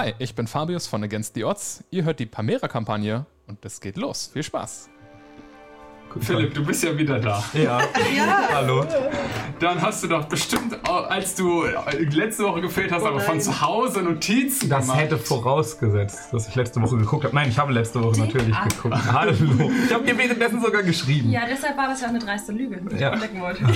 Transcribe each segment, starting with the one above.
Hi, ich bin Fabius von Against the Odds. Ihr hört die Pamera-Kampagne und es geht los. Viel Spaß. Philipp, du bist ja wieder da. Ja. Ja. Hallo. Dann hast du doch bestimmt, als du äh, letzte Woche gefehlt hast, aber von zu Hause Notizen Das gemacht. hätte vorausgesetzt, dass ich letzte Woche geguckt habe. Nein, ich habe letzte Woche natürlich Ah. geguckt. Hallo. Ich habe dir währenddessen sogar geschrieben. Ja, deshalb war das ja eine dreiste Lüge, die ich Ja. entdecken wollte.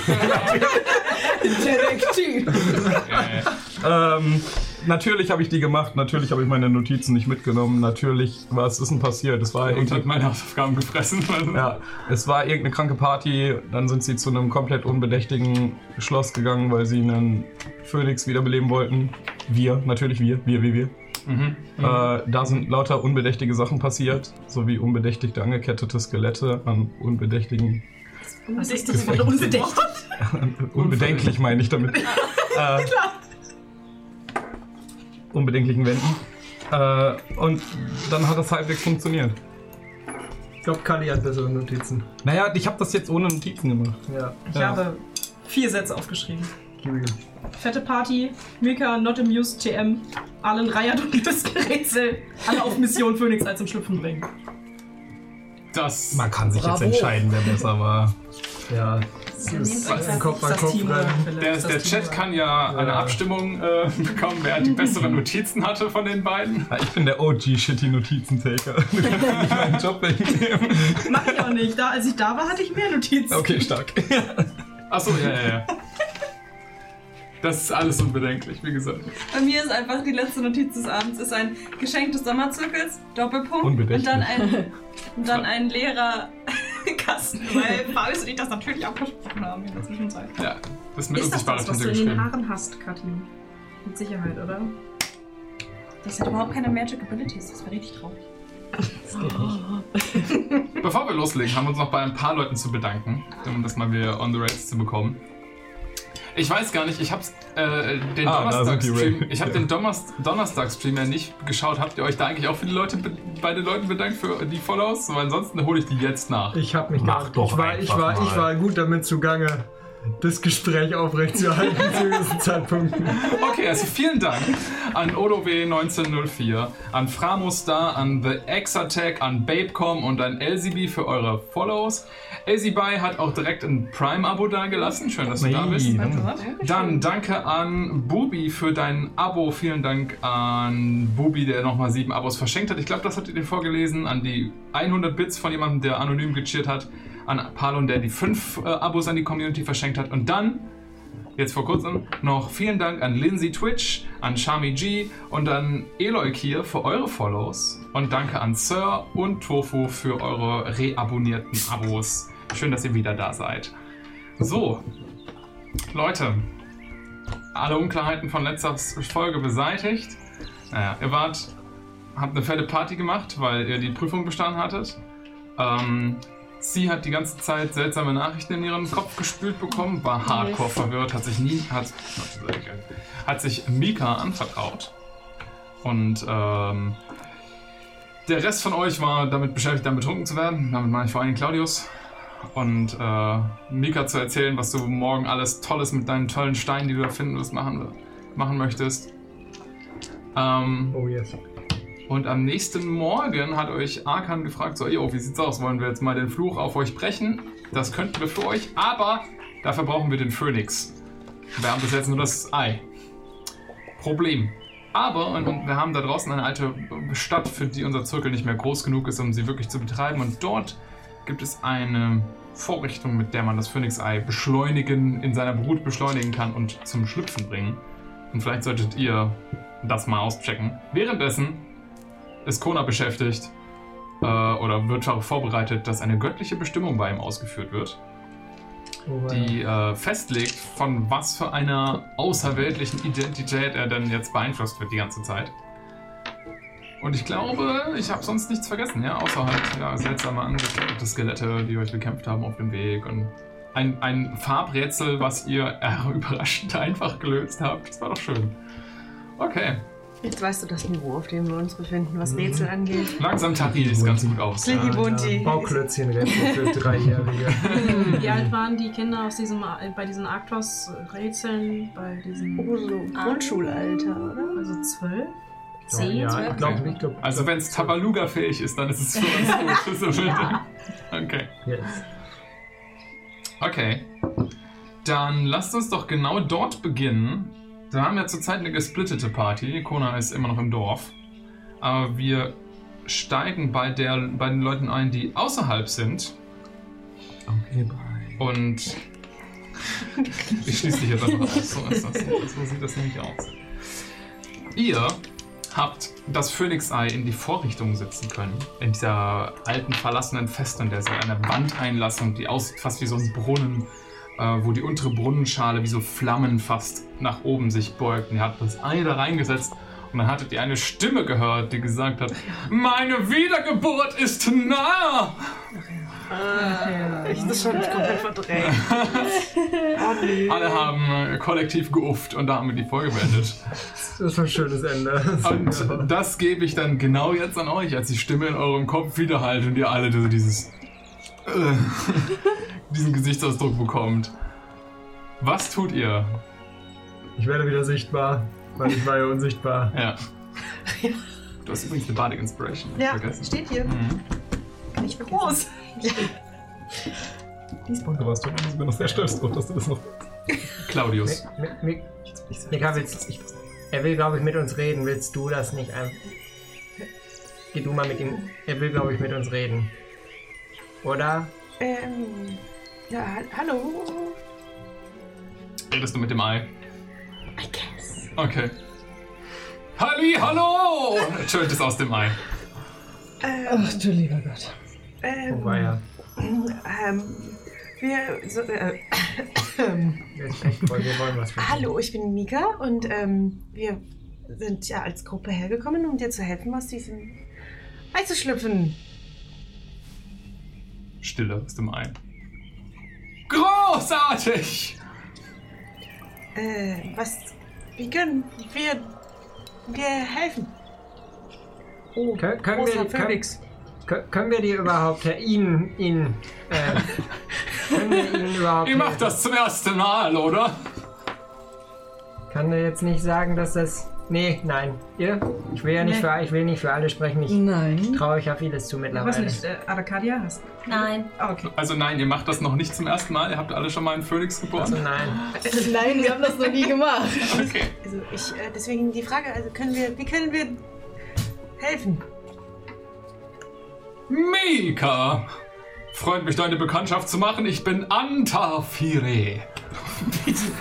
Ähm, natürlich habe ich die gemacht. Natürlich habe ich meine Notizen nicht mitgenommen. Natürlich, was ist denn passiert? Es war und irgendwie hat meine Hausaufgaben gefressen. Ja, es war irgendeine kranke Party, dann sind sie zu einem komplett unbedächtigen Schloss gegangen, weil sie einen Phönix wiederbeleben wollten. Wir, natürlich wir, wir, wir, wir. Mhm. Äh, da sind lauter unbedächtige Sachen passiert, sowie unbedächtigte angekettete Skelette an unbedächtigen, Was ist das für unbedächtig? unbedenklich meine ich damit, äh, unbedenklichen Wänden. Äh, und dann hat das halbwegs funktioniert. Ich glaube, Kali hat bessere Notizen. Naja, ich habe das jetzt ohne Notizen gemacht. Ja. Ich Ja. habe vier Sätze aufgeschrieben. Fette Party, Mika, Not Amused, TM, Allen Reiert und löst Rätsel. Alle auf Mission Phoenix als zum Schlüpfen bringen. Das. Man kann sich Bravo. jetzt entscheiden, wer besser war. Ja. Das ist ein Kopf an Kopf rennen. Der, der Chat kann ja, eine Ja. Abstimmung äh, bekommen, wer die besseren Notizen hatte von den beiden. Ja, ich bin der kannst mir nicht meinen Job wegnehmen. Mach ich auch nicht. Da, als ich da war, hatte ich mehr Notizen. Okay, stark. Achso, ja, ja, ja. Das ist alles unbedenklich, wie gesagt. Bei mir ist einfach die letzte Notiz des Abends ist ein Geschenk des Sommerzirkels, Doppelpunkt. Und dann ein, und dann ein leerer Kasten, weil Fabius und ich das natürlich abgesprochen haben in der Zwischenzeit. Ja, das ist mit Ist das das, was du in den. Haaren hast, Katin? Mit Sicherheit, oder? Das hat überhaupt keine Magic Abilities, das wäre richtig traurig. Bevor wir loslegen, haben wir uns noch bei ein paar Leuten zu bedanken, um das mal wieder on the rails zu bekommen. Ich weiß gar nicht, ich habe äh, den Ah, Donnerstag-Stream, ich habe den Donnerst- Donnerstag-Stream ja nicht geschaut. Habt ihr euch da eigentlich auch für die Leute, be- bei den Leuten bedankt für die Follows? Weil ansonsten hole ich die jetzt nach. Ich hab mich Mach gar doch ich war, ich war, ich war gut damit zugange, das Gespräch aufrechtzuerhalten zu gewissen Zeitpunkten. Okay, also vielen Dank an OdoW1904, an Framustar, an The X-Attack, an Babecom und an LCB für eure Follows. LCB hat auch direkt ein Prime-Abo dagelassen. Schön, dass du da bist. Dann danke an Bubi für dein Abo. Vielen Dank an Bubi, der nochmal sieben Abos verschenkt hat. Ich glaube, das habt ihr dir vorgelesen. An die 100 Bits von jemandem, der anonym gecheert hat. An Palon, der die fünf äh, Abos an die Community verschenkt hat. Und dann, jetzt vor kurzem, noch vielen Dank an Lindsay Twitch, an Shami G und an Eloy Kier für eure Follows. Und danke an Sir und Tofu für eure reabonnierten Abos. Schön, dass ihr wieder da seid. So, Leute, alle Unklarheiten von letzter Folge beseitigt. Naja, ihr wart, habt eine fette Party gemacht, weil ihr die Prüfung bestanden hattet. Ähm, sie hat die ganze Zeit seltsame Nachrichten in ihren Kopf gespült bekommen, war hardcore verwirrt, hat sich nie, hat, hat sich Mika anvertraut. Und ähm, der Rest von euch war damit beschäftigt, dann betrunken zu werden. Damit meine ich vor allem Claudius und äh, Mika zu erzählen, was du morgen alles Tolles mit deinen tollen Steinen, die du da finden wirst, machen, machen möchtest. Ähm, Oh yes. Und am nächsten Morgen hat euch Arkan gefragt, so, yo, wie sieht's aus? Wollen wir jetzt mal den Fluch auf euch brechen? Das könnten wir für euch, aber dafür brauchen wir den Phönix. Wir haben bis jetzt nur das Ei. Problem. Aber, und, und wir haben da draußen eine alte Stadt, für die unser Zirkel nicht mehr groß genug ist, um sie wirklich zu betreiben. Und dort gibt es eine Vorrichtung, mit der man das Phönix-Ei beschleunigen, in seiner Brut beschleunigen kann und zum Schlüpfen bringen. Und vielleicht solltet ihr das mal auschecken. Währenddessen ist Kona beschäftigt äh, oder wird darauf vorbereitet, dass eine göttliche Bestimmung bei ihm ausgeführt wird, Oh, die äh, festlegt, von was für einer außerweltlichen Identität er denn jetzt beeinflusst wird die ganze Zeit. Und ich glaube, ich habe sonst nichts vergessen, ja, außer halt ja, seltsame angekleidete Skelette, die euch bekämpft haben auf dem Weg und ein, ein Farbrätsel, was ihr äh, überraschend einfach gelöst habt. Das war doch schön. Okay. Jetzt weißt du das Niveau, auf dem wir uns befinden, was Rätsel angeht. Langsam tariert es ganz gut aus. Clicky Ja. Bunti. Bauklötzchen-Rätsel für Dreijährige. Wie alt waren die Kinder aus diesem, bei diesen Arktos-Rätseln? Bei diesen. Oh, so Grundschulalter, oder? Also zwölf? Zehn, ja, zwölf? ich glaube, ich glaube. Also wenn es Tabaluga fähig ist, dann ist es für uns gut. So bitte. okay. Yes. Okay. Dann lasst uns doch genau dort beginnen. Wir haben ja zurzeit eine gesplittete Party. Kona ist immer noch im Dorf. Aber wir steigen bei, der, bei den Leuten ein, die außerhalb sind. Okay, bye. Und ich schließe dich jetzt einfach aus. So ist das. So sieht das nämlich aus. Ihr habt das Phönixei in die Vorrichtung setzen können. In dieser alten, verlassenen Festung, der ist eine Wandeinlassung, die aussieht fast wie so ein Brunnen, äh, wo die untere Brunnenschale wie so Flammen fast nach oben sich beugt. Und ihr habt das Ei da reingesetzt und dann hattet ihr eine Stimme gehört, die gesagt hat, meine Wiedergeburt ist nah! Ich das schon komplett verdrängt. oh nee. Alle haben äh, kollektiv geufft und da haben wir die Folge beendet. Das ist ein schönes Ende. Und das gebe ich dann genau jetzt an euch, als die Stimme in eurem Kopf widerhallt und ihr alle dieses diesen Gesichtsausdruck bekommt. Was tut ihr? Ich werde wieder sichtbar, weil ich war ja unsichtbar. Ja. Du hast übrigens eine Bardic Inspiration. ich Ja, Vergessen. steht hier. Mhm. Kann ich groß. Du warst schon, ich bin noch sehr stolz drauf, dass du das noch. Claudius. Mik- willst, er will, glaube ich, mit uns reden. Willst du das nicht ein... Geh du mal mit ihm. Er will, glaube ich, mit uns reden. Oder? Ähm, ja, ha- hallo. Redest du mit dem Ei? I guess. Okay. Halli, hallo! Tönt es aus dem Ei. Ähm, Ach du lieber Gott. ähm, war er? ähm, wir, so, äh, wir wollen was hallo, ich bin Mika und ähm, wir sind ja als Gruppe hergekommen, um dir zu helfen, aus diesem Ei zu schlüpfen. Stille aus dem Ei. Großartig! Äh, was, wie können wir dir helfen? Oh, Kön- können wir- können- Phönix. Kö- Können wir dir überhaupt, Herr ihn, ihn, äh, können wir ihn überhaupt... Ihr macht das zum ersten Mal, oder? Kann er jetzt nicht sagen, dass das... Nee, nein. Ihr? Ich will ja nicht, Nee. für, ich will nicht für alle sprechen. Ich Nein. traue euch ja vieles zu Ich weiß mittlerweile. nicht, äh, Arcadia hast Nein. Ah, okay. Also nein, ihr macht das noch nicht zum ersten Mal. Ihr habt alle schon mal einen Phönix Also geboren. nein. Nein, wir haben das noch nie gemacht. Okay. Also ich, äh, deswegen die Frage, also können wir, wie können wir helfen? Mika! Freut mich, deine Bekanntschaft zu machen. Ich bin Antafire.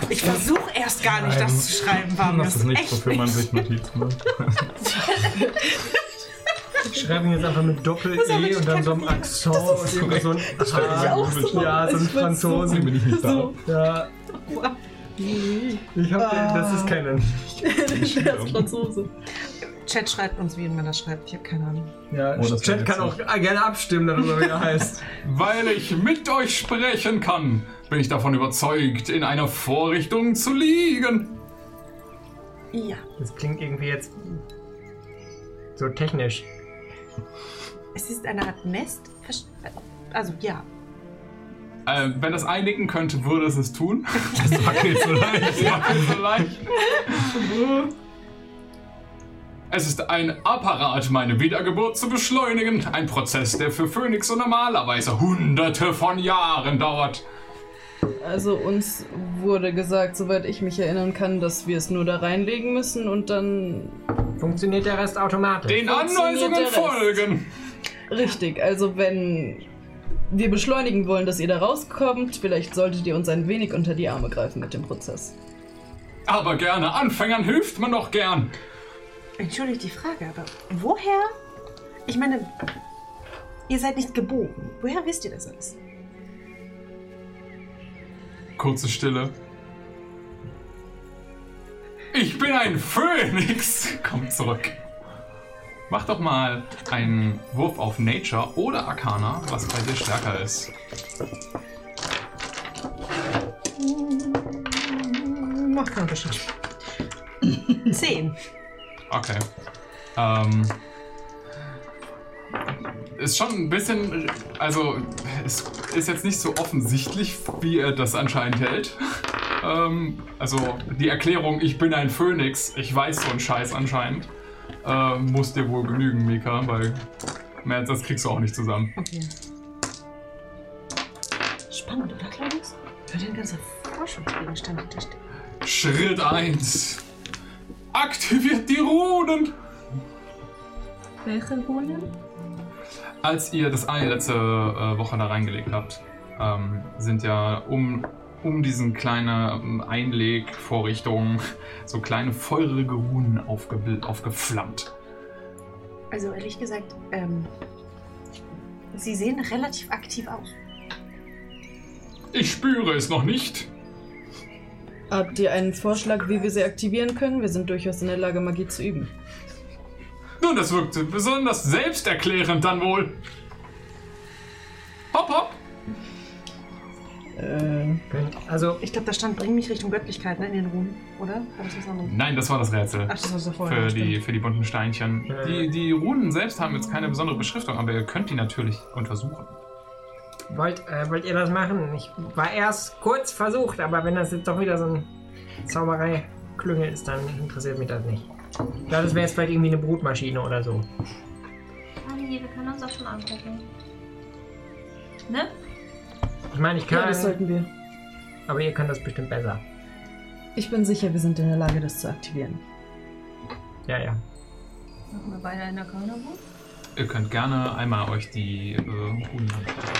Ich versuche erst gar nicht, das zu schreiben, Das Vamius. ist nicht, wofür man sich Notizen macht. Ich schreibe ihn jetzt einfach mit Doppel-E und dann so einem Akzent und so ein H. Ja, so ein Franzosen. bin ich nicht da. Ja. Ich hab den, das ist kennen. Der ist Franzose. Chat schreibt uns, wie man das schreibt. Ich habe keine Ahnung. Ja, Oh, das Chat kann auch gerne abstimmen darüber, wie er heißt. Weil ich mit euch sprechen kann, bin ich davon überzeugt, in einer Vorrichtung zu liegen. Ja. Das klingt irgendwie jetzt so technisch. Es ist eine Art Nest. Also ja. Äh, wenn das einigen könnte, würde es es tun. Das wackelt so leicht. Das wackelt so leicht. Es ist ein Apparat, meine Wiedergeburt zu beschleunigen. Ein Prozess, der für Phönixe normalerweise hunderte von Jahren dauert. Also uns wurde gesagt, soweit ich mich erinnern kann, dass wir es nur da reinlegen müssen und dann Funktioniert der Rest automatisch? Den Anweisungen folgen. Richtig, also wenn wir beschleunigen wollen, dass ihr da rauskommt, vielleicht solltet ihr uns ein wenig unter die Arme greifen mit dem Prozess. Aber gerne, Anfängern hilft man doch gern. Entschuldigt die Frage, aber woher? Ich meine, ihr seid nicht geboren. Woher wisst ihr das alles? Kurze Stille. Ich bin ein Phönix. Kommt zurück. Mach doch mal einen Wurf auf Nature oder Arcana, was bei dir stärker ist. Macht keinen Unterschied. Zehn. Okay. Ähm. Ist schon ein bisschen. Also, es ist jetzt nicht so offensichtlich, wie er das anscheinend hält. Ähm, also, die Erklärung, ich bin ein Phönix, ich weiß so einen Scheiß anscheinend. äh, muss dir wohl genügen, Mika, weil mehr als das kriegst du auch nicht zusammen. Okay. Spannend, oder Claudius? Könnte ein ganzer Forschungsgegenstand hinterstehen. Schritt 1. Aktiviert die Runen! Welche Runen? Als ihr das Ei letzte äh, Woche da reingelegt habt, ähm, sind ja um, um diesen kleine ähm, Einlegvorrichtung so kleine feurige Runen aufge aufgeflammt. Also ehrlich gesagt, ähm, sie sehen relativ aktiv aus. Ich spüre es noch nicht. Habt ihr einen Vorschlag, wie wir sie aktivieren können? Wir sind durchaus in der Lage, Magie zu üben. Nun, das wirkt besonders selbsterklärend dann wohl. Hopp, hopp. Äh, Also, Ich glaube, da stand, bring mich Richtung Göttlichkeit ne, in den Runen, oder? War das was anderes? Nein, das war das Rätsel. Ach, Das du für, vorher die, für die bunten Steinchen. Äh. Die, die Runen selbst haben jetzt keine besondere Beschriftung, aber ihr könnt die natürlich untersuchen. Wollt, äh, wollt ihr das machen? Ich war erst kurz versucht, aber wenn das jetzt doch wieder so ein Zauberei-Klüngel ist, dann interessiert mich das nicht. Ich glaube, das wäre jetzt vielleicht irgendwie eine Brutmaschine oder so. Ah, nee, wir können uns das schon angucken. Ne? Ich meine, ich kann, ja, das sollten wir. aber ihr könnt das bestimmt besser. Ich bin sicher, wir sind in der Lage, das zu aktivieren. Ja, ja. Machen wir beide eine Körnerwurf? Ihr könnt gerne einmal euch die äh, Runen anschauen.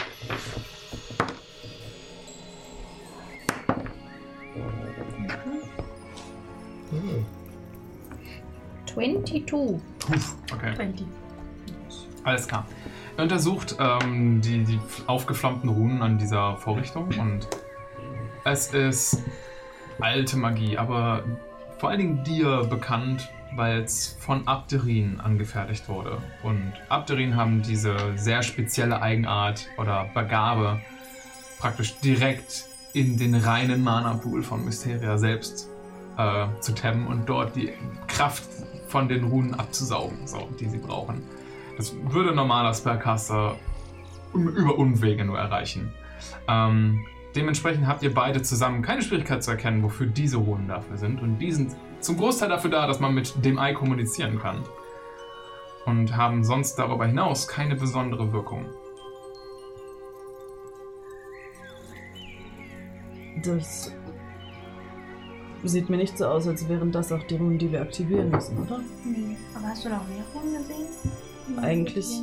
Hm. 22. Okay, 20. alles klar. Ihr untersucht ähm, die, die aufgeflammten Runen an dieser Vorrichtung und es ist alte Magie, aber vor allen Dingen dir bekannt, weil es von Abderin angefertigt wurde. Und Abderin haben diese sehr spezielle Eigenart oder Begabe, praktisch direkt in den reinen Mana-Pool von Mysteria selbst äh, zu tabben und dort die Kraft von den Runen abzusaugen, so, die sie brauchen. Das würde ein normaler Spellcaster über Umwege nur erreichen. Ähm, dementsprechend habt ihr beide zusammen keine Schwierigkeit zu erkennen, wofür diese Runen dafür sind. Und die sind zum Großteil dafür da, dass man mit dem Ei kommunizieren kann. Und haben sonst darüber hinaus keine besondere Wirkung. Das sieht mir nicht so aus, als wären das auch die Runen, die wir aktivieren müssen, oder? Nee. Aber hast du noch mehr Runen gesehen? Eigentlich-?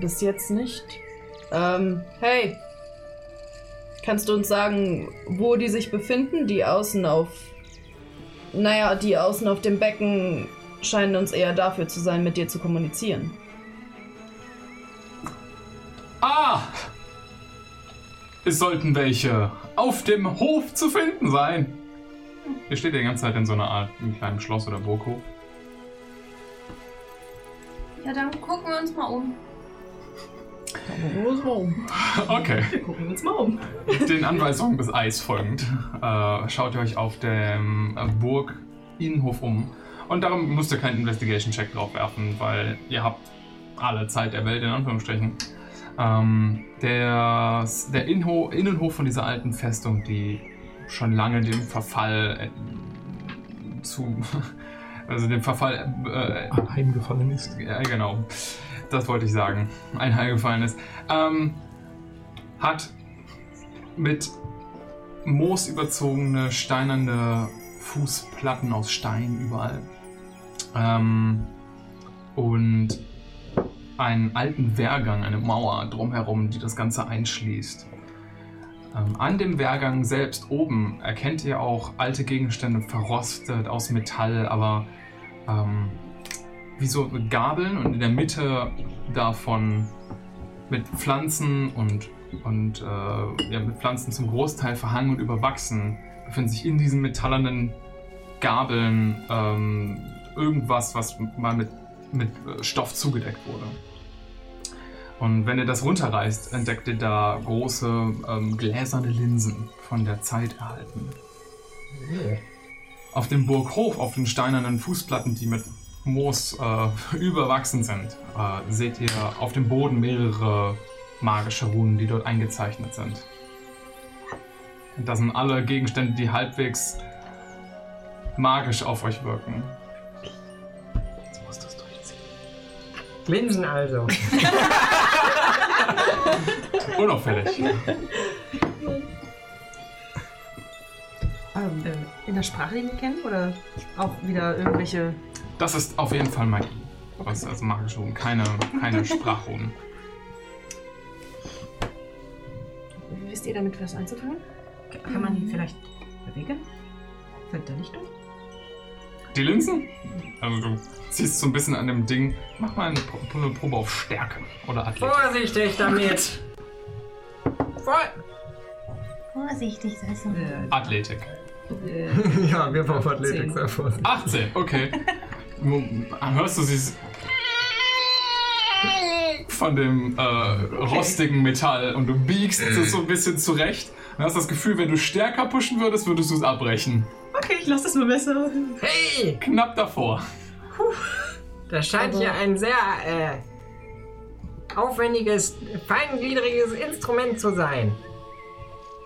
Bis jetzt nicht. Ähm, hey! Kannst du uns sagen, wo die sich befinden? Die außen auf. Naja, die außen auf dem Becken scheinen uns eher dafür zu sein, mit dir zu kommunizieren. Ah! Es sollten welche auf dem Hof zu finden sein. Ihr steht ja die ganze Zeit in so einer Art einem kleinen Schloss oder Burghof. Ja, dann gucken wir uns mal um. Okay. Gucken wir uns mal um. Den Anweisungen des Eis folgend äh, schaut ihr euch auf dem äh, Burg Innenhof um. Und darum müsst ihr keinen Investigation-Check drauf werfen, weil ihr habt alle Zeit der Welt, in Anführungsstrichen. Ähm, der der Innenhof, Innenhof von dieser alten Festung, die schon lange dem Verfall äh, zu. Also dem Verfall äh, Anheimgefallen ist. ja, genau. Das wollte ich sagen. Ein Heil gefallen ist. Ähm, hat mit Moos überzogene steinerne Fußplatten aus Stein überall. Ähm, und einen alten Wehrgang, eine Mauer drumherum, die das Ganze einschließt. Ähm, an dem Wehrgang selbst oben erkennt ihr auch alte Gegenstände verrostet aus Metall, aber ähm, wie so Gabeln und in der Mitte davon mit Pflanzen und, und äh, ja, mit Pflanzen zum Großteil verhangen und überwachsen befinden sich in diesen metallenen Gabeln ähm, irgendwas, was mal mit, mit äh, Stoff zugedeckt wurde. Und wenn ihr das runterreißt, entdeckt ihr da große ähm, gläserne Linsen von der Zeit erhalten. Auf dem Burghof, auf den steinernen Fußplatten, die mit Moos äh, überwachsen sind, äh, seht ihr auf dem Boden mehrere magische Runen, die dort eingezeichnet sind. Und das sind alle Gegenstände, die halbwegs magisch auf euch wirken. Linsen also. Unauffällig. Ähm, in der Sprache, die wir kennen? Oder auch wieder irgendwelche. Das ist auf jeden Fall Magie. Was also magische Runen, keine, keine Sprachrunen. Wisst ihr damit was anzufangen? Kann man die vielleicht bewegen? Fällt da nicht durch? Die Linsen? Also du ziehst so ein bisschen an dem Ding. Mach mal eine, Pro- eine Probe auf Stärke oder Athletik. Vorsichtig damit! Vor Vorsichtig, sagst du. Athletik. ja, wir brauchen Athletik, sei vorsichtig. 18, okay. Du- Hörst du dieses von dem äh, rostigen Metall und du biegst es so ein bisschen zurecht und hast das Gefühl, wenn du stärker pushen würdest, würdest du es abbrechen. Okay, ich lasse das mal besser. Hey! Knapp davor. Das scheint hier ein sehr äh, aufwendiges, feingliedriges Instrument zu sein.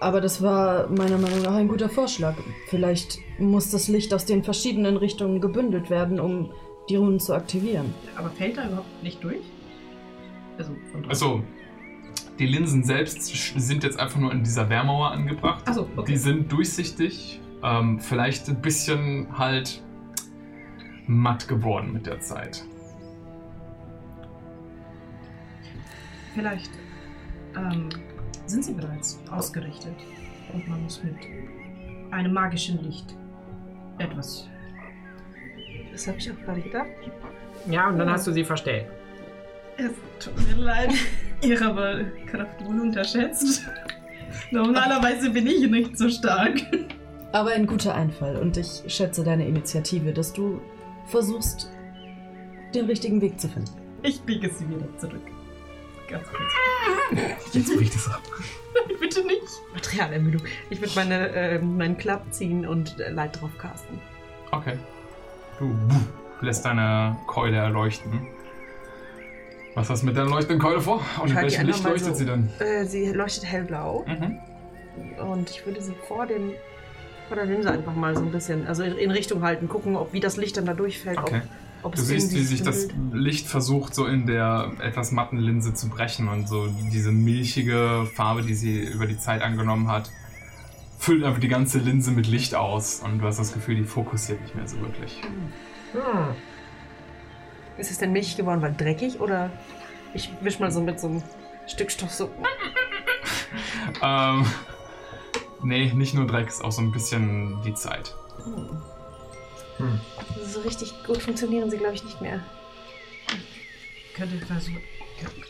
Aber das war meiner Meinung nach ein guter Vorschlag. Vielleicht muss das Licht aus den verschiedenen Richtungen gebündelt werden, um die Runen zu aktivieren. Aber fällt da überhaupt nicht durch? Also von. Also, die Linsen selbst sind jetzt einfach nur in dieser Wehrmauer angebracht. Achso, okay. Die sind durchsichtig, ähm, vielleicht ein bisschen halt matt geworden mit der Zeit. Vielleicht ähm, sind sie bereits ausgerichtet und man muss mit einem magischen Licht etwas. Das habe ich auch gerade gedacht. Ja, und dann hast du sie verstellt. Es tut mir leid, ihr habt aber Kraft wohl unterschätzt. Normalerweise bin ich nicht so stark. Aber ein guter Einfall und ich schätze deine Initiative, dass du versuchst, den richtigen Weg zu finden. Ich biege sie wieder zurück. Ganz kurz. Jetzt bricht es ab. Nein, bitte nicht. Materialermüdung. Ich würde meine, äh, meinen Klapp ziehen und äh, Light drauf casten. Okay. Du lässt deine Keule erleuchten. Was hast du mit deiner leuchtenden Keule vor? Und in welchem Licht leuchtet so. sie denn? Äh, sie leuchtet hellblau Mhm. und ich würde sie vor dem vor der Linse einfach mal so ein bisschen, also in, in Richtung halten, gucken, ob wie das Licht dann da durchfällt. Okay. Ob, ob Du siehst, wie sich das bündelt. Licht versucht, so in der etwas matten Linse zu brechen und so diese milchige Farbe, die sie über die Zeit angenommen hat, füllt einfach die ganze Linse mit Licht aus und du hast das Gefühl, die fokussiert nicht mehr so wirklich. Hm. Ist es denn milchig geworden, weil dreckig oder ich wisch mal so mit so einem Stück Stoff so. Ähm, nee, nicht nur Dreck, ist auch so ein bisschen die Zeit. So richtig gut funktionieren sie, glaube ich, nicht mehr. Könnte versuchen,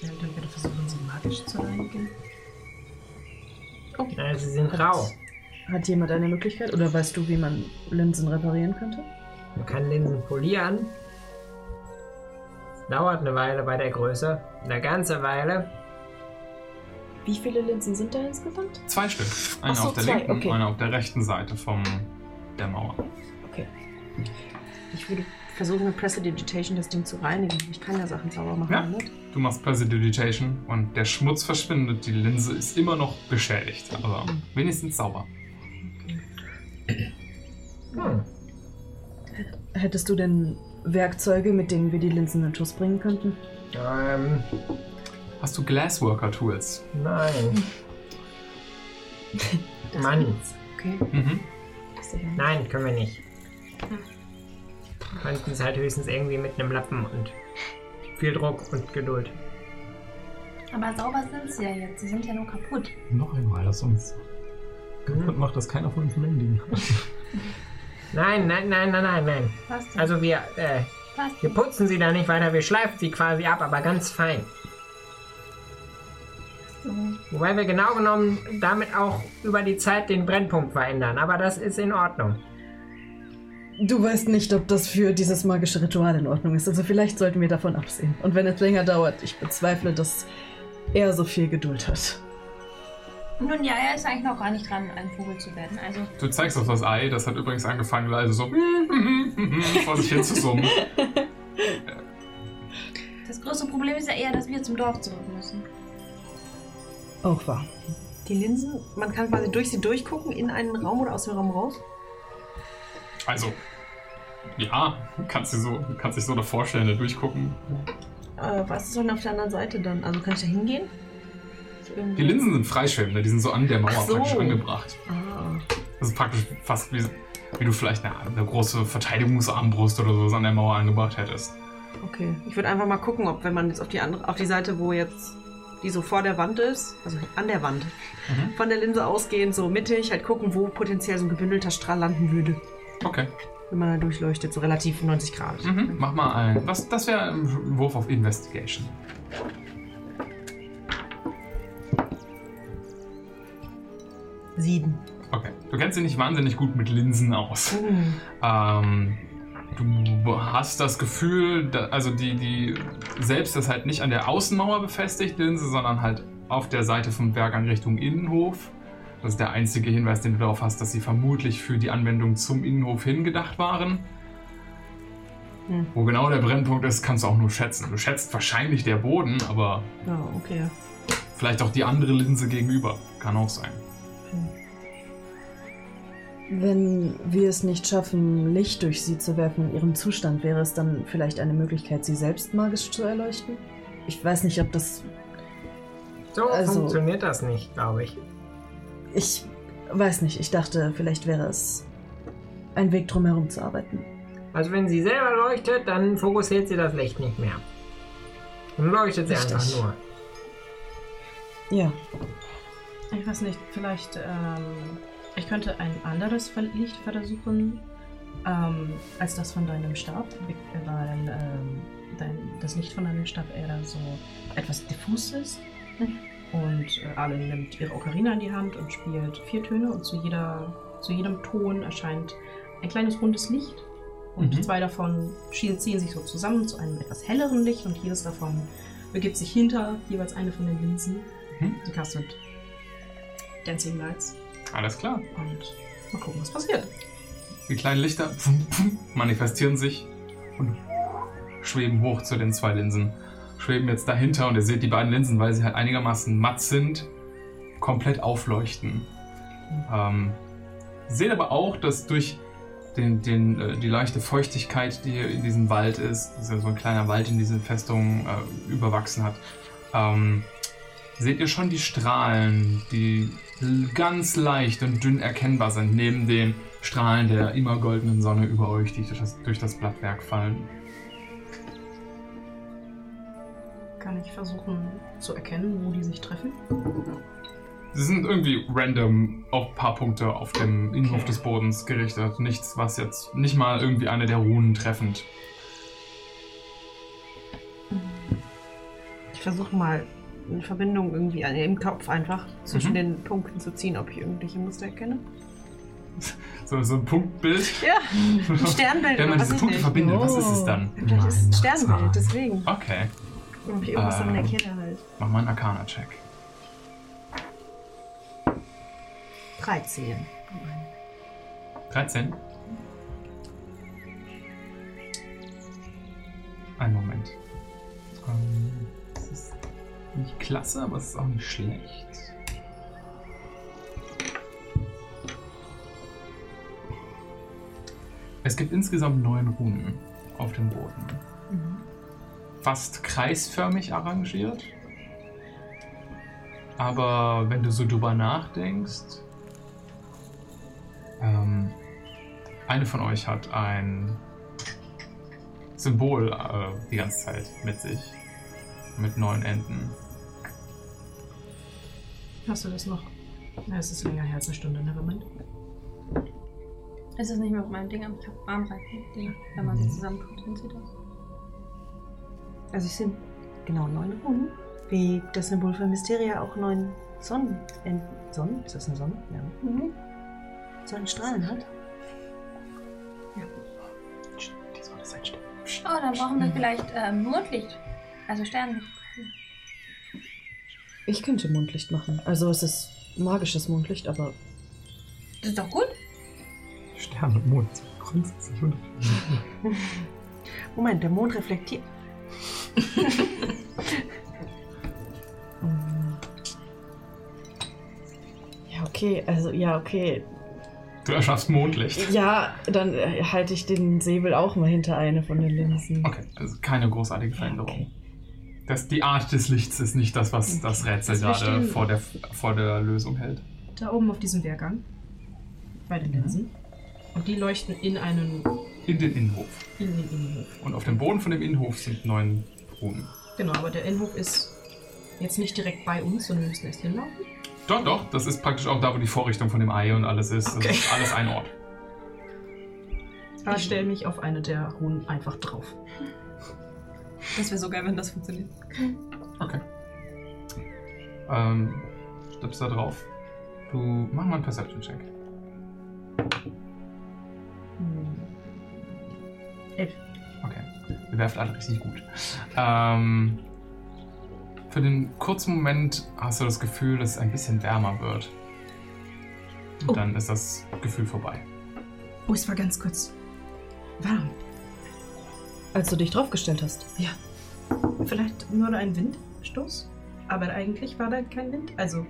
könnte versuchen, sie magisch zu reinigen? Ja, sie sind rau. Hat jemand eine Möglichkeit oder weißt du, wie man Linsen reparieren könnte? Man kann Linsen polieren. Dauert eine Weile bei der Größe. Eine ganze Weile. Wie viele Linsen sind da insgesamt? Zwei Stück. Eine so, auf der zwei, linken okay. und eine auf der rechten Seite vom, der Mauer. Ich würde versuchen, mit Prestidigitation das Ding zu reinigen. Ich kann ja Sachen sauber machen. Ja. Ne? Du machst Prestidigitation und der Schmutz verschwindet. Die Linse ist immer noch beschädigt, aber wenigstens sauber. Hm. Hättest du denn Werkzeuge, mit denen wir die Linsen in Schuss bringen könnten? Ähm, Hast du Glassworker-Tools? nein. Mann. Okay. Mhm. Nein, können wir nicht. Könnten es halt höchstens irgendwie mit einem Lappen und viel Druck und Geduld. Aber sauber sind sie ja jetzt. Sie sind ja nur kaputt. Noch einmal, das uns kaputt macht, dass keiner von uns Mending hat. Nein, nein, nein, nein, nein, nein. Was denn? Also wir, äh, Was wir denn? putzen sie da nicht weiter, wir schleifen sie quasi ab, aber ganz fein. Wobei wir genau genommen damit auch über die Zeit den Brennpunkt verändern, aber das ist in Ordnung. Du weißt nicht, ob das für dieses magische Ritual in Ordnung ist. Also vielleicht sollten wir davon absehen. Und wenn es länger dauert, ich bezweifle, dass er so viel Geduld hat. Nun ja, er ist eigentlich noch gar nicht dran, ein Vogel zu werden. Also, Du zeigst auf das Ei, das hat übrigens angefangen, leise so vor sich hin zu summen. das größte Problem ist ja eher, dass wir zum Dorf zurück müssen. Auch wahr. Die Linsen, man kann quasi durch sie durchgucken, in einen Raum oder aus dem Raum raus. Also, ja, kannst du so, kannst dich so da vorstellen, da durchgucken. Äh, was ist denn auf der anderen Seite dann? Also kann ich da hingehen? Die Linsen sind freischwebende, die sind so an der Mauer so. praktisch angebracht. Ah. Das ist praktisch fast wie, wie du vielleicht eine, eine große Verteidigungsarmbrust oder sowas an der Mauer angebracht hättest. Okay. Ich würde einfach mal gucken, ob wenn man jetzt auf die andere, auf die Seite, wo jetzt die so vor der Wand ist, also an der Wand, Mhm. von der Linse ausgehend, so mittig, halt gucken, wo potenziell so ein gebündelter Strahl landen würde, Okay. Wenn man da durchleuchtet, so relativ 90 Grad. Mhm. Mach mal ein. Was, das wäre ein Wurf auf Investigation. Sieben. Okay. Du kennst dich nicht wahnsinnig gut mit Linsen aus. Mhm. Ähm, du hast das Gefühl, da, also die, die selbst ist halt nicht an der Außenmauer befestigt, Linse, sondern halt auf der Seite vom Bergang Richtung Innenhof. Das ist der einzige Hinweis, den du darauf hast, dass sie vermutlich für die Anwendung zum Innenhof hingedacht waren. Hm. Wo genau der Brennpunkt ist, kannst du auch nur schätzen. Du schätzt wahrscheinlich der Boden, aber Ja, okay. vielleicht auch die andere Linse gegenüber. Kann auch sein. Wenn wir es nicht schaffen, Licht durch sie zu werfen in ihrem Zustand, wäre es dann vielleicht eine Möglichkeit, sie selbst magisch zu erleuchten? Ich weiß nicht, ob das. So Also- funktioniert das nicht, glaube ich. Ich weiß nicht. Ich dachte, vielleicht wäre es ein Weg, drumherum zu arbeiten. Also wenn sie selber leuchtet, dann fokussiert sie das Licht nicht mehr. Dann leuchtet sie Richtig. einfach nur. Ja. Ich weiß nicht, vielleicht, ähm, ich könnte ein anderes Licht versuchen, ähm, als das von deinem Stab, weil ähm, dein, das Licht von deinem Stab eher so etwas diffus ist. Und äh, alle nimmt ihre Ocarina in die Hand und spielt vier Töne und zu, jeder, zu jedem Ton erscheint ein kleines rundes Licht. Und Mhm. zwei davon ziehen sich so zusammen zu einem etwas helleren Licht und jedes davon begibt sich hinter jeweils eine von den Linsen. Mhm. Die castet Dancing Lights Alles klar. und mal gucken, was passiert. Die kleinen Lichter manifestieren sich und schweben hoch zu den zwei Linsen. Schweben jetzt dahinter und ihr seht die beiden Linsen, weil sie halt einigermaßen matt sind, komplett aufleuchten. Ähm, seht aber auch, dass durch den, den, äh, die leichte Feuchtigkeit, die hier in diesem Wald ist, das ist ja so ein kleiner Wald in diese Festung äh, überwachsen hat, ähm, seht ihr schon die Strahlen, die ganz leicht und dünn erkennbar sind, neben den Strahlen der immer goldenen Sonne über euch, die durch das, durch das Blattwerk fallen. Kann ich versuchen zu erkennen, wo die sich treffen? Sie sind irgendwie random auf ein paar Punkte auf dem Innenhof des Bodens gerichtet. Nichts, was jetzt nicht mal irgendwie eine der Runen treffend. Ich versuche mal eine Verbindung irgendwie an- im Kopf einfach zwischen Mhm. den Punkten zu ziehen, ob ich irgendwelche Muster erkenne. So, so ein Punktbild. Ja, ein Sternbild Wenn man diese Punkte nicht. verbindet, was ist es Oh. dann? Vielleicht ist es ein Sternbild, deswegen. Okay, Ob ich irgendwas Ähm. damit erkenne halt. mach mal einen Arcana-Check. 13. 13. Einen Moment. Ähm, das ist nicht klasse, aber es ist auch nicht schlecht. Es gibt insgesamt neun Runen auf dem Boden. Fast kreisförmig arrangiert. Aber wenn du so drüber nachdenkst, ähm, eine von euch hat ein Symbol äh, die ganze Zeit mit sich. Mit neun Enden. Hast du das noch? Ja, es ist länger her als eine Stunde, Nevermind. Es ist nicht mehr auf meinem Ding, aber ich habe Armreifen-Dinge. Wenn man sie zusammentut, sind sie das. Also es sind genau neun Runen. Wie das Symbol für Mysteria auch neun Sonnen. Sonnen? Ist das eine Sonne? Ja. Mhm. Sonnenstrahlen hat. Die soll das einstellen. Oh, dann brauchen wir vielleicht ähm, Mondlicht. Also Sternlicht. Ich könnte Mondlicht machen. Also es ist magisches Mondlicht, aber Das ist doch gut. Stern und Mond sind grundsätzlich unterschiedlich. Moment, der Mond reflektiert. ja okay, also ja okay, Du erschaffst Mondlicht. ja dann äh, halte ich den Säbel auch mal hinter eine von den Linsen. Okay, also keine großartige Ja, Veränderung. okay. Das, die Art des Lichts ist nicht das, was das Rätsel Also wir gerade vor der, vor der Lösung hält. Da oben auf diesem Wehrgang. Bei den Linsen. Und die leuchten in einen. In den Innenhof. in den Innenhof. Und auf dem Boden von dem Innenhof sind neun Runen. Genau, aber der Innenhof ist jetzt nicht direkt bei uns, sondern wir müssen erst hinlaufen. Doch, doch, das ist praktisch auch da, wo die Vorrichtung von dem Ei und alles ist. Okay. Das ist alles ein Ort. Ich stelle mich auf eine der Runen einfach drauf. Das wäre so geil, wenn das funktioniert. Okay. Ähm, stippst da drauf. Du mach mal einen Perception-Check. Hm. Elf. Ihr werft alle richtig gut. Ähm, für den kurzen Moment hast du das Gefühl, dass es ein bisschen wärmer wird. Und Oh. dann ist das Gefühl vorbei. Oh, es war ganz kurz. Warm. Als du dich draufgestellt hast. Ja. Vielleicht nur ein Windstoß? Aber eigentlich war da kein Wind. Also.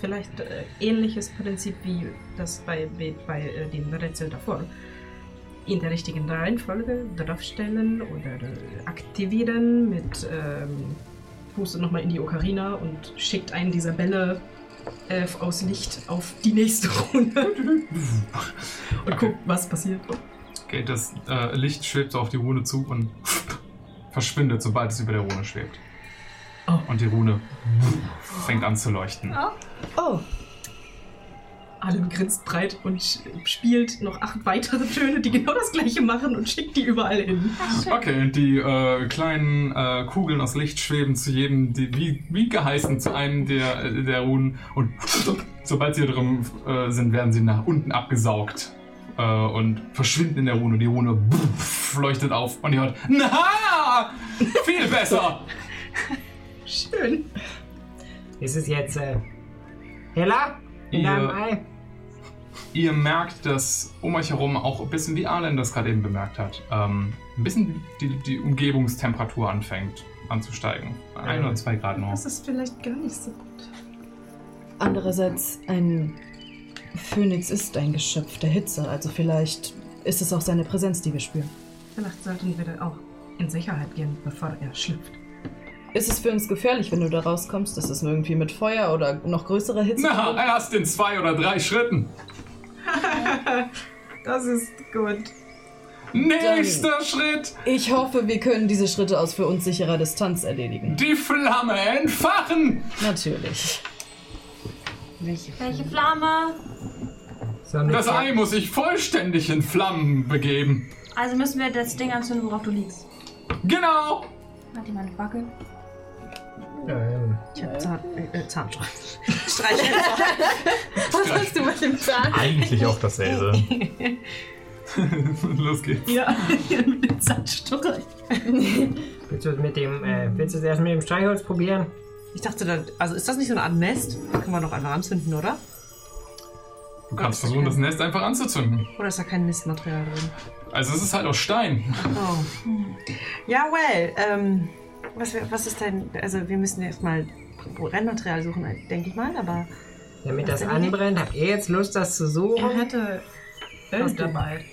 Vielleicht äh, ähnliches Prinzip wie das bei, bei, bei äh, dem Rätsel davor. In der richtigen Reihenfolge draufstellen oder aktivieren mit. Ähm, pustet nochmal in die Ocarina und schickt einen dieser Bälle äh, aus Licht auf die nächste Runde. und Okay. guckt, was passiert. Okay, das äh, Licht schwebt auf die Rune zu und verschwindet, sobald es über der Rune schwebt. Oh. Und die Rune fängt an zu leuchten. Oh, Allen grinst breit und spielt noch acht weitere Töne, die genau das gleiche machen und schickt die überall hin. Okay, die äh, kleinen äh, Kugeln aus Licht schweben zu jedem, die, wie, wie geheißen, zu einem der, äh, der Runen. Und sobald sie drin äh, sind, werden sie nach unten abgesaugt. Äh, und verschwinden in der Rune. Die Rune leuchtet auf und ihr hört, na, viel besser. Schön. Ist es jetzt äh, heller in Ihr-? Ihr merkt, dass um euch herum auch ein bisschen wie Arlen das gerade eben bemerkt hat, ähm, ein bisschen die, die Umgebungstemperatur anfängt anzusteigen. Ein oder zwei Grad nur. Das ist vielleicht gar nicht so gut. andererseits, ein Phönix ist ein Geschöpf der Hitze, also vielleicht ist es auch seine Präsenz, die wir spüren. Vielleicht sollten wir da auch in Sicherheit gehen, bevor er schlüpft. Ist es für uns gefährlich, wenn du da rauskommst? Ist es irgendwie mit Feuer oder noch größerer Hitze? Na, verbunden? erst in zwei oder drei Schritten. Das ist gut. Nächster Schritt. Ich hoffe, wir können diese Schritte aus für uns sicherer Distanz erledigen. Die Flamme entfachen. Natürlich. Welche Flamme? So eine Das Ei muss sich vollständig in Flammen begeben. Also müssen wir das Ding anzünden, worauf du liegst. Genau. Warte mal, Backe. Ähm, Ich habe Zahn, äh, äh, Zahnstreich. Was hast du mit dem Zahn? Eigentlich auch dasselbe. Los geht's. Ja, mit dem Zahnstreich. willst du es mit dem, äh, willst du es erst mit dem Streichholz probieren? Ich dachte dann, also ist das nicht so eine Art Nest? Das können wir doch einfach anzünden, oder? Du kannst versuchen, das Nest einfach anzuzünden. Oder ist da kein Nistmaterial drin? Also es ist halt aus Stein. Oh. Ja, well, ähm, was, was ist denn, also wir müssen erstmal Brennmaterial suchen, denke ich mal, aber Damit das anbrennt, habt ihr jetzt Lust, das zu Er suchen? hätte Öl dabei.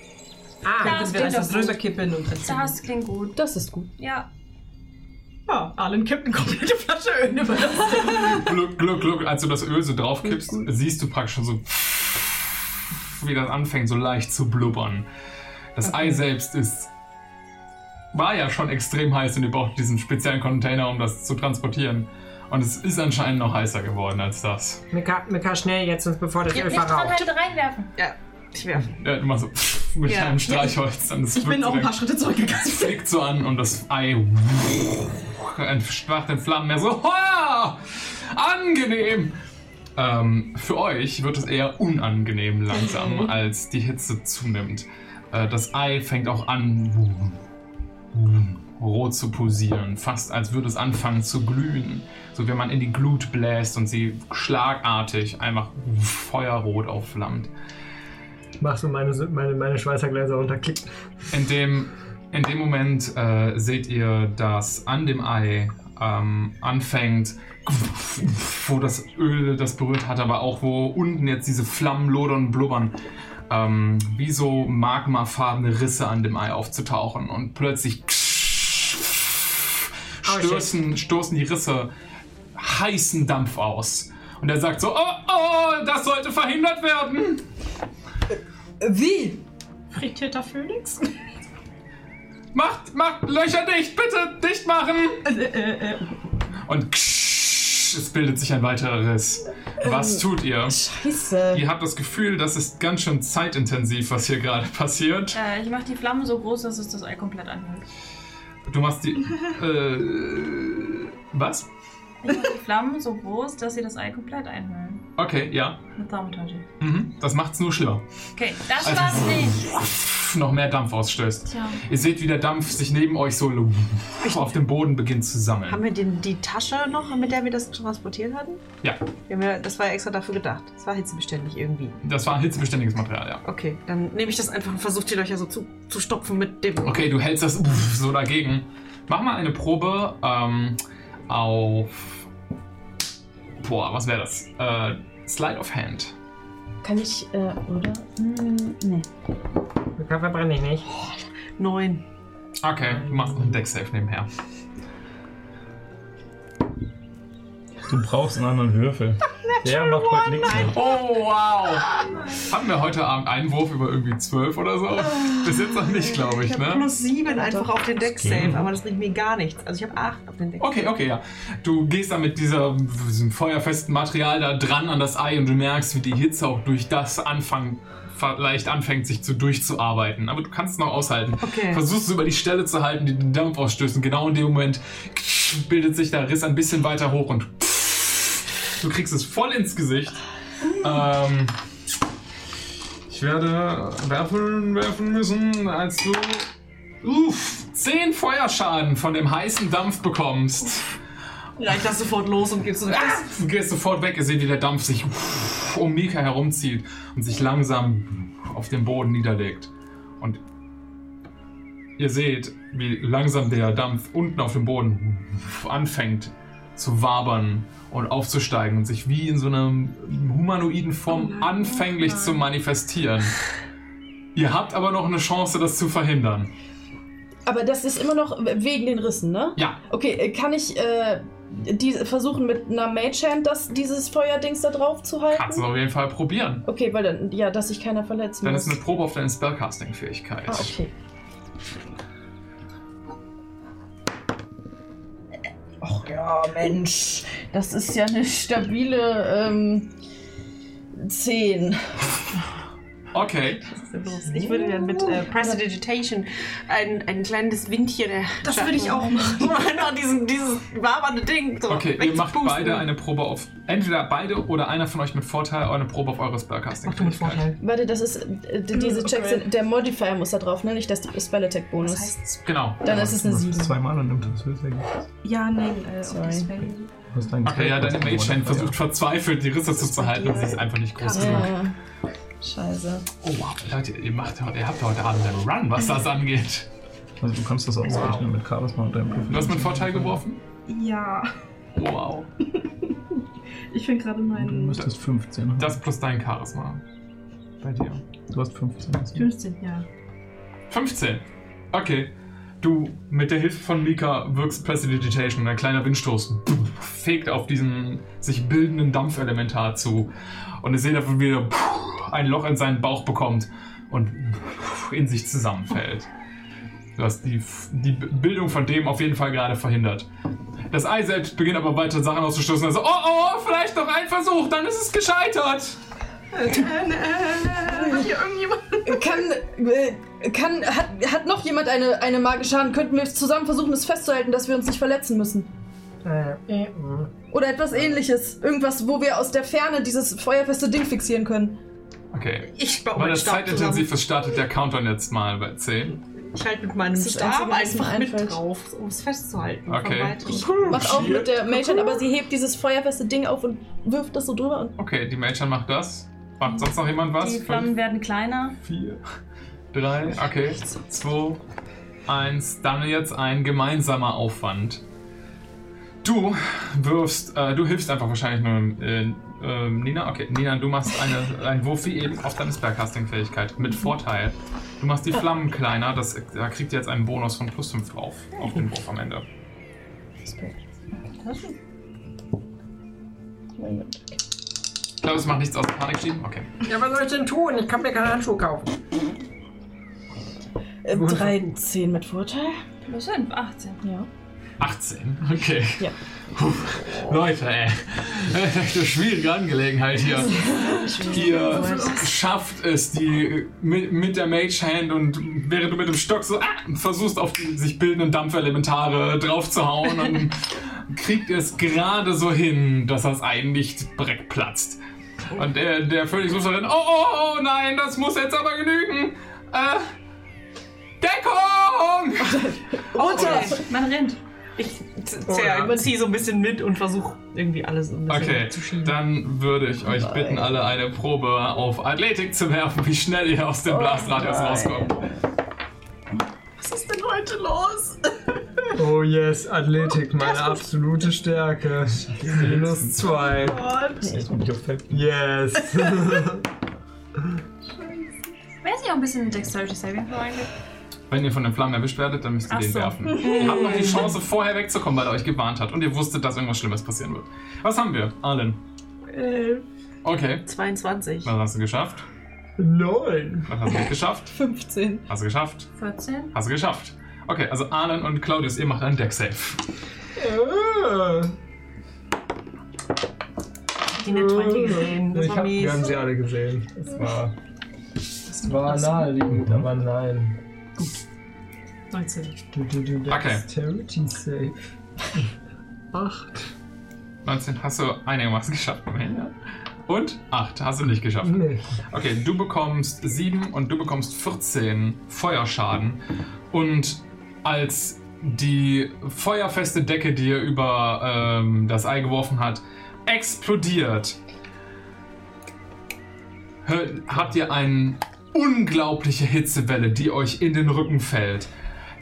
Ah, Ja. Könnten wir einfach doch gut. drüber kippen und erzählen. Das klingt gut. Das ist gut. Ja. Ja, Alan kippt eine komplette Flasche Öl über das Gluck, gluck, gluck. Als du das Öl so draufkippst, siehst du praktisch schon so, wie das anfängt, so leicht zu blubbern. Das Ei selbst ist. War ja schon extrem heiß und ihr braucht diesen speziellen Container, um das zu transportieren. Und es ist anscheinend noch heißer geworden als das. Mika, Mika, schnell jetzt, sonst bevor das Öl verraucht. halt reinwerfen. ich werfe. Ja, immer so mit Ja. einem Streichholz. Dann Ich bin auch ein paar Schritte zurückgegangen. Es fliegt so an und das Ei entfacht in Flammen mehr so. "Hoa! Angenehm! Ähm, für euch wird es eher unangenehm langsam, als die Hitze zunimmt. Äh, das Ei fängt auch an, rot zu pulsieren, fast als würde es anfangen zu glühen. So wenn man in die Glut bläst und sie schlagartig einfach feuerrot aufflammt. Machst du meine, meine, meine Schweißergläser runterklicken? In dem, in dem Moment äh, seht ihr, dass an dem Ei ähm, anfängt, wo das Öl das berührt hat, aber auch wo unten jetzt diese Flammen lodern und blubbern, ähm, wie so magmafarbene Risse an dem Ei aufzutauchen und plötzlich stoßen, stoßen die Risse heißen Dampf aus. Und er sagt so, oh, oh, das sollte verhindert werden. Wie? Frittierter Phönix? Macht, macht Löcher dicht, bitte dicht machen. Und ksch, es bildet sich ein weiterer Riss. Was tut ihr? Scheiße. Ihr habt das Gefühl, das ist ganz schön zeitintensiv, was hier gerade passiert. Äh, ich mache die Flammen so groß, dass es das Ei komplett anhält. Du machst die. Äh, was? Die Flammen so groß, dass sie das Ei komplett einhüllen. Okay, ja. Mit Thaumaturgy. Mhm. Das macht's nur schlimmer. Okay, das Also- war's nicht. Noch mehr Dampf ausstößt. Tja. Ihr seht, wie der Dampf sich neben euch so auf dem Boden beginnt zu sammeln. Haben wir den, die Tasche noch, mit der wir das transportiert hatten? Ja, Wir haben ja, das war ja extra dafür gedacht. Das war hitzebeständig irgendwie. das war ein hitzebeständiges Material, ja. Okay, dann nehme ich das einfach und versuche die Löcher so zu, zu stopfen mit dem. Okay, du hältst das so dagegen. Mach mal eine Probe ähm, auf. Boah, was wäre das? Äh, Slide of Hand. Kann ich, äh, oder? Hm, nee. Da verbrenne ich nicht. Neun. Okay, du machst einen Deck-Safe nebenher. Du brauchst einen anderen Würfel. Der macht heute nichts mehr. Oh, wow! Hatten wir heute Abend einen Wurf über irgendwie 12 oder so? Bis jetzt noch nicht, glaube ich, Ich habe ne? plus sieben einfach auf den Deck. Save, aber das bringt mir gar nichts. Also ich habe acht auf den Deck Okay, okay, ja. Du gehst dann mit dieser, diesem feuerfesten Material da dran an das Ei und du merkst, wie die Hitze auch durch das Anfang vielleicht anfängt, sich zu durchzuarbeiten. Aber du kannst es noch aushalten. Okay. Versuchst es über die Stelle zu halten, die den Dampf ausstößt. Und genau in dem Moment bildet sich der Riss ein bisschen weiter hoch und du kriegst es voll ins Gesicht. Ähm, ich werde werfen, werfen müssen, als du uff, 10 Feuerschaden von dem heißen Dampf bekommst. Reicht das sofort los und gehst zurück. Du gehst sofort weg, ihr seht, wie der Dampf sich um Mika herumzieht und sich langsam auf den Boden niederlegt. Und ihr seht, wie langsam der Dampf unten auf dem Boden anfängt zu wabern und aufzusteigen und sich wie in so einer humanoiden Form anfänglich zu manifestieren. Ihr habt aber noch eine Chance, das zu verhindern. Aber das ist immer noch wegen den Rissen, ne? Ja, Okay, äh, kann ich äh, die, versuchen mit einer Mage Hand das, dieses Feuerdings da drauf zu halten? kannst du auf jeden Fall probieren. Okay, weil dann, ja, dass sich keiner verletzen Dann muss. ist eine Probe auf deine Spellcasting-Fähigkeit. ah, okay. Ach ja, Mensch. Das ist ja eine stabile ähm, 10. Okay. Ich würde dann mit äh, Prestidigitation ein, ein kleines Windchen. Äh, Das würde ich auch machen. Genau, diesen, dieses wabernde Ding. So Okay, ihr macht beide eine Probe auf. Entweder beide oder einer von euch mit Vorteil eine Probe auf eure Spellcasting. Mach du mit Vorteil. Warte, das ist. Äh, diese Checks sind. Der Modifier muss da drauf, ne? Nicht das Spell Attack Bonus. Das heißt, Genau. dann ist es eine Das 7. zweimal und nimmt das höchste Ergebnis. Ja, nein, äh, auf Sorry. ist dein Okay, ja, deine Mage Hand versucht verzweifelt die Risse zu halten und sie ist einfach nicht groß genug. Ja. Scheiße. Oh wow, Leute, ihr, macht, ihr habt heute Abend einen Run, was das angeht. Also du kannst das ausrechnen mit Charisma und deinem Profil. Du hast mit Vorteil geworfen? Ja, Wow. ich finde gerade Du meinen müsstest 15 haben. Das plus dein Charisma. Bei dir. Du hast 15. 15, ja. 15. Okay. Du mit der Hilfe von Mika wirkst Prestidigitation. Ein kleiner Windstoß fegt auf diesen sich bildenden Dampfelementar zu. Und ihr seht einfach, wie er ein Loch in seinen Bauch bekommt und in sich zusammenfällt. Du hast die, die Bildung von dem auf jeden Fall gerade verhindert. Das Ei selbst beginnt aber weiter Sachen auszustoßen. Also, oh, oh, vielleicht noch ein Versuch, dann ist es gescheitert. Kann. Äh, kann. Hat, hat noch jemand eine, eine magische Hand? Könnten wir zusammen versuchen, es festzuhalten, dass wir uns nicht verletzen müssen? Äh, äh. Oder etwas ähnliches. Irgendwas, wo wir aus der Ferne dieses feuerfeste Ding fixieren können. Okay. ich baue Weil das Stab zeitintensiv ist, startet der Countdown jetzt mal bei 10. zusammen. Ich halte mit meinem Stab einfach mit einfällt. drauf, um es festzuhalten. Okay. Weitem. Macht auch mit der Mage aber sie hebt dieses feuerfeste Ding auf und wirft das so drüber und. Okay, die Mage macht das. Macht sonst noch jemand was? Die Flammen werden kleiner. 4, 3, okay, 2, 1. Dann jetzt ein gemeinsamer Aufwand. Du wirfst, äh, du hilfst einfach wahrscheinlich nur äh, äh, Nina. Okay, Nina, du machst eine, einen Wurf wie eben auf deine Spellcasting-Fähigkeit mit Vorteil. Du machst die Flammen kleiner, das, da kriegt ihr jetzt einen Bonus von plus 5 drauf, auf den Wurf am Ende. Ich glaube, es macht nichts aus Panik schieben. Okay. Ja, was soll ich denn tun? Ich kann mir keine Handschuhe kaufen. Äh, 13 mit Vorteil? Plus 5, 18. Ja. 18, okay. Ja. Puh. Leute, ey. Echt eine schwierige Angelegenheit hier. Ihr schafft es, die mit, mit der Mage Hand und während du mit dem Stock so ah, versuchst, auf die sich bildenden Dampfelementare draufzuhauen und kriegt es gerade so hin, dass das Ei nicht direkt platzt. Und der, der Phönix ruft dann, oh, oh, oh, nein, das muss jetzt aber genügen. Äh, Deckung! Runter! Man rennt. Ich ziehe so ein bisschen mit und versuche irgendwie alles ein bisschen Okay, zu schieben. dann würde ich euch bitten, alle eine Probe auf Athletik zu werfen, wie schnell ihr aus dem Blastradius rauskommt. Was ist denn heute los? Oh yes, Athletik, meine absolute Stärke. Minus zwei. Yes. Wäre es nicht auch ein bisschen Dexterity Saving Throw eigentlich? Wenn ihr von den Flammen erwischt werdet, dann müsst ihr Ach den so. werfen. Ihr habt noch die Chance, vorher wegzukommen, weil er euch gewarnt hat und ihr wusstet, dass irgendwas Schlimmes passieren wird. Was haben wir? Arlen. Äh, Okay. 22. Was hast du geschafft? Neun. Was hast du nicht geschafft? 15. Hast du geschafft? 14. Hast du geschafft? Okay, also Arlen und Claudius, ihr macht einen Deck-Save. Äh. Die Net 20 gesehen. Das Ich war hab, wir haben mies. sie alle gesehen. Es war, es war naheliegend, aber nein. 19. Du, du, du, Okay. Dexterity Save. Acht. 19 hast du einigermaßen geschafft. Moment, ja. Und 8 hast du nicht geschafft. Nee. Okay, du bekommst 7 und du bekommst 14 Feuerschaden. Und als die feuerfeste Decke, die er über ähm, das Ei geworfen hat, explodiert, hör- habt ihr eine unglaubliche Hitzewelle, die euch in den Rücken fällt.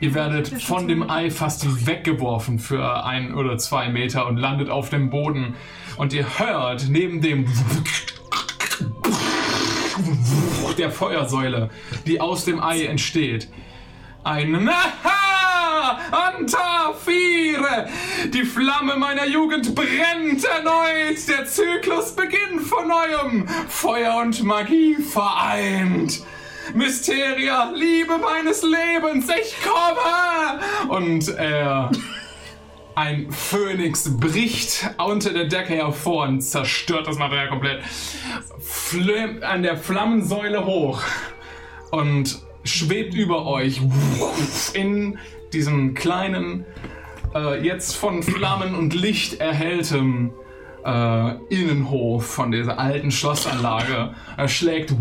Ihr werdet von dem Ei fast weggeworfen für ein oder zwei Meter und landet auf dem Boden. Und ihr hört neben dem der Feuersäule, die aus dem Ei entsteht, ein Naha! Antafire! Die Flamme meiner Jugend brennt erneut! Der Zyklus beginnt von neuem! Feuer und Magie vereint! Mysteria, Liebe meines Lebens, ich komme! Und er. Ein Phönix bricht unter der Decke hervor und zerstört das Material komplett. Flim an der Flammensäule hoch und schwebt über euch in diesem kleinen, äh, jetzt von Flammen und Licht erhelltem äh, Innenhof von dieser alten Schlossanlage. Er schlägt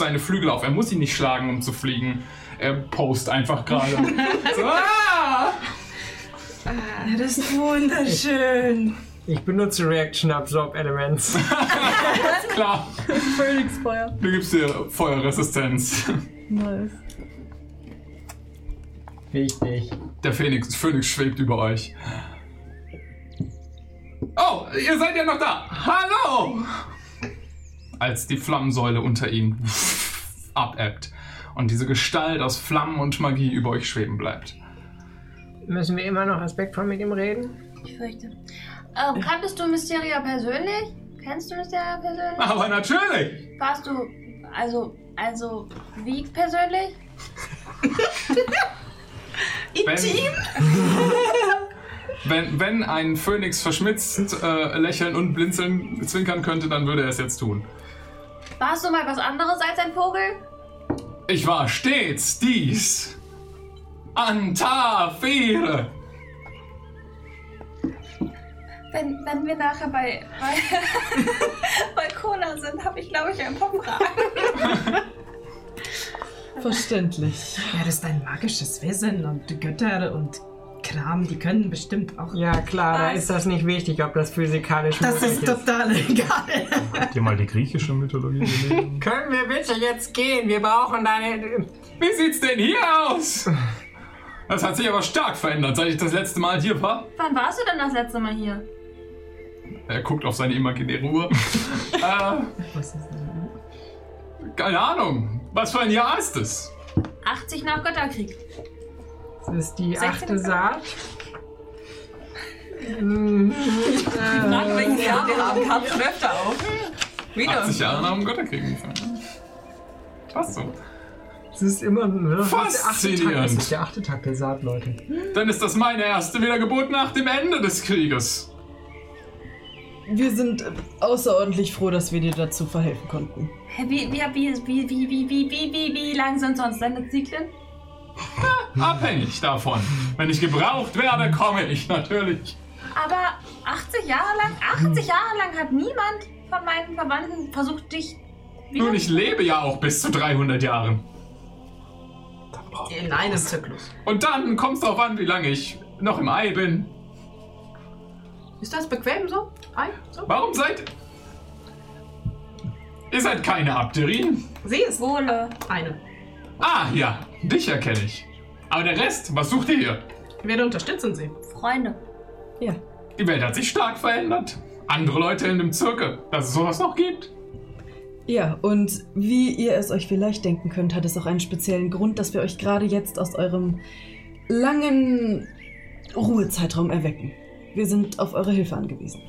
seine Flügel auf. Er muss ihn nicht schlagen, um zu fliegen. Er post einfach gerade. so, ah! Das ist wunderschön. Ich benutze Reaction Absorb Elements. Klar, Phoenix-Feuer. du gibst dir Feuerresistenz. Nice. Wichtig. Der Phoenix, Phoenix schwebt über euch. Oh, ihr seid ja noch da. Hallo! Als die Flammensäule unter ihm abebbt und diese Gestalt aus Flammen und Magie über euch schweben bleibt. Müssen wir immer noch respektvoll mit ihm reden? Ich fürchte. Ähm, kanntest du Mysteria persönlich? Kennst du Mysteria persönlich? Aber natürlich! Warst du, also, also, wie persönlich? Wenn, wenn, wenn ein Phönix verschmitzt äh, lächeln und blinzeln, zwinkern könnte, dann würde er es jetzt tun. Warst du mal was anderes als ein Vogel? Ich war stets dies. Antafire. Wenn, wenn wir nachher bei, bei, bei Cola sind, habe ich, glaube ich, ein paar Fragen. Verständlich. Ja, das ist ein magisches Wesen und Götter und Kram, die können bestimmt auch. Ja, klar, da ist das nicht wichtig, ob das physikalisch Das möglich ist total egal. Habt ihr mal die griechische Mythologie gelesen? Können wir bitte jetzt gehen? Wir brauchen deine. Wie sieht's denn hier aus? Das hat sich aber stark verändert, seit ich das letzte Mal hier war. Wann warst du denn das letzte Mal hier? Er guckt auf seine imaginäre Uhr. äh, keine Ahnung. Was für ein Jahr ist es? 80 nach Götterkrieg. Das ist die 16. achte Saat. Frag, welches Jahr wir haben. Kam schon öfter auf. Wieder. 80 Jahre nach dem Götterkrieg ungefähr. Passt so. Es ist immer ne? Der Faszinierend. das ist der achte Tag der Saat, Leute. Dann ist das meine erste Wiedergeburt nach dem Ende des Krieges. Wir sind äh, außerordentlich froh, dass wir dir dazu verhelfen konnten. Wie, wie, wie, wie, wie, wie, wie, wie, wie lang sind sonst deine Zyklen? Abhängig davon. Wenn ich gebraucht werde, komme ich natürlich. Aber 80 Jahre lang, 80 Jahre lang hat niemand von meinen Verwandten versucht, dich wieder... Nun, ich lebe ja auch bis zu 300 Jahren. In einem Zyklus. Und dann kommt es darauf an, wie lange ich noch im Ei bin. Ist das bequem so? Ei? So? Warum seid ihr seid keine Abderin? Sie ist Wohle. eine. Ah, ja, dich erkenne ich. Aber der Rest, was sucht ihr hier? Wir unterstützen sie. Freunde. Ja. Die Welt hat sich stark verändert. Andere Leute in dem Zirkel, dass es sowas noch gibt. Ja, und wie ihr es euch vielleicht denken könnt, hat es auch einen speziellen Grund, dass wir euch gerade jetzt aus eurem langen Ruhezeitraum erwecken. Wir sind auf eure Hilfe angewiesen.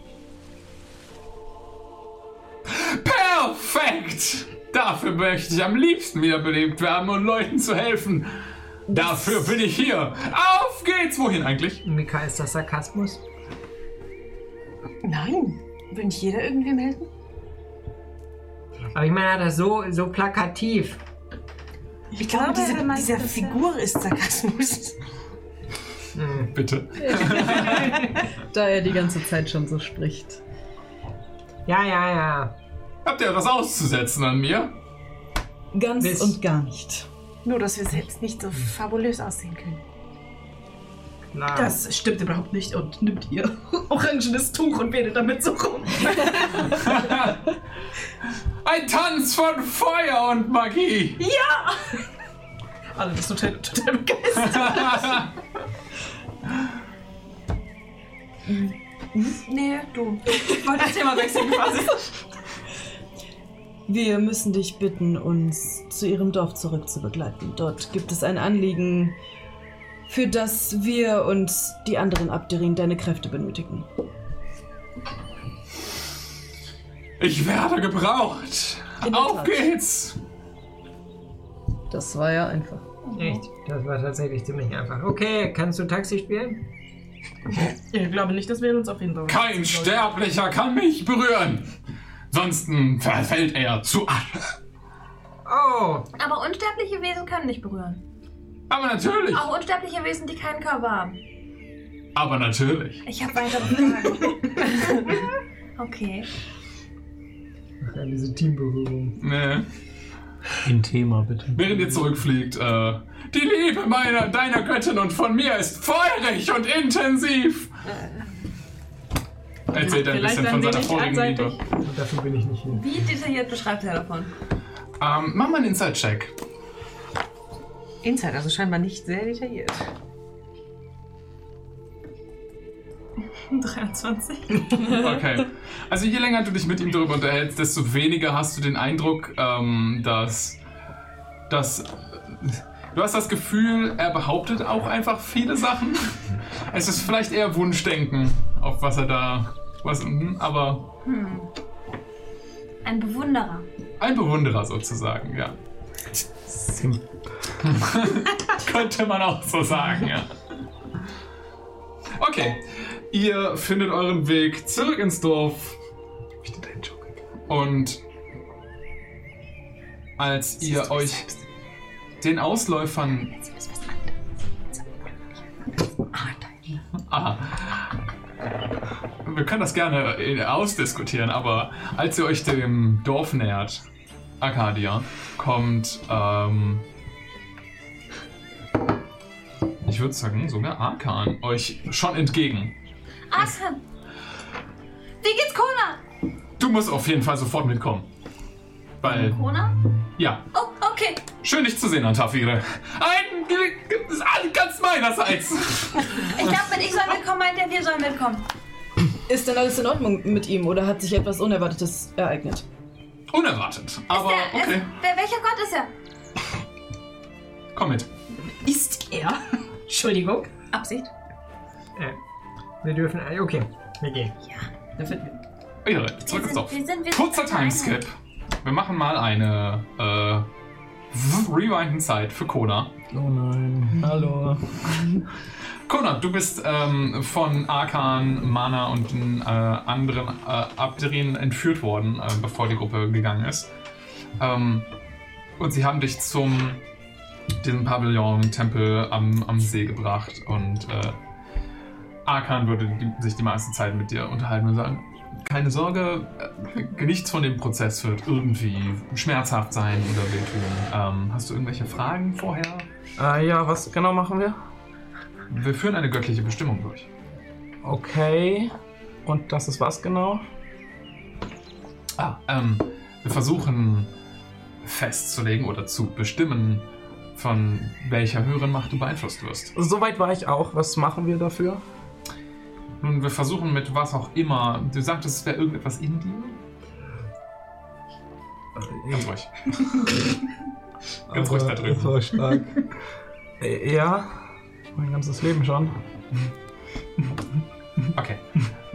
Perfekt! Dafür möchte ich am liebsten wiederbelebt werden und Leuten zu helfen. Dafür bin ich hier. Auf geht's! Wohin eigentlich? Mika, ist das Sarkasmus? Nein. Will nicht jeder irgendwie melden? Aber ich meine, das so, so plakativ. Ich glaube, glaube, er diese, meint dieser das, ja. Figur ist Sarkasmus. Bitte. Da er die ganze Zeit schon so spricht. Ja, ja, ja. Habt ihr etwas auszusetzen an mir? Ganz Bis- und gar nicht. Nur, dass wir selbst nicht so fabulös aussehen können. Klar. Das stimmt überhaupt nicht und nimmt ihr orangenes Tuch und betet damit so rum. Ein Tanz von Feuer und Magie. Ja! Alle das total, total begeistert. Nee, du. Ich wollte das Thema wechseln quasi. Wir müssen dich bitten, uns zu ihrem Dorf zurückzubegleiten. Dort gibt es ein Anliegen, für das wir und die anderen Abderin deine Kräfte benötigen. Ich werde gebraucht. Auf Tat. geht's. Das war ja einfach. Echt? Das war tatsächlich ziemlich einfach. Okay, kannst du Taxi spielen? Ich glaube nicht, dass wir uns auf jeden Fall. Kein Sterblicher kann mich berühren. Sonst verfällt er zu Asche. Oh, Aber unsterbliche Wesen können nicht berühren. Aber natürlich. Auch unsterbliche Wesen, die keinen Körper haben. Aber natürlich. Ich habe weitere Fragen. okay. Ach ja, diese Teamberührung. Nee. In Thema, bitte. Während ihr zurückfliegt, äh, die Liebe meiner, deiner Göttin und von mir ist feurig und intensiv. Erzählt ein Vielleicht bisschen von seiner vorigen Liebe. dafür bin ich nicht hier. Wie detailliert beschreibt er davon? Ähm, mach mal einen Inside-Check. Inside, also scheinbar nicht sehr detailliert. 23. Okay. Also je länger du dich mit ihm darüber unterhältst, desto weniger hast du den Eindruck, ähm, dass, dass du hast das Gefühl, er behauptet auch einfach viele Sachen. Es ist vielleicht eher Wunschdenken, auf was er da, was, mhm, aber Hm. Ein Bewunderer. ein Bewunderer sozusagen, ja. Simp. Könnte man auch so sagen, ja. Okay, ihr findet euren Weg zurück ins Dorf. Und als ihr euch den Ausläufern. Aha. Wir können das gerne äh, ausdiskutieren, aber als ihr euch dem Dorf nähert, Arcadia, kommt ähm, ich würde sagen, sogar Arkan euch schon entgegen. Arkan! Wie geht's Kona? Du musst auf jeden Fall sofort mitkommen. Weil, Kona? ja, Oh, okay. schön dich zu sehen, Antafire. Ein Glück ist alles ganz meinerseits. Ich glaube, wenn ich soll mitkommen, meint er, wir sollen mitkommen. Ist denn alles in Ordnung mit ihm oder hat sich etwas Unerwartetes ereignet? Unerwartet, aber ist der, okay, ist, wer, welcher Gott ist er? komm mit. Ist er? Entschuldigung. Absicht. Äh, Wir dürfen. äh, Okay, wir gehen. Irre, zurück ins sind- Dorf. wir sind- wir sind Kurzer. Timeskip. Wir machen mal eine äh, Rewind-Zeit für Kona. Oh nein. Hallo. Kona, du bist ähm, von Arkan, Mana und den äh, anderen äh, Abderinen entführt worden, äh, bevor die Gruppe gegangen ist. Ähm, und sie haben dich zum diesem Pavillon-Tempel am, am See gebracht und äh, Arkan würde die, sich die meiste Zeit mit dir unterhalten und sagen, keine Sorge, äh, nichts von dem Prozess wird irgendwie schmerzhaft sein oder wehtun. Ähm, hast du irgendwelche Fragen vorher? Äh, ja, was genau machen wir? Wir führen eine göttliche Bestimmung durch. Okay. Und das ist was genau? Ah, ähm, wir versuchen festzulegen oder zu bestimmen, von welcher höheren Macht du beeinflusst wirst. Soweit war ich auch. Was machen wir dafür? Nun, wir versuchen mit was auch immer. Du sagtest, es wäre irgendetwas in dir? Ganz ruhig. Ganz ruhig da drüben. So stark. Äh, ja, mein ganzes Leben schon. Okay.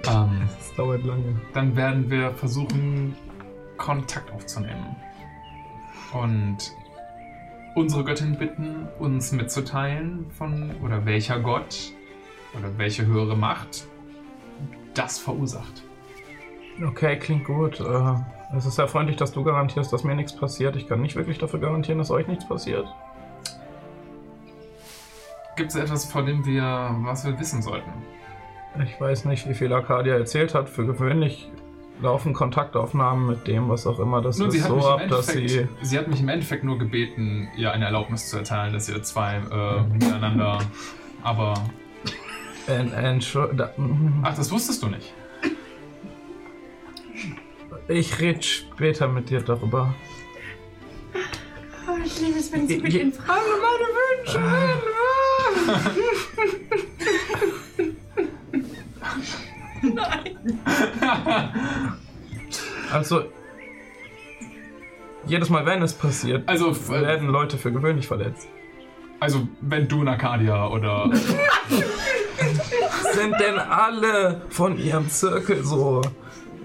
Ähm, Das dauert lange. dann werden wir versuchen, Kontakt aufzunehmen. Und unsere Göttin bitten, uns mitzuteilen, von oder welcher Gott oder welche höhere Macht das verursacht. Okay, klingt gut. Äh, es ist sehr freundlich, dass du garantierst, dass mir nichts passiert. Ich kann nicht wirklich dafür garantieren, dass euch nichts passiert. Gibt es etwas, vor dem wir, was wir wissen sollten? Ich weiß nicht, wie viel Arcadia erzählt hat. Für gewöhnlich laufen Kontaktaufnahmen mit dem, was auch immer das sie ist, so ab, dass sie. Sie hat mich im Endeffekt nur gebeten, ihr eine Erlaubnis zu erteilen, dass ihr zwei äh, miteinander. Aber. En- Entschu- da- Ach, das wusstest du nicht. Ich rede später mit dir darüber. Oh, ich liebe es, wenn sie mit den Frauen meine Wünsche Also, jedes Mal, wenn es passiert, Also, werden Leute für gewöhnlich verletzt. Also, wenn du in Arcadia oder. Sind denn alle von ihrem Zirkel so?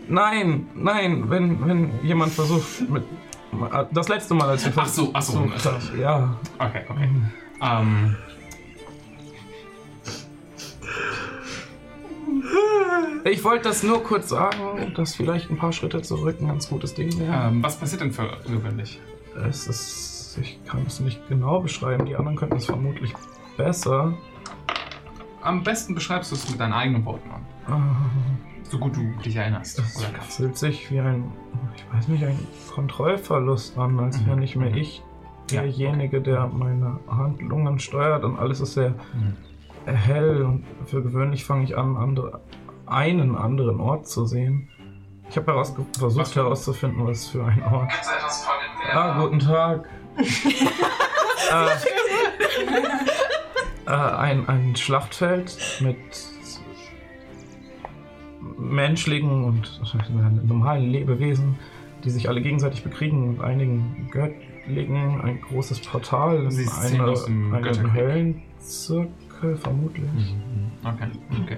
Nein, nein, wenn, wenn jemand versucht mit. Das letzte Mal, als wir Ach so, ach so, haben, Ja. Okay, okay. Ähm, Ich wollte das nur kurz sagen, dass vielleicht ein paar Schritte zurück ein ganz gutes Ding wäre. ähm, was passiert denn für gewöhnlich? Es ist. Ich kann es nicht genau beschreiben, die anderen könnten es vermutlich besser. Am besten beschreibst du es mit deinen eigenen Worten an. Ah, So gut du dich erinnerst. Kannst. fühlt sich wie ein, ich weiß nicht, ein Kontrollverlust an, als wäre Mhm. nicht mehr ich Ja, derjenige, der meine Handlungen steuert und alles ist sehr Mhm. hell und für gewöhnlich fange ich an, andere, einen anderen Ort zu sehen. Ich habe versucht Was herauszufinden, was für ein Ort. Kannst du etwas von den Ah, guten Tag. äh, äh, ein, ein Schlachtfeld mit menschlichen und normalen Lebewesen, die sich alle gegenseitig bekriegen und einigen Göttlichen. Ein großes Portal in Sie eine, aus dem einen. Höllenzirkel, vermutlich. Mhm. Okay, okay.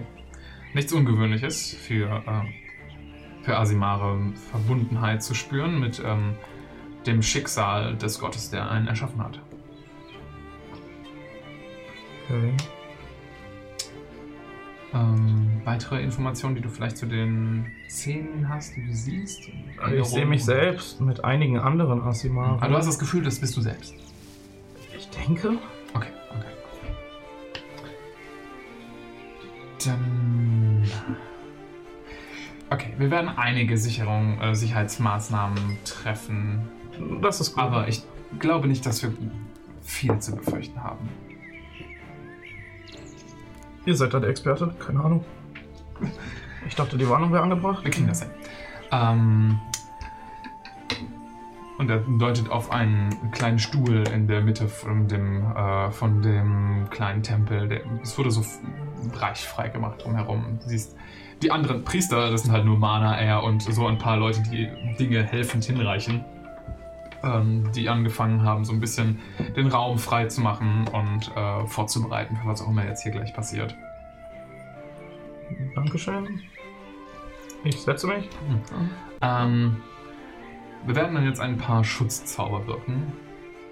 Nichts Ungewöhnliches für, ähm, für Asimare Verbundenheit zu spüren mit ähm, dem Schicksal des Gottes, der einen erschaffen hat. Okay. Ähm, weitere Informationen, die du vielleicht zu den Szenen hast, die du siehst? Ich sehe mich selbst mit einigen anderen Asimaren. Ah, du hast das Gefühl, das bist du selbst. ich denke. Okay, okay. Dann. Okay, wir werden einige Sicherung, äh, Sicherheitsmaßnahmen treffen, Das ist gut. aber ich glaube nicht, dass wir viel zu befürchten haben. Ihr seid da der Experte? Keine Ahnung. Ich dachte, die Warnung wäre angebracht. Wir kriegen das hin. Ähm, und er deutet auf einen kleinen Stuhl in der Mitte von dem, äh, von dem kleinen Tempel. Es wurde so f- Bereich frei gemacht drumherum. Du siehst die anderen Priester, das sind halt nur Mana, er und so ein paar Leute, die Dinge helfend hinreichen. Ähm, die angefangen haben, so ein bisschen den Raum frei zu machen und äh, vorzubereiten, für was auch immer jetzt hier gleich passiert. Dankeschön. Ich setze mich. Ähm, wir werden dann jetzt ein paar Schutzzauber wirken,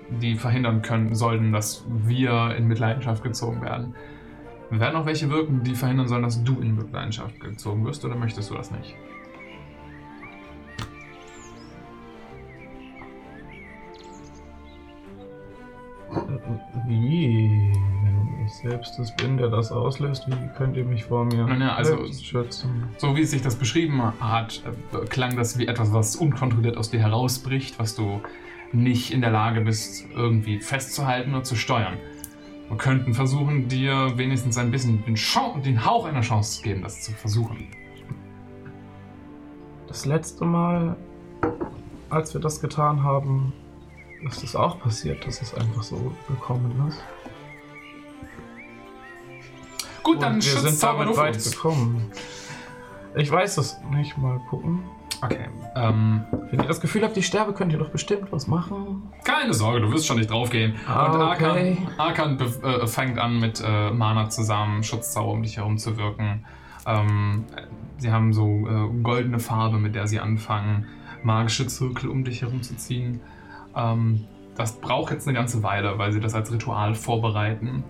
die verhindern können sollten, dass wir in Mitleidenschaft gezogen werden. Wir werden auch welche wirken, die verhindern sollen, dass du in Mitleidenschaft gezogen wirst, oder möchtest du das nicht? Wie? Wenn ich selbst es bin, der das auslöst, wie könnt ihr mich vor mir Naja, also- schützen? So wie es sich das beschrieben hat, äh, klang das wie etwas, was unkontrolliert aus dir herausbricht, was du nicht in der Lage bist, irgendwie festzuhalten oder zu steuern. Wir könnten versuchen, dir wenigstens ein bisschen den, Chan- den Hauch einer Chance zu geben, das zu versuchen. Das letzte Mal, als wir das getan haben, ist es auch passiert, dass es einfach so gekommen ist. Gut, dann Und wir sind Schutzzauber damit weit uns. gekommen. Ich weiß es nicht. Mal gucken. Okay. Ähm, Wenn ihr das Gefühl habt, ich sterbe, könnt ihr doch bestimmt was machen. keine Sorge, du wirst schon nicht draufgehen. Ah, Und okay. Arkan, Arkan bef- äh, fängt an, mit äh, Mana zusammen Schutzzauber um dich herum zu wirken. Ähm, sie haben so äh, goldene Farbe, mit der sie anfangen, magische Zirkel um dich herum zu ziehen. Ähm, das braucht jetzt eine ganze Weile, weil sie das als Ritual vorbereiten.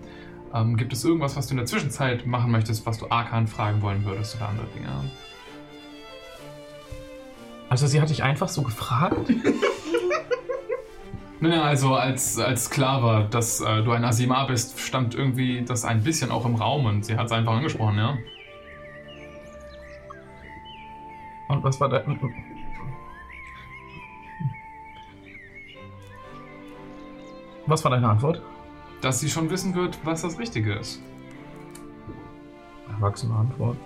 Ähm, gibt es irgendwas, was du in der Zwischenzeit machen möchtest, was du Arkan fragen wollen würdest oder andere Dinge? Also sie hat dich einfach so gefragt? Naja, also als, als klar war, dass äh, du ein Asima bist, stand irgendwie das ein bisschen auch im Raum und sie hat es einfach angesprochen, ja. Und was war da? Was war deine Antwort? Dass sie schon wissen wird, was das Richtige ist. Erwachsene Antwort.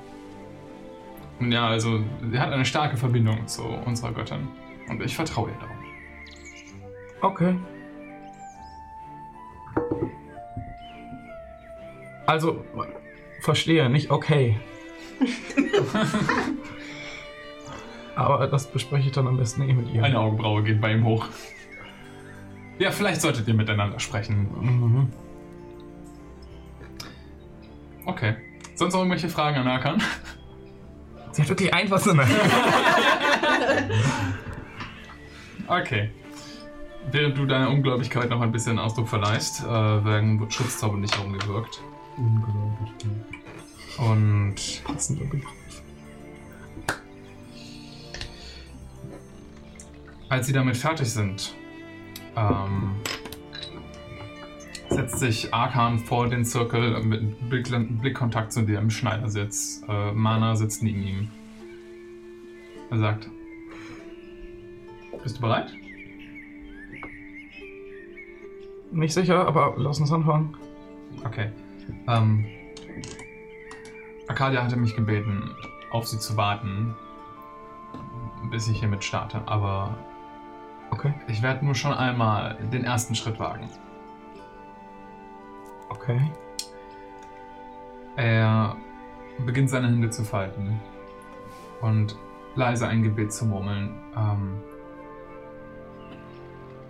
Ja, also sie hat eine starke Verbindung zu unserer Göttin. Und ich vertraue ihr darum. Okay. Also, verstehe, nicht okay. Aber das bespreche ich dann am besten eh mit ihr. Eine Augenbraue geht bei ihm hoch. Ja, vielleicht solltet ihr miteinander sprechen. Mhm. Okay. Sonst noch irgendwelche Fragen an Arkan? Sie hat wirklich einfach so eine. Okay. Während du deiner Ungläubigkeit noch ein bisschen Ausdruck verleihst, äh, werden Schutzzauber um dich herum gewirkt. Unglaublich. Und Passender Begriff. als sie damit fertig sind, ähm, setzt sich Arkan vor den Zirkel mit Blick, Blickkontakt zu dir im Schneidersitz. Äh, Mana sitzt neben ihm. Er sagt: Bist du bereit? Nicht sicher, aber lass uns anfangen. Okay. Ähm, Arcadia hatte mich gebeten, auf sie zu warten, bis ich hiermit starte, aber Okay. ich werde nur schon einmal den ersten Schritt wagen. Okay. Er beginnt seine Hände zu falten und leise ein Gebet zu murmeln. Ähm,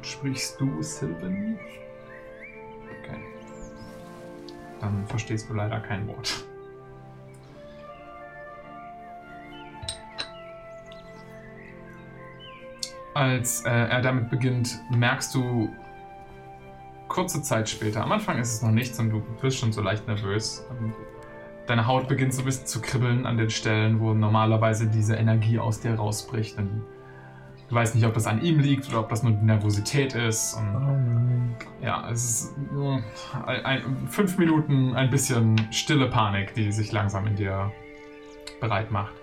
sprichst du Sylvan? Okay. Dann verstehst du leider kein Wort. Als äh, er damit beginnt, merkst du kurze Zeit später, am Anfang ist es noch nichts und du bist schon so leicht nervös. Deine Haut beginnt so ein bisschen zu kribbeln an den Stellen, wo normalerweise diese Energie aus dir rausbricht. Und du weißt nicht, ob das an ihm liegt oder ob das nur die Nervosität ist. Oh Und nein. ja, es ist nur ein, ein, fünf Minuten ein bisschen stille Panik, die sich langsam in dir bereit macht.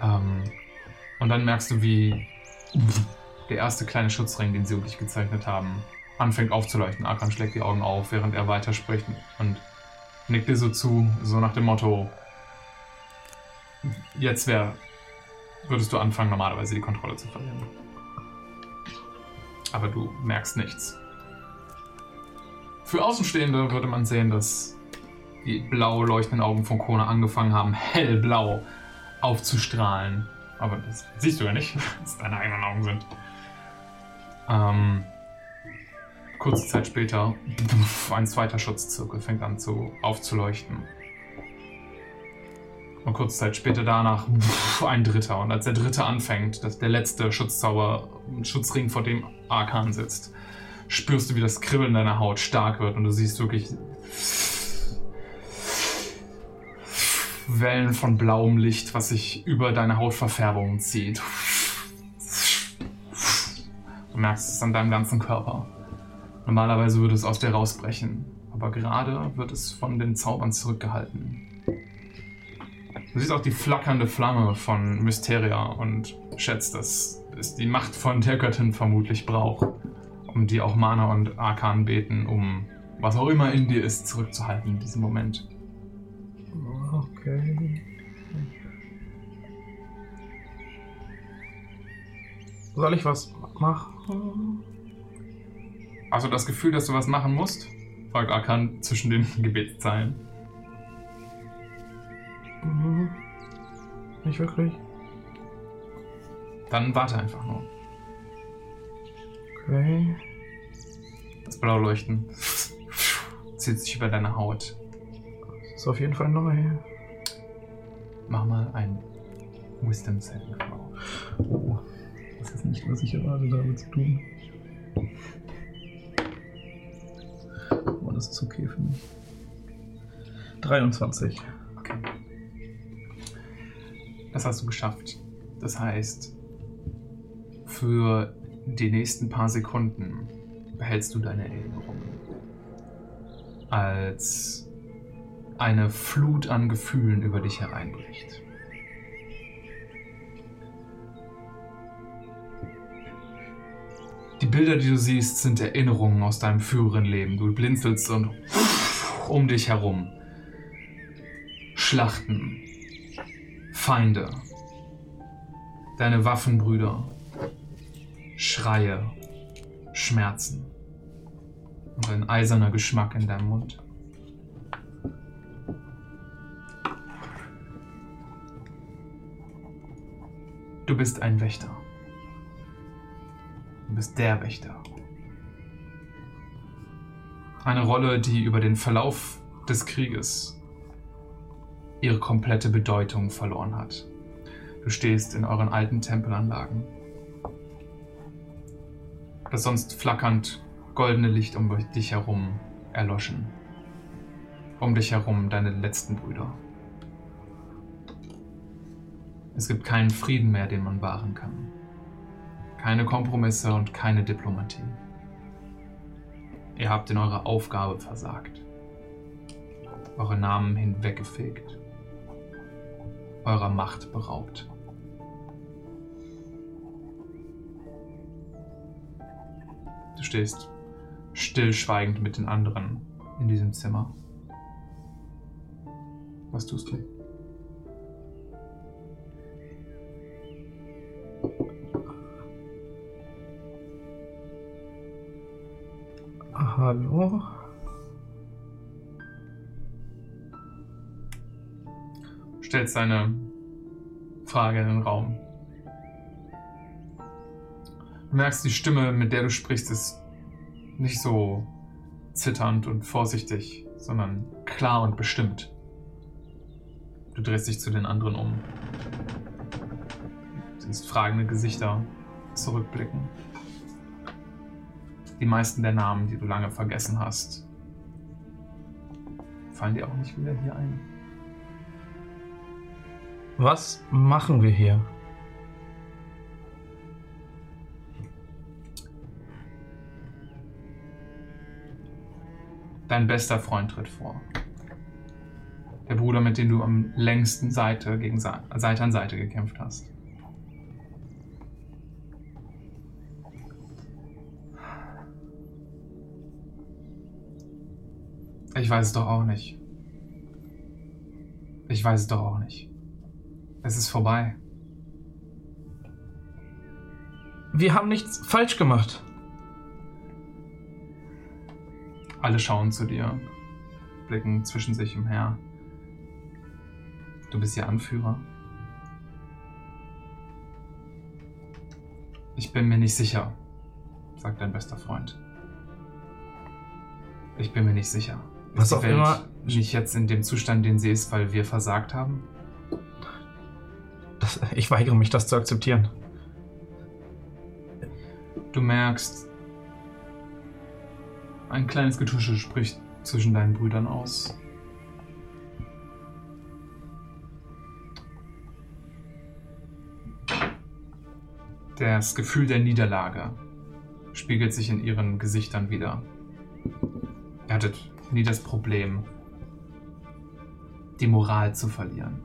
Ähm, und dann merkst du, wie der erste kleine Schutzring, den sie um dich gezeichnet haben, anfängt aufzuleuchten. Akram schlägt die Augen auf, während er weiterspricht und nickt dir so zu, so nach dem Motto: Jetzt wär, würdest du anfangen, normalerweise die Kontrolle zu verlieren. Aber du merkst nichts. Für Außenstehende würde man sehen, dass die blau leuchtenden Augen von Kona angefangen haben, hellblau aufzustrahlen. Aber das siehst du ja nicht, es deine eigenen Augen sind. Ähm, kurze Zeit später, ein zweiter Schutzzirkel fängt an zu aufzuleuchten. Und kurze Zeit später danach ein dritter. Und als der dritte anfängt, dass der letzte Schutzzauber, Schutzring vor dem Arkan sitzt, spürst du, wie das Kribbeln deiner Haut stark wird und du siehst wirklich Wellen von blauem Licht, was sich über deine Hautverfärbung zieht. Du merkst es an deinem ganzen Körper. Normalerweise würde es aus dir rausbrechen, aber gerade wird es von den Zaubern zurückgehalten. Du siehst auch die flackernde Flamme von Mysteria und schätzt, dass es die Macht von der Göttin vermutlich braucht, um die auch Mana und Arkan beten, um was auch immer in dir ist, zurückzuhalten in diesem Moment. Okay. Soll ich was machen? Hast du das Gefühl, dass du was machen musst? fragt Arkan zwischen den Gebetszeilen. Mhm. Nicht wirklich. Dann warte einfach nur. Okay. Das Blauleuchten zieht sich über deine Haut. Ist auf jeden Fall neu. Mach mal ein Wisdom Saving Throw. Oh. Das ist nicht, was ich erwartet habe zu tun. Aber das ist okay für mich. 23. Okay. Das hast du geschafft. Das heißt, für die nächsten paar Sekunden behältst du deine Erinnerungen. Als eine Flut an Gefühlen über dich hereinbricht. Die Bilder, die du siehst, sind Erinnerungen aus deinem früheren Leben. Du blinzelst und um dich herum. Schlachten, Feinde, deine Waffenbrüder, Schreie, Schmerzen und ein eiserner Geschmack in deinem Mund. Du bist ein Wächter. Du bist der Wächter. Eine Rolle, die über den Verlauf des Krieges ihre komplette Bedeutung verloren hat. Du stehst in euren alten Tempelanlagen. Das sonst flackernd goldene Licht um dich herum erloschen. Um dich herum deine letzten Brüder. Es gibt keinen Frieden mehr, den man wahren kann. Keine Kompromisse und keine Diplomatie. Ihr habt in eurer Aufgabe versagt. Eure Namen hinweggefegt. Eurer Macht beraubt. Du stehst stillschweigend mit den anderen in diesem Zimmer. Was tust du? Hallo? stellst seine Frage in den Raum. Du merkst, die Stimme, mit der du sprichst, ist nicht so zitternd und vorsichtig, sondern klar und bestimmt. Du drehst dich zu den anderen um. Siehst fragende Gesichter zurückblicken. Die meisten der Namen, die du lange vergessen hast, fallen dir auch nicht wieder hier ein. Was machen wir hier? Dein bester Freund tritt vor. Der Bruder, mit dem du am längsten Seite, gegen Seite, an Seite gekämpft hast. Ich weiß es doch auch nicht. Ich weiß es doch auch nicht. Es ist vorbei. Wir haben nichts falsch gemacht. Alle schauen zu dir, blicken zwischen sich umher. Du bist ihr Anführer. Ich bin mir nicht sicher, sagt dein bester Freund. Ich bin mir nicht sicher. Was auch Welt immer- nicht jetzt in dem Zustand, den sie ist, weil wir versagt haben? Das, ich weigere mich, das zu akzeptieren. Du merkst, ein kleines Getusche spricht zwischen deinen Brüdern aus. Das Gefühl der Niederlage spiegelt sich in ihren Gesichtern wieder. Ihr hattet nie das Problem, die Moral zu verlieren,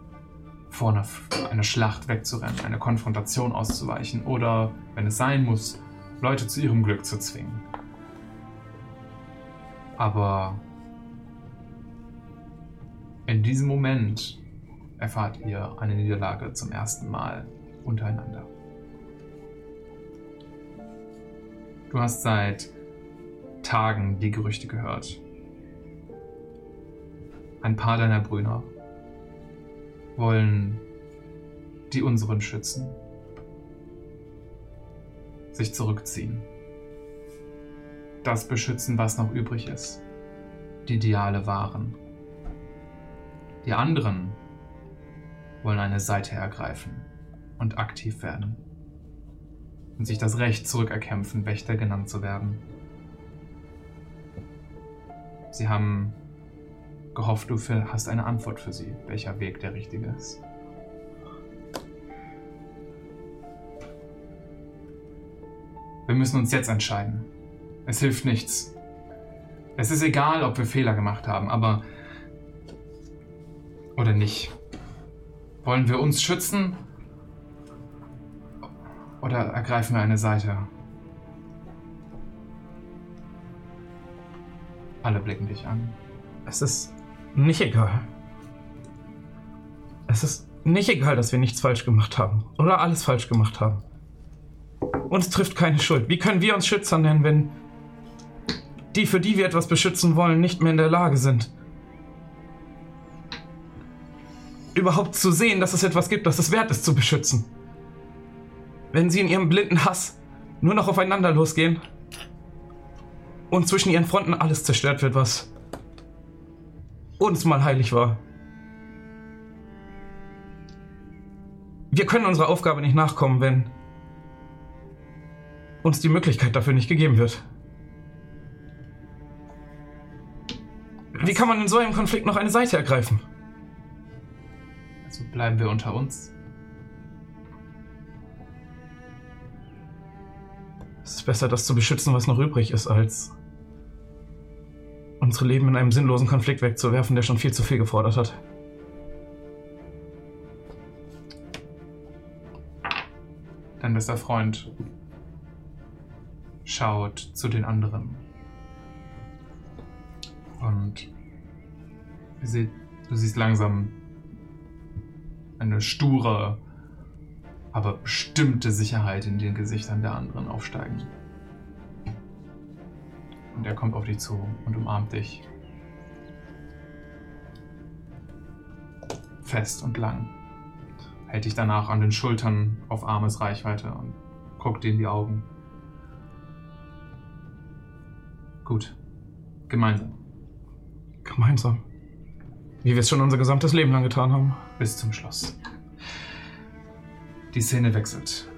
vor einer, einer Schlacht wegzurennen, eine Konfrontation auszuweichen oder, wenn es sein muss, Leute zu ihrem Glück zu zwingen. Aber in diesem Moment erfahrt ihr eine Niederlage zum ersten Mal untereinander. Du hast seit Tagen die Gerüchte gehört. Ein paar deiner Brüder wollen die unseren schützen, sich zurückziehen, das beschützen, was noch übrig ist, die Ideale wahren. Die anderen wollen eine Seite ergreifen und aktiv werden und sich das Recht zurückerkämpfen, Wächter genannt zu werden. Sie haben gehofft, du hast eine Antwort für sie, welcher Weg der richtige ist. Wir müssen uns jetzt entscheiden. Es hilft nichts. Es ist egal, ob wir Fehler gemacht haben, aber... Oder nicht. Wollen wir uns schützen? Oder ergreifen wir eine Seite? Alle blicken dich an. Es ist nicht egal. Es ist nicht egal, dass wir nichts falsch gemacht haben. Oder alles falsch gemacht haben. Uns trifft keine Schuld. Wie können wir uns Schützer nennen, wenn die, für die wir etwas beschützen wollen, nicht mehr in der Lage sind? Überhaupt zu sehen, dass es etwas gibt, das es wert ist zu beschützen. Wenn sie in ihrem blinden Hass nur noch aufeinander losgehen und zwischen ihren Fronten alles zerstört wird, was uns mal heilig war. Wir können unserer Aufgabe nicht nachkommen, wenn uns die Möglichkeit dafür nicht gegeben wird. Wie kann man in so einem Konflikt noch eine Seite ergreifen? Also bleiben wir unter uns. Es ist besser, das zu beschützen, was noch übrig ist, als unsere Leben in einem sinnlosen Konflikt wegzuwerfen, der schon viel zu viel gefordert hat. Dein bester Freund schaut zu den anderen. Und du siehst langsam eine sture, aber bestimmte Sicherheit in den Gesichtern der anderen aufsteigen. Und er kommt auf dich zu und umarmt dich. Fest und lang. Hält dich danach an den Schultern auf Armesreichweite und guckt dir in die Augen. Gut. Gemeinsam. Gemeinsam. Wie wir es schon unser gesamtes Leben lang getan haben. Bis zum Schluss. Die Szene wechselt.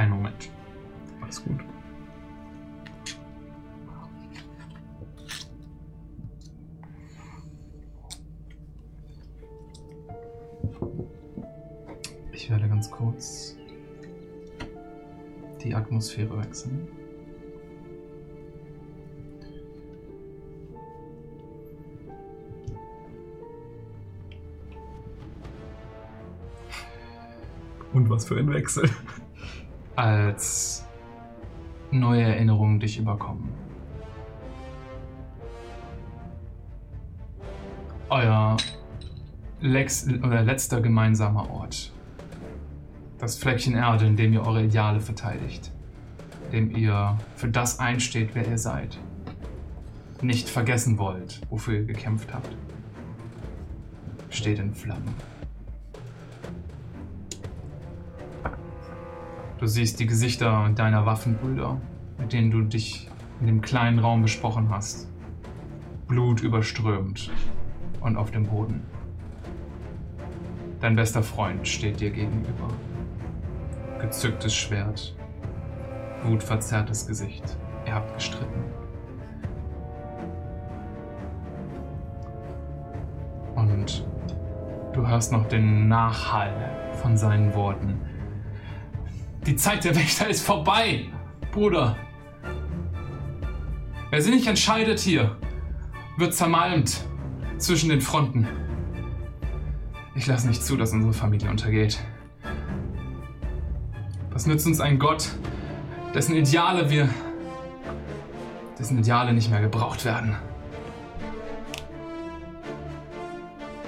Einen Moment. Alles gut. Ich werde ganz kurz die Atmosphäre wechseln. Und was für ein Wechsel. Als neue Erinnerungen dich überkommen. Euer Lex letzter gemeinsamer Ort. Das Fleckchen Erde, in dem ihr eure Ideale verteidigt. In dem ihr für das einsteht, wer ihr seid. Nicht vergessen wollt, wofür ihr gekämpft habt. Steht in Flammen. Du siehst die Gesichter deiner Waffenbrüder, mit denen du dich in dem kleinen Raum besprochen hast. Blut überströmt und auf dem Boden. Dein bester Freund steht dir gegenüber. Gezücktes Schwert, wutverzerrtes Gesicht. Ihr habt gestritten. Und du hörst noch den Nachhall von seinen Worten. Die Zeit der Wächter ist vorbei, Bruder. Wer sich nicht entscheidet hier, wird zermalmt zwischen den Fronten. Ich lasse nicht zu, dass unsere Familie untergeht. Was nützt uns ein Gott, dessen Ideale wir. dessen Ideale nicht mehr gebraucht werden?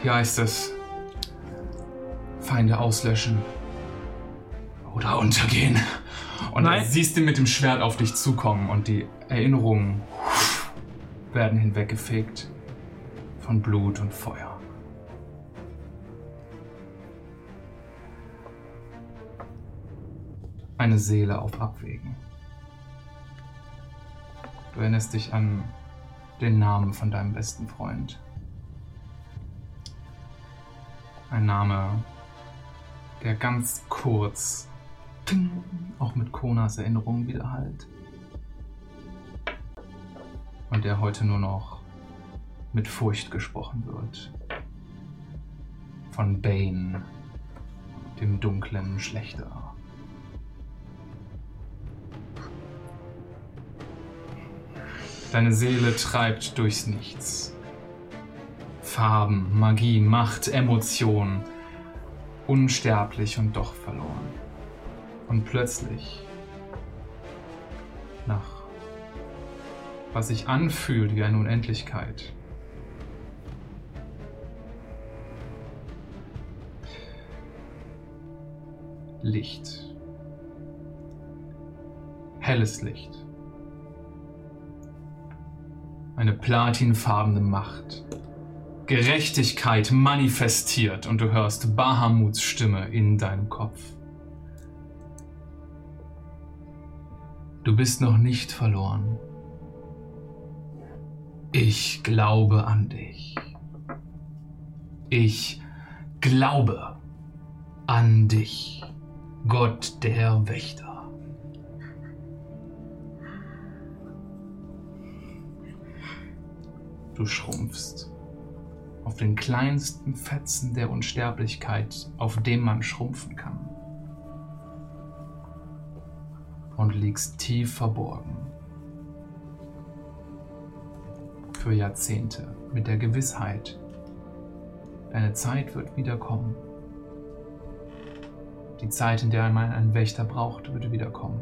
Hier heißt es: Feinde auslöschen oder untergehen. Und Nein. dann siehst du mit dem Schwert auf dich zukommen und die Erinnerungen werden hinweggefegt von Blut und Feuer. Eine Seele auf Abwägen. Du erinnerst dich an den Namen von deinem besten Freund. Ein Name, der ganz kurz auch mit Konas Erinnerungen widerhallt. Und der heute nur noch mit Furcht gesprochen wird. Von Bane, dem dunklen Schlechter. Deine Seele treibt durchs Nichts. Farben, Magie, Macht, Emotionen. Unsterblich und doch verloren. Und plötzlich, nach was sich anfühlt wie eine Unendlichkeit, Licht. Helles Licht. Eine platinfarbene Macht. Gerechtigkeit manifestiert und du hörst Bahamuts Stimme in deinem Kopf. Du bist noch nicht verloren. Ich glaube an dich. Ich glaube an dich, Gott der Wächter. Du schrumpfst auf den kleinsten Fetzen der Unsterblichkeit, auf dem man schrumpfen kann. Und liegst tief verborgen. Für Jahrzehnte mit der Gewissheit, deine Zeit wird wiederkommen. Die Zeit, in der man einen Wächter braucht, würde wiederkommen.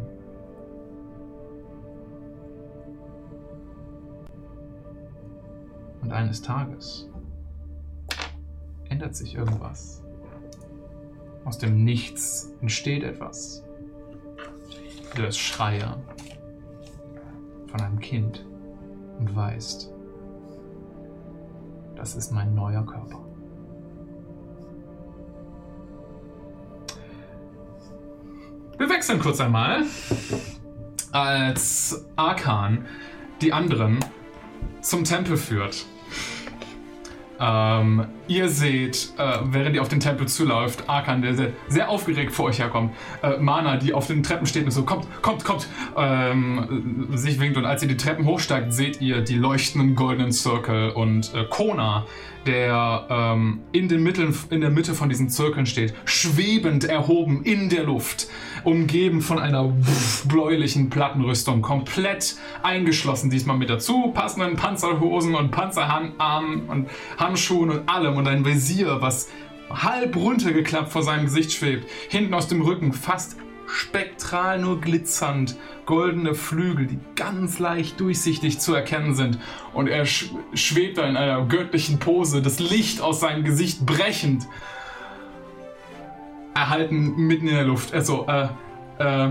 Und eines Tages ändert sich irgendwas. Aus dem Nichts entsteht etwas. Du hörst Schreie von einem Kind und weißt, das ist mein neuer Körper. Wir wechseln kurz einmal. Als Arkan die anderen zum Tempel führt. Ähm, ihr seht, äh, während ihr auf den Tempel zuläuft, Arkan, der sehr, sehr aufgeregt vor euch herkommt. Äh, Mana, die auf den Treppen steht und so, kommt, kommt, kommt, ähm, sich winkt. Und als ihr die Treppen hochsteigt, seht ihr die leuchtenden goldenen Circle und äh, Kona, der ähm, in, den Mitteln, in der Mitte von diesen Zirkeln steht, schwebend erhoben in der Luft, umgeben von einer bläulichen Plattenrüstung, komplett eingeschlossen, diesmal mit dazu passenden Panzerhosen und Panzerarmen und Handschuhen und allem. Und ein Visier, was halb runtergeklappt vor seinem Gesicht schwebt, hinten aus dem Rücken fast spektral nur glitzernd, goldene Flügel, die ganz leicht durchsichtig zu erkennen sind. Und er sch schwebt da in einer göttlichen Pose, das Licht aus seinem Gesicht brechend. Erhalten mitten in der Luft. Also, äh, äh,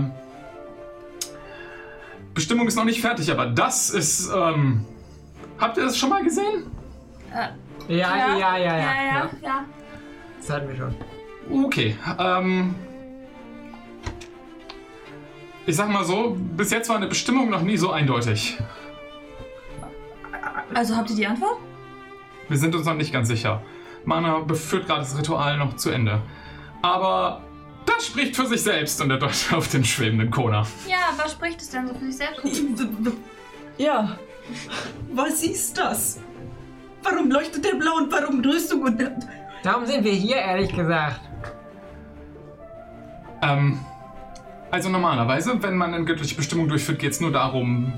Bestimmung ist noch nicht fertig, aber das ist, ähm, habt ihr das schon mal gesehen? Ja, ja, ja, ja. ja, ja, ja. ja. Das hatten wir schon. Okay, ähm. Ich sag mal so, bis jetzt war eine Bestimmung noch nie so eindeutig. Also habt ihr die Antwort? Wir sind uns noch nicht ganz sicher. Mana beführt gerade das Ritual noch zu Ende. Aber das spricht für sich selbst und er deutet auf den schwebenden Kona. Ja, was spricht es denn so für sich selbst? Ja, Was ist das? Warum leuchtet der blau und warum Rüstung und. Darum sind wir hier, ehrlich gesagt. Ähm, also normalerweise, wenn man eine göttliche Bestimmung durchführt, geht es nur darum,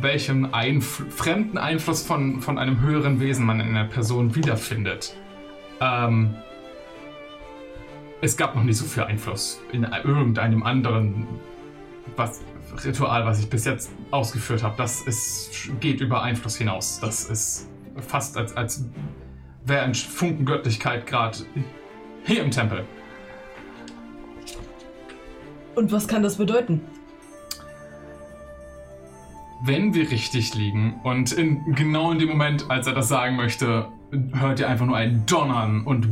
welchen Einf fremden Einfluss von, von einem höheren Wesen man in einer Person wiederfindet. Ähm, es gab noch nicht so viel Einfluss in irgendeinem anderen was, Ritual, was ich bis jetzt ausgeführt habe. Das ist, geht über Einfluss hinaus. Das ist fast als, als wäre ein Funken Göttlichkeit gerade hier im Tempel. Und was kann das bedeuten? Wenn wir richtig liegen und in, genau in dem Moment, als er das sagen möchte, hört ihr einfach nur ein Donnern und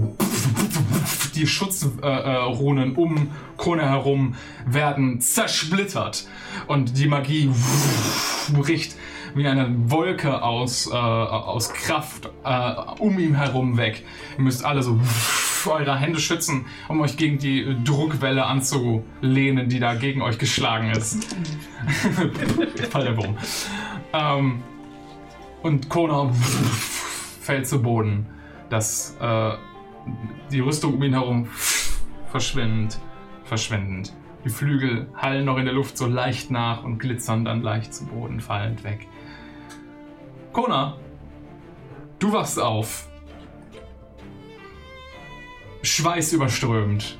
die Schutzrunen Runen um Krone herum werden zersplittert und die Magie bricht wie eine Wolke aus, äh, aus Kraft äh, um ihn herum weg. Ihr müsst alle so eure Hände schützen, um euch gegen die Druckwelle anzulehnen, die da gegen euch geschlagen ist. Fall der Wurm. Ähm, und Kona fällt zu Boden. Das, äh, die Rüstung um ihn herum verschwindet, verschwindend. Die Flügel hallen noch in der Luft so leicht nach und glitzern dann leicht zu Boden fallend weg. Kona, du wachst auf. Schweiß überströmt.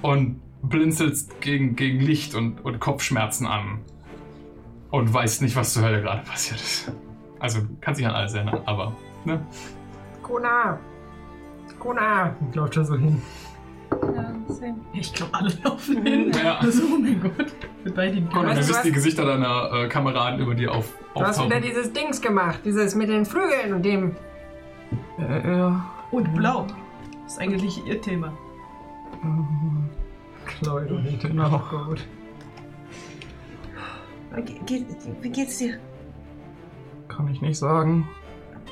Und blinzelst gegen, gegen Licht und, und Kopfschmerzen an. Und weißt nicht, was zur Hölle gerade passiert ist. Also, kannst dich an alles erinnern, aber, ne? Kona! Kona! Läuft da so hin. Ja, same. Ich glaube, alle laufen hin. Ja. Also, oh mein Gott. Mit beiden Kona, du siehst was? die Gesichter deiner äh, Kameraden über dir auf, Du hast wieder dieses Dings gemacht. Dieses mit den Flügeln und dem. Äh, ja. Und blau. Das ist eigentlich ihr Thema. Du nicht Genau. gut. Ge- ge- Wie geht's dir? Kann ich nicht sagen.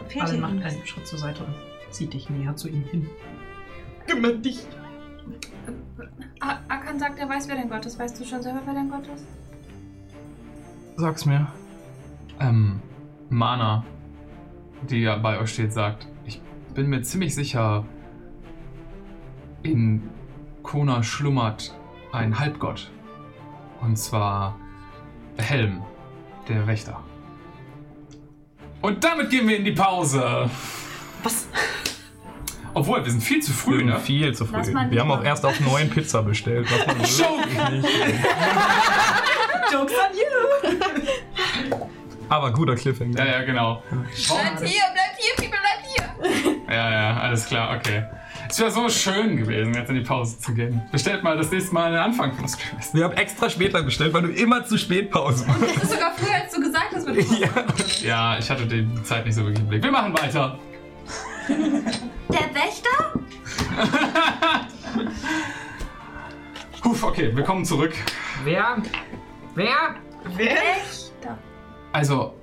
Fehlt Alle macht einen Schritt zur Seite und zieht dich näher zu ihm hin. Kümmer dich. Akan sagt, er weiß, wer dein Gott ist. Weißt du schon selber, wer dein Gott ist? Sag's mir. Ähm, Mana, die ja bei euch steht, sagt, ich bin mir ziemlich sicher, in Kona schlummert ein Halbgott. Und zwar Helm, der Wächter. Und damit gehen wir in die Pause. Was? Obwohl, wir sind viel zu Wir früh, sind ne? viel zu früh. Wir haben auch erst auf neun Pizza bestellt. Was man Joke! nicht. Jokes on you! Aber guter Cliffhanger. Ja, ja, genau. Bleibt hier, bleibt hier, People, bleibt hier! Ja, ja, alles klar, okay. Es wäre so schön gewesen, jetzt in die Pause zu gehen. Bestellt mal das nächste Mal den Anfang von Stream. Wir haben extra später bestellt, weil du immer zu spät Pause machst. Das ist sogar früher, als du gesagt hast, mit ja. Ja, ich hatte die Zeit nicht so wirklich im Blick. Wir machen weiter. Der Wächter? Puh, okay, wir kommen zurück. Wer? Wer? Wächter. Also,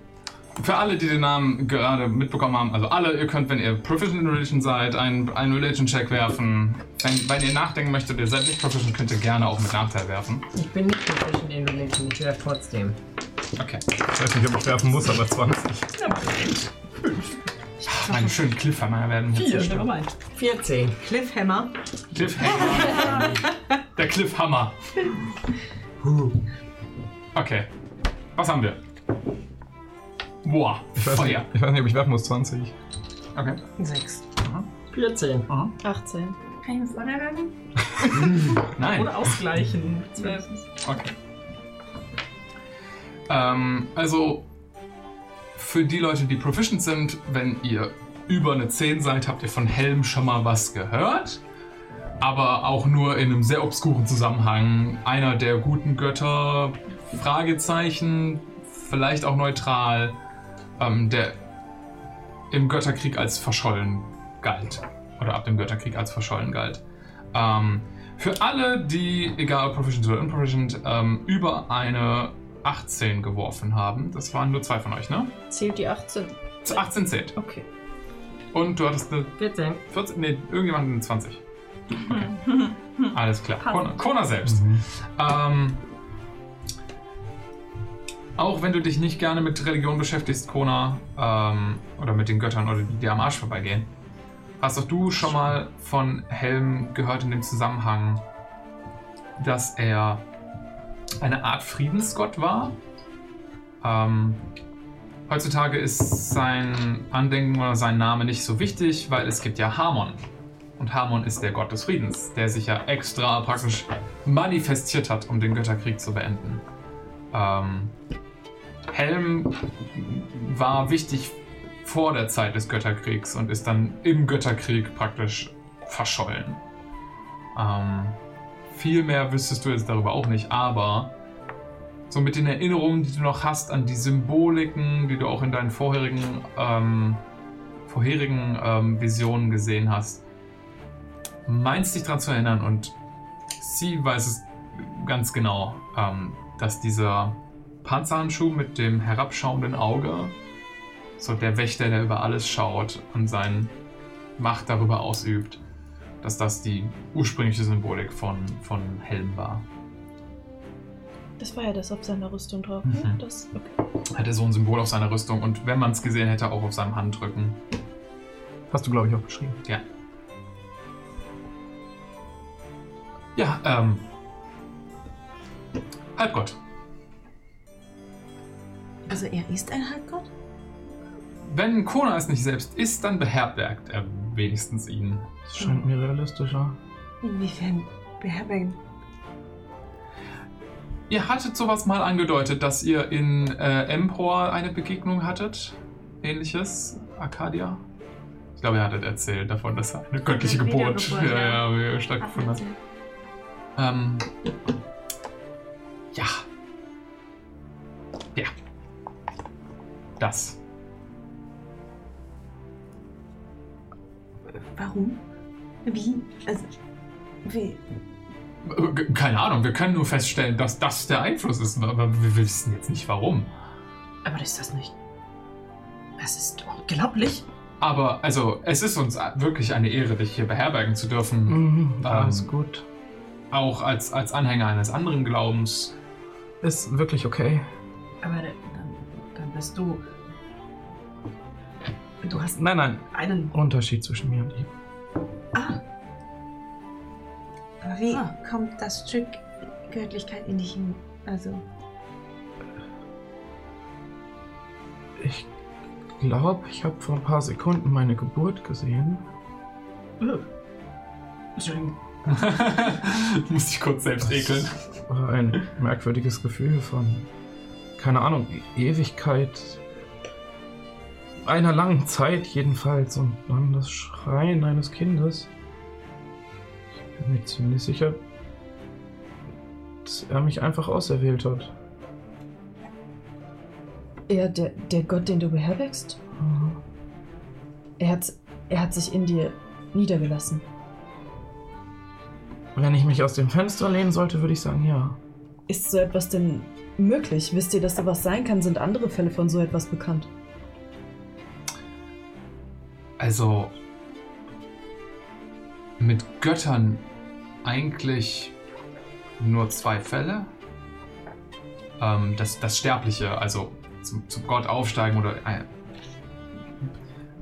für alle, die den Namen gerade mitbekommen haben, also alle, ihr könnt, wenn ihr Proficient in Religion seid, einen, einen Religion-Check werfen. Wenn, wenn ihr nachdenken möchtet, ihr seid nicht Proficient, könnt ihr gerne auch mit Nachteil werfen. Ich bin nicht proficient in Religion, ich werfe trotzdem. Okay. Ich weiß nicht, ob ich werfen muss, aber 20. Meine schönen Cliffhanger werden jetzt Vier, zerstört. nevermind. 14. Cliffhammer. Cliffhanger. Der Cliffhammer. Okay. Was haben wir? Boah, Ich weiß, nicht, Feuer. ich weiß nicht, ob ich werfen muss. 20. Okay. Sechs. 14. 18. Kann ich vorher sagen? Nein. Oder ausgleichen. Okay. Ähm, also, für die Leute, die proficient sind, wenn ihr über eine 10 seid, habt ihr von Helm schon mal was gehört. Aber auch nur in einem sehr obskuren Zusammenhang. Einer der guten Götter, Fragezeichen, vielleicht auch neutral, ähm, der im Götterkrieg als verschollen galt. Oder ab dem Götterkrieg als verschollen galt. Ähm, Für alle, die, egal ob proficient oder unproficient, ähm, über eine 18 geworfen haben, das waren nur zwei von euch, ne? Zählt die 18. 18 zählt. Okay. Und du hattest eine 14. 14, nee, irgendjemand eine 20. Okay. Alles klar. Kona, Kona selbst. Mhm. Ähm, auch wenn du dich nicht gerne mit Religion beschäftigst, Kona, ähm, oder mit den Göttern oder die dir am Arsch vorbeigehen, hast auch du schon mal von Helm gehört in dem Zusammenhang, dass er eine Art Friedensgott war. Ähm, heutzutage ist sein Andenken oder sein Name nicht so wichtig, weil es gibt ja Harmon. Und Harmon ist der Gott des Friedens, der sich ja extra praktisch manifestiert hat, um den Götterkrieg zu beenden. Ähm, Helm war wichtig vor der Zeit des Götterkriegs und ist dann im Götterkrieg praktisch verschollen. Ähm, viel mehr wüsstest du jetzt darüber auch nicht, aber so mit den Erinnerungen, die du noch hast an die Symboliken, die du auch in deinen vorherigen, ähm, vorherigen ähm, Visionen gesehen hast, meinst dich daran zu erinnern und sie weiß es ganz genau, ähm, dass dieser Panzerhandschuh mit dem herabschauenden Auge, so der Wächter, der über alles schaut und seine Macht darüber ausübt, dass das die ursprüngliche Symbolik von, von Helm war. Das war ja das auf seiner Rüstung drauf. Mhm. Ne? Das, okay. Hatte so ein Symbol auf seiner Rüstung und wenn man es gesehen hätte, auch auf seinem Handrücken. Hast du, glaube ich, auch beschrieben. Ja. Ja, ähm. Halbgott. Also er ist ein Halbgott? Wenn Kona es nicht selbst ist, dann beherbergt er wenigstens ihn. Das scheint mir realistischer. Inwiefern beherbergen? Ihr hattet sowas mal angedeutet, dass ihr in äh, Empor eine Begegnung hattet. Ähnliches. Arcadia. Ich glaube, ihr hattet erzählt davon, dass eine göttliche Geburt ja. ja, stattgefunden hat. Ähm. Ja. Ja. Das. Warum? Wie? Also, wie? Äh, Keine Ahnung, wir können nur feststellen, dass das der Einfluss ist, aber wir wissen jetzt nicht warum. Aber ist das nicht. Das ist unglaublich. Aber, also, es ist uns wirklich eine Ehre, dich hier beherbergen zu dürfen. Mhm, alles Ähm, gut. Auch als, als Anhänger eines anderen Glaubens. Ist wirklich okay. Aber dann, dann bist du. Du hast Nein, nein. einen. Unterschied zwischen mir und ihm. Ah. Aber wie Ah. kommt das Stück Göttlichkeit in dich hin? Also, Ich glaube, ich habe vor ein paar Sekunden meine Geburt gesehen. Oh. Entschuldigung. Muss ich kurz selbst ekeln. War ein merkwürdiges Gefühl von, keine Ahnung, Ewigkeit. Einer langen Zeit jedenfalls und dann das Schreien eines Kindes. Ich bin mir ziemlich sicher, dass er mich einfach auserwählt hat. Er, der, der Gott, den du beherbergst, Mhm. er hat, er hat sich in dir niedergelassen. Wenn ich mich aus dem Fenster lehnen sollte, würde ich sagen, ja. Ist so etwas denn möglich? Wisst ihr, dass sowas sein kann? Sind andere Fälle von so etwas bekannt? Also, mit Göttern eigentlich nur zwei Fälle. Ähm, das, das Sterbliche, also zum, zum Gott aufsteigen oder ein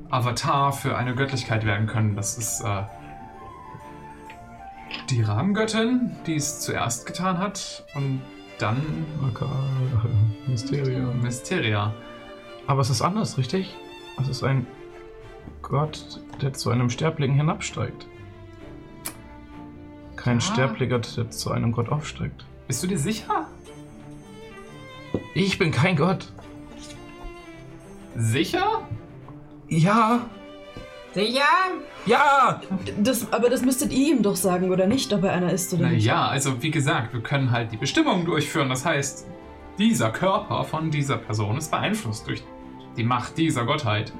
Avatar für eine Göttlichkeit werden können, das ist äh, die Rahmengöttin, die es zuerst getan hat und dann Okay, Mysterium. Mysteria. Aber es ist anders, richtig? Es ist ein Gott, der zu einem Sterblichen hinabsteigt. Kein Ja. Sterblicher, der zu einem Gott aufsteigt. Bist du dir sicher? Ich bin kein Gott. Sicher? Ja, Sicher? ja! Das, aber das müsstet ihr ihm doch sagen, oder nicht, ob er einer ist oder nicht. Naja, also wie gesagt, wir können halt die Bestimmung durchführen. Das heißt, dieser Körper von dieser Person ist beeinflusst durch die Macht dieser Gottheit.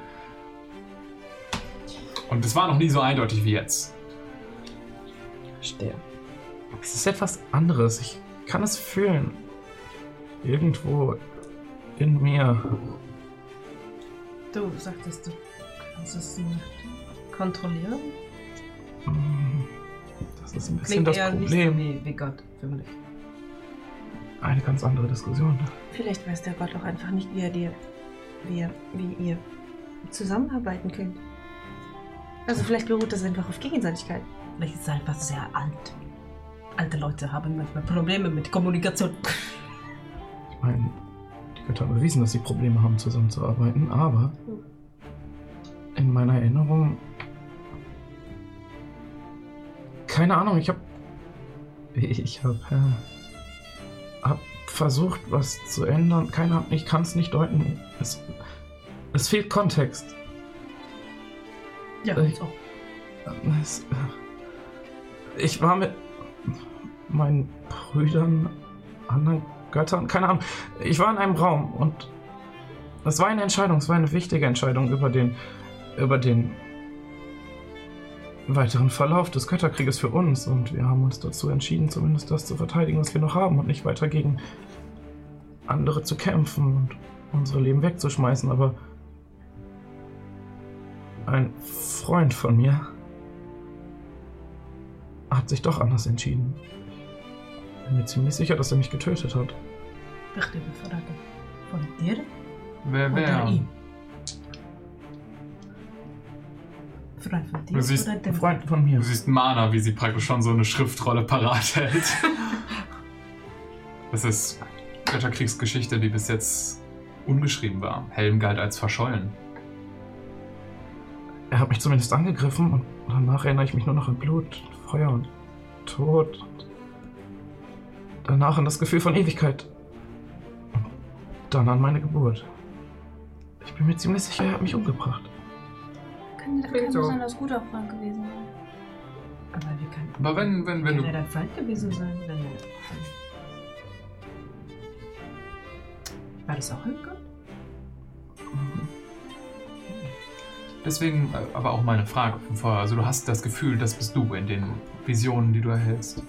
Und es war noch nie so eindeutig wie jetzt. Verstehe. Es ist etwas anderes. Ich kann es fühlen. Irgendwo in mir. Du sagtest, du kannst es nicht kontrollieren? Mm, Das ist ein bisschen Klingt das eher Problem. nicht so wie, wie Gott für mich. Eine ganz andere Diskussion. Vielleicht weiß der Gott auch einfach nicht, wie er dir, wie, er, wie ihr zusammenarbeiten könnt. Also vielleicht beruht das einfach auf Gegenseitigkeit. Vielleicht ist es einfach sehr alt. Alte Leute haben manchmal Probleme mit Kommunikation. Ich meine, die Götter haben bewiesen, dass sie Probleme haben, zusammenzuarbeiten, aber in meiner Erinnerung. Keine Ahnung, ich hab. Ich hab. Äh, hab versucht, was zu ändern. Keine Ahnung, ich kann es nicht deuten. Es, es fehlt Kontext. Ja, uns auch. Es, ich war mit meinen Brüdern, anderen Göttern, keine Ahnung. Ich war in einem Raum und es war eine Entscheidung, es war eine wichtige Entscheidung über den, über den weiteren Verlauf des Götterkrieges für uns und wir haben uns dazu entschieden, zumindest das zu verteidigen, was wir noch haben und nicht weiter gegen andere zu kämpfen und unsere Leben wegzuschmeißen, aber ein Freund von mir hat sich doch anders entschieden. Bin mir ziemlich sicher, dass er mich getötet hat. Wichtige Frage. Von dir Wer, oder wer? ihm? Freund von dir Du siehst oder dem Freund von mir. Du siehst Mana, wie sie praktisch schon so eine Schriftrolle parat hält. Das ist Götterkriegsgeschichte, die bis jetzt ungeschrieben war. Helm galt als verschollen. Er hat mich zumindest angegriffen und danach erinnere ich mich nur noch an Blut, Feuer und Tod. Und danach an das Gefühl von Ewigkeit. Und dann an meine Geburt. Ich bin mir ziemlich sicher, er hat mich umgebracht. Könnte, Klingt kann so. besonders guter Freund gewesen sein. Aber wie kann, Aber wenn, wenn, wenn kann er du. dein Feind gewesen sein? Wenn er, war das auch ein Deswegen äh, aber auch meine Frage von vorher. Also du hast das Gefühl, das bist du in den Visionen, die du erhältst.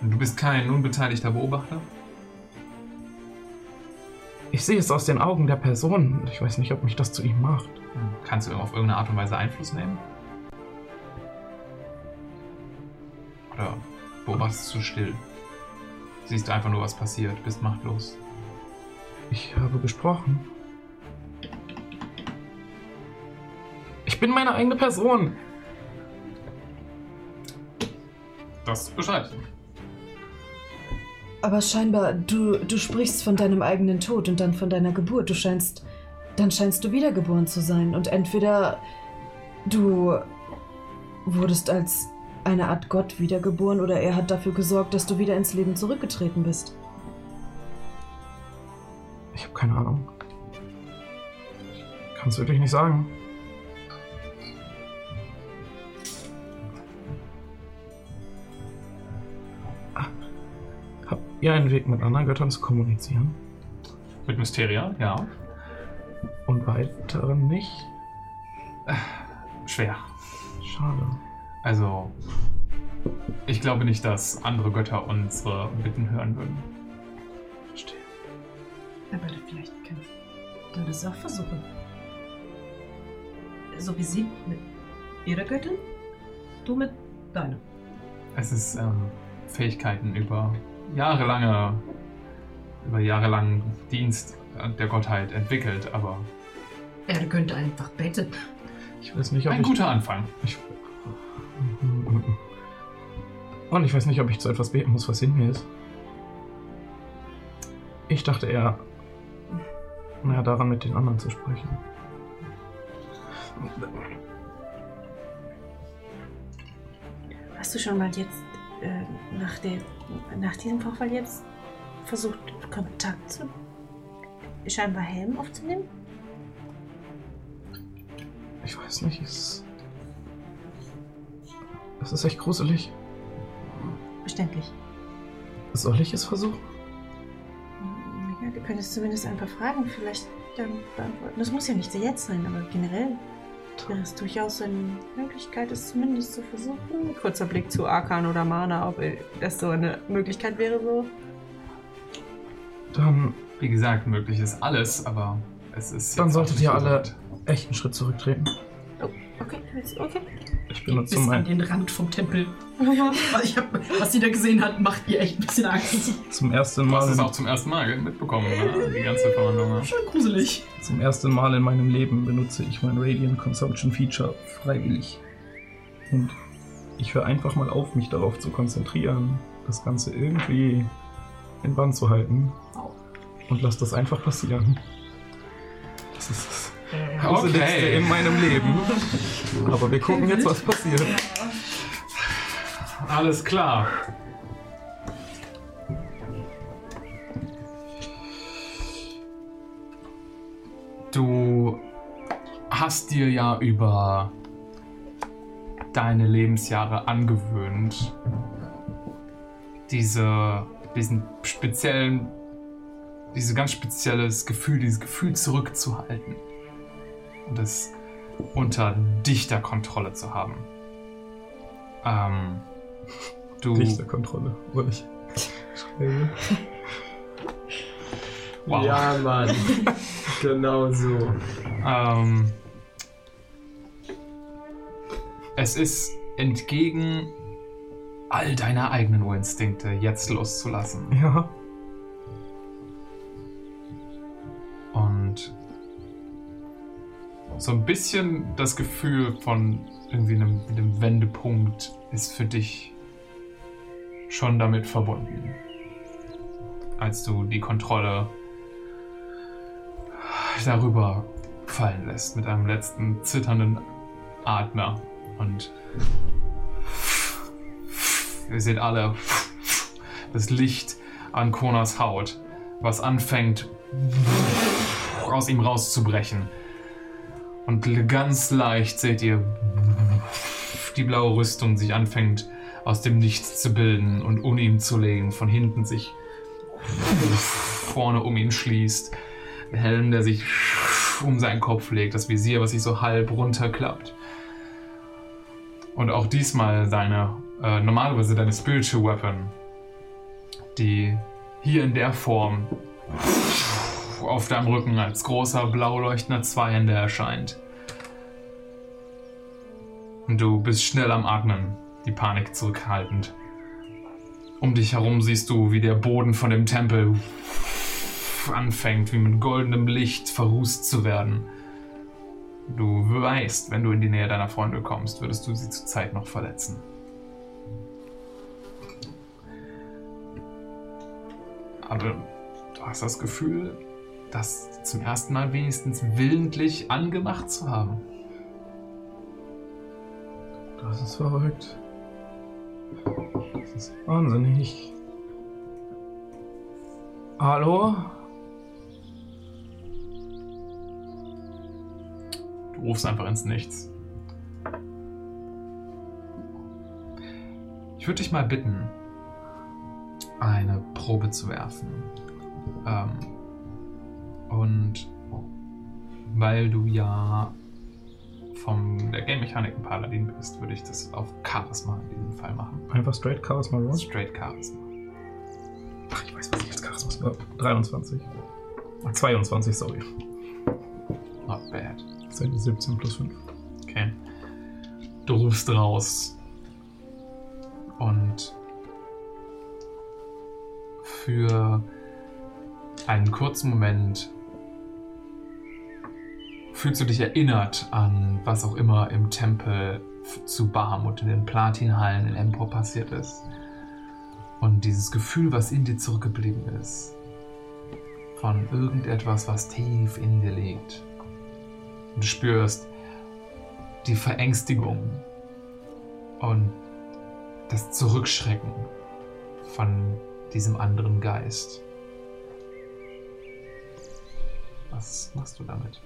Und du bist kein unbeteiligter Beobachter? Ich sehe es aus den Augen der Person. Ich weiß nicht, ob mich das zu ihm macht. Hm. Kannst du auf irgendeine Art und Weise Einfluss nehmen? Oder beobachtest du still? Siehst du einfach nur, was passiert, bist machtlos. Ich habe gesprochen. Ich bin meine eigene Person. Das beschreibt. Aber scheinbar, du, du sprichst von deinem eigenen Tod und dann von deiner Geburt. Du scheinst. Dann scheinst du wiedergeboren zu sein. Und entweder du wurdest als eine Art Gott wiedergeboren oder er hat dafür gesorgt, dass du wieder ins Leben zurückgetreten bist. Ich habe keine Ahnung. Ich kann es wirklich nicht sagen. Ihr einen Weg mit anderen Göttern zu kommunizieren? Mit Mysteria, ja. Und weiteren nicht? Schwer. Schade. Also, ich glaube nicht, dass andere Götter unsere Bitten hören würden. Verstehe. Aber vielleicht kannst du das auch versuchen. So wie sie mit ihrer Göttin, du mit deiner. Es ist ähm, Fähigkeiten über jahrelange, über jahrelangen Dienst der Gottheit entwickelt, aber Er könnte einfach beten. Ich weiß nicht, ob ein ich... guter Anfang. Ich, und ich weiß nicht, ob ich zu etwas beten muss, was in mir ist. Ich dachte eher, naja, daran mit den anderen zu sprechen. Hast du schon mal jetzt äh, nach, dem, nach diesem Vorfall jetzt versucht, Kontakt zu scheinbar Helm aufzunehmen? Ich weiß nicht, es. Es ist echt gruselig. Verständlich. Soll ich es versuchen? Ja, du könntest zumindest ein paar Fragen vielleicht dann beantworten. Das muss ja nicht so jetzt sein, aber generell wäre es durchaus eine Möglichkeit, es zumindest zu versuchen. Kurzer Blick zu Arkan oder Mana, ob das so eine Möglichkeit wäre, so. Dann, Wie gesagt, möglich ist alles, aber es ist. dann solltet ihr alle echt einen Schritt zurücktreten. Okay, okay. Ich Geht benutze bis an den Rand vom Tempel. Was, ich hab, was sie da gesehen hat, macht ihr echt ein bisschen Angst. zum ersten Du hast Mal, es auch zum ersten Mal mitbekommen, ne? die ganze Verwandlung. Schon gruselig. zum ersten Mal in meinem Leben benutze ich mein Radiant Consumption Feature freiwillig. Und ich höre einfach mal auf, mich darauf zu konzentrieren, das Ganze irgendwie in Bann zu halten. Und lass das einfach passieren. Das ist das Gruseligste Okay. in meinem Leben. Aber wir gucken jetzt, was passiert. Alles klar. Du hast dir ja über deine Lebensjahre angewöhnt, diese, diesen speziellen, dieses ganz spezielles Gefühl, dieses Gefühl zurückzuhalten und es unter dichter Kontrolle zu haben. Ähm, du, Richterkontrolle, oder nicht? Wow. Ja, Mann. genau so. Ähm, es ist entgegen all deiner eigenen Urinstinkte jetzt loszulassen. Ja. Und so ein bisschen das Gefühl von irgendwie einem, einem Wendepunkt ist für dich schon damit verbunden. Als du die Kontrolle darüber fallen lässt mit einem letzten zitternden Atmer. Und ihr seht alle das Licht an Konas Haut, was anfängt aus ihm rauszubrechen. Und ganz leicht seht ihr die blaue Rüstung sich anfängt aus dem Nichts zu bilden und um ihn zu legen, von hinten sich vorne um ihn schließt. Der Helm, der sich um seinen Kopf legt, das Visier, was sich so halb runterklappt. Und auch diesmal seine, äh, normalerweise deine Spiritual Weapon, die hier in der Form auf deinem Rücken als großer blau leuchtender Zweihänder erscheint. Und du bist schnell am Atmen, die Panik zurückhaltend. Um dich herum siehst du, wie der Boden von dem Tempel anfängt, wie mit goldenem Licht verrußt zu werden. Du weißt, wenn du in die Nähe deiner Freunde kommst, würdest du sie zur Zeit noch verletzen. Aber du hast das Gefühl, das zum ersten Mal wenigstens willentlich angemacht zu haben. Das ist verrückt. Das ist wahnsinnig. Hallo? Du rufst einfach ins Nichts. Ich würde dich mal bitten, eine Probe zu werfen. Ähm, und weil du ja vom der Game Mechaniken Paladin bist, würde ich das auf Charisma in diesem Fall machen. Einfach straight Charisma Roll? Straight Charisma. Ach, ich weiß, was ich jetzt Charisma war. 23. Ach, 22, sorry. Not bad. Das sind die 17 plus 5. Okay. Du rufst raus. Und für einen kurzen Moment fühlst du dich erinnert an was auch immer im Tempel zu Bahamut in den Platinhallen in Empor passiert ist. Und dieses Gefühl, was in dir zurückgeblieben ist, von irgendetwas, was tief in dir liegt. Und du spürst die Verängstigung und das Zurückschrecken von diesem anderen Geist. Was machst du damit?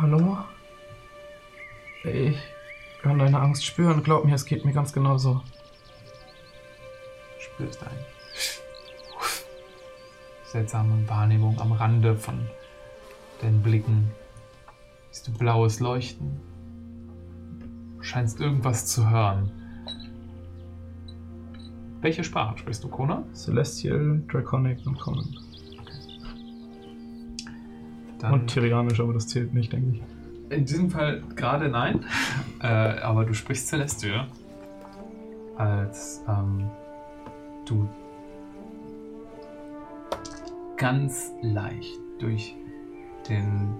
Hallo? Ich kann deine Angst spüren. Glaub mir, es geht mir ganz genauso. Spürst eine seltsame Wahrnehmung am Rande von den Blicken Siehst du blaues Leuchten. Du scheinst irgendwas zu hören. Welche Sprache sprichst du, Kona? Celestial, Draconic und Common. Dann Und Tyrianisch, aber das zählt nicht, denke ich. In diesem Fall gerade nein, äh, aber du sprichst Celestial, als ähm, du ganz leicht durch den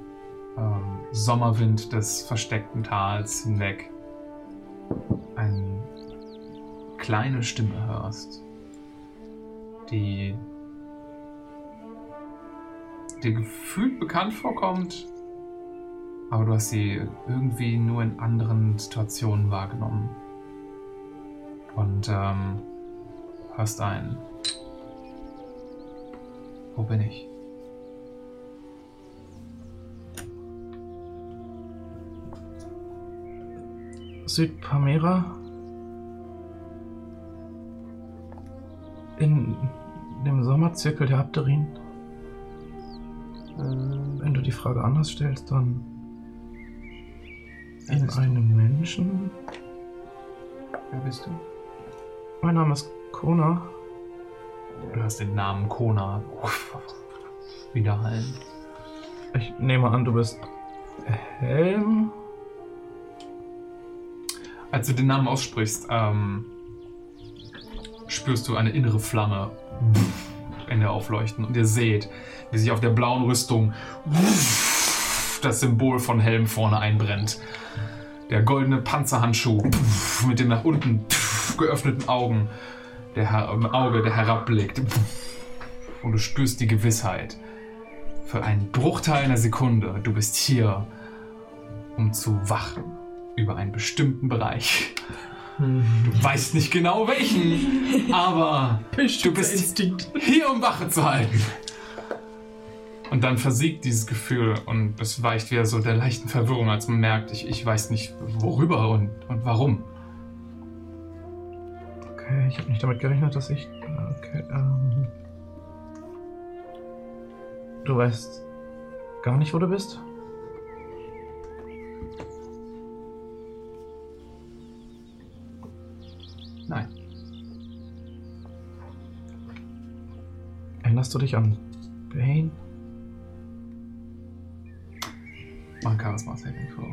ähm, Sommerwind des versteckten Tals hinweg eine kleine Stimme hörst, die dir gefühlt bekannt vorkommt, aber du hast sie irgendwie nur in anderen Situationen wahrgenommen. Und ähm, hörst ein. Wo bin ich? Südpamera. In dem Sommerzirkel der Abderin. Äh, Wenn du die Frage anders stellst, dann in bist du? einem Menschen. Wer bist du? Mein Name ist Kona. Du hörst den Namen Kona wiederhallen. Ich nehme an, du bist Helm. Als du den Namen aussprichst, ähm, spürst du eine innere Flamme in der Aufleuchten und ihr seht, wie sich auf der blauen Rüstung das Symbol von Helm vorne einbrennt. Der goldene Panzerhandschuh mit den nach unten geöffneten Augen, der Her Auge, der herabblickt. Und du spürst die Gewissheit. Für einen Bruchteil einer Sekunde, du bist hier, um zu wachen über einen bestimmten Bereich. Du weißt nicht genau welchen, aber du bist hier, um Wache zu halten. Und dann versiegt dieses Gefühl und es weicht wieder so der leichten Verwirrung, als man merkt, ich, ich weiß nicht worüber und, und warum. Okay, ich habe nicht damit gerechnet, dass ich. Okay, ähm. Du weißt gar nicht, wo du bist? Nein. Erinnerst du dich an Bane? Mach ein Charisma Saving Throw.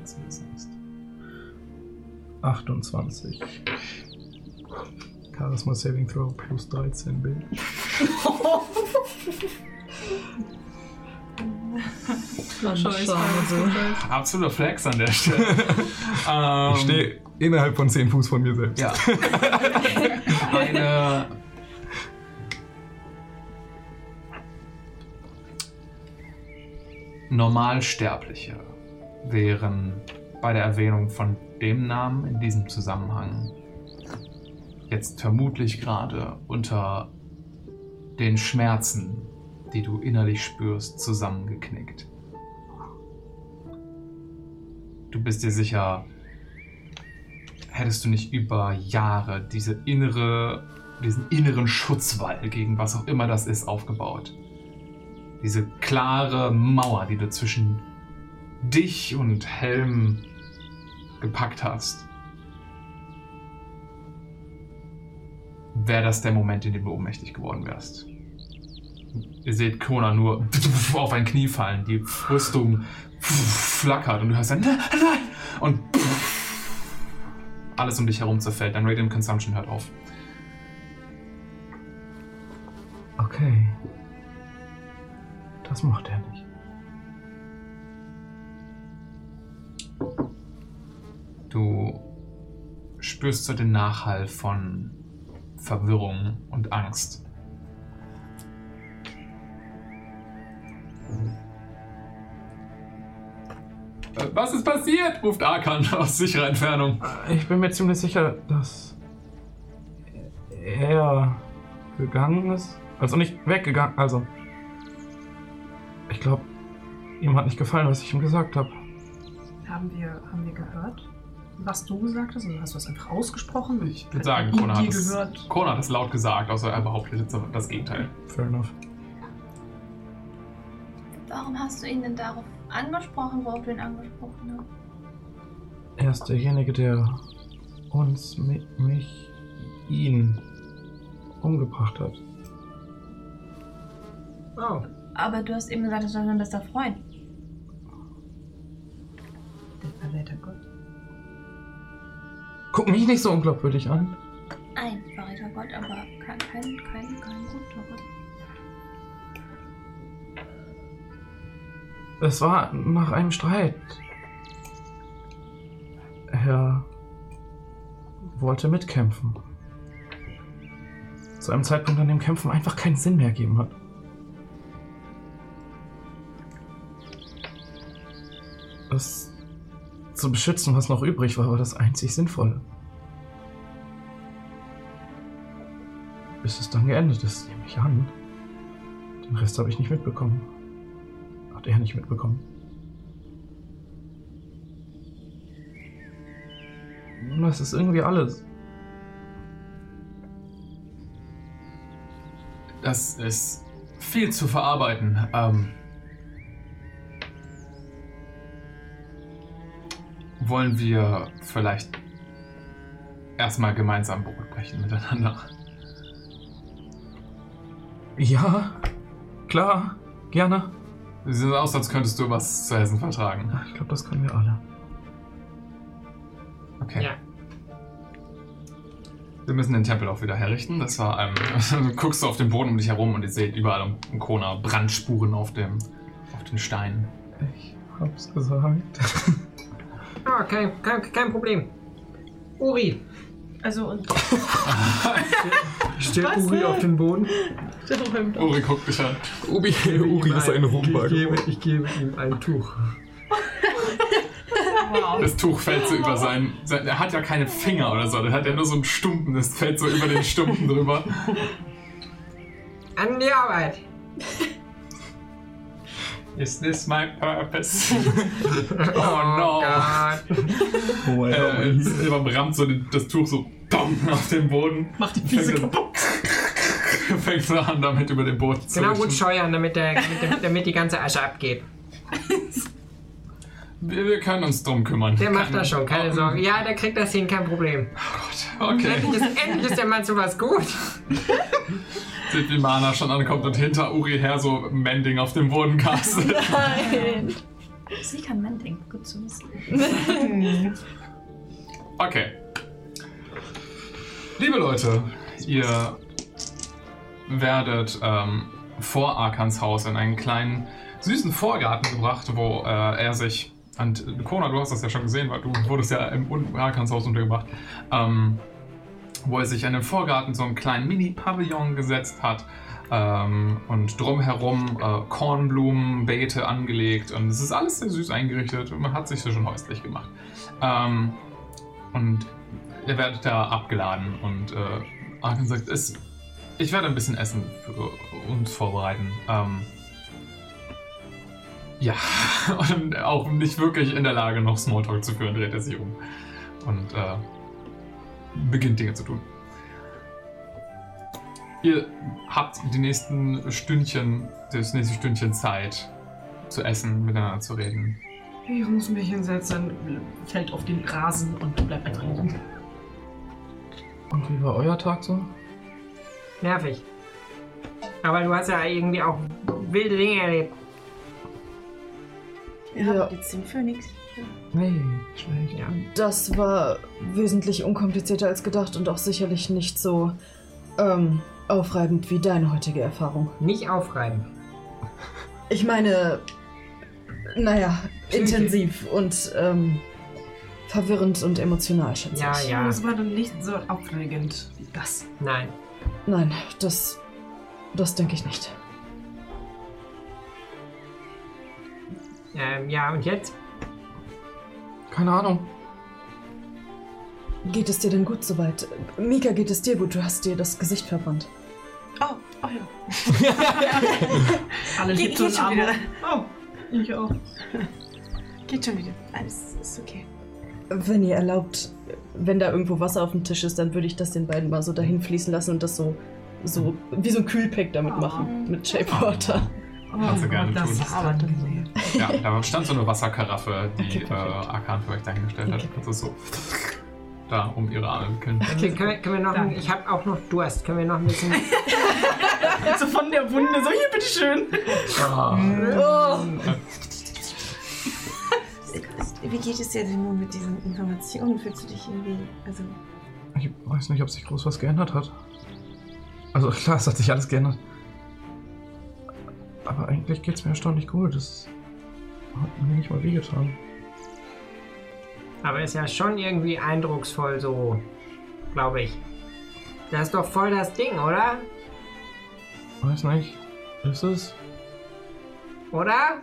Dass du das sagst. 28. Charisma Saving Throw plus 13 Bild. Absoluter Flex an der Stelle. ähm, Ich stehe innerhalb von 10 Fuß von mir selbst. Ja. Eine. Normalsterbliche wären bei der Erwähnung von dem Namen in diesem Zusammenhang jetzt vermutlich gerade unter den Schmerzen, die du innerlich spürst, zusammengeknickt. Du bist dir sicher, hättest du nicht über Jahre diese innere, diesen inneren Schutzwall gegen was auch immer das ist aufgebaut. Diese klare Mauer, die du zwischen dich und Helm gepackt hast. Wäre das der Moment, in dem du ohnmächtig geworden wärst. Ihr seht Kona nur auf ein Knie fallen, die Rüstung flackert und du hörst ein Nein! Und alles um dich herum zerfällt. Dein Radiant Consumption hört auf. Okay. Das macht er nicht. Du spürst so den Nachhall von Verwirrung und Angst. Was ist passiert? ruft Arkan aus sicherer Entfernung. Ich bin mir ziemlich sicher, dass er gegangen ist. Also nicht weggegangen. Also. Ich glaube, ihm hat nicht gefallen, was ich ihm gesagt habe. Haben wir, haben wir gehört, was du gesagt hast? Oder hast du es einfach ausgesprochen? Ich würde sagen, Kona hat, es, gehört. Kona hat es laut gesagt, außer er behauptet jetzt das Gegenteil. Fair enough. Warum hast du ihn denn darauf angesprochen, worauf du ihn angesprochen hast? Er ist derjenige, der uns, mi- mich, ihn umgebracht hat. Oh, Aber du hast eben gesagt, das ist dein bester Freund. der verräter Gott. Guck mich nicht so unglaubwürdig an. Ein verräter Gott, aber kein, kein, kein, kein guter Gott. Es war nach einem Streit. Er wollte mitkämpfen. Zu einem Zeitpunkt, an dem Kämpfen einfach keinen Sinn mehr ergeben hat. Das zu beschützen, was noch übrig war, war das einzig Sinnvolle. Bis es dann geendet ist, nehme ich an. Den Rest habe ich nicht mitbekommen. Hat er nicht mitbekommen. Das ist irgendwie alles. Das ist viel zu verarbeiten. Ähm, wollen wir vielleicht erstmal gemeinsam Brot brechen miteinander? Ja, klar, gerne. Sie sehen aus, als könntest du was zu essen vertragen. Ja, Ich glaube, das können wir alle. Okay. Ja. Wir müssen den Tempel auch wieder herrichten. Das war, ähm, du guckst du auf den Boden um dich herum und ihr seht überall um, Kona Brandspuren auf dem, auf den Steinen. Ich hab's gesagt. Ah, kein, kein, kein Problem. Uri. Also, und Steht Uri auf den Boden? Uri guckt dich an. Ubi, Uri ist ein Ich gebe, ich gebe ihm ein Tuch. Wow. Das Tuch fällt so über seinen. sein- Er hat ja keine Finger oder so. Der hat ja nur so einen Stumpen. Das fällt so über den Stumpen drüber. An die Arbeit. Is this my purpose? oh no. Gott. Oh Äh, überrammt so den- das Tuch so bam, auf den Boden. macht die Füße kaputt. so- Fängt so an, damit über den Boden zu Genau gut scheuern, damit, der, mit dem- damit die ganze Asche abgeht. Wir, wir können uns drum kümmern. Der macht das schon, keine Oh, Sorge. Ja, der kriegt das hin, kein Problem. Okay. Endlich ist, endlich ist der Mann zu was gut. Seht, wie Mana schon ankommt und hinter Uri her so Mending auf dem Boden castet. Nein. Sie kann Mending. Gut zu wissen. Okay. Liebe Leute, ihr werdet ähm, vor Arkans Haus in einen kleinen, süßen Vorgarten gebracht, wo äh, er sich. Und Kona, du hast das ja schon gesehen, weil du wurdest ja im Un- Arkans Haus untergebracht. Ähm, wo er sich in den Vorgarten so einen kleinen Mini-Pavillon gesetzt hat. Ähm, und drumherum äh, Kornblumenbeete angelegt. Und es ist alles sehr süß eingerichtet und man hat sich so schon häuslich gemacht. Ähm, und ihr werdet da abgeladen und äh, Arkan sagt, es, ich werde ein bisschen Essen für uns vorbereiten. Ähm, ja, und auch nicht wirklich in der Lage, noch Smalltalk zu führen, dreht er sich um und äh, beginnt Dinge zu tun. Ihr habt die nächsten Stündchen, das nächste Stündchen Zeit zu essen, miteinander zu reden. Ich muss mich hinsetzen, fällt auf den Rasen und bleibt einfach liegen. Und wie war euer Tag so? Nervig. Aber du hast ja irgendwie auch wilde Dinge erlebt. Ihr Ja. habt jetzt den Phönix. Nee, schlecht. Ja. Das war wesentlich unkomplizierter als gedacht und auch sicherlich nicht so ähm, aufreibend wie deine heutige Erfahrung. Nicht aufreiben. Ich meine, naja, intensiv und ähm, verwirrend und emotional, schätze Ja, ich. ja. Das war dann nicht so aufregend wie das. Nein. Nein, das, das denke ich nicht. Ähm, ja, und jetzt? Keine Ahnung. Geht es dir denn gut soweit? Mika, geht es dir gut? Du hast dir das Gesicht verbrannt. Oh, oh ja. Alle Ge geht schon wieder. Oh, ich auch. Geht schon wieder. Alles ist okay. Wenn ihr erlaubt, wenn da irgendwo Wasser auf dem Tisch ist, dann würde ich das den beiden mal so dahin fließen lassen und das so, so wie so ein Kühlpack damit machen. Mit Shape Water. Kannst du gerne das tun. ist dann so. Ja, da stand so eine Wasserkaraffe, die äh, Arkan für euch dahingestellt hat. Das ist so da um ihre Arme wickeln. Okay, können wir, können wir noch, ein, ich habe auch noch Durst. Können wir noch ein bisschen. so von der Wunde, so hier, bitteschön. Wie geht es dir denn nun mit diesen Informationen? Fühlst du dich irgendwie. Also. Ich weiß nicht, ob sich groß was geändert hat. Also klar, es hat sich alles geändert. Aber eigentlich geht's mir erstaunlich gut. Das hat mir nicht mal wehgetan. Aber ist ja schon irgendwie eindrucksvoll so, glaube ich. Das ist doch voll das Ding, oder? Weiß nicht. Ist es? Oder?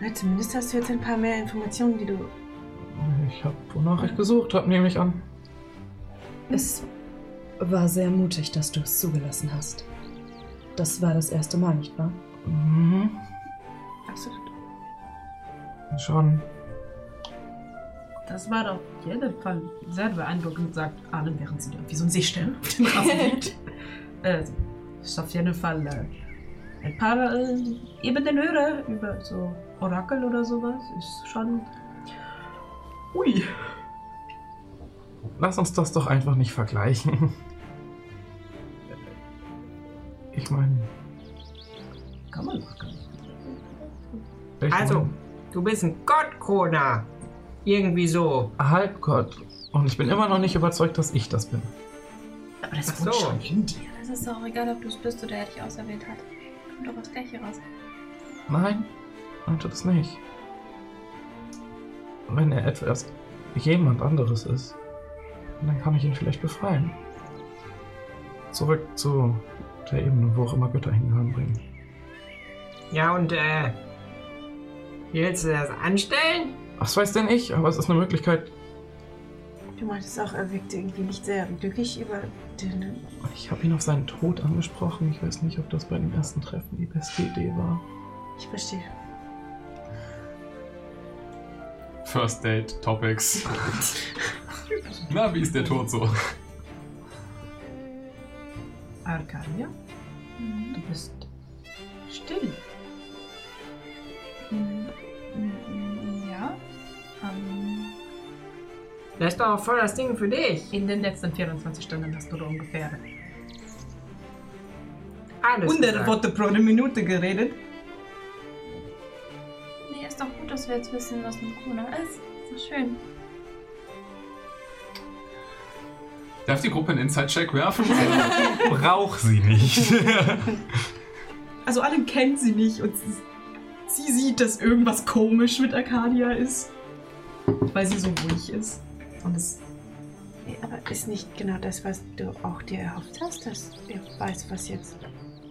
Na, zumindest hast du jetzt ein paar mehr Informationen, die du. Ich habe wonach ich gesucht habe, nehme ich an. Es war sehr mutig, dass du es zugelassen hast. Das war das erste Mal, nicht wahr? Mhm. Absolut. Schon. Das war auf jeden Fall sehr beeindruckend, sagt Arlen, während sie da wie so ein Seestern auf dem Rasen liegt. äh, ist auf jeden Fall äh, ein paar äh, Ebenen höher über so Orakel oder sowas. Ist schon. Ui. Lass uns das doch einfach nicht vergleichen. Ich meine. Kann man machen. Ich Also, du bist ein Gott, Kona. Irgendwie so. Halbgott. Und ich bin immer noch nicht überzeugt, dass ich das bin. Aber das Ach wohnt so. schon in dir. Das ist doch egal, ob du es bist oder er dich auserwählt hat. Kommt doch aufs Gleiche raus. Nein, er tut es nicht. Wenn er etwas jemand anderes ist, dann kann ich ihn vielleicht befreien. Zurück zu der Ebene, wo auch immer Götter hingehören, bringen. Ja, und äh. Wie willst du das anstellen? Was weiß denn ich, aber es ist eine Möglichkeit. Du meintest auch, er wirkte irgendwie nicht sehr glücklich über den. Ich habe ihn auf seinen Tod angesprochen. Ich weiß nicht, ob das bei dem ersten Treffen die beste Idee war. Ich verstehe. First Date Topics. Na, wie ist der Tod so? Arcadia, du bist still. Ja. Ähm, Das ist doch voll das Ding für dich. In den letzten 24 Stunden hast du da ungefähr Alles. 100 gesagt. Worte pro Minute geredet. nee, ist doch gut, dass wir jetzt wissen, was mit Kuna ist. Ist doch schön. Darf die Gruppe einen Inside-Check werfen? Brauch sie nicht. Also alle kennt sie nicht und sie, sie sieht, dass irgendwas komisch mit Arcadia ist. Weil sie so ruhig ist. Und es Nee, aber ist nicht genau das, was du auch dir erhofft hast, dass er weiß, was jetzt.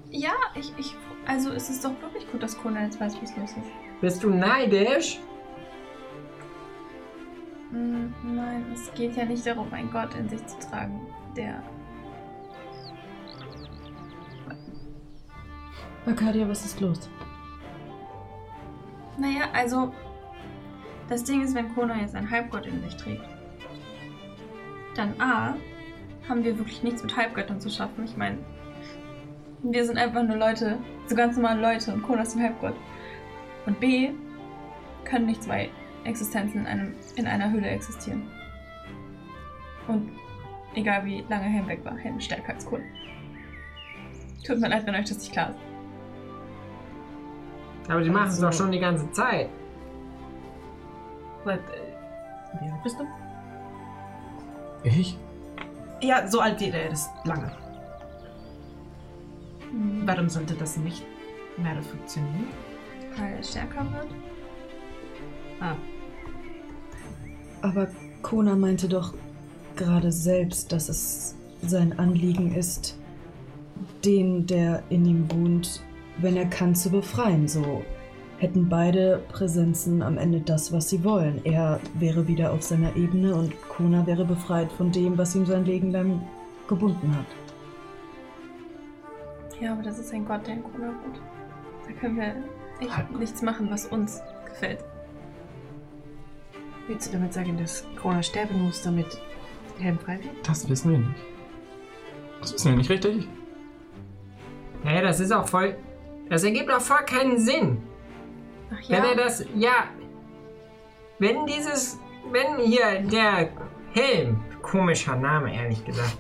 Ja, ich, ich. Also es ist doch wirklich gut, dass Kuna jetzt weiß, wie es los ist. Bist du neidisch? Mm, Nein, es geht ja nicht darum, einen Gott in sich zu tragen, der. Arcadia, was ist los? Naja, also. Das Ding ist, wenn Kona jetzt einen Halbgott in sich trägt, dann A, haben wir wirklich nichts mit Halbgöttern zu schaffen. Ich meine, wir sind einfach nur Leute, so ganz normale Leute und Kona ist ein Halbgott. Und B, können nicht zwei Existenzen in, einem, in einer Höhle existieren. Und egal wie lange Helm weg war, Helm stärker als Kona. Tut mir leid, wenn euch das nicht klar ist. Aber die machen es Also- doch schon die ganze Zeit. Seit, äh, wie alt bist du? Ich? Ja, so alt wie er ist. Lange. Mhm. Warum sollte das nicht mehr funktionieren? Weil er stärker wird. Ah, Aber Kona meinte doch gerade selbst, dass es sein Anliegen ist, den, der in ihm wohnt, wenn er kann, zu befreien. So hätten beide Präsenzen am Ende das, was sie wollen. Er wäre wieder auf seiner Ebene und Kona wäre befreit von dem, was ihm sein Leben lang gebunden hat. Ja, aber das ist ein Gott, der in Kona wohnt. Da können wir echt Halbgott. nichts machen, was uns gefällt. Willst du damit sagen, dass Krona sterben muss, damit Helm frei wird? Das wissen wir nicht. Das wissen wir nicht richtig. Naja, das ist auch voll. Das ergibt doch voll keinen Sinn. Ach ja. Wenn er das, ja, wenn dieses, wenn hier der Helm, komischer Name, ehrlich gesagt,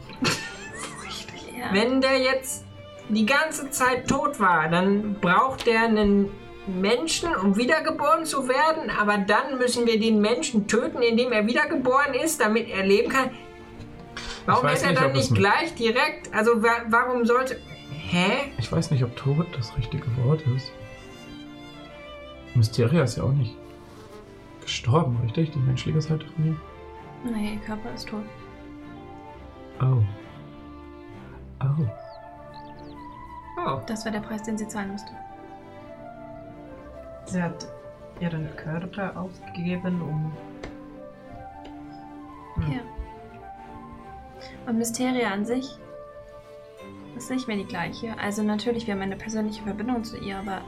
ja. wenn der jetzt die ganze Zeit tot war, dann braucht der einen Menschen, um wiedergeboren zu werden, aber dann müssen wir den Menschen töten, indem er wiedergeboren ist, damit er leben kann. Warum ist er nicht, dann nicht gleich direkt? Also wa warum sollte... Hä? Ich weiß nicht, ob tot das richtige Wort ist. Mysteria ist ja auch nicht gestorben, richtig? Die menschliche Seite von ihm. Nee, ihr Körper ist tot. Oh. Oh. Oh. Das war der Preis, den sie zahlen musste. Sie hat ihren Körper aufgegeben, um. Ja. Und Mysteria an sich ist nicht mehr die gleiche. Also natürlich, wir haben eine persönliche Verbindung zu ihr, aber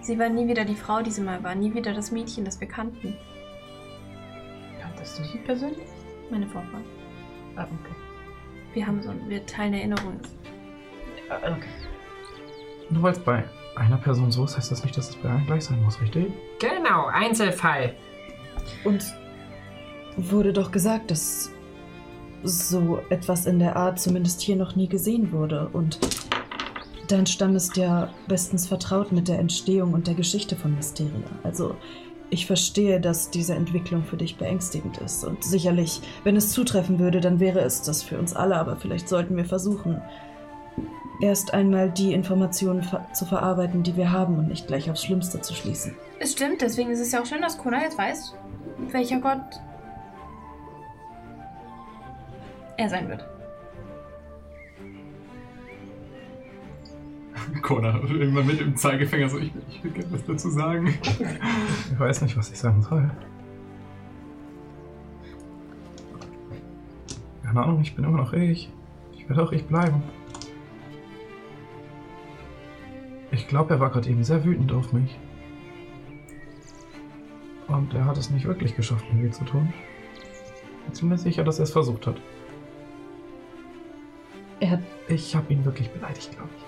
sie war nie wieder die Frau, die sie mal war. Nie wieder das Mädchen, das wir kannten. Kanntest du sie persönlich? Meine Vorfahren. Ah, okay. Wir haben so, wir teilen Erinnerungen. Ah, okay. Nur weil es bei einer Person so ist, heißt das nicht, dass es bei allen gleich sein muss, richtig? Genau, Einzelfall. Und wurde doch gesagt, dass so etwas in der Art zumindest hier noch nie gesehen wurde. Und dein Stamm ist ja bestens vertraut mit der Entstehung und der Geschichte von Mysteria. Also ich verstehe, dass diese Entwicklung für dich beängstigend ist. Und sicherlich, wenn es zutreffen würde, dann wäre es das für uns alle. Aber vielleicht sollten wir versuchen, erst einmal die Informationen ver zu verarbeiten, die wir haben und nicht gleich aufs Schlimmste zu schließen. Es stimmt, deswegen ist es ja auch schön, dass Kona jetzt weiß, welcher Gott er sein wird. Kona, immer mit dem Zeigefinger so, ich, ich will gerne was dazu sagen. Ich weiß nicht, was ich sagen soll. Keine Ahnung, ich bin immer noch ich. Ich werde auch ich bleiben. Ich glaube, er war gerade eben sehr wütend auf mich. Und er hat es nicht wirklich geschafft, mir weh zu tun. Ich bin ziemlich sicher, dass er es versucht hat. Er Ich habe ihn wirklich beleidigt, glaube ich.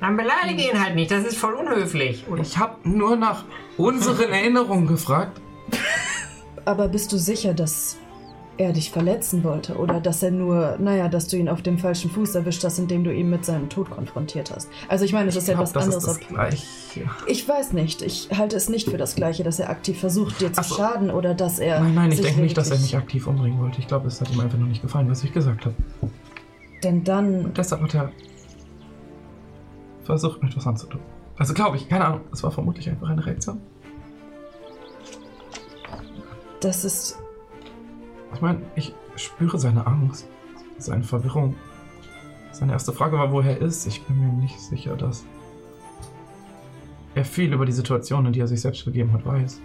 Dann beleidige ihn halt nicht, das ist voll unhöflich. Und Ich habe nur nach unseren Erinnerungen gefragt. Aber bist du sicher, dass er dich verletzen wollte? Oder dass er nur, naja, dass du ihn auf dem falschen Fuß erwischt hast, indem du ihn mit seinem Tod konfrontiert hast? Also ich meine, es ist ja das anderes. ist das Gleiche. ich weiß nicht. Ich halte es nicht für das Gleiche, dass er aktiv versucht, dir zu so. schaden oder dass er. Nein, nein, ich denke nicht, dass er mich aktiv umbringen wollte. Ich glaube, es hat ihm einfach nur nicht gefallen, was ich gesagt habe. Denn dann. Und deshalb hat er versucht, mir etwas anzutun. Also glaube ich, keine Ahnung. Es war vermutlich einfach eine Reaktion. Das ist. Ich meine, ich spüre seine Angst, seine Verwirrung. Seine erste Frage war, wo er ist. Ich bin mir nicht sicher, dass er viel über die Situation, in die er sich selbst begeben hat, weiß.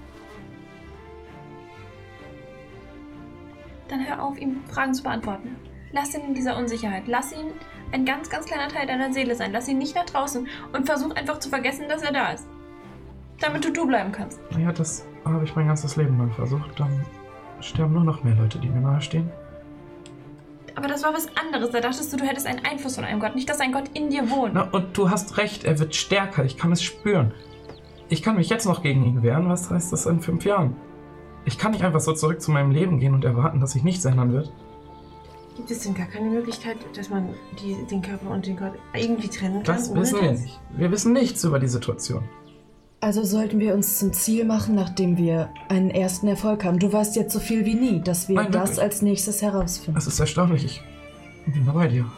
Dann hör auf, ihm Fragen zu beantworten. Lass ihn in dieser Unsicherheit. Lass ihn ein ganz, ganz kleiner Teil deiner Seele sein. Lass ihn nicht nach draußen und versuch einfach zu vergessen, dass er da ist. Damit du du bleiben kannst. Naja, das habe ich mein ganzes Leben lang versucht. Dann sterben nur noch mehr Leute, die mir nahestehen. Aber das war was anderes. Da dachtest du, du hättest einen Einfluss von einem Gott. Nicht, dass ein Gott in dir wohnt. Na, und du hast recht, er wird stärker. Ich kann es spüren. Ich kann mich jetzt noch gegen ihn wehren. Was heißt das in fünf Jahren? Ich kann nicht einfach so zurück zu meinem Leben gehen und erwarten, dass sich nichts ändern wird. Gibt es denn gar keine Möglichkeit, dass man die, den Körper und den Gott irgendwie trennen kann? Das wissen wir nicht. Wir wissen nichts über die Situation. Also sollten wir uns zum Ziel machen, nachdem wir einen ersten Erfolg haben. Du weißt jetzt so viel wie nie, dass wir Nein, das als nächstes herausfinden. Das ist erstaunlich. Ich bin da bei dir.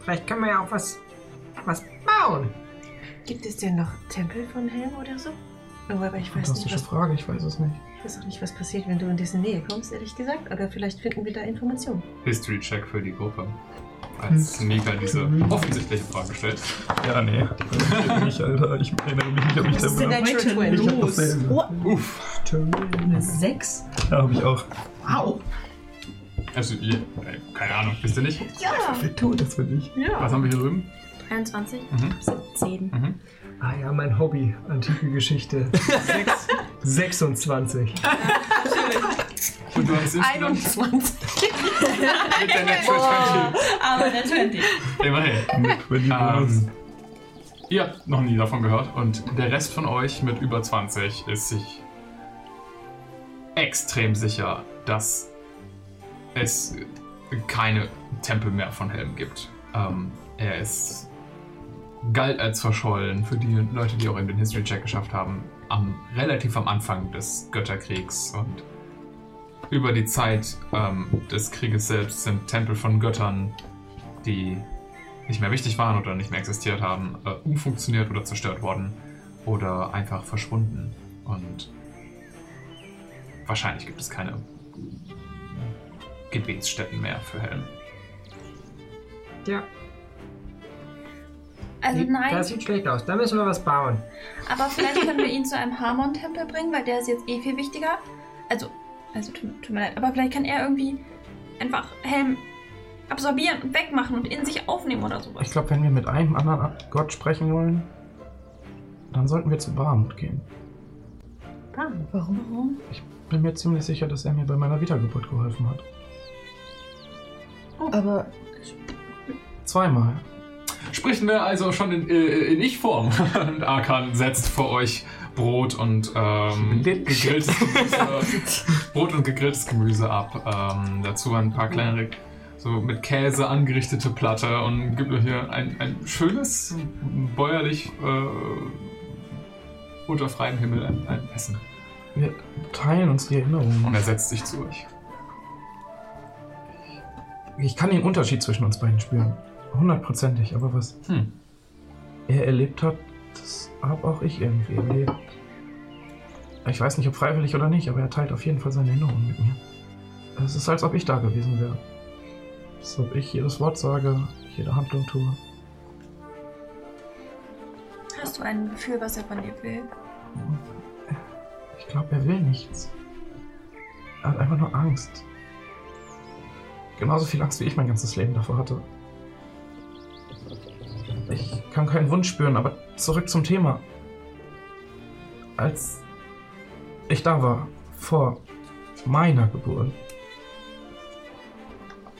vielleicht können wir ja auch was, was bauen. Gibt es denn noch Tempel von Helm oder so? Aber ich weiß, nicht, Fantastische was, Frage, ich weiß es nicht. ich weiß auch nicht, was passiert, wenn du in dessen Nähe kommst, ehrlich gesagt. Aber vielleicht finden wir da Informationen. History-Check für die Gruppe. Als Mika diese offensichtliche Frage stellt. Ja, nee. Ich, Alter. Ich erinnere mich nicht, ob ich Das ist der da Natural. Ich hab dasselbe. Uff. Terminal. Sechs? Ja, hab ich auch. Wow. Also, ihr, äh, keine Ahnung, wisst ihr nicht? Ja. Wer tut das für dich? Was haben wir hier drüben? 23. Mhm. 17. Mhm. Ah ja, mein Hobby. Antike Geschichte. Sechs, 26. Und du hast insgesamt 21. mit der Natural Aber der 20. 20. Immerhin. Mit Ähm, Ihr habt noch nie davon gehört und der Rest von euch mit über 20 ist sich extrem sicher, dass es keine Tempel mehr von Helm gibt. Ähm, er ist galt als verschollen für die Leute, die auch in den History Check geschafft haben, am, relativ am Anfang des Götterkriegs und über die Zeit ähm, des Krieges selbst sind Tempel von Göttern, die nicht mehr wichtig waren oder nicht mehr existiert haben, äh, umfunktioniert oder zerstört worden oder einfach verschwunden. Und wahrscheinlich gibt es keine Gebetsstätten mehr für Helm. Ja, Also nein, das sieht schlecht aus. Da müssen wir was bauen. aber vielleicht können wir ihn zu einem Harmon-Tempel bringen, weil der ist jetzt eh viel wichtiger. Also, also tut, tut mir leid, aber vielleicht kann er irgendwie einfach Helm absorbieren und wegmachen und in sich aufnehmen oder sowas. Ich glaube, wenn wir mit einem anderen Gott sprechen wollen, dann sollten wir zu Bahamut gehen. Bam. Warum? Bin mir ziemlich sicher, dass er mir bei meiner Wiedergeburt geholfen hat. Aber Zweimal. Sprechen wir also schon in, äh, in Ich-Form. Und Arkan setzt vor euch Brot und ähm, gegrilltes Gemüse, Brot und gegrilltes Gemüse ab. Ähm, dazu ein paar kleinere, so mit Käse angerichtete Platte und gibt euch hier ein, ein schönes, bäuerlich äh, unter freiem Himmel ein, ein Essen. Wir teilen uns die Erinnerungen. Und er setzt sich zu euch. Ich kann den Unterschied zwischen uns beiden spüren. Hundertprozentig, aber was Hm. er erlebt hat, das habe auch ich irgendwie erlebt. Ich weiß nicht, ob freiwillig oder nicht, aber er teilt auf jeden Fall seine Erinnerungen mit mir. Es ist, als ob ich da gewesen wäre. Als ob ich jedes Wort sage, jede Handlung tue. Hast du ein Gefühl, was er von dir will? Ich glaube, er will nichts. Er hat einfach nur Angst. Genauso viel Angst, wie ich mein ganzes Leben davor hatte. Ich kann keinen Wunsch spüren, aber zurück zum Thema. Als ich da war, vor meiner Geburt,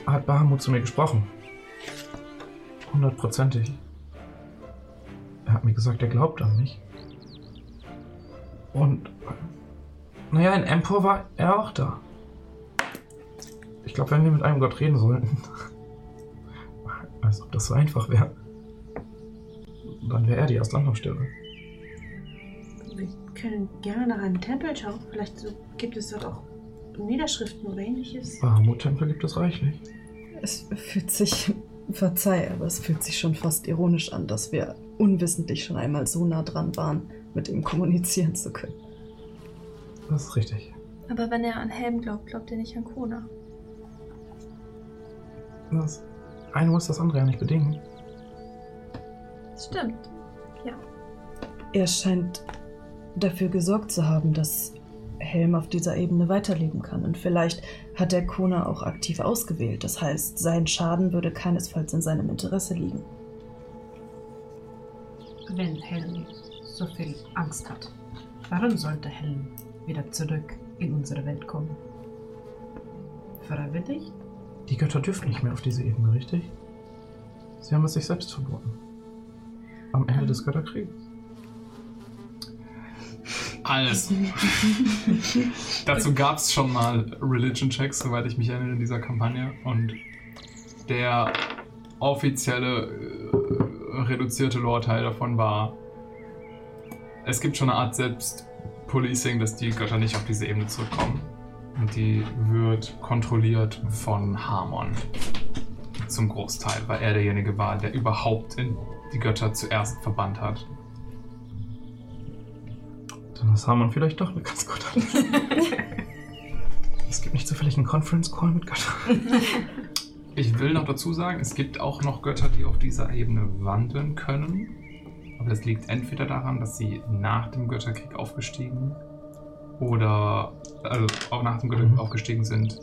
hat Bahamut zu mir gesprochen. Hundertprozentig. Er hat mir gesagt, er glaubt an mich. Und naja, in Empor war er auch da. Ich glaube, wenn wir mit einem Gott reden sollten, als ob das so einfach wäre, dann wäre er die erste Anlaufstelle. Wir können gerne nach einem Tempel schauen. Vielleicht so, gibt es dort auch Niederschriften oder ähnliches. Bahamut-Tempel gibt es reichlich. es fühlt sich, verzeih, aber es fühlt sich schon fast ironisch an, dass wir unwissentlich schon einmal so nah dran waren, mit ihm kommunizieren zu können. Das ist richtig. Aber wenn er an Helm glaubt, glaubt er nicht an Kona. Das eine muss das andere ja nicht bedingen. Stimmt. Er scheint dafür gesorgt zu haben, dass Helm auf dieser Ebene weiterleben kann. Und vielleicht hat der Kona auch aktiv ausgewählt. Das heißt, sein Schaden würde keinesfalls in seinem Interesse liegen. Wenn Helm so viel Angst hat, warum sollte Helm wieder zurück in unsere Welt kommen? Freiwillig? Die Götter dürfen nicht mehr auf diese Ebene, richtig? Sie haben es sich selbst verboten. Am Ende des Götterkriegs. Alles. Dazu gab es schon mal Religion-Checks, soweit ich mich erinnere, in dieser Kampagne. Und der offizielle äh, reduzierte Lore-Teil davon war, es gibt schon eine Art Selbstpolicing, dass die Götter nicht auf diese Ebene zurückkommen. Und die wird kontrolliert von Harmon. Zum Großteil, weil er derjenige war, der überhaupt in die Götter zuerst verbannt hat. Dann ist Harmon vielleicht doch eine ganz gute Es gibt nicht zufällig einen Conference Call mit Göttern. Ich will noch dazu sagen, es gibt auch noch Götter, die auf dieser Ebene wandeln können. Aber das liegt entweder daran, dass sie nach dem Götterkrieg aufgestiegen oder also auch nach dem Götterkrieg Mhm. aufgestiegen sind.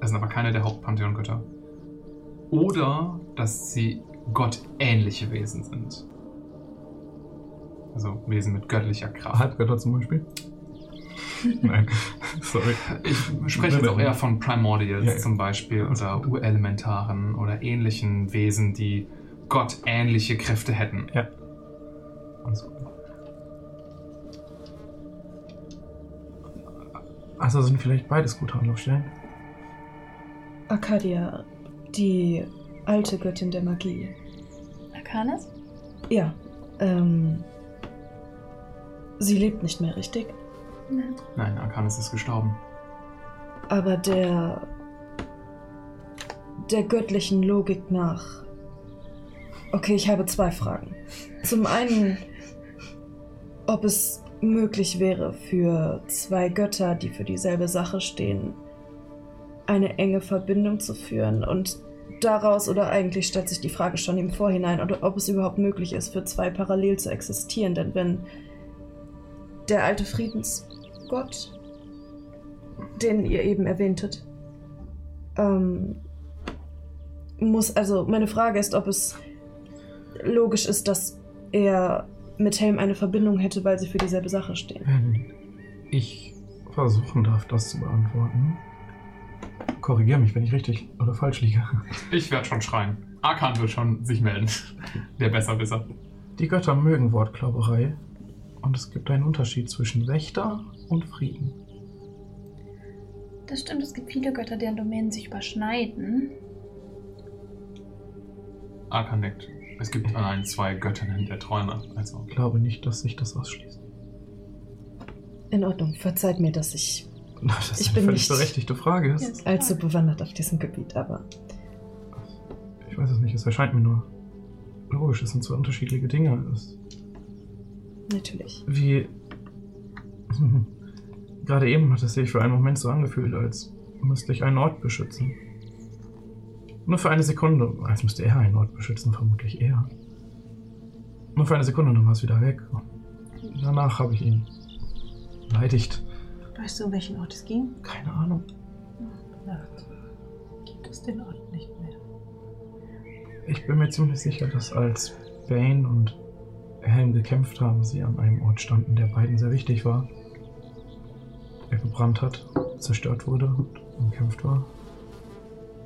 Das sind aber keine der Hauptpantheon-Götter. Oder dass sie gottähnliche Wesen sind. Also Wesen mit göttlicher Kraft. Halbgötter zum Beispiel. Nein, sorry. Ich spreche jetzt auch eher von Primordials Ja, ja. zum Beispiel oder Urelementaren oder ähnlichen Wesen, die gottähnliche Kräfte hätten. Ja. Alles gut. Also sind vielleicht beides gute Anlaufstellen. Arcadia, die alte Göttin der Magie. Arcanis? Ja, ähm. Sie lebt nicht mehr, richtig? Nein. Nein, Arcanis ist gestorben. Aber der. der göttlichen Logik nach. Okay, ich habe zwei Fragen. Zum einen, ob es möglich wäre für zwei Götter, die für dieselbe Sache stehen, eine enge Verbindung zu führen und daraus oder eigentlich stellt sich die Frage schon im Vorhinein, ob es überhaupt möglich ist, für zwei parallel zu existieren, denn wenn der alte Friedensgott, den ihr eben erwähntet, ähm, muss, also meine Frage ist, ob es logisch ist, dass er mit Helm eine Verbindung hätte, weil sie für dieselbe Sache stehen. Wenn ich versuchen darf, das zu beantworten. Korrigiere mich, wenn ich richtig oder falsch liege. Ich werde schon schreien. Arkan wird schon sich melden. Der Besserwisser. Die Götter mögen Wortklauberei und es gibt einen Unterschied zwischen Wächter und Frieden. Das stimmt, es gibt viele Götter, deren Domänen sich überschneiden. Arkan nickt. Es gibt allein zwei Göttinnen der Träume. Also, Ich glaube nicht, dass sich das ausschließt. In Ordnung, verzeiht mir, dass ich Das ist Ich eine bin völlig nicht- berechtigte Frage. Ist. allzu bewandert auf diesem Gebiet, aber Ich weiß es nicht, es erscheint mir nur logisch. Es sind zwei unterschiedliche Dinge. Es, natürlich. wie. Gerade eben hat es sich für einen Moment so angefühlt, als müsste ich einen Ort beschützen. Nur für eine Sekunde, als müsste er einen Ort beschützen, vermutlich er. Nur für eine Sekunde, dann war es wieder weg. Danach habe ich ihn beleidigt. Weißt du, um welchen Ort es ging? Keine Ahnung. Nacht. Gibt es den Ort nicht mehr? Ich bin mir ziemlich sicher, dass als Bane und Helm gekämpft haben, sie an einem Ort standen, der beiden sehr wichtig war. Der gebrannt hat, zerstört wurde und umkämpft war.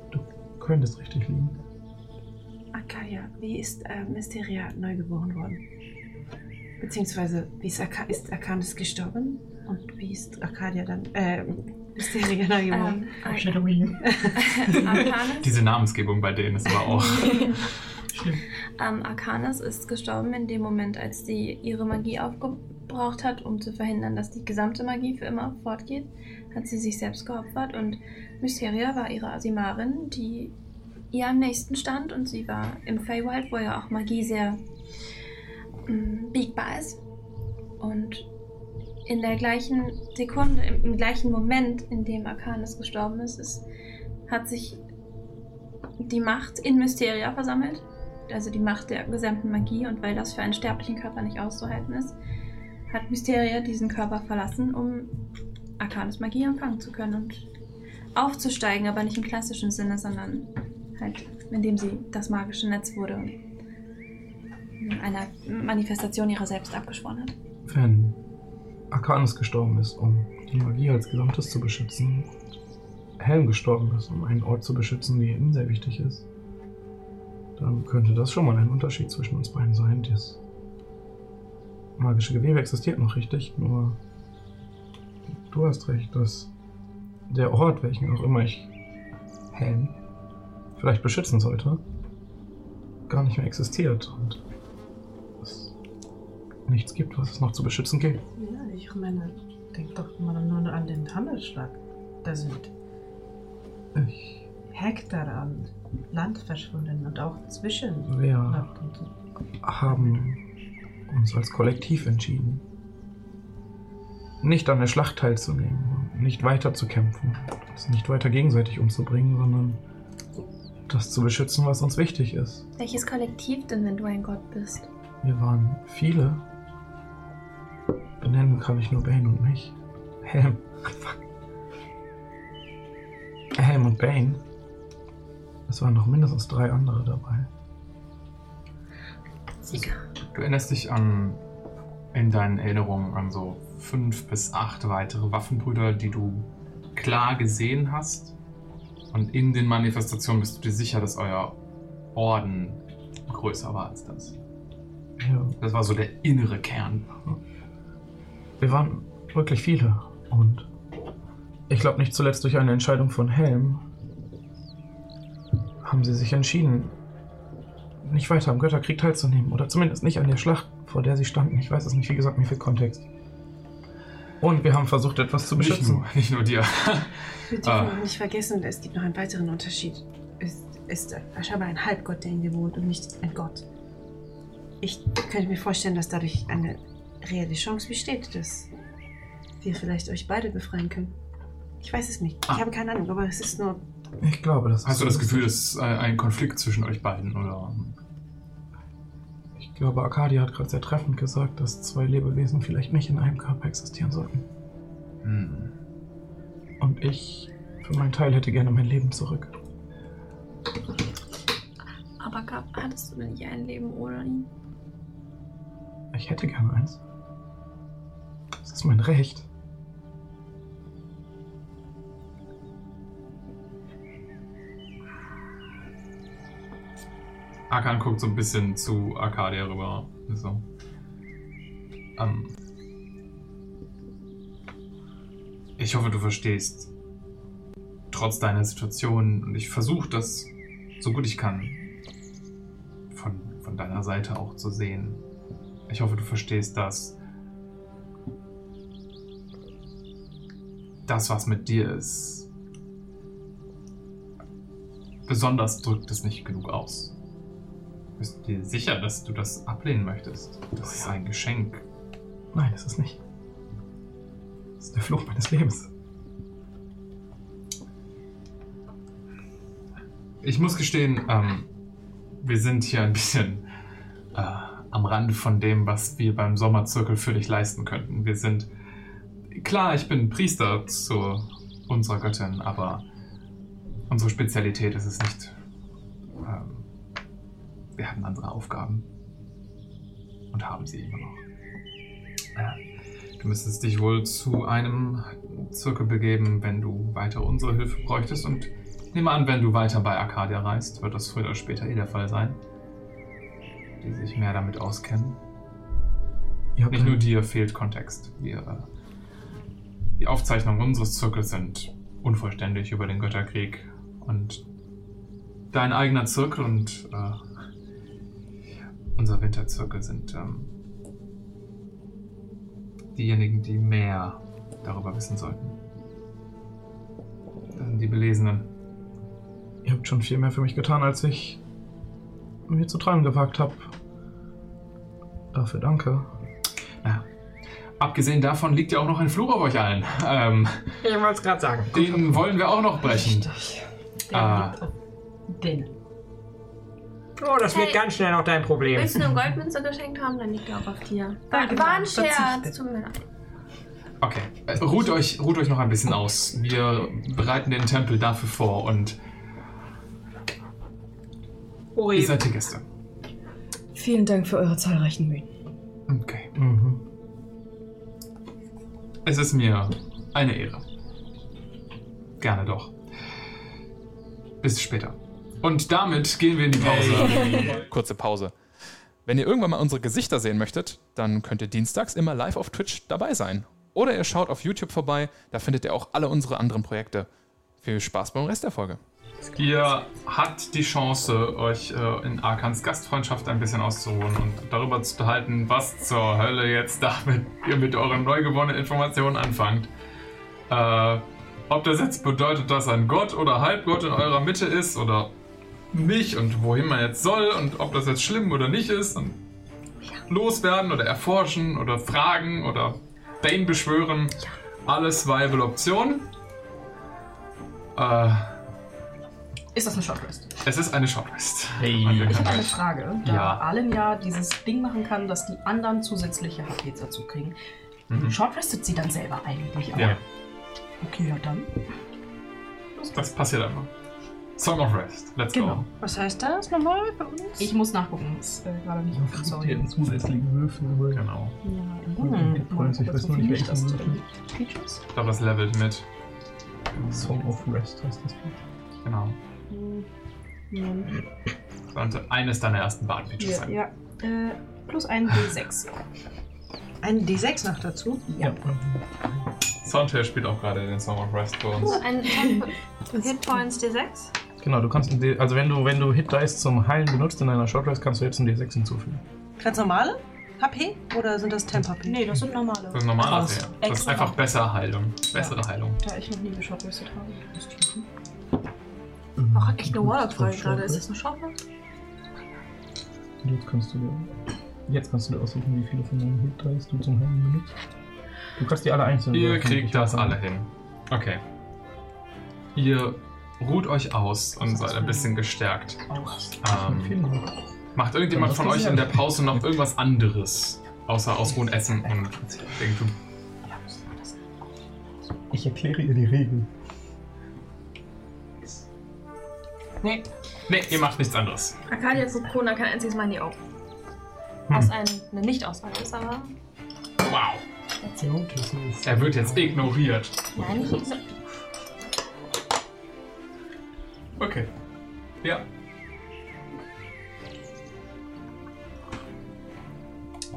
Du könntest richtig liegen. Arcadia, wie ist äh, Mysteria neugeboren worden? Beziehungsweise, wie ist, Arca ist Arcanis gestorben? Und wie ist Arcadia dann, äh, Mysteria neugeboren? Ähm, Shadowing. Arcanis, diese Namensgebung bei denen ist aber auch. ähm, Arcanis ist gestorben in dem Moment, als sie ihre Magie aufgebraucht hat, um zu verhindern, dass die gesamte Magie für immer fortgeht. Hat sie sich selbst geopfert und Mysteria war ihre Asimarin, die ihr am nächsten stand und sie war im Feywild, wo ja auch Magie sehr mm, biegbar ist. Und in der gleichen Sekunde, im, im gleichen Moment, in dem Arcanis gestorben ist, ist hat sich die Macht in Mysteria versammelt. Also die Macht der gesamten Magie. Und weil das für einen sterblichen Körper nicht auszuhalten ist, hat Mysteria diesen Körper verlassen, um Arcanis Magie empfangen zu können und aufzusteigen, aber nicht im klassischen Sinne, sondern halt, indem sie das magische Netz wurde und einer Manifestation ihrer selbst abgeschworen hat. Wenn Arcanus gestorben ist, um die Magie als Gesamtes zu beschützen, Helm gestorben ist, um einen Ort zu beschützen, der ihm sehr wichtig ist, dann könnte das schon mal ein Unterschied zwischen uns beiden sein. Das magische Gewebe existiert noch richtig, nur du hast recht, dass der Ort, welchen auch immer ich Helm vielleicht beschützen sollte, gar nicht mehr existiert und es nichts gibt, was es noch zu beschützen gilt. Ja, ich meine, denk doch mal nur an den Hammerschlag. Da sind Ich, Hektar an Land verschwunden und auch zwischen wir haben uns als Kollektiv entschieden, nicht an der Schlacht teilzunehmen, nicht weiter zu kämpfen, uns nicht weiter gegenseitig umzubringen, sondern das zu beschützen, was uns wichtig ist. Welches Kollektiv denn, wenn du ein Gott bist? Wir waren viele. Benennen kann ich nur Bane und mich. Helm. Fuck. Helm und Bane. Es waren noch mindestens drei andere dabei. Sieger. Du erinnerst dich an in deinen Erinnerungen an so fünf bis acht weitere Waffenbrüder, die du klar gesehen hast. Und in den Manifestationen bist du dir sicher, dass euer Orden größer war als das. Ja. Das war so der innere Kern. Wir waren wirklich viele. Und ich glaube nicht zuletzt durch eine Entscheidung von Helm haben sie sich entschieden, nicht weiter am Götterkrieg teilzunehmen. Oder zumindest nicht an der Schlacht, vor der sie standen. Ich weiß es nicht, wie gesagt, mir fehlt Kontext. Und wir haben versucht, etwas zu Nicht beschützen. nur, nicht nur dir. Wir dürfen Ah. nicht vergessen, es gibt noch einen weiteren Unterschied. Es ist scheinbar ein Halbgott, der in dir wohnt und nicht ein Gott. Ich könnte mir vorstellen, dass dadurch eine reelle Chance besteht, dass wir vielleicht euch beide befreien können. Ich weiß es nicht. Ah. Ich habe keine Ahnung, aber es ist nur. Ich glaube, das Hast du ist das Gefühl, es ist ein ein Konflikt zwischen euch beiden? Oder? Ich glaube, Arcadia hat gerade sehr treffend gesagt, dass zwei Lebewesen vielleicht nicht in einem Körper existieren sollten. Hm. Und ich, für meinen Teil, hätte gerne mein Leben zurück. Aber gab, hattest du denn nicht ein Leben ohne ihn? Ich hätte gerne eins. Das ist mein Recht. Akan guckt so ein bisschen zu Arcadia rüber. So. Ähm, ich hoffe, du verstehst. Trotz deiner Situation, und ich versuche das so gut ich kann, von, von deiner Seite auch zu sehen. Ich hoffe, du verstehst, dass das, was mit dir ist, besonders drückt es nicht genug aus. Bist du dir sicher, dass du das ablehnen möchtest? Das ist ein Geschenk. Nein, es ist nicht. Das ist der Fluch meines Lebens. Ich muss gestehen, ähm, wir sind hier ein bisschen äh, am Rande von dem, was wir beim Sommerzirkel für dich leisten könnten. Wir sind. Klar, ich bin Priester zu unserer Göttin, aber unsere Spezialität ist es nicht. Ähm, wir hatten andere Aufgaben. Und haben sie immer noch. Äh, du müsstest dich wohl zu einem Zirkel begeben, wenn du weiter unsere Hilfe bräuchtest. Und nehme an, wenn du weiter bei Arcadia reist, wird das früher oder später eh der Fall sein. Die sich mehr damit auskennen. Nicht nur dir fehlt Kontext. Wir, die Aufzeichnungen unseres Zirkels sind unvollständig über den Götterkrieg. Und dein eigener Zirkel und äh, unser Winterzirkel sind ähm, diejenigen, die mehr darüber wissen sollten. Das sind die Belesenen. Ihr habt schon viel mehr für mich getan, als ich mir zu träumen gewagt habe. Dafür danke. Ja. Abgesehen davon liegt ja auch noch ein Fluch auf euch allen. Ähm, Ich wollte es gerade sagen. den wollen wir auch noch brechen. Ah. den. Oh, das wird Hey. ganz schnell auch dein Problem. Willst du eine Goldmünze geschenkt haben? Dann liegt er auch auf dir. War, genau, war ein Scherz. Tut mir leid. Okay, äh, ruht euch, ruht euch noch ein bisschen aus. Wir bereiten den Tempel dafür vor und ihr Uri, seid die Gäste. Vielen Dank für eure zahlreichen Mühen. Okay. Mhm. Es ist mir eine Ehre. Gerne doch. Bis später. Und damit gehen wir in die Pause. Kurze Pause. Wenn ihr irgendwann mal unsere Gesichter sehen möchtet, dann könnt ihr dienstags immer live auf Twitch dabei sein. Oder ihr schaut auf YouTube vorbei, da findet ihr auch alle unsere anderen Projekte. Viel Spaß beim Rest der Folge. Ihr habt die Chance, euch äh, in Arkans Gastfreundschaft ein bisschen auszuruhen und darüber zu unterhalten, was zur Hölle jetzt damit ihr mit euren neu gewonnenen Informationen anfangt. Äh, ob das jetzt bedeutet, dass ein Gott oder Halbgott in eurer Mitte ist oder nicht und wohin man jetzt soll und ob das jetzt schlimm oder nicht ist und loswerden oder erforschen oder fragen oder Bane beschwören. Alles viable Optionen. Äh, Ist das eine Shortlist? es ist eine Shortlist. Ich habe eine Frage. Da Ja. Allen ja dieses Ding machen kann, dass die anderen zusätzliche HPs dazu kriegen. Mhm. Shortrestet sie dann selber eigentlich auch? Ja, Okay, ja dann. das passiert einfach. Song of Rest. Let's Genau. Was heißt das nochmal bei uns? Ich muss nachgucken. Ist äh, gerade nicht offen. Sorry. einen zusätzlichen Würfel, aber go. Genau. Hm, Points, ich weiß nur nicht, welche welchen das. Features? Ich glaube, das levelt mit. Song of Rest heißt das. Genau. Hm, Sollte eines deiner ersten Bart-Features Ja, sein. ja. Äh, plus ein D6. Ein D6 noch dazu? Ja. Soundtrail spielt auch gerade den Song of Rest für uns. Ein Temp Hit Points D6? Genau, du kannst, ein D also wenn du, wenn du Hit Dice zum Heilen benutzt in deiner Short Rest, kannst du jetzt ein D6 hinzufügen. Ganz normale HP oder sind das Temp HP? Nee, das sind normale. Das ist normaler Aus. Seher. Das ist einfach besser Heilung. Bessere Heilung. Da ich noch nie geschottrüstet habe. Ach, echt eine Warlock-Frage gerade. Ist das eine Shortlist? Jetzt kannst du dir, jetzt kannst du dir aussuchen, wie viele von deinen Hit Dice du zum Heilen benutzt. Du kannst die alle einzeln Ihr kriegt ich das alle hin. Okay. Ihr ruht euch aus und seid ein bisschen gestärkt. Ähm, macht irgendjemand von euch in der Pause noch irgendwas anderes? Außer ausruhen, essen und Dinge tun. Ich erkläre ihr die Regeln. Nee. Nee, ihr macht nichts anderes. Arcadia guckt Kona kein einziges Mal in die Augen. Hm. Was ein, eine Nicht-Aussage ist, aber. Wow. Er wird jetzt ignoriert. Nein, nicht igno- Okay. Ja.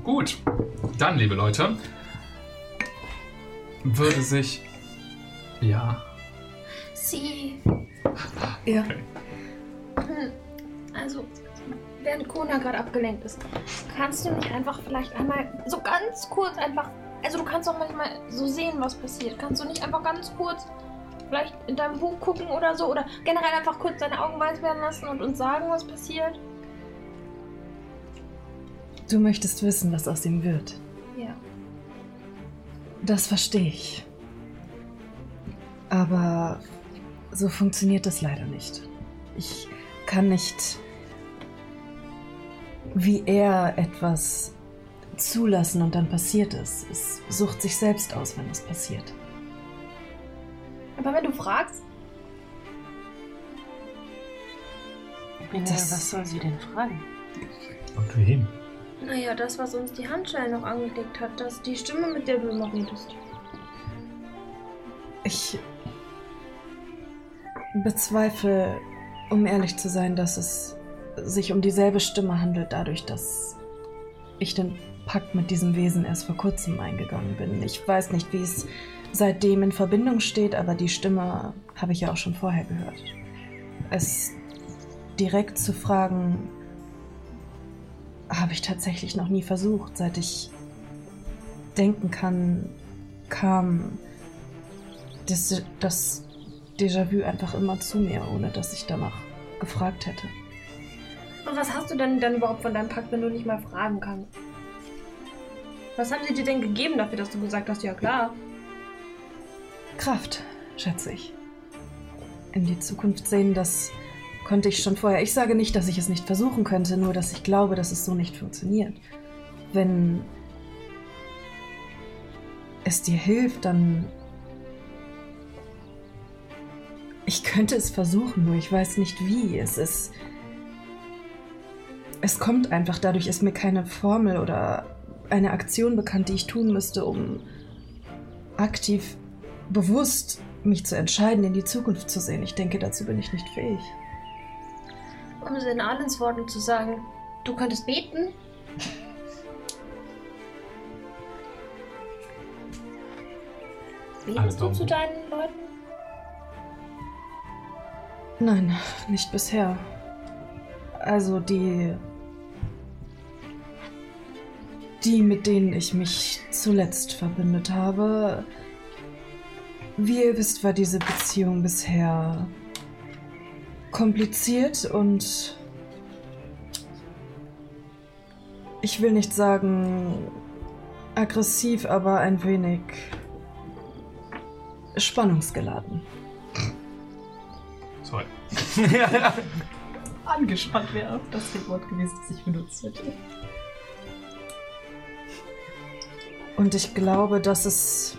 Gut. Dann, liebe Leute, würde sich. Ja. Sie. Ja. Hm, Also, während Kona gerade abgelenkt ist, kannst du nicht einfach vielleicht einmal so ganz kurz einfach. Also, du kannst doch manchmal so sehen, was passiert. Kannst du nicht einfach ganz kurz vielleicht in deinem Buch gucken oder so? Oder generell einfach kurz deine Augen weiß werden lassen und uns sagen, was passiert? Du möchtest wissen, was aus ihm wird. Ja. Das verstehe ich. Aber so funktioniert das leider nicht. Ich kann nicht wie er etwas zulassen und dann passiert es. Es sucht sich selbst aus, wenn es passiert. Aber wenn du fragst, Das- was soll sie denn fragen? Und wen? naja, das, was uns die Handschellen noch angelegt hat, das die Stimme, mit der du immer redest. Ich bezweifle, um ehrlich zu sein, dass es sich um dieselbe Stimme handelt, dadurch, dass ich den Pakt mit diesem Wesen erst vor kurzem eingegangen bin. Ich weiß nicht, wie es seitdem in Verbindung steht, aber die Stimme habe ich ja auch schon vorher gehört. Es direkt zu fragen, habe ich tatsächlich noch nie versucht. Seit ich denken kann, kam das, das Déjà-vu einfach immer zu mir, ohne dass ich danach gefragt hätte. Und was hast du denn dann überhaupt von deinem Pakt, wenn du nicht mal fragen kannst? Was haben sie dir denn gegeben dafür, dass du gesagt hast, ja klar? Kraft, schätze ich. In die Zukunft sehen, das konnte ich schon vorher. Ich sage nicht, dass ich es nicht versuchen könnte, nur dass ich glaube, dass es so nicht funktioniert. Wenn es dir hilft, dann... Ich könnte es versuchen, nur ich weiß nicht wie. Es ist... Es kommt einfach, dadurch ist mir keine Formel oder eine Aktion bekannt, die ich tun müsste, um aktiv bewusst mich zu entscheiden, in die Zukunft zu sehen. Ich denke, dazu bin ich nicht fähig. Um es in Alens Worten zu sagen, du könntest beten? Betest du Daumen zu deinen Leuten? Nein, nicht bisher. Also die. Die, mit denen ich mich zuletzt verbündet habe. Wie ihr wisst, war diese Beziehung bisher kompliziert und ich will nicht sagen aggressiv, aber ein wenig spannungsgeladen. Sorry. Angespannt wäre auch das Wort gewesen, das ich benutzt hätte. Und ich glaube, dass es.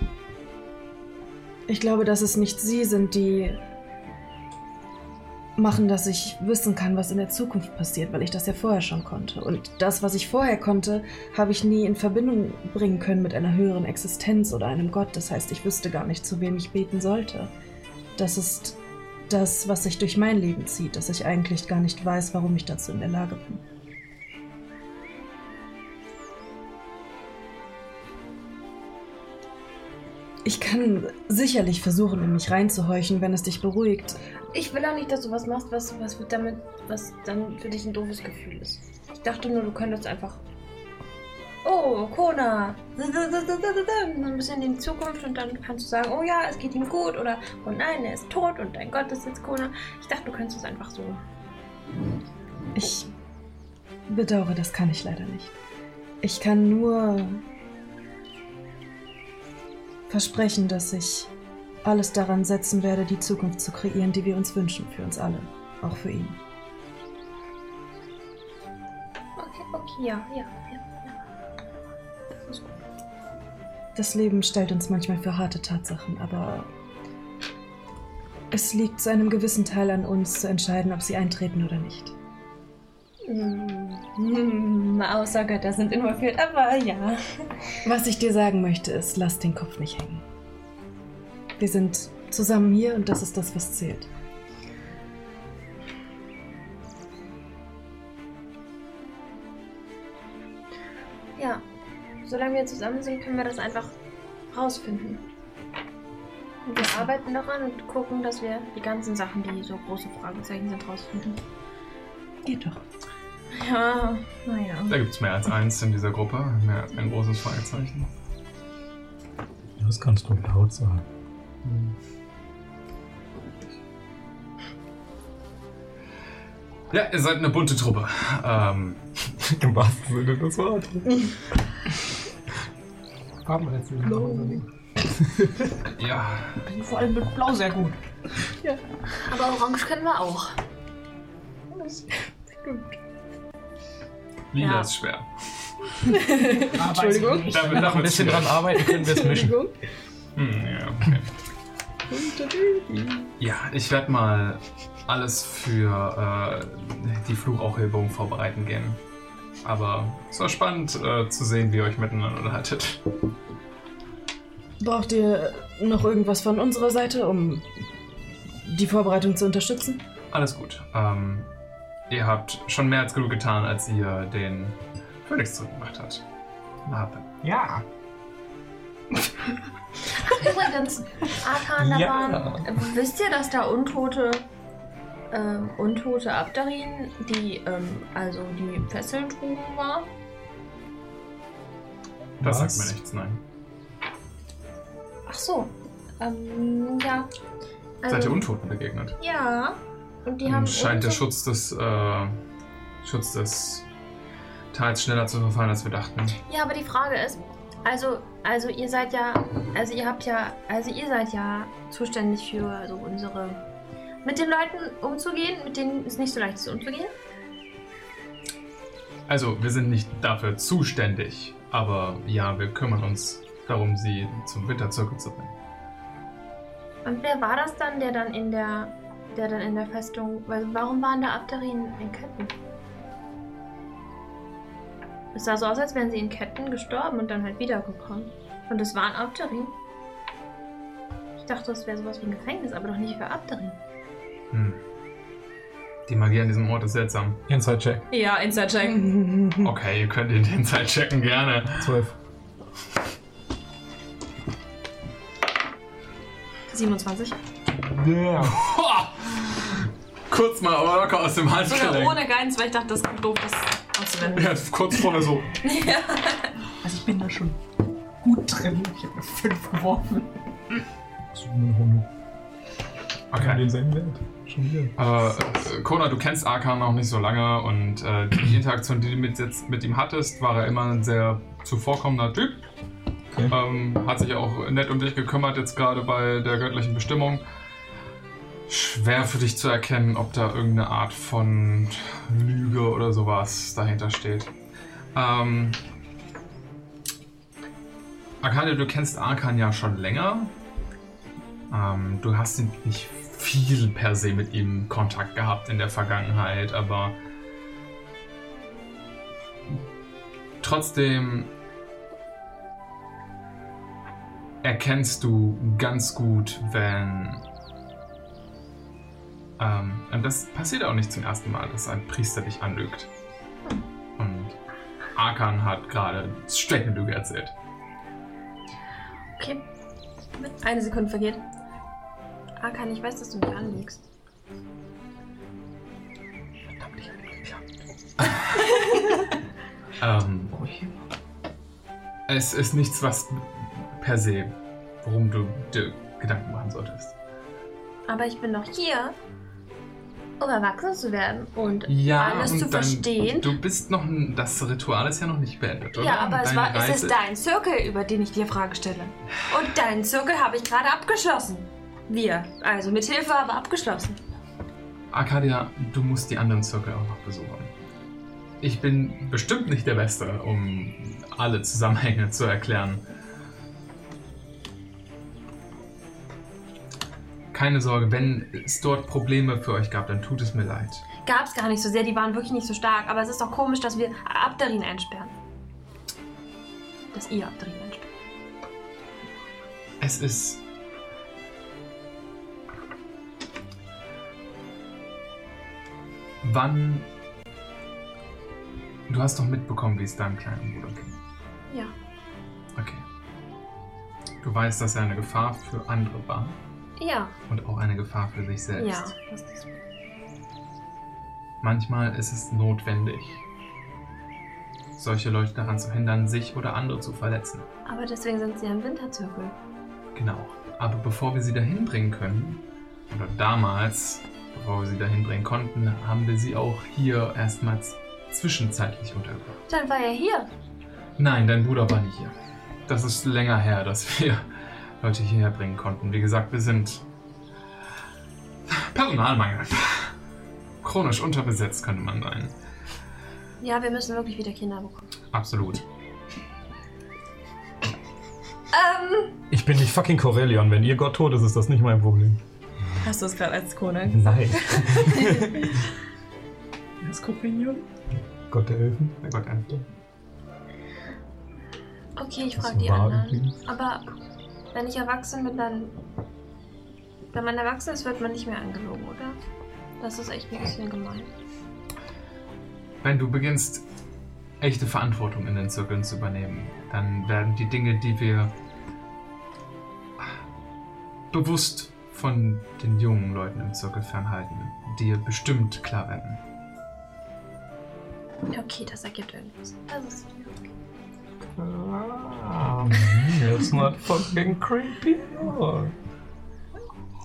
Ich glaube, dass es nicht sie sind, die machen, dass ich wissen kann, was in der Zukunft passiert, weil ich das ja vorher schon konnte. Und das, was ich vorher konnte, habe ich nie in Verbindung bringen können mit einer höheren Existenz oder einem Gott. Das heißt, ich wüsste gar nicht, zu wem ich beten sollte. Das ist das, was sich durch mein Leben zieht, dass ich eigentlich gar nicht weiß, warum ich dazu in der Lage bin. Ich kann sicherlich versuchen, in mich reinzuhorchen, wenn es dich beruhigt. Ich will auch nicht, dass du was machst, was, was, damit, was dann für dich ein doofes Gefühl ist. Ich dachte nur, du könntest einfach Oh, Kona! Ein bisschen in die Zukunft und dann kannst du sagen, oh ja, es geht ihm gut oder oh nein, er ist tot und dein Gott ist jetzt Kona. Ich dachte, du könntest es einfach so. Ich bedauere, das kann ich leider nicht. Ich kann nur versprechen, dass ich alles daran setzen werde, die Zukunft zu kreieren, die wir uns wünschen, für uns alle, auch für ihn. Okay, okay, ja, ja, Das Leben stellt uns manchmal für harte Tatsachen, aber es liegt zu einem gewissen Teil an uns zu entscheiden, ob sie eintreten oder nicht. Hm, außer Götter sind involviert, aber ja. Was ich dir sagen möchte, ist, lass den Kopf nicht hängen. Wir sind zusammen hier und das ist das, was zählt. Ja, solange wir zusammen sind, können wir das einfach rausfinden. Und wir arbeiten daran und gucken, dass wir die ganzen Sachen, die so große Fragezeichen sind, rausfinden. Geht doch. Ja, naja. Da gibt es mehr als eins in dieser Gruppe. Mehr als ein großes Fragezeichen. Das kannst du laut sagen. Ja, ihr seid eine bunte Truppe. Ähm, Im wahrsten Sinne des Wortes. Farbenrätsel. ja, Vor allem mit Blau sehr gut. Aber Orange können wir auch. Lila Ja. ist schwer. Entschuldigung. Damit, Wenn wir noch ein bisschen dran arbeiten, können wir es mischen. Hm, ja, okay. Ja, ich werde mal alles für äh, die Fluchaufhebung vorbereiten gehen. Aber es war spannend äh, zu sehen, wie ihr euch miteinander unterhaltet. Braucht ihr noch irgendwas von unserer Seite, um die Vorbereitung zu unterstützen? Alles gut. Ähm, ihr habt schon mehr als genug getan, als ihr den Phoenix zurückgemacht habt. Warte. Ja. Übrigens, Arkan, Ja. Wisst ihr, dass da Untote. Ähm, untote Abdarin, die, ähm, also die Fesseln trugen war? Das Was? sagt mir nichts, nein. Ach so. Ähm, ja. Also, Seid ihr Untoten begegnet? Ja. Und die Dann haben. scheint der Schutz des, äh, Schutz des Tals schneller zu verfallen, als wir dachten. Ja, aber die Frage ist, also, also ihr seid ja, also ihr habt ja, also ihr seid ja zuständig für so unsere, mit den Leuten umzugehen, mit denen es nicht so leicht ist umzugehen. Also, wir sind nicht dafür zuständig, aber ja, wir kümmern uns darum, sie zum Winterzirkel zu bringen. Und wer war das dann, der dann in der, der dann in der Festung, weil warum waren da Abderinen in Ketten? Es sah so aus, als wären sie in Ketten gestorben und dann halt wiedergekommen. Und es waren Abderinen. Ich dachte, das wäre sowas wie ein Gefängnis, aber doch nicht für Abderinen. Hm. Die Magie an diesem Ort ist seltsam. Inside-Check. Ja, Inside-Check. Okay, ihr könnt den Zeit checken, gerne. 12. 27. Yeah. Kurz mal locker aus dem Sogar Handgelenk. ohne Guidance, weil ich dachte, das ist doof, das anzuwenden. Ja, kurz vorher so. Also ich bin da schon gut drin. Ich habe 5 geworfen. So eine Runde. Okay. denselben Wert. Äh, Kona, du kennst Arkan noch nicht so lange und äh, die Interaktion, die du mit, jetzt mit ihm hattest, war er immer ein sehr zuvorkommender Typ. Okay. Ähm, hat sich auch nett um dich gekümmert, jetzt gerade bei der göttlichen Bestimmung. Schwer für dich zu erkennen, ob da irgendeine Art von Lüge oder sowas dahinter steht. Ähm, Arcadia, du kennst Arkan ja schon länger. Ähm, du hast nicht viel per se mit ihm Kontakt gehabt in der Vergangenheit, aber trotzdem erkennst du ganz gut, wenn. Ähm, und das passiert auch nicht zum ersten Mal, dass ein Priester dich anlügt. Und Arkan hat gerade straight eine Lüge erzählt. Okay. Eine Sekunde vergeht. Arkan, ich weiß, dass du mich anlügst. Ähm, es ist nichts, was per se, worum du dir Gedanken machen solltest. Aber ich bin doch hier, um erwachsen zu werden und Ja, alles und zu dann, verstehen. Du bist noch, ein- das Ritual ist ja noch nicht beendet, oder? Ja, aber es, war, es ist dein Zirkel, über den ich dir Frage stelle. Und deinen Zirkel habe ich gerade abgeschlossen. Wir. Also mit Hilfe, aber abgeschlossen. Arcadia, du musst die anderen Zirkel auch noch besuchen. Ich bin bestimmt nicht der Beste, um alle Zusammenhänge zu erklären. Keine Sorge, wenn es dort Probleme für euch gab, dann tut es mir leid. Gab es gar nicht so sehr, die waren wirklich nicht so stark. Aber es ist doch komisch, dass wir Abdarin einsperren. Dass ihr Abdarin einsperrt. Es ist. Wann. Du hast doch mitbekommen, wie es deinem kleinen Bruder ging. Ja. Okay. Du weißt, dass er eine Gefahr für andere war Ja. und auch eine Gefahr für sich selbst. Ja. Das ist Manchmal ist es notwendig, solche Leute daran zu hindern, sich oder andere zu verletzen. aber deswegen sind sie ja im Winterzirkel. Genau. Aber bevor wir sie dahin bringen können, oder damals, bevor wir sie dahin bringen konnten, haben wir sie auch hier erstmals zwischenzeitlich untergebracht. Dann war er hier. Nein, dein Bruder war nicht hier. Das ist länger her, dass wir Leute hierher bringen konnten. Wie gesagt, wir sind Personalmangel. Chronisch unterbesetzt könnte man sein. Ja, wir müssen wirklich wieder Kinder bekommen. Absolut. Ähm, Ich bin nicht fucking Corellion. Wenn ihr Gott tot ist, ist das nicht mein Problem. Hast du es gerade als Kone? Nein. Das Kopinion? Gott der Elfen. Der Gott Elfen. okay, ich frage die anderen. Aber wenn ich erwachsen bin, dann. Wenn man erwachsen ist, wird man nicht mehr angelogen, oder? Das ist echt ein bisschen gemein. Wenn du beginnst, echte Verantwortung in den Zirkeln zu übernehmen, dann werden die Dinge, die wir bewusst von den jungen Leuten im Zirkel fernhalten, dir bestimmt klar werden. Okay, das ergibt irgendwas. Das ist okay. Ah, it's not fucking creepy. Oh.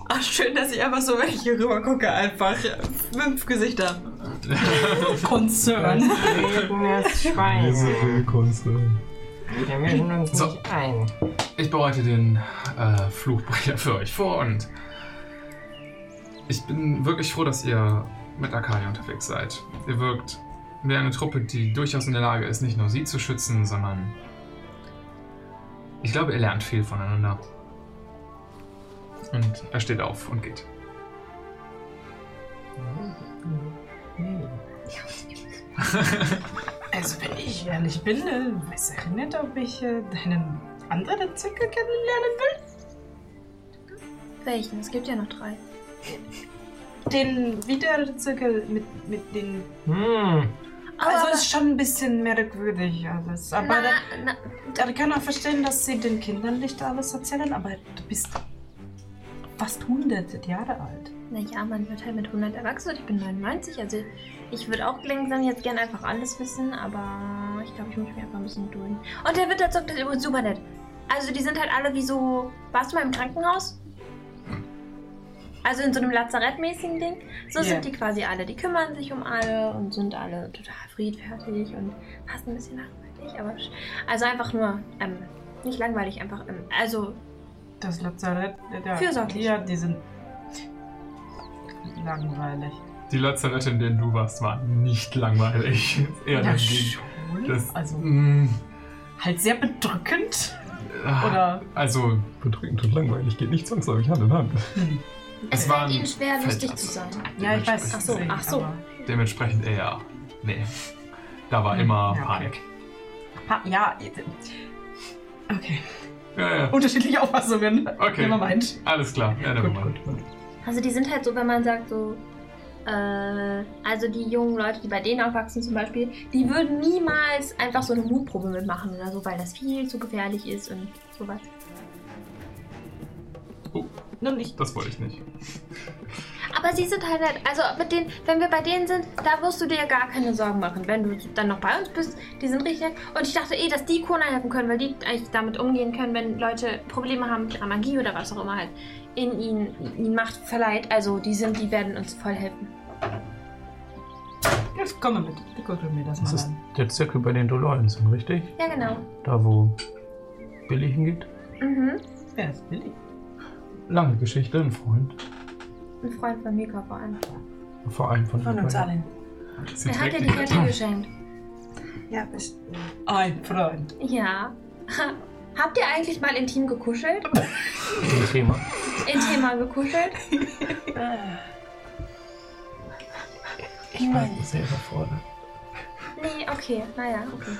Ach, schön, dass ich einfach so, wenn ich hier rüber gucke, einfach fünf Gesichter. Concern. Lebendes Schwein. Wir mischen uns So. nicht ein. Ich bereite den äh, Fluchbrecher für euch vor und ich bin wirklich froh, dass ihr mit Arcadia unterwegs seid. Ihr wirkt wie eine Truppe, die durchaus in der Lage ist, nicht nur sie zu schützen, sondern ich glaube, ihr lernt viel voneinander. Und er steht auf und geht. Also, wenn ich ehrlich bin, äh, weiß ich nicht, ob ich äh, deinen anderen Zirkel kennenlernen will. Welchen? Es gibt ja noch drei. Den Wiederzirkel mit, mit den. Hm. Also, Aber- ist schon ein bisschen merkwürdig alles. Aber Na, da, na, da kann auch verstehen, dass sie den Kindern nicht alles erzählen, aber du bist fast hundert Jahre alt. Naja, man wird halt mit 100 erwachsen. Ich bin 99, also ich würde auch langsam jetzt gerne einfach alles wissen, aber ich glaube, ich muss mich einfach ein bisschen gedulden. Und der Winterzug ist übrigens super nett. Also die sind halt alle wie so... Warst du mal im Krankenhaus? Also in so einem Lazarettmäßigen Ding. So Ja. sind die quasi alle. Die kümmern sich um alle und sind alle total friedfertig und fast ein bisschen langweilig. Aber also einfach nur, ähm, nicht langweilig, einfach, ähm, also Das Lazarett. äh, Ja, Fürsorglich. Ja, die sind langweilig. Die Lazarette, in denen du warst, war nicht langweilig. Eher Ja. Das, also mm, halt sehr bedrückend. Ah, Oder Also, Bedrückend und langweilig geht nicht zwangsläufig Hand in Hand. es Es war fällt ihnen schwer, lustig zu sein. Ja, ich weiß. Ach so, ach so. dementsprechend eher. Nee. Da war Hm, immer ja, okay. Panik. Ha, ja. Okay. Ja, ja. Unterschiedliche Auffassungen. Okay. Nevermind. Alles klar. Ja, Gut, nevermind. gut, gut. Also die sind halt so, wenn man sagt so, äh, also die jungen Leute, die bei denen aufwachsen zum Beispiel, die würden niemals einfach so eine Mutprobe mitmachen oder so, weil das viel zu gefährlich ist und sowas. Nur nicht. Das wollte ich nicht. Aber sie sind halt, halt, also mit denen, wenn wir bei denen sind, da wirst du dir gar keine Sorgen machen. Wenn du dann noch bei uns bist, die sind richtig. Und ich dachte eh, dass die Kona helfen können, weil die eigentlich damit umgehen können, wenn Leute Probleme haben mit ihrer Magie oder was auch immer halt in ihnen, ihnen Macht verleiht. Also die sind, die werden uns voll helfen. Jetzt komm mal mit. Wir gucken mir das, Das mal ist an. der Zirkel bei den Dolorien sind, richtig? Ja, genau. Da, wo Billy hingeht. Mhm. Wer ist Billy? Lange Geschichte, ein Freund. Ein Freund von Mika vor allem. Vor allem von, Von uns allen. Sie Er hat dir die Kette Kette. geschenkt. Ja, bist Ein Freund. Ja. Ha, habt ihr eigentlich mal intim gekuschelt? Thema. Intim mal gekuschelt? Ich meine, Sehr überfordert. Nee, okay. Naja, okay.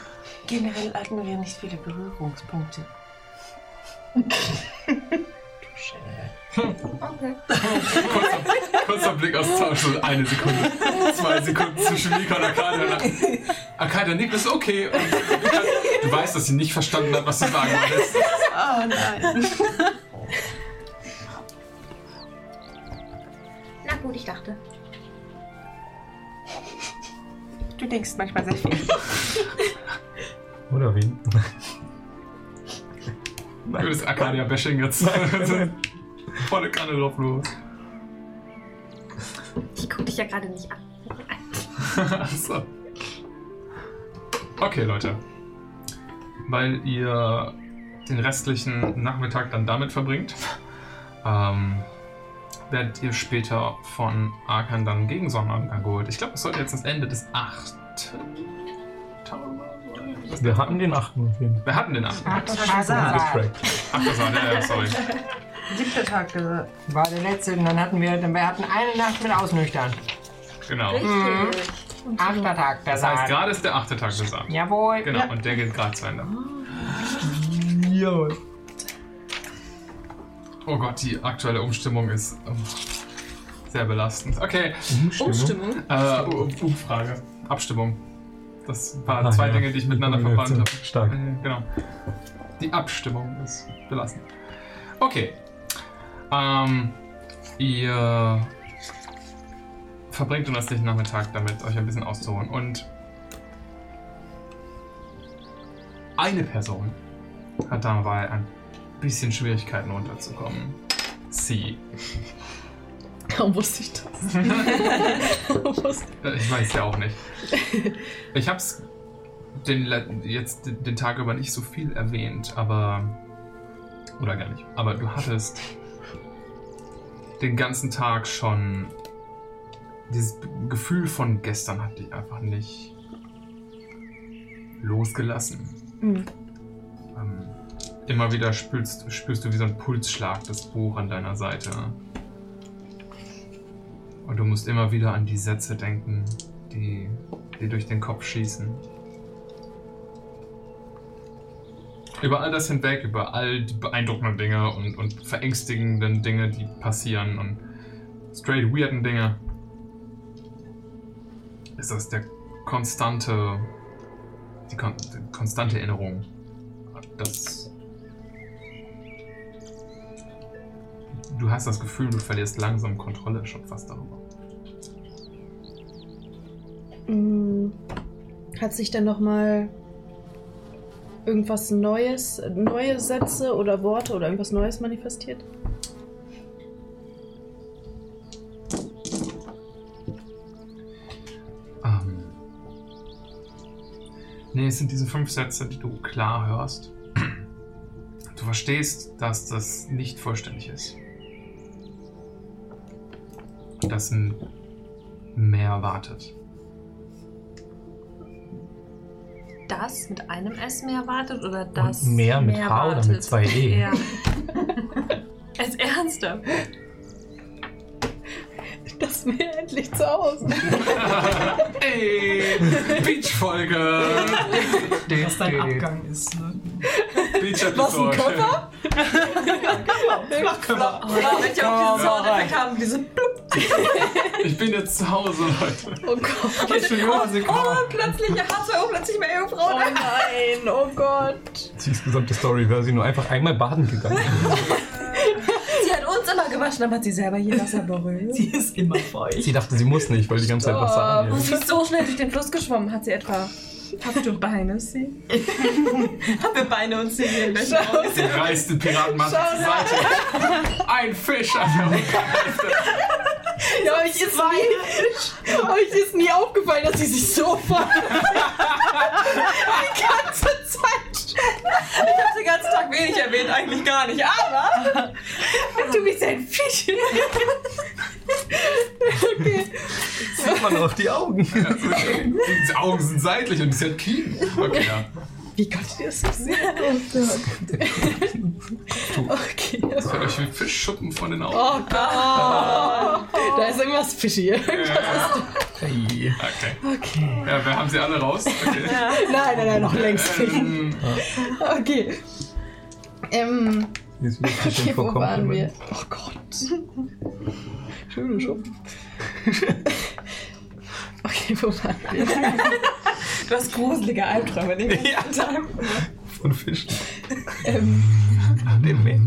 generell hatten wir nicht viele Berührungspunkte. Okay. Kurzer, kurzer Blick aus Tausch, so eine Sekunde, zwei Sekunden zwischen Mika und Arcadia. Arcadia nickt, ist okay. Und Mika, du weißt, dass sie nicht verstanden hat, was du sagen wolltest. Oh nein. Na gut, ich dachte. Du denkst manchmal sehr viel. Oder wen? Du würdest Arcadia-Bashing jetzt volle Kanne drauf los. Ich guck dich ja gerade nicht an. Achso. Okay, Leute. Weil ihr den restlichen Nachmittag dann damit verbringt, ähm, werdet ihr später von Arkan dann gegen Sonnenuntergang geholt. Ich glaube, es sollte jetzt das Ende des achten Tages sein. Wir hatten den achten auf jeden Fall. Wir hatten den achten. Hazard. Getrackt. Ach, das war der, ja, sorry. Siebter Tag. War der letzte und dann hatten wir, dann wir hatten eine Nacht mit Ausnüchtern. Genau. Richtig. Achter Tag, der Das heißt, gerade ist der achte Tag des Abends. Jawohl. Genau, Ja. und der geht gerade zu Ende. Jawohl. Oh Gott, die aktuelle Umstimmung ist oh, sehr belastend. Okay, Umstimmung. äh, U- Umfrage. Abstimmung. Das waren Ah, zwei ja. Dinge, die ich miteinander verbannt habe. Stark. Äh, genau. Die Abstimmung ist belastend. Okay. Ähm, ihr verbringt den restlichen Nachmittag damit, euch ein bisschen auszuruhen. Und eine Person hat dabei ein bisschen Schwierigkeiten runterzukommen. Sie. Kaum wusste ich das. Ich weiß ja auch nicht. Ich hab's den, jetzt den Tag über nicht so viel erwähnt, aber. Oder gar nicht. Aber du hattest den ganzen Tag schon. Dieses Gefühl von gestern hat dich einfach nicht losgelassen. Mhm. Ähm, immer wieder spürst, spürst du wie so ein Pulsschlag das Buch an deiner Seite. Und du musst immer wieder an die Sätze denken, die dir durch den Kopf schießen. Über all das hinweg, über all die beeindruckenden Dinge und, und verängstigenden Dinge, die passieren und straight weirden Dinge, ist das der konstante, die, kon die konstante Erinnerung, dass du hast das Gefühl, du verlierst langsam Kontrolle schon fast darüber. Mm, Hat sich dann nochmal irgendwas Neues, neue Sätze oder Worte oder irgendwas Neues manifestiert? Ähm. Nee, es sind diese fünf Sätze, die du klar hörst. Du verstehst, dass das nicht vollständig ist. Dass ein mehr wartet. Das mit einem S mehr wartet oder das Und mehr mit H oder mit wartet? zwei E? Ja. Als ernster. Das mir endlich zu Hause. Ey! Beach-Folge! Was dein Abgang ist. Ne? Beach-Episode. Oh, damit ich auch diesen Soundeffekt haben, diese Blub. Ich bin jetzt zu Hause, Leute. Oh Gott. Oh, plötzlich H2O, plötzlich mehr Ehefrau. Oh nein, oh Gott. Die insgesamte Story wäre sie nur einfach einmal baden gegangen. Sie hat uns immer gewaschen, aber hat sie selber je Wasser berührt. Sie ist immer feucht. Sie dachte, sie muss nicht, weil die ganze Zeit Wasser Oh, anhält. sie ist so schnell durch den Fluss geschwommen. Hat sie etwa... Habt du Beine, sie? Haben wir Beine und Zehen? Sie reißt den Piratenmantel zur Seite. Ein Fisch an der Rückhälfte. Ja, euch ist, nie, euch ist nie aufgefallen, dass sie sich so freut. Die ganze Zeit schon. Ich habe den ganzen Tag wenig erwähnt, eigentlich gar nicht, aber du bist ein Fisch. Okay. Sieht man auch die Augen. Die Augen sind seitlich und sie hat Kiemen. Okay, ja. Wie konntet ihr das so sehen? Okay. Das fällt euch wie Fischschuppen von den Augen. Oh Gott. Da ist irgendwas fishy. Ja. Okay. Okay. Ja, wir haben sie alle raus. Okay. Nein, nein, nein, noch längst nicht. Ähm, Okay. Ähm, Jetzt wird okay, okay, wo waren wir? Oh Gott. Schöne Schuppen. Okay, wo wir? Du hast gruselige Albträume den ganzen Tag. Von Fischen. Ähm, Den Meer.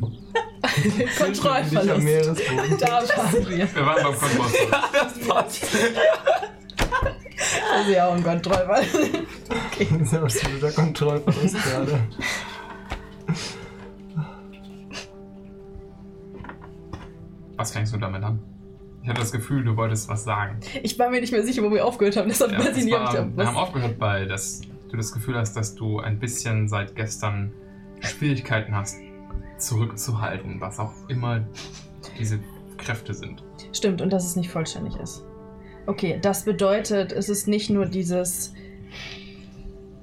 Kontrollverlust. Meeresboden. Da waren wir. wir waren beim Kontroll. Das passt. Also ja, auch ein Kontrollverlust. Das ist absoluter Kontrollverlust gerade. Was fängst du damit an? Ich hatte das Gefühl, du wolltest was sagen. Ich war mir nicht mehr sicher, wo wir aufgehört haben. Deshalb Ja, weiß ich nicht, ob war, ich wir haben aufgehört bei, dass du das Gefühl hast, dass du ein bisschen seit gestern Schwierigkeiten hast, zurückzuhalten, was auch immer diese Kräfte sind. Stimmt, und dass es nicht vollständig ist. Okay, das bedeutet, es ist nicht nur dieses,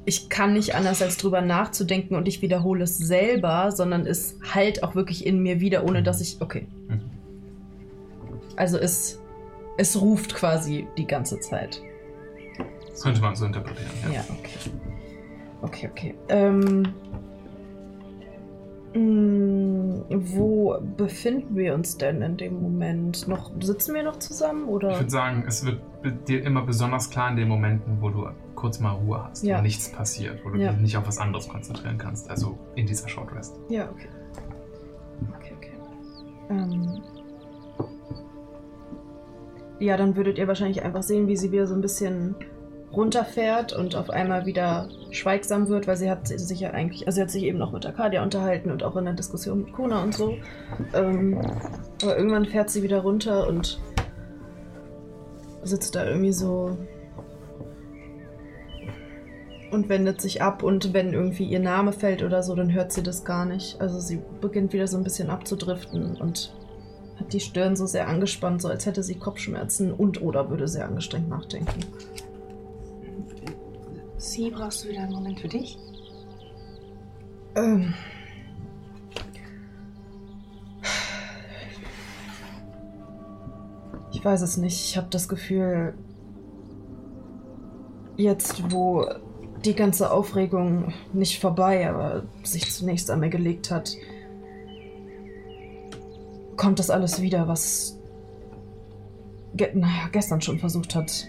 ich kann nicht anders als drüber nachzudenken und ich wiederhole es selber, sondern es halt auch wirklich in mir wieder, ohne dass ich. Okay. Mhm. Also es, es ruft quasi die ganze Zeit. Das könnte man so interpretieren. Ja. Ja, okay. Okay, okay. Ähm, mh, wo befinden wir uns denn in dem Moment? Noch, sitzen wir noch zusammen oder? Ich würde sagen, es wird dir immer besonders klar in den Momenten, wo du kurz mal Ruhe hast, Ja. wo nichts passiert, wo du Ja. dich nicht auf was anderes konzentrieren kannst. Also in dieser Short Rest. Ja, okay. Okay, okay. Ähm. Ja, dann würdet ihr wahrscheinlich einfach sehen, wie sie wieder so ein bisschen runterfährt und auf einmal wieder schweigsam wird, weil sie hat sich ja eigentlich, also sie hat sich eben noch mit Arcadia unterhalten und auch in der Diskussion mit Kona und so. Ähm, aber irgendwann fährt sie wieder runter und sitzt da irgendwie so und wendet sich ab und wenn irgendwie ihr Name fällt oder so, dann hört sie das gar nicht. Also sie beginnt wieder so ein bisschen abzudriften und hat die Stirn so sehr angespannt, so als hätte sie Kopfschmerzen und oder würde sehr angestrengt nachdenken. Sie, brauchst du wieder einen Moment für dich? Ähm. Ich weiß es nicht. Ich habe das Gefühl, jetzt wo die ganze Aufregung nicht vorbei, aber sich zunächst an mir gelegt hat, kommt das alles wieder, was ge naja, gestern schon versucht hat,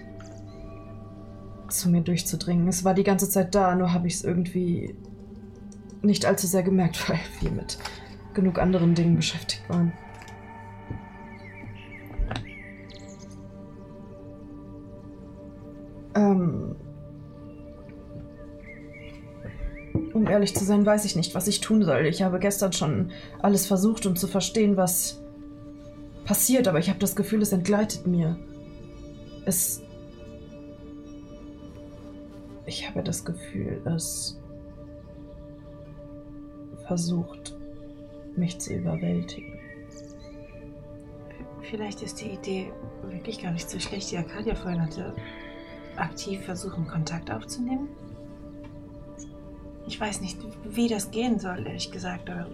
zu mir durchzudringen. Es war die ganze Zeit da, nur habe ich es irgendwie nicht allzu sehr gemerkt, weil wir mit genug anderen Dingen beschäftigt waren. Ähm, um ehrlich zu sein, weiß ich nicht, was ich tun soll. Ich habe gestern schon alles versucht, um zu verstehen, was passiert, aber ich habe das Gefühl, es entgleitet mir. Es. Ich habe das Gefühl, es versucht, mich zu überwältigen. Vielleicht ist die Idee wirklich gar nicht so schlecht, die Arcadia vorhin hatte. Aktiv versuchen, Kontakt aufzunehmen. Ich weiß nicht, wie das gehen soll, ehrlich gesagt, aber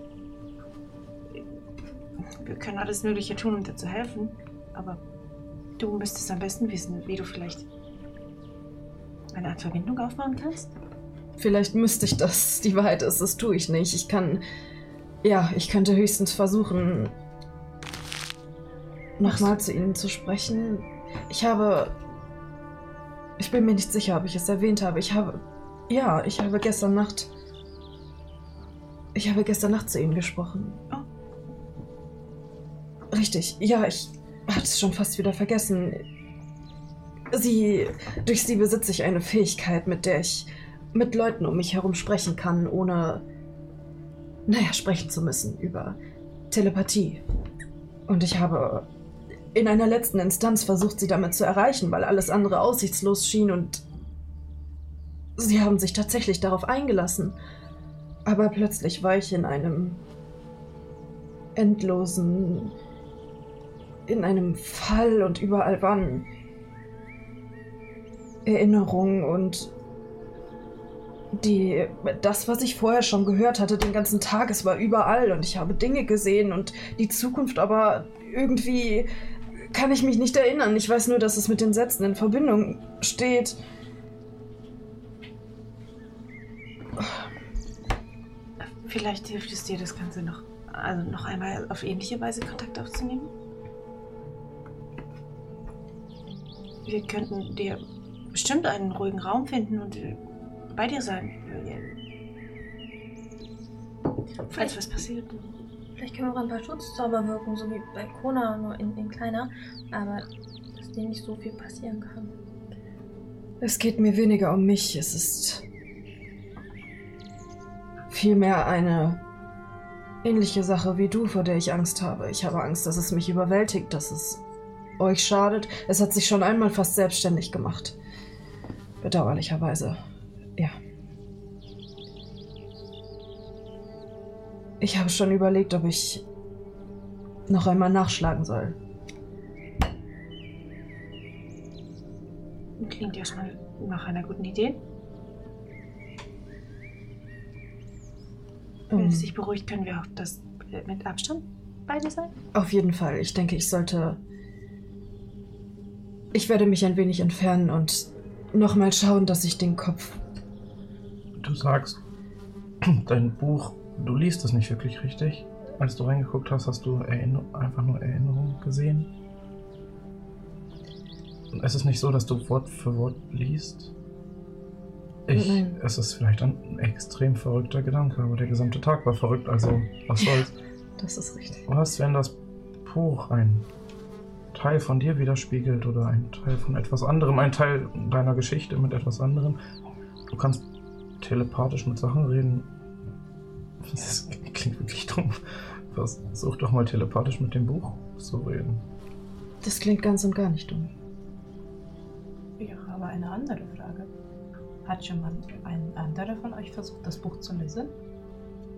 wir können alles Mögliche tun, um dir zu helfen. Aber du müsstest am besten wissen, wie du vielleicht eine Art Verbindung aufbauen kannst. Vielleicht müsste ich das. Die Wahrheit ist, das tue ich nicht. Ich kann. Ja, ich könnte höchstens versuchen, nochmal zu Ihnen zu sprechen. Ich habe. Ich bin mir nicht sicher, ob ich es erwähnt habe. Ich habe. Ja, ich habe gestern Nacht. Ich habe gestern Nacht zu Ihnen gesprochen. Richtig, ja, ich hatte es schon fast wieder vergessen. Sie, durch sie besitze ich eine Fähigkeit, mit der ich mit Leuten um mich herum sprechen kann, ohne, naja, sprechen zu müssen über Telepathie. Und ich habe in einer letzten Instanz versucht, sie damit zu erreichen, weil alles andere aussichtslos schien und sie haben sich tatsächlich darauf eingelassen. Aber plötzlich war ich in einem endlosen, in einem Fall und überall waren Erinnerungen und die, das, was ich vorher schon gehört hatte, den ganzen Tag, es war überall und ich habe Dinge gesehen und die Zukunft, aber irgendwie kann ich mich nicht erinnern. Ich weiß nur, dass es mit den Sätzen in Verbindung steht. Vielleicht hilft es dir, das Ganze noch, also noch einmal auf ähnliche Weise Kontakt aufzunehmen. Wir könnten dir bestimmt einen ruhigen Raum finden und bei dir sein. Falls was passiert. Vielleicht können wir auch ein paar Schutzzauber wirken, so wie bei Kona, nur in, in kleiner. Aber dass dir nicht so viel passieren kann. Es geht mir weniger um mich, es ist vielmehr eine ähnliche Sache wie du, vor der ich Angst habe. Ich habe Angst, dass es mich überwältigt, dass es euch schadet. Es hat sich schon einmal fast selbstständig gemacht. Bedauerlicherweise. Ja. Ich habe schon überlegt, ob ich noch einmal nachschlagen soll. Klingt erstmal nach einer guten Idee. Wenn Ähm, es sich beruhigt, können wir auch das mit Abstand beide sein. Auf jeden Fall. Ich denke, ich sollte. Ich werde mich ein wenig entfernen und nochmal schauen, dass ich den Kopf. Du sagst, dein Buch, du liest es nicht wirklich richtig. Als du reingeguckt hast, hast du Erinner einfach nur Erinnerungen gesehen. Und es ist nicht so, dass du Wort für Wort liest. Ich, Nein. es ist vielleicht ein extrem verrückter Gedanke, aber der gesamte Tag war verrückt, also was soll's. Das ist richtig. Was, wenn das Buch ein Teil von dir widerspiegelt oder ein Teil von etwas anderem, ein Teil deiner Geschichte mit etwas anderem? Du kannst telepathisch mit Sachen reden. Das klingt wirklich dumm. Versuch doch mal telepathisch mit dem Buch zu reden. Das klingt ganz und gar nicht dumm. Ich habe eine andere Frage. Hat schon mal ein anderer von euch versucht, das Buch zu lesen?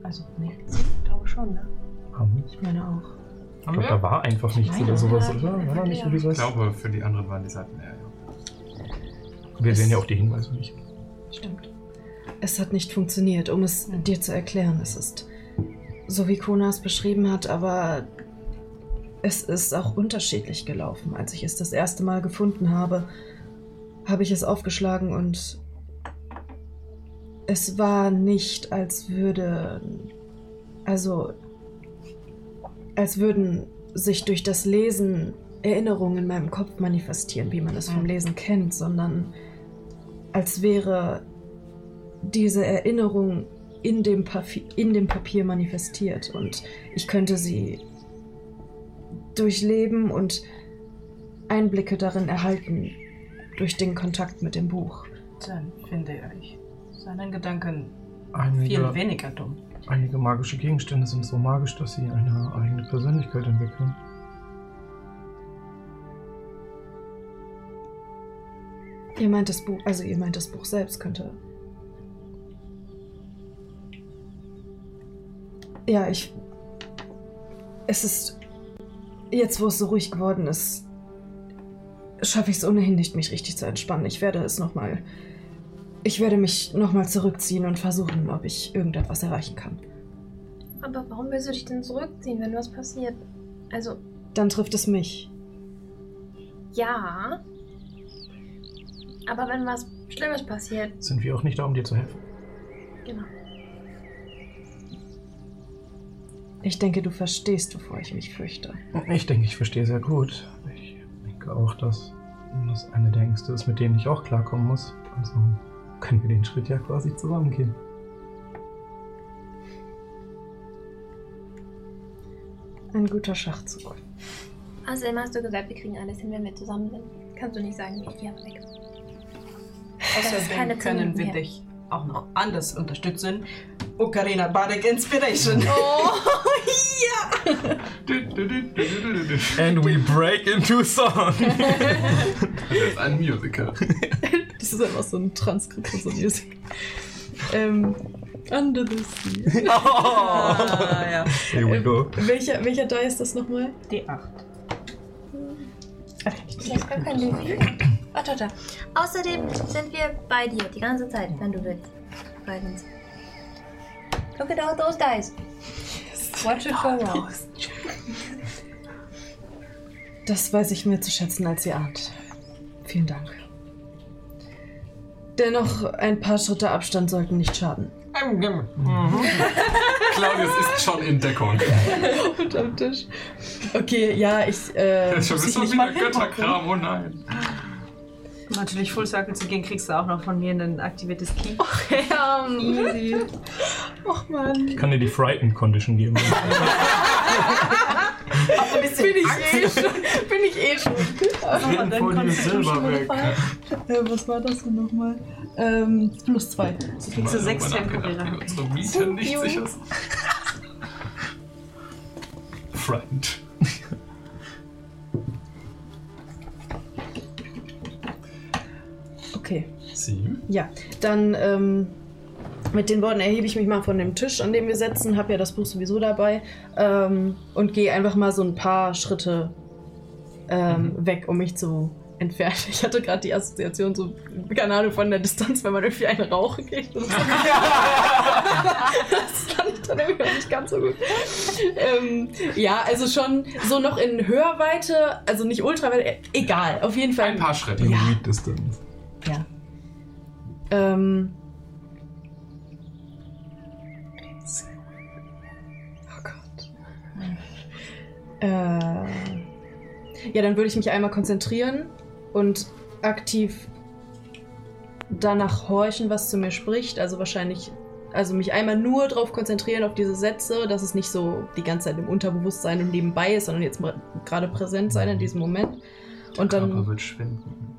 Also nicht. Ich glaube schon, ne? Haben Ich meine auch. Ich glaube, da war einfach nichts Nein, oder sowas, ja, oder? War da nicht irgendwie Ich was? glaube, für die anderen waren die Seiten eher, ja. Wir sehen ja auch die Hinweise nicht. Stimmt. Es hat nicht funktioniert, um es dir zu erklären. Es ist so, wie Kona es beschrieben hat, aber es ist auch unterschiedlich gelaufen. Als ich es das erste Mal gefunden habe, habe ich es aufgeschlagen und es war nicht, als würde. Also. Als würden sich durch das Lesen Erinnerungen in meinem Kopf manifestieren, wie man es vom Lesen kennt, sondern als wäre diese Erinnerung in dem, Papi in dem Papier manifestiert und ich könnte sie durchleben und Einblicke darin erhalten durch den Kontakt mit dem Buch. Dann finde ich seinen Gedanken Einige, viel weniger dumm. Einige magische Gegenstände sind so magisch, dass sie eine eigene Persönlichkeit entwickeln. Ihr meint das Buch, also ihr meint das Buch selbst könnte. Ja, ich. Es ist. Jetzt, wo es so ruhig geworden ist, schaffe ich es ohnehin nicht, mich richtig zu entspannen. Ich werde es nochmal. Ich werde mich nochmal zurückziehen und versuchen, ob ich irgendetwas erreichen kann. Aber warum willst du dich denn zurückziehen, wenn was passiert? Also, Dann trifft es mich. ja. Aber wenn was Schlimmes passiert, Sind wir auch nicht da, um dir zu helfen? genau. Ich denke, du verstehst, wovor ich mich fürchte. Ich denke, ich verstehe sehr gut. Ich denke auch, dass das eine der Ängste ist, mit denen ich auch klarkommen muss. Also können wir den Schritt ja quasi zusammen gehen. Ein guter Schachzug. Außerdem hast du gesagt, wir kriegen alles hin, wenn wir zusammen sind. Kannst du nicht sagen, ich gehe weg. Außerdem können wir dich auch noch anders unterstützen. Ocarina Bardic Inspiration. Oh, ja! And we break into song. das ist ein Musical. Das ist einfach so ein Transkript von so Musik. Ähm, Under the Sea. Oh. Ah, ja. Here we go. Ähm, welcher, welcher Die ist das nochmal? D8. Ich, ich gar kein D4. Ah, da. Außerdem sind wir bei dir die ganze Zeit, wenn du willst. Guidance. Look at all those guys. Watch it go wrong. Das weiß ich mir zu schätzen, als ihr ahnt. Vielen Dank. Dennoch, ein paar Schritte Abstand sollten nicht schaden. Mhm. Claudius ist schon in Deckung. Unterm Tisch. Okay, ja, ich. Äh, das ist schon wieder Götterkram, oh nein. Um natürlich Full Circle zu gehen, kriegst du auch noch von mir ein aktiviertes Key. Ja, easy. Och man. Ich kann dir die Frightened Condition geben. Bin ich eh schon. Bin ich eh schon. Reden vor dir Silber weg. Äh, was war das denn nochmal? Ähm, plus zwei. Du kriegst du sechs temporäre. Unsere Miete nicht sicher. Frightened. Okay. Sie? Ja, dann ähm, mit den Worten erhebe ich mich mal von dem Tisch, an dem wir sitzen, habe ja das Buch sowieso dabei ähm, und gehe einfach mal so ein paar Schritte ähm, weg, um mich zu entfernen. Ich hatte gerade die Assoziation so, keine Ahnung, von der Distanz, wenn man irgendwie einen rauchen. Und so. das fand ich dann irgendwie auch nicht ganz so gut. Ähm, ja, also schon so noch in Hörweite, also nicht ultraweit, äh, egal, auf jeden Fall. Ein paar Schritte. Ja. Read Distance. Ja. Ähm. Oh Gott. Äh. Ja, dann würde ich mich einmal konzentrieren und aktiv danach horchen, was zu mir spricht. Also wahrscheinlich, also mich einmal nur darauf konzentrieren, auf diese Sätze, dass es nicht so die ganze Zeit im Unterbewusstsein und nebenbei ist, sondern jetzt mal gerade präsent sein in diesem Moment. Und Der Körper dann. wird schwinden.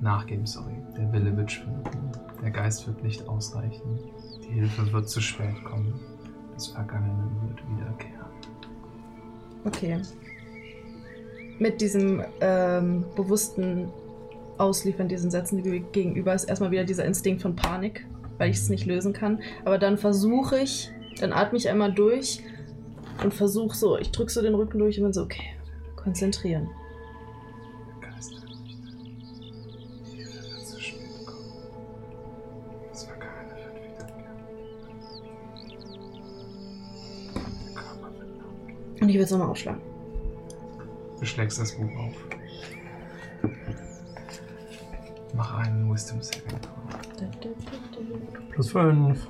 Nachgeben, sorry. Der Wille wird schwinden. Der Geist wird nicht ausreichen. Die Hilfe wird zu spät kommen. Das Vergangene wird wiederkehren. Okay. Mit diesem ähm, bewussten Ausliefern diesen Sätzen gegenüber ist erstmal wieder dieser Instinkt von Panik, weil ich es nicht lösen kann. Aber dann versuche ich, dann atme ich einmal durch und versuche so, ich drücke so den Rücken durch und bin so, okay, konzentrieren. Und ich will es nochmal aufschlagen. Du schlägst das Buch auf. Mach einen Wisdom Saving. Plus 5.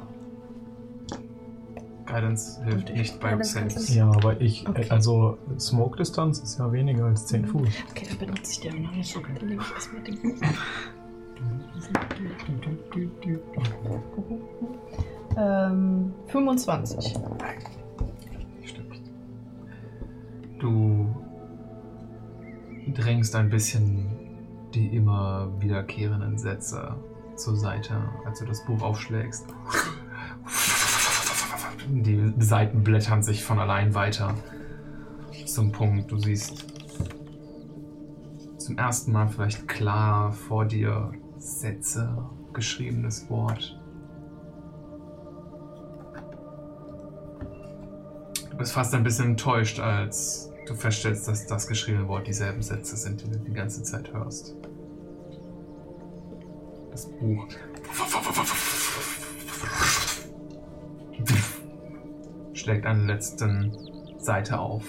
Guidance hilft nicht bei Saves. Ja, aber ich, Okay. äh, also Smoke-Distanz ist ja weniger als 10 Fuß. Okay, dann benutze ich den noch nicht. Okay. Dann nehme ich erstmal den. Ähm, 25. Du drängst ein bisschen die immer wiederkehrenden Sätze zur Seite, als du das Buch aufschlägst. Die Seiten blättern sich von allein weiter zum Punkt. Du siehst zum ersten Mal vielleicht klar vor dir Sätze, geschriebenes Wort. Du bist fast ein bisschen enttäuscht, als du feststellst, dass das geschriebene Wort dieselben Sätze sind, die du die ganze Zeit hörst. Das Buch schlägt eine letzte Seite auf.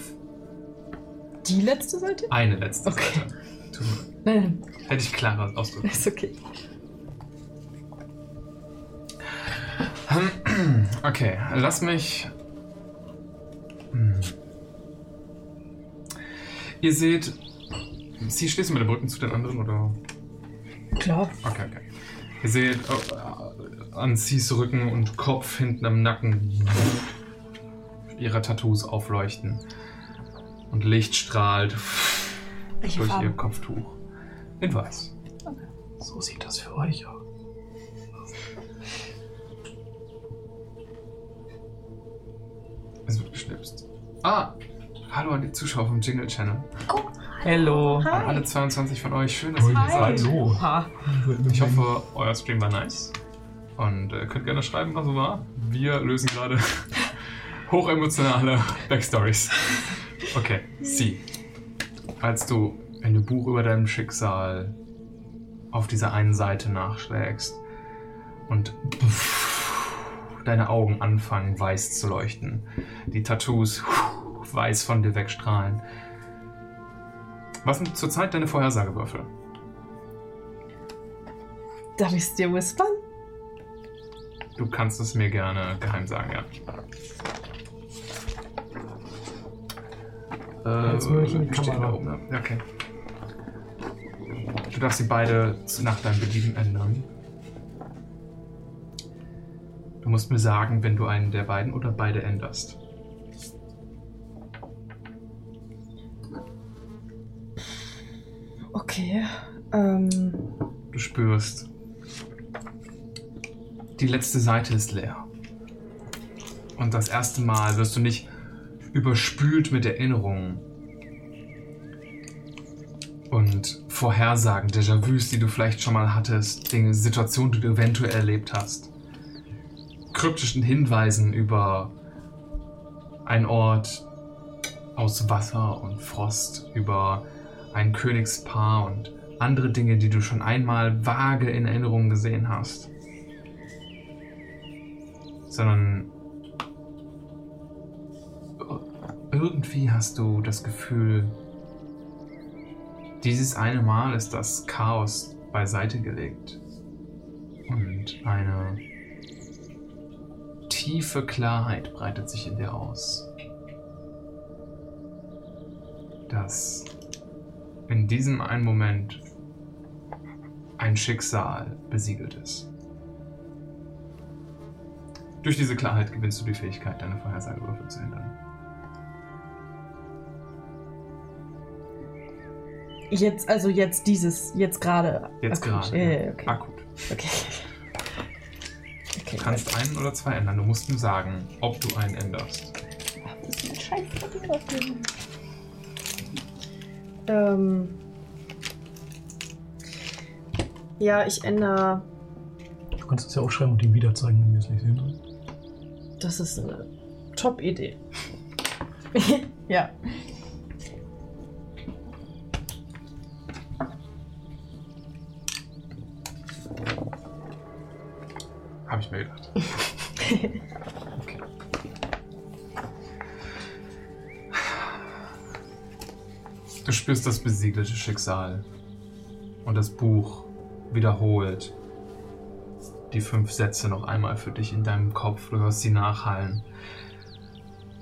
Die letzte Seite? Eine letzte Okay. Seite. Tut mir. Nein, Hätte ich klarer ausdrücken. ist okay. Okay, lass mich. Hm. Ihr seht. Sie schließen mit den Brücken zu den anderen, oder? Klar. Okay, okay. Ihr seht äh, an Cis Rücken und Kopf hinten am Nacken ihre Tattoos aufleuchten. Und Licht strahlt Welche durch Farbe? ihr Kopftuch. In weiß. So sieht das für euch aus. Es wird geschnipst. Ah, hallo an die Zuschauer vom Jingle Channel. Hello. An alle 22 von euch. Schön, dass ihr hier seid. Hallo. Ich hoffe, euer Stream war nice. Und äh, könnt gerne schreiben, was so war. Wir lösen gerade hochemotionale Backstories. Okay, sie. Als du in dem Buch über dein Schicksal auf dieser einen Seite nachschlägst und deine Augen anfangen weiß zu leuchten, die Tattoos weiß von dir wegstrahlen. Was sind zurzeit deine Vorhersagewürfel? Darf ich es dir whispern? Du kannst es mir gerne geheim sagen, ja. Äh, in die stehen Kamera. da oben, ne? Ja, okay. Du darfst sie beide nach deinem Belieben ändern. Du musst mir sagen, wenn du einen der beiden oder beide änderst. Okay. Ähm, Du spürst, die letzte Seite ist leer. Und das erste Mal wirst du nicht überspült mit Erinnerungen und Vorhersagen, Déjà-vus, die du vielleicht schon mal hattest, Dinge, Situationen, die du eventuell erlebt hast. Kryptischen Hinweisen über einen Ort aus Wasser und Frost, über ein Königspaar und andere Dinge, die du schon einmal vage in Erinnerung gesehen hast. Sondern irgendwie hast du das Gefühl, dieses eine Mal ist das Chaos beiseite gelegt. Und eine tiefe Klarheit breitet sich in dir aus. Dass in diesem einen Moment ein Schicksal besiegelt ist. Durch diese Klarheit gewinnst du die Fähigkeit, deine Vorhersagewürfel zu ändern. jetzt, also jetzt dieses, jetzt gerade. Jetzt gerade. Ja, okay. Akut. Okay. Du kannst einen oder zwei ändern. Du musst nur sagen, ob du einen änderst. Das ist ein scheiß. Ähm. Ja, ich ändere. Du kannst es ja aufschreiben und ihm wieder zeigen, wenn wir es nicht sehen. sollen. Das ist eine Top-Idee. ja. Spürst das besiegelte Schicksal. Und das Buch wiederholt die fünf Sätze noch einmal für dich in deinem Kopf. Du hörst sie nachhallen.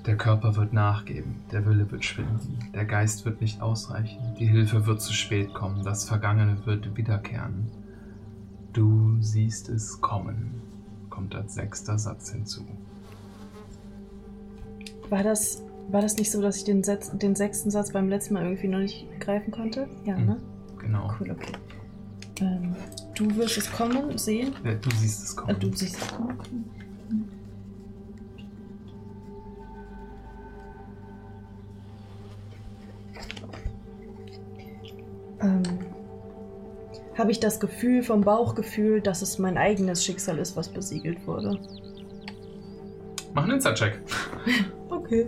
Der Körper wird nachgeben, der Wille wird schwinden, der Geist wird nicht ausreichen, die Hilfe wird zu spät kommen, das Vergangene wird wiederkehren. Du siehst es kommen, kommt als sechster Satz hinzu. War das, war das nicht so, dass ich den, Setz, den sechsten Satz beim letzten Mal irgendwie noch nicht greifen konnte? Ja, Mhm. ne? Genau. Cool, okay. Ähm, du wirst es kommen, sehen. Ja, du siehst es Äh, kommen. du siehst es kommen. Ähm, Habe ich das Gefühl vom Bauchgefühl, dass es mein eigenes Schicksal ist, was besiegelt wurde? Mach einen Insight-Check. Okay.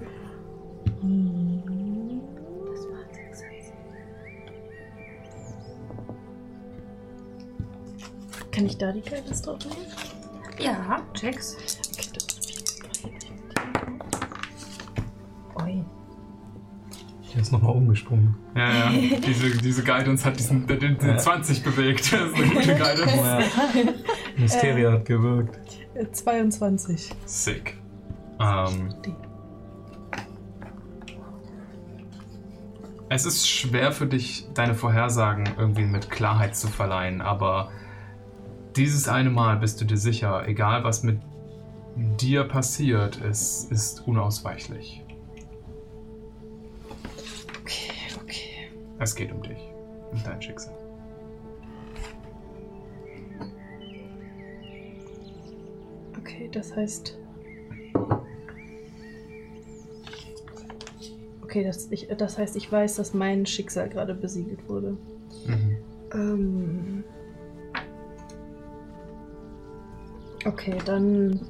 Kann ich da die Kenntnis drauf nehmen? Ja, checks. Oi. Der ist nochmal umgesprungen. Ja, ja. Diese, diese Guidance hat diesen, den, den 20 bewegt. Das ist eine gute Guidance. Mysteria hat gewirkt. Äh, 22. Sick. Ähm, es ist schwer für dich, deine Vorhersagen irgendwie mit Klarheit zu verleihen, aber dieses eine Mal bist du dir sicher, egal was mit dir passiert, es ist unausweichlich. Es geht um dich und dein Schicksal. Okay, das heißt. Okay, das, ich, das heißt, ich weiß, dass mein Schicksal gerade besiegelt wurde. Mhm. Ähm. Okay, dann.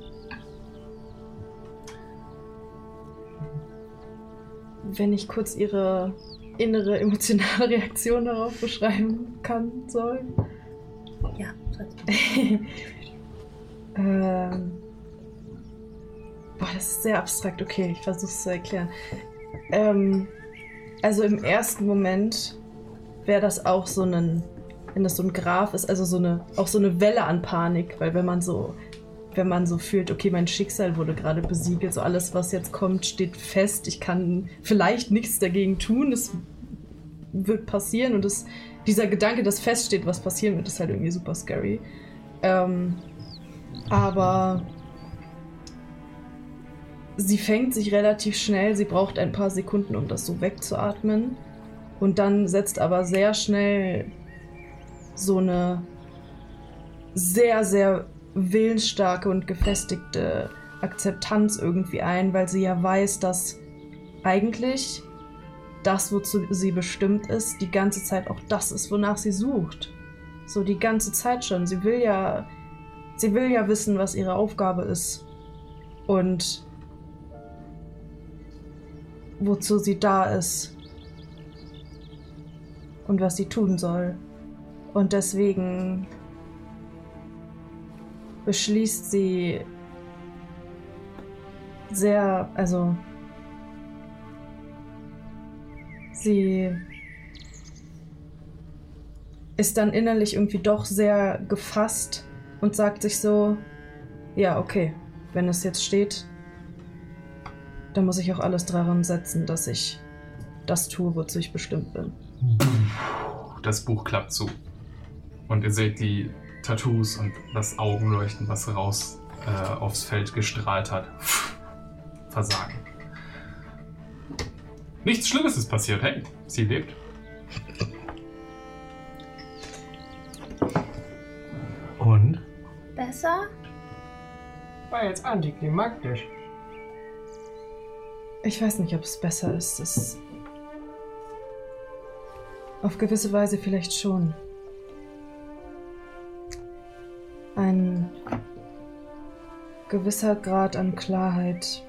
Wenn ich kurz ihre innere emotionale Reaktion darauf beschreiben kann, soll. Ja, ähm. Boah, das ist sehr abstrakt. Okay, ich versuche es zu erklären. Ähm, also im ersten Moment wäre das auch so ein, wenn das so ein Graph ist, also so eine, auch so eine Welle an Panik, weil wenn man so, wenn man so fühlt, okay, mein Schicksal wurde gerade besiegelt, so alles, was jetzt kommt, steht fest, ich kann vielleicht nichts dagegen tun, es wird passieren und es, dieser Gedanke, dass feststeht, was passieren wird, ist halt irgendwie super scary. Ähm, aber sie fängt sich relativ schnell, sie braucht ein paar Sekunden, um das so wegzuatmen. Und dann setzt aber sehr schnell so eine sehr, sehr willensstarke und gefestigte Akzeptanz irgendwie ein, weil sie ja weiß, dass eigentlich das, wozu sie bestimmt ist, die ganze Zeit auch das ist, wonach sie sucht. So die ganze Zeit schon. Sie will ja, sie will ja wissen, was ihre Aufgabe ist. Und wozu sie da ist und was sie tun soll. Und deswegen beschließt sie sehr, also sie ist dann innerlich irgendwie doch sehr gefasst und sagt sich so, ja, okay, wenn es jetzt steht, dann muss ich auch alles daran setzen, dass ich das tue, wozu ich bestimmt bin. Das Buch klappt zu. Und ihr seht die Tattoos und das Augenleuchten, was raus äh, aufs Feld gestrahlt hat. Versagen. Nichts Schlimmes ist passiert. Hey, sie lebt. Und? Besser? War jetzt antiklimaktisch. Ich weiß nicht, ob es besser ist. Es auf gewisse Weise vielleicht schon. Ein gewisser Grad an Klarheit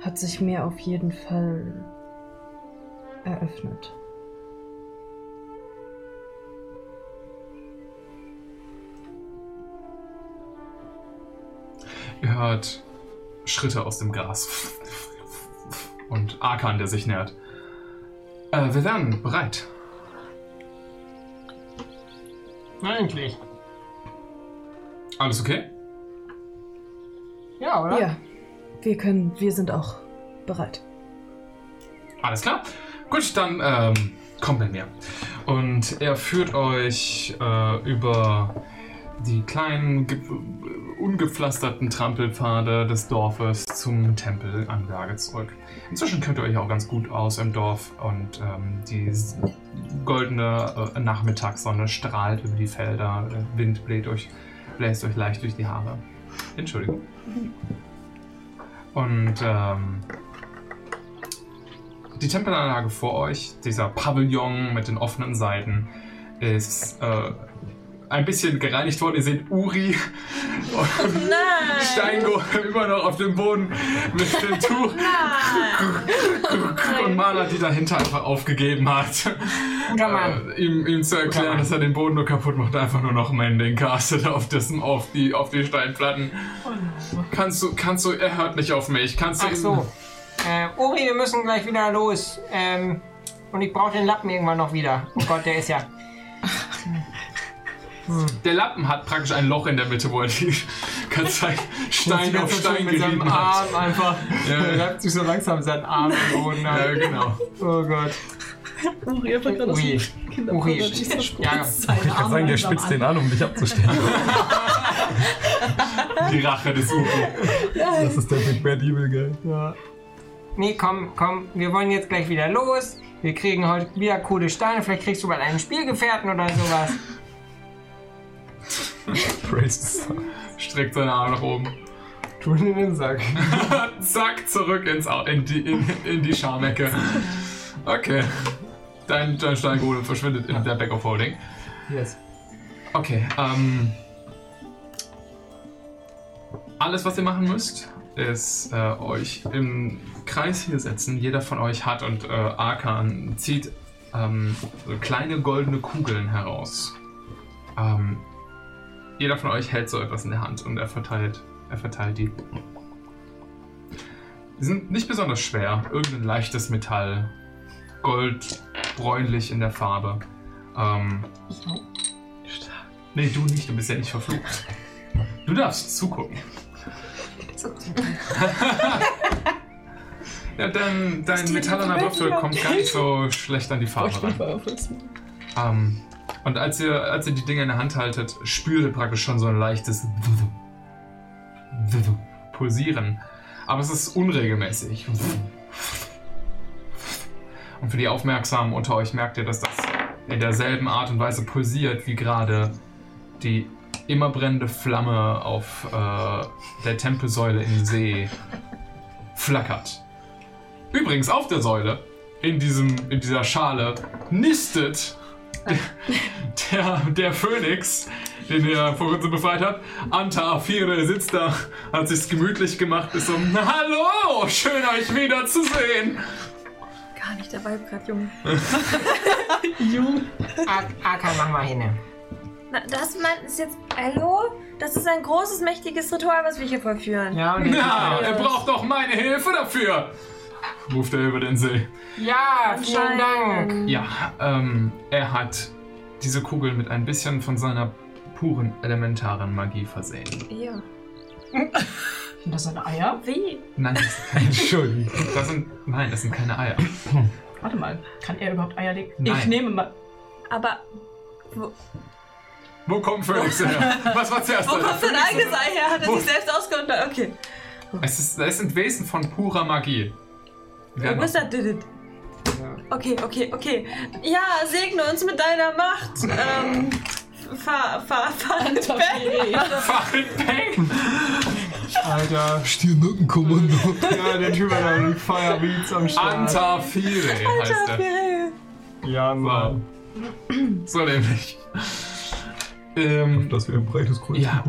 hat sich mir auf jeden Fall eröffnet. Ihr hört Schritte aus dem Gras. Und Arkan, der sich nähert. Äh, wir wären bereit. Eigentlich. Alles okay? Ja, oder? Ja, wir können, wir sind auch bereit. Alles klar. Gut, dann ähm, kommt mit mir. Und er führt euch äh, über die kleinen, ge- ungepflasterten Trampelpfade des Dorfes zum Tempelanlage zurück. Inzwischen kennt ihr euch auch ganz gut aus im Dorf und ähm, die goldene äh, Nachmittagssonne strahlt über die Felder. Der Wind bläht euch, bläst euch leicht durch die Haare. Entschuldigung. Und ähm, die Tempelanlage vor euch, dieser Pavillon mit den offenen Seiten, ist äh, ein bisschen gereinigt worden. Ihr seht Uri und Nein! Steingo immer noch auf dem Boden mit dem Tuch. und Mana, die dahinter einfach aufgegeben hat. Äh, ihm, ihm zu erklären, dass er den Boden nur kaputt macht, einfach nur noch Mending castet auf, das, auf, die, auf die Steinplatten. Kannst du, kannst du, er hört nicht auf mich. Kannst du Ach so. Äh, Uri, wir müssen gleich wieder los. Ähm, und ich brauche den Lappen irgendwann noch wieder. Oh Gott, der ist ja. Der Lappen hat praktisch ein Loch in der Mitte, wo er die ganze Zeit Stein auf Stein mit seinem gerieben Arm hat. einfach. Ja. Er reibt sich so langsam seinen Arm im Boden. Ja, an. genau. Oh Gott. Uri einfach gerade aus Uri. Uri. Ja. Ich kann sagen, der spitzt den an, um dich abzustellen. Die Rache des Uri. Das ist der Big Bad Evil Guy. Ja. Nee, komm, komm, wir wollen jetzt gleich wieder los. Wir kriegen heute wieder coole Steine. Vielleicht kriegst du mal einen Spielgefährten oder sowas. Praise Streckt seine Arme nach oben. Tu ihn in den Sack. Zack, zurück ins, Au- in die, in, in die Schamecke. Okay. Dein, dein Steingolem verschwindet in der Back of Holding. Yes. Okay, ähm. Alles, was ihr machen müsst, ist äh, euch im Kreis hier setzen. Jeder von euch hat und äh, Arkan zieht ähm, so kleine goldene Kugeln heraus. Ähm, jeder von euch hält so etwas in der Hand und er verteilt, er verteilt die. Die sind nicht besonders schwer. Irgendein leichtes Metall. Gold, bräunlich in der Farbe. Ähm, Nee, du nicht, du bist ja nicht verflucht. Du darfst zugucken. ja, dein, dein metallerner Würfel kommt gar nicht so schlecht an die Farbe ran. Ähm, und als ihr, als ihr die Dinge in der Hand haltet, spürt ihr praktisch schon so ein leichtes Pulsieren. Aber es ist unregelmäßig. Und für die Aufmerksamen unter euch merkt ihr, dass das in derselben Art und Weise pulsiert, wie gerade die immer brennende Flamme auf äh, der Tempelsäule im See flackert. Übrigens auf der Säule, in, diesem, in dieser Schale, nistet der, der Phönix, den er vor kurzem befreit hat. Anta Afire sitzt da, hat sich's gemütlich gemacht, ist so, Hallo, schön euch wiederzusehen. Gar nicht der Vibe gerade, Junge. Jung. Aka, mach mal hin. Na, das mein, ist jetzt. Hallo? Das ist ein großes, mächtiges Ritual, was wir hier vollführen. Ja, und Na, er braucht doch meine Hilfe dafür, ruft er über den See. Ja, vielen Dank. Ja, ähm, er hat diese Kugel mit ein bisschen von seiner puren elementaren Magie versehen. Ja. Und das sind Eier? Wie? Nein, das sind keine, Entschuldigung. Das sind, nein, das sind keine Eier. Warte mal, kann er überhaupt Eier legen? Nein. Ich nehme mal. Aber. Wo, Wo kommt Phoenix her? Was war zuerst Wo da? kommt sein eigenes Ei her? Hat er Wo- sich selbst ausgedacht? Okay. Es, ist, es sind Wesen von purer Magie. Wir werden Wizard did it. Okay, okay, okay. Ja, segne uns mit deiner Macht. Ähm, fahr, fahr, fahr in Fach in Peng! Alter. Stirnrückenkommando. Ja, der Typ hat die Firebeats am Start. Antafire heißt er. Ja, Mann. So nämlich. Ähm, Dass wir ein breites Kreuz Ja.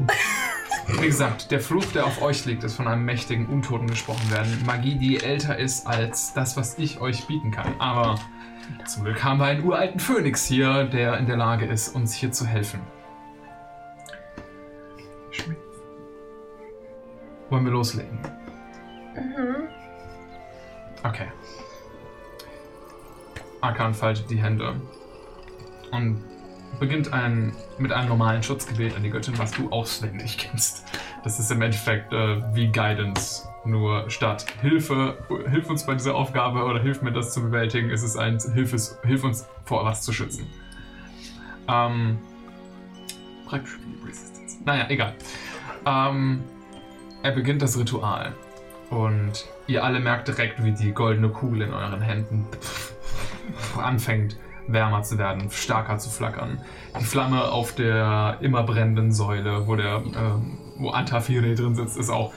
Wie gesagt, der Fluch, der auf euch liegt, ist von einem mächtigen Untoten gesprochen werden. Magie, die älter ist als das, was ich euch bieten kann. Aber zum Glück haben wir einen uralten Phönix hier, der in der Lage ist, uns hier zu helfen. Wollen wir loslegen? Mhm. Okay. Arkan faltet die Hände und beginnt ein, mit einem normalen Schutzgebet an die Göttin, was du auswendig kennst. Das ist im Endeffekt äh, wie Guidance. Nur statt Hilfe, hilf uns bei dieser Aufgabe oder hilf mir das zu bewältigen, ist es ein Hilf, es, hilf uns vor was zu schützen. Ähm, praktisch wie Resistance. Naja, egal. Ähm, er beginnt das Ritual. Und ihr alle merkt direkt, wie die goldene Kugel in euren Händen anfängt wärmer zu werden, stärker zu flackern. Die Flamme auf der immer brennenden Säule, wo der, ähm, wo Antafire drin sitzt, ist auch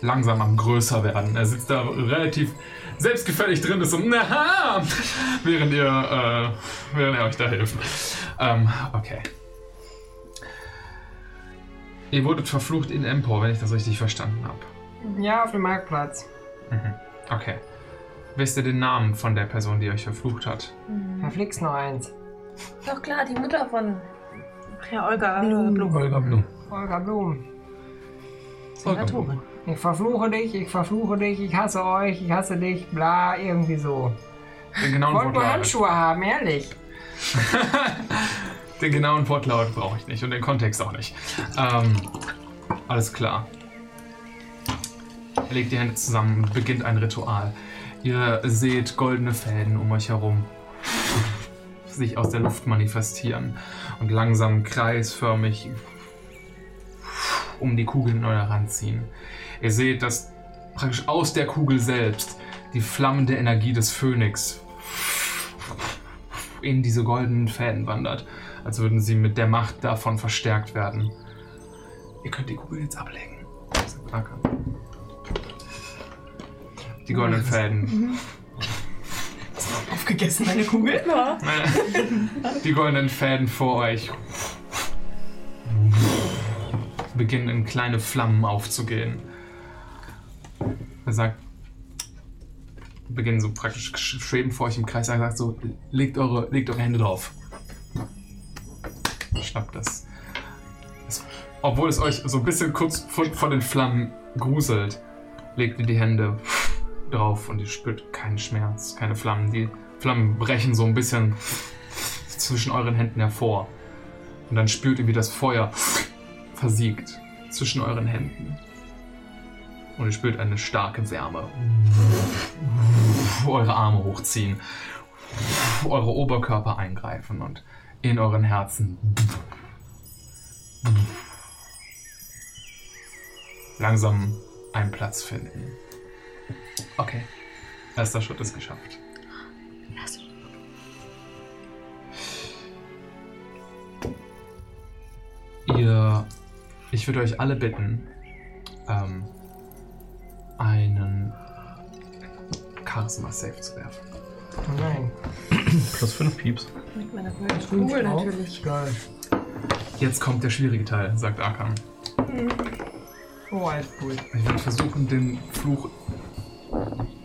langsam am größer werden. Er sitzt da relativ selbstgefällig drin, ist so, naha, während ihr, äh, während er euch da hilft. Ähm, okay. Ihr wurdet verflucht in Empor, wenn ich das richtig verstanden habe. Ja, auf dem Marktplatz. Mhm. Okay. Wisst ihr den Namen von der Person, die euch verflucht hat? Verflixt noch eins. Doch klar, die Mutter von. Ach ja, Olga. Blum. Holger Blum. Olga Blum. Senatorin. Ich verfluche dich, ich verfluche dich, ich hasse euch, ich hasse dich, bla, irgendwie so. Den genauen Wollt nur Wortlaut. Handschuhe haben, ehrlich. Den genauen Wortlaut brauche ich nicht und den Kontext auch nicht. Ähm, alles klar. Er legt die Hände zusammen und beginnt ein Ritual. Ihr seht goldene Fäden um euch herum sich aus der Luft manifestieren und langsam kreisförmig um die Kugeln in eurer Hand ziehen. Ihr seht, dass praktisch aus der Kugel selbst die flammende Energie des Phönix in diese goldenen Fäden wandert, als würden sie mit der Macht davon verstärkt werden. Ihr könnt die Kugel jetzt ablegen. sagt Akan. Die goldenen Fäden Aufgegessen, meine Kugel. Die goldenen Fäden vor euch beginnen in kleine Flammen aufzugehen. Er sagt, beginnen so praktisch sch- schweben vor euch im Kreis. Er sagt so, legt eure, legt eure Hände drauf. Schnappt das. es. Obwohl es euch so ein bisschen kurz vor, vor den Flammen gruselt, legt ihr die Hände drauf und ihr spürt keinen Schmerz, keine Flammen. Die Flammen brechen so ein bisschen zwischen euren Händen hervor. Und dann spürt ihr, wie das Feuer versiegt zwischen euren Händen. Und ihr spürt eine starke Wärme. Eure Arme hochziehen, eure Oberkörper eingreifen und in euren Herzen langsam einen Platz finden. Okay, erster Schritt ist geschafft. Ihr, ich würde euch alle bitten, ähm, einen Charisma Safe zu werfen. Oh nein. Plus 5 Pieps. Mit meiner goldenen Kugel natürlich. Geil. Jetzt kommt der schwierige Teil, sagt Arkham. Oh, alles cool. Ich werde versuchen, den Fluch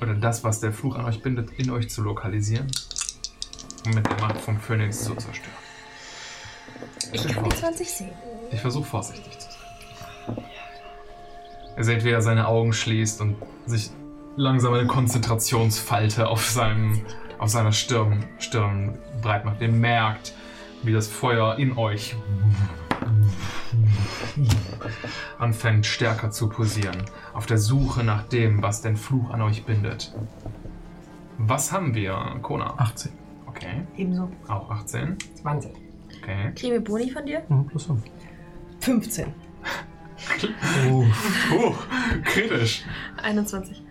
oder das, was der Fluch an euch bindet, in euch zu lokalisieren und mit der Macht vom Phönix zu zerstören. Ich kann die 20 sehen. Ich versuche vorsichtig zu sein. Ihr seht, wie er seine Augen schließt und sich langsam eine Konzentrationsfalte auf, seinem, auf seiner Stirn, Stirn breit macht. Ihr merkt, wie das Feuer in euch anfängt stärker zu pulsieren. Auf der Suche nach dem, was den Fluch an euch bindet. Was haben wir, Kona? 18. Okay. Ebenso. Auch 18. 20. Okay. Kriegen wir Boni von dir? Mhm, plus 5. 15. Oh, oh kritisch. 21.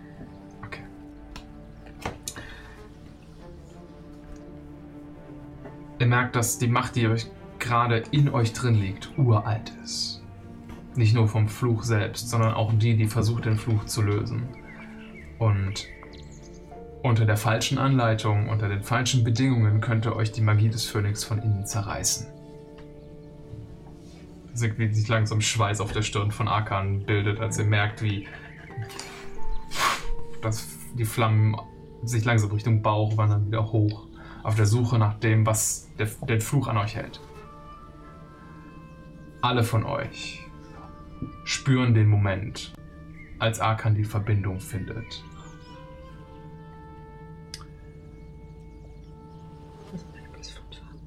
Ihr merkt, dass die Macht, die euch gerade in euch drin liegt, uralt ist. Nicht nur vom Fluch selbst, sondern auch die, die versucht, den Fluch zu lösen. Und unter der falschen Anleitung, unter den falschen Bedingungen könnte euch die Magie des Phönix von innen zerreißen. Wie sich langsam Schweiß auf der Stirn von Arkan bildet, als ihr merkt, wie dass die Flammen sich langsam Richtung Bauch wandern, wieder hoch, auf der Suche nach dem, was der, den Fluch an euch hält. Alle von euch spüren den Moment, als Arkan die Verbindung findet. Das wird eine plus 5 haben.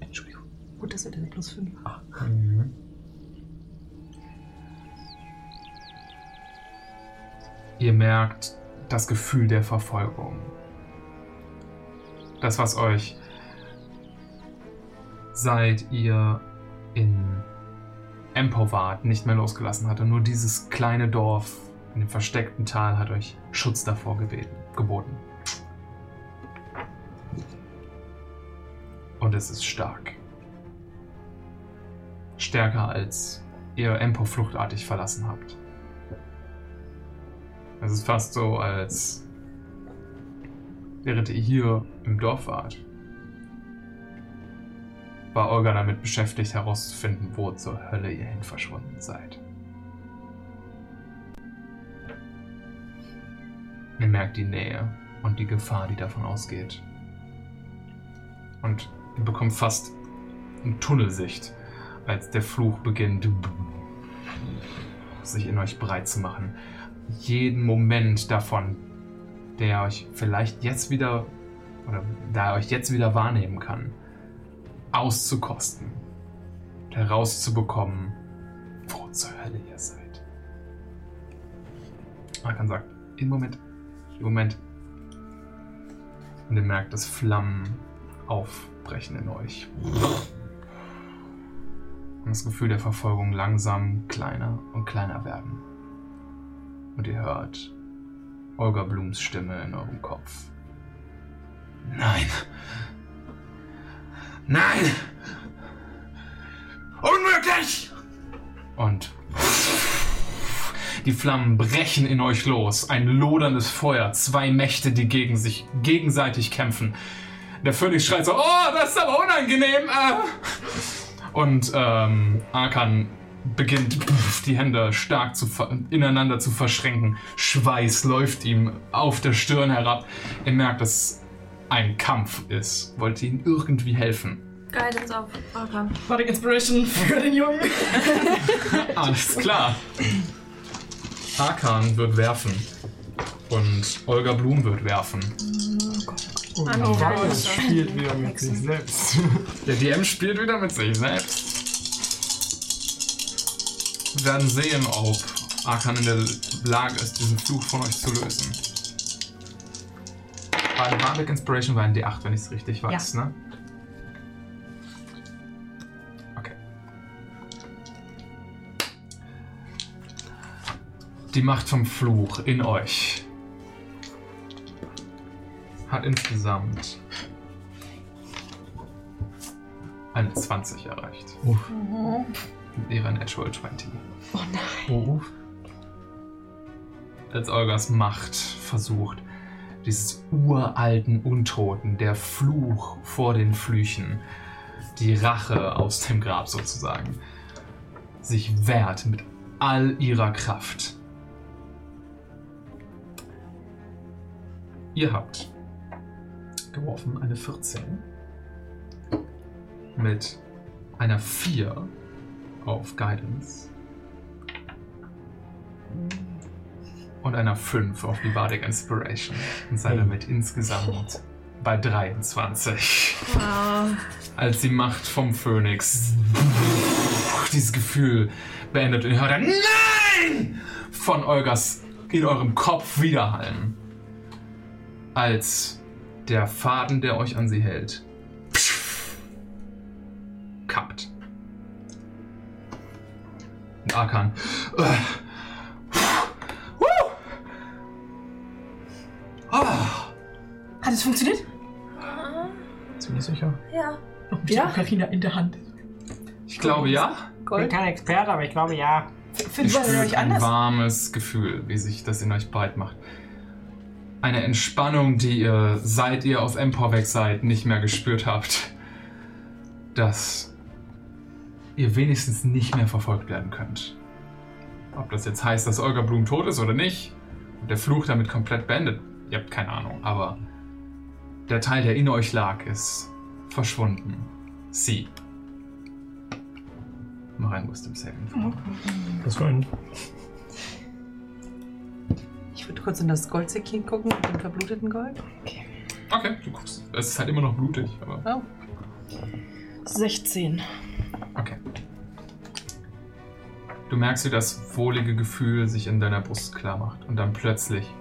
Entschuldigung. Gut, das wird eine plus 5 Mhm. Ihr merkt das Gefühl der Verfolgung. Das, was euch seit ihr in Empo wart, nicht mehr losgelassen hatte. Nur dieses kleine Dorf in dem versteckten Tal hat euch Schutz davor gebeten, geboten. Und es ist stark. Stärker als ihr Empo fluchtartig verlassen habt. Es ist fast so, als während ihr hier im Dorf wart, war Olga damit beschäftigt herauszufinden, wo zur Hölle ihr hin verschwunden seid. Ihr merkt die Nähe und die Gefahr, die davon ausgeht. Und ihr bekommt fast eine Tunnelsicht, als der Fluch beginnt, sich in euch breit zu machen. Jeden Moment davon, der euch vielleicht jetzt wieder, oder da er euch jetzt wieder wahrnehmen kann, auszukosten, herauszubekommen, wo zur Hölle ihr seid. Arkan sagt, im Moment, im Moment. Und ihr merkt, dass Flammen aufbrechen in euch. Und das Gefühl der Verfolgung langsam kleiner und kleiner werden. Und ihr hört Olga Blums Stimme in eurem Kopf. Nein. Nein! Unmöglich! Und die Flammen brechen in euch los. Ein loderndes Feuer. Zwei Mächte, die gegen sich gegenseitig kämpfen. Der Phönix schreit so, oh, das ist aber unangenehm. Äh. Und ähm, Arkan beginnt die Hände stark zu ineinander zu verschränken. Schweiß läuft ihm auf der Stirn herab. Er merkt, dass ein Kampf ist. Wollt ihr ihm irgendwie helfen? Guidance auf Arkan. Bardic Inspiration für den Jungen. Alles klar. Hakan wird werfen. Und Olga Blum wird werfen. Oh, Anno, wow, Alter. es spielt wieder mit sich selbst. Der DM spielt wieder mit sich selbst. Wir werden sehen, ob Arkan in der Lage ist, diesen Fluch von euch zu lösen. Bei Bardic Inspiration war ein D8, wenn ich es richtig weiß, ne? Okay. Die Macht vom Fluch in euch hat insgesamt eine 20 erreicht. Mit ihrer Natural 20. Oh nein. Oh, Als Olgas Macht versucht, dieses uralten Untoten, der Fluch vor den Flüchen, die Rache aus dem Grab sozusagen, sich wehrt mit all ihrer Kraft. Ihr habt geworfen eine 14 mit einer 4 auf Guidance und einer 5 auf die Bardic Inspiration und seid damit insgesamt bei 23. Als die Macht vom Phönix dieses Gefühl beendet und ihr hört ein Nein von Olgas in eurem Kopf widerhallen. Als der Faden, der euch an sie hält, kappt. Und Arkan. Äh, Hat es funktioniert? ziemlich sicher. Ja. Und die Ocarina in der Hand. ich glaube ja. Ich bin kein Experte, aber ich glaube ja. Findet Ihr man ja spürt nicht ein anders. warmes Gefühl, wie sich das in euch breit macht. Eine Entspannung, die ihr, seit ihr auf Empor weg seid, nicht mehr gespürt habt. Dass ihr wenigstens nicht mehr verfolgt werden könnt. Ob das jetzt heißt, dass Olga Blum tot ist oder nicht, und der Fluch damit komplett beendet, ihr habt keine Ahnung, aber der Teil, der in euch lag, ist verschwunden. Sie. Mach ein Wisdom Saving Throw. Das war ein. Ich würde kurz in das Goldsäckchen gucken mit dem verbluteten Gold. Okay, du guckst. Es ist halt immer noch blutig, aber. Oh. 16. Okay. Du merkst, wie das wohlige Gefühl sich in deiner Brust klar macht und dann plötzlich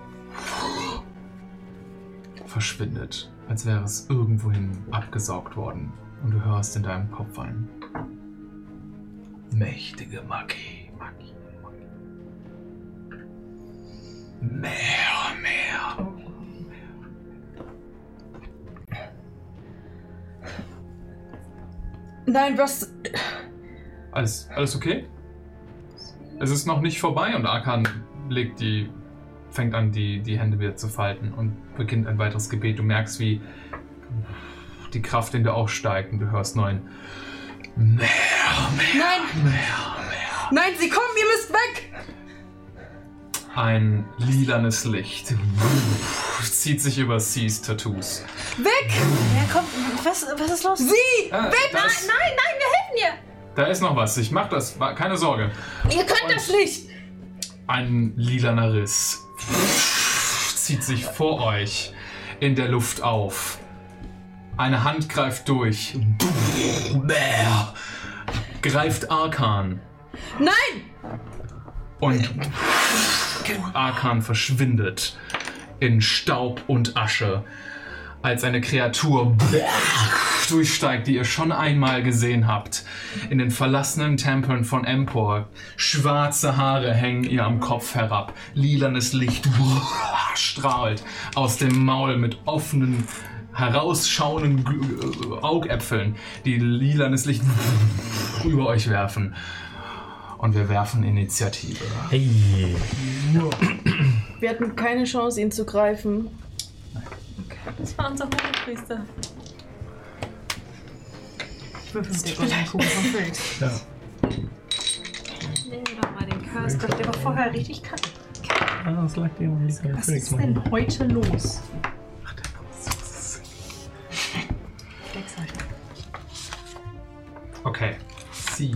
verschwindet, als wäre es irgendwohin abgesaugt worden. Und du hörst in deinem Kopf ein. Mächtige Magie, Magie, Magie. Mehr, mehr. Nein, was. Alles, alles okay? Es ist noch nicht vorbei und Arkan legt die, fängt an, die, die Hände wieder zu falten und beginnt ein weiteres Gebet. Du merkst, wie die Kraft in dir auch steigt und du hörst neuen. Mehr, mehr, Nein! mehr. Nein, sie kommen, ihr müsst weg! Ein lilanes Licht zieht sich über Seas Tattoos. Weg! Ja, komm, was, was ist los? Sie! Äh, weg! ist, Nein, nein, wir helfen da ist noch was. Ich mach das. Keine Sorge. Ihr könnt das nicht! Ein lilaner Riss zieht sich vor euch in der Luft auf. Eine Hand greift durch. Greift Arkan. Nein! Und Arkan verschwindet in Staub und Asche. Als eine Kreatur durchsteigt, die ihr schon einmal gesehen habt. In den verlassenen Tempeln von Empor. Schwarze Haare hängen ihr am Kopf herab. Lilanes Licht strahlt aus dem Maul mit offenen, herausschauenden äh, Augäpfeln, die lilanes Licht über euch werfen. Und wir werfen Initiative. Hey. Wir hatten keine Chance, ihn zu greifen. Das war unser Hohepriester. Ich würfel mit der goldenen Kugel von Felix. Ja. Nehmen wir doch mal den Curse. Das der war vorher richtig kacke. Ah, das lag dem nicht Was ist denn heute los? Okay. Sie.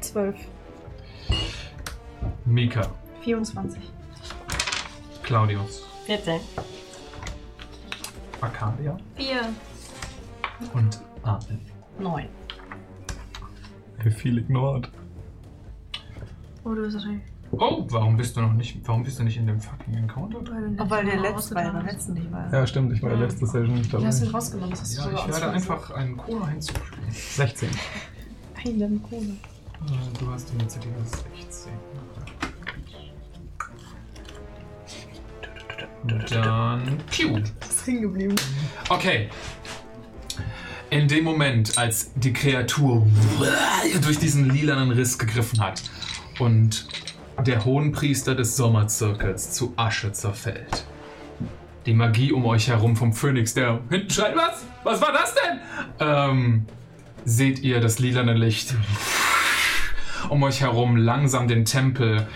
Zwölf. Mika. 24. Claudius. 14. Arcadia. 4. Und Arlen. 9. Viel ignored. Oh, du bist wahrscheinlich. Oh, warum bist du noch nicht, warum bist du nicht in dem fucking Encounter? Oh, weil der letzte bei der letzten nicht war. Ja, stimmt, ich war der letzte Session nicht Du dabei. hast ihn rausgenommen, das hast du Ja, sogar ich werde ausgesucht. einfach einen Cola hinzufügen. 16. Eine Cola. Äh, Du hast Initiative 16. Dann. Piu. Hängen geblieben. Okay. In dem Moment, als die Kreatur durch diesen lilanen Riss gegriffen hat und der Hohenpriester des Sommerzirkels zu Asche zerfällt. Die Magie um euch herum vom Phönix, der hinten schreit, was? Was war das denn? Ähm, seht ihr das lilane Licht um euch herum langsam den Tempel,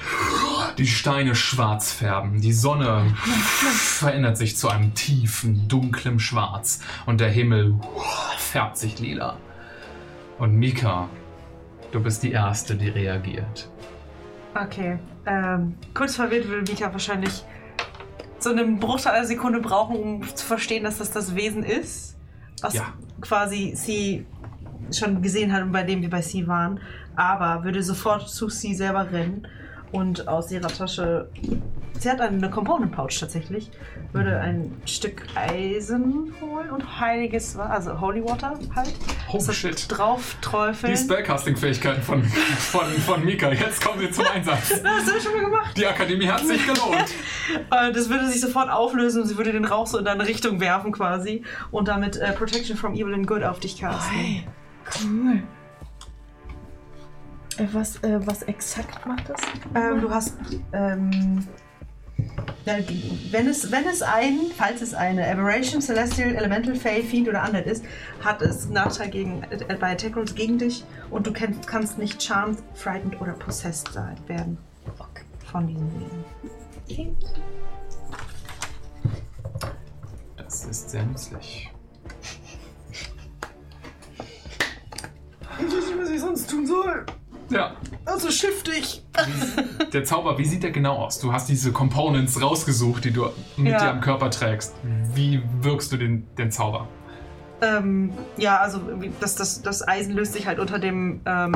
die Steine schwarz färben, die Sonne verändert sich zu einem tiefen, dunklen Schwarz und der Himmel färbt sich lila. Und Mika, du bist die Erste, die reagiert. Okay. Ähm, kurz verwirrt will Mika wahrscheinlich so einen Bruchteil einer Sekunde brauchen, um zu verstehen, dass das das Wesen ist, was Ja. quasi sie schon gesehen hat und bei dem wir bei sie waren. Aber würde sofort zu sie selber rennen und aus ihrer Tasche. Sie hat eine Component Pouch tatsächlich. Würde ein Stück Eisen holen und heiliges, Wa- also Holy Water halt. Oh shit. Drauf träufeln. Die Spellcasting-Fähigkeiten von, von, von Mika, jetzt kommen sie zum Einsatz. Das hast du schon mal gemacht. Die Akademie hat sich gelohnt. Äh, Das würde sich sofort auflösen und sie würde den Rauch so in deine Richtung werfen quasi und damit äh, Protection from Evil and Good auf dich casten. Cool. Äh, was, äh, was exakt macht das? Ähm, du hast, ähm, ja, wenn es, wenn es ein, falls es eine Aberration, Celestial, Elemental, Fey, Fiend oder Undead ist, hat es Nachteil gegen, äh, bei Attack Rolls gegen dich und du kennst, kannst nicht Charmed, Frightened oder Possessed sein, werden von diesen Wesen. Das ist sehr nützlich. Ich weiß nicht, was ich sonst tun soll. Ja, Also shiftig. der Zauber, wie sieht der genau aus? Du hast diese Components rausgesucht, die du mit Ja. dir am Körper trägst. Wie wirkst du den, den Zauber? Ähm, ja, also das, das, das Eisen löst sich halt unter dem, ähm,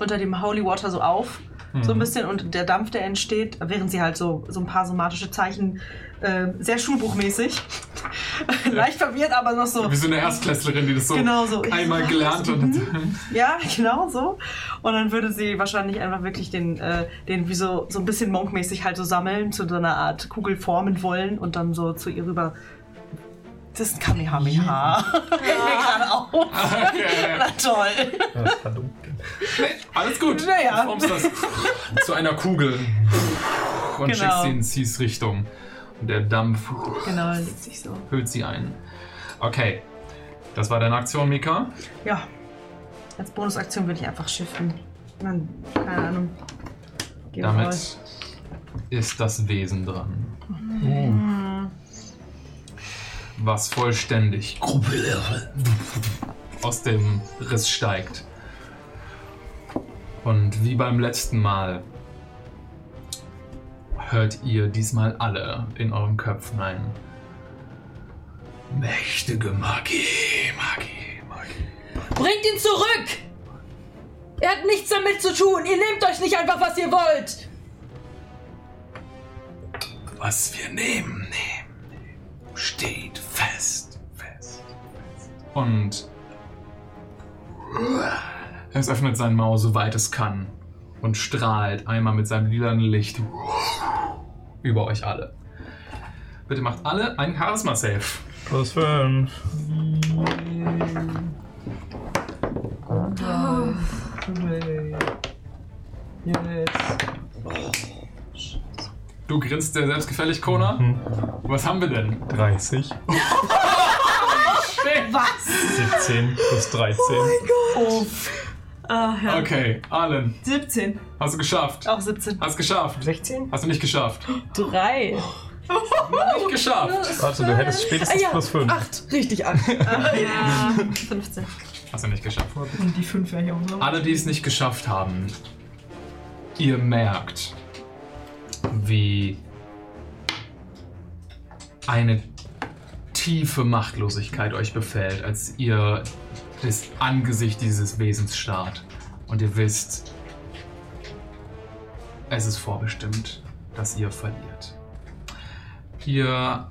unter dem Holy Water so auf. So ein Mhm. bisschen und der Dampf, der entsteht, während sie halt so, so ein paar somatische Zeichen, äh, sehr schulbuchmäßig, leicht verwirrt, aber noch so. Wie so eine Erstklässlerin, die das so Genau so. einmal Ja, gelernt so, und. Ja, genau so. Und dann würde sie wahrscheinlich einfach wirklich den, äh, den wie so, so ein bisschen monkmäßig halt so sammeln, zu so einer Art Kugel formen wollen und dann so zu ihr rüber. Das ist ein Kamehameha. Mir gerade auf. Okay. Na toll. Das verdammt. Alles gut. Naja. Du formst das zu einer Kugel und Genau. schickst sie in Cies Richtung. Der Dampf Genau, legt sich so. hüllt sie ein. Okay. Das war deine Aktion, Mika. Ja. Als Bonusaktion würde ich einfach schiffen. Dann, keine Ahnung. Geh. Damit ist das Wesen dran. Mhm. Was vollständig aus dem Riss steigt. Und wie beim letzten Mal hört ihr diesmal alle in euren Köpfen ein. Mächtige Magie, Magie, Magie. Bringt ihn zurück! Er hat nichts damit zu tun. Ihr nehmt euch nicht einfach, was ihr wollt. Was wir nehmen, nehmen, steht fest. Und es öffnet seinen Maul so weit es kann und strahlt einmal mit seinem lilanen Licht über euch alle. Bitte macht alle einen Charisma-Save. Plus 5. Jetzt. Du grinst sehr selbstgefällig, Kona. Was haben wir denn? 30. Was? 17 plus 13. Oh. Ah, ja. Okay, Allen, 17. hast du geschafft. Auch 17. Hast geschafft. 16? Hast du nicht geschafft. Drei. Nicht geschafft. Warte, du hättest spätestens Ah, ja, plus 5. Acht. Richtig, acht. Ja, 15. Hast du nicht geschafft. Und die 5 wäre hier auch noch. Alle, die es nicht geschafft haben, ihr merkt, wie eine tiefe Machtlosigkeit euch befällt, als ihr das Angesicht dieses Wesens starrt. Und ihr wisst, es ist vorbestimmt, dass ihr verliert. Ihr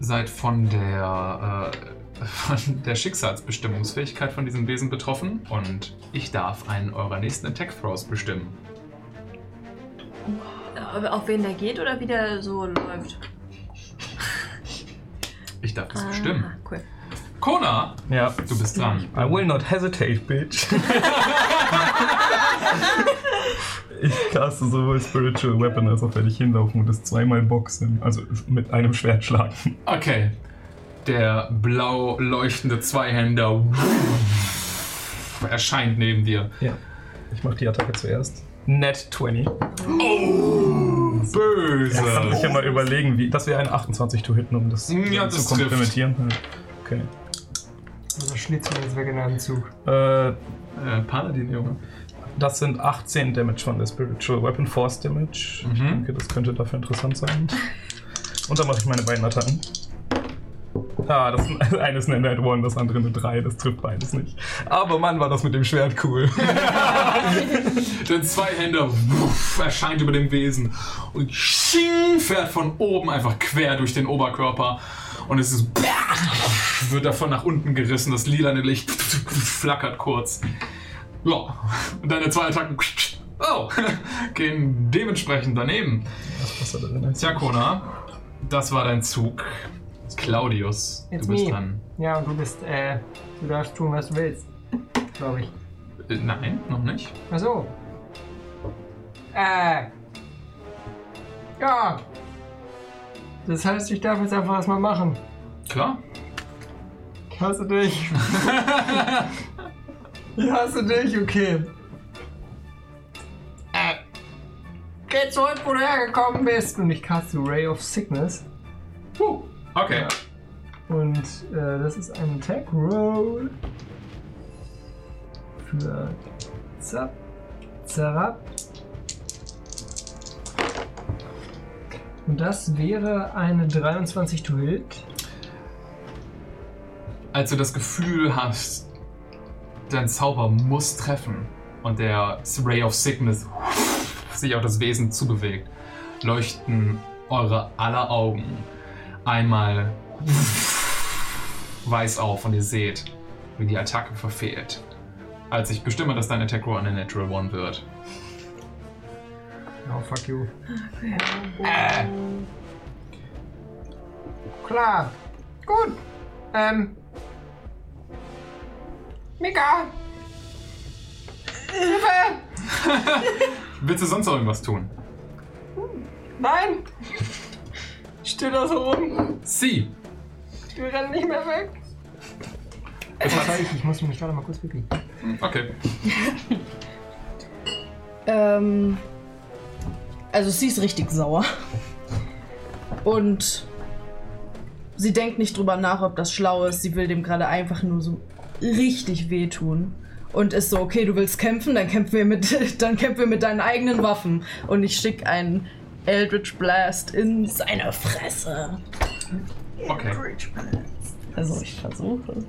seid von der, äh, von der Schicksalsbestimmungsfähigkeit von diesem Wesen betroffen und ich darf einen eurer nächsten Attack Throws bestimmen. Äh, Auf wen der geht oder wie der so läuft? Ich darf das bestimmen. Ah, cool. Kona, Ja. du bist dran. I will not hesitate, bitch. ich caste sowohl Spiritual Weapon als auch werde ich hinlaufen und es zweimal boxen. Also mit einem Schwert schlagen. Okay. Der blau leuchtende Zweihänder erscheint neben dir. Ja. Ich mache die Attacke zuerst. Net 20. Böse. Ich kann mich ja mal überlegen, wie. Das wäre ein 28 to hitten, um das Ja, zu das komplementieren. Okay. Also schlitzen wir jetzt weg in einem Zug. Äh, Äh, Paladin, Junge. das sind 18 Damage von der Spiritual Weapon, Force Damage. Ich Mhm. denke, das könnte dafür interessant sein. Und dann mache ich meine beiden Attacken. Ah, das eine ist eine Net One, das andere eine 3, das trifft beides nicht. Aber Mann, war das mit dem Schwert cool. Der Zweihänder wuff, erscheint über dem Wesen und sching, fährt von oben einfach quer durch den Oberkörper. Und es ist wird davon nach unten gerissen, das lilane Licht flackert kurz. Ja, und deine zwei Attacken oh, gehen dementsprechend daneben. Was passiert da denn? Tja, Kona, das war dein Zug. Claudius, It's du bist me. dran. Ja, und du bist, äh, du darfst tun, was du willst. Glaube ich. Äh, Nein, noch nicht. Ach so. Äh. Ja. Das heißt, ich darf jetzt einfach erstmal machen. Klar. Ich hasse dich. ich hasse dich, okay. Äh. Geh zurück, wo du hergekommen bist. Und ich caste Ray of Sickness. Puh. Okay. Und äh, das ist ein Attack Roll. Für Zap, Zarab. Und das wäre eine 23 to hit. als du das Gefühl hast, dein Zauber muss treffen und der Ray of Sickness sich auf das Wesen zubewegt, leuchten eure aller Augen einmal weiß auf und ihr seht, wie die Attacke verfehlt. Als ich bestimme, dass dein Attack Roll eine Natural One wird. Oh, fuck you. Äh. Klar. Gut. Ähm. Mika! Hilfe! Willst du sonst noch irgendwas tun? Nein! Ich stehe da so rum. Sie! Wir rennen nicht mehr weg. Ich, ich muss mich gerade mal kurz bewegen. Okay. Ähm, also sie ist richtig sauer. Und sie denkt nicht drüber nach, ob das schlau ist. Sie will dem gerade einfach nur so richtig wehtun. Und ist so, okay, du willst kämpfen, dann kämpfen wir mit, dann kämpfen wir mit deinen eigenen Waffen. Und ich schicke einen Eldritch Blast in seine Fresse. Okay. Also ich versuche es.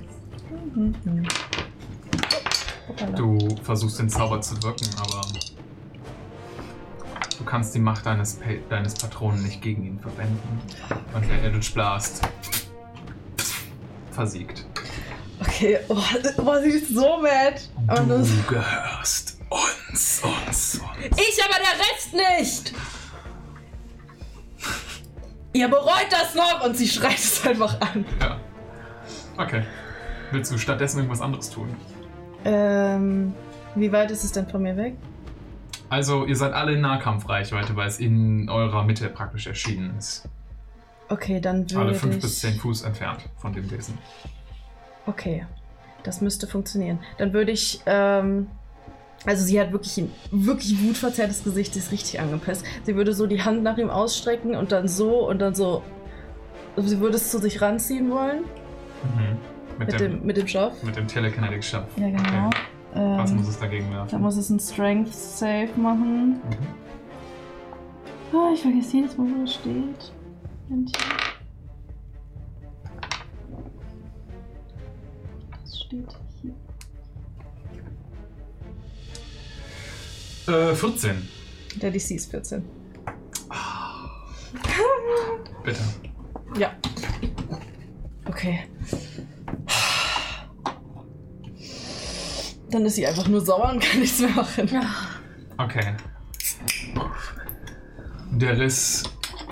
Du versuchst den Zauber zu wirken, aber du kannst die Macht deines, Pa- deines Patronen nicht gegen ihn verwenden. Und der Eldritch Blast versiegt. Okay, oh, oh, sie ist so mad. Aber Du gehörst uns, uns, uns. ich aber der Rest nicht! Ihr bereut das noch und sie schreit es einfach an. Ja. Okay. Willst du stattdessen irgendwas anderes tun? Ähm, wie weit ist es denn von mir weg? Also, ihr seid alle in Nahkampfreichweite, weil es in eurer Mitte praktisch erschienen ist. Okay, dann würde Alle 5 ich... bis 10 Fuß entfernt von dem Wesen. Okay, das müsste funktionieren. Dann würde ich, ähm, also sie hat wirklich ein wirklich wutverzerrtes Gesicht, die ist richtig angepisst. Sie würde so die Hand nach ihm ausstrecken und dann so und dann so. Also sie würde es zu sich ranziehen wollen Mhm. Mit, mit, dem, dem, mit dem Stoff. mit dem Telekinetic Schaff. Ja, genau. Okay. Was Ähm, muss es dagegen Da werfen? muss es ein Strength Save machen. Mhm. Ah, ich vergesse jedes Mal, wo es steht. Moment. Das steht hier. Äh, 14. Der DC ist 14. Bitte. Ja. Okay. Dann ist sie einfach nur sauer und kann nichts mehr machen. Okay. Der Riss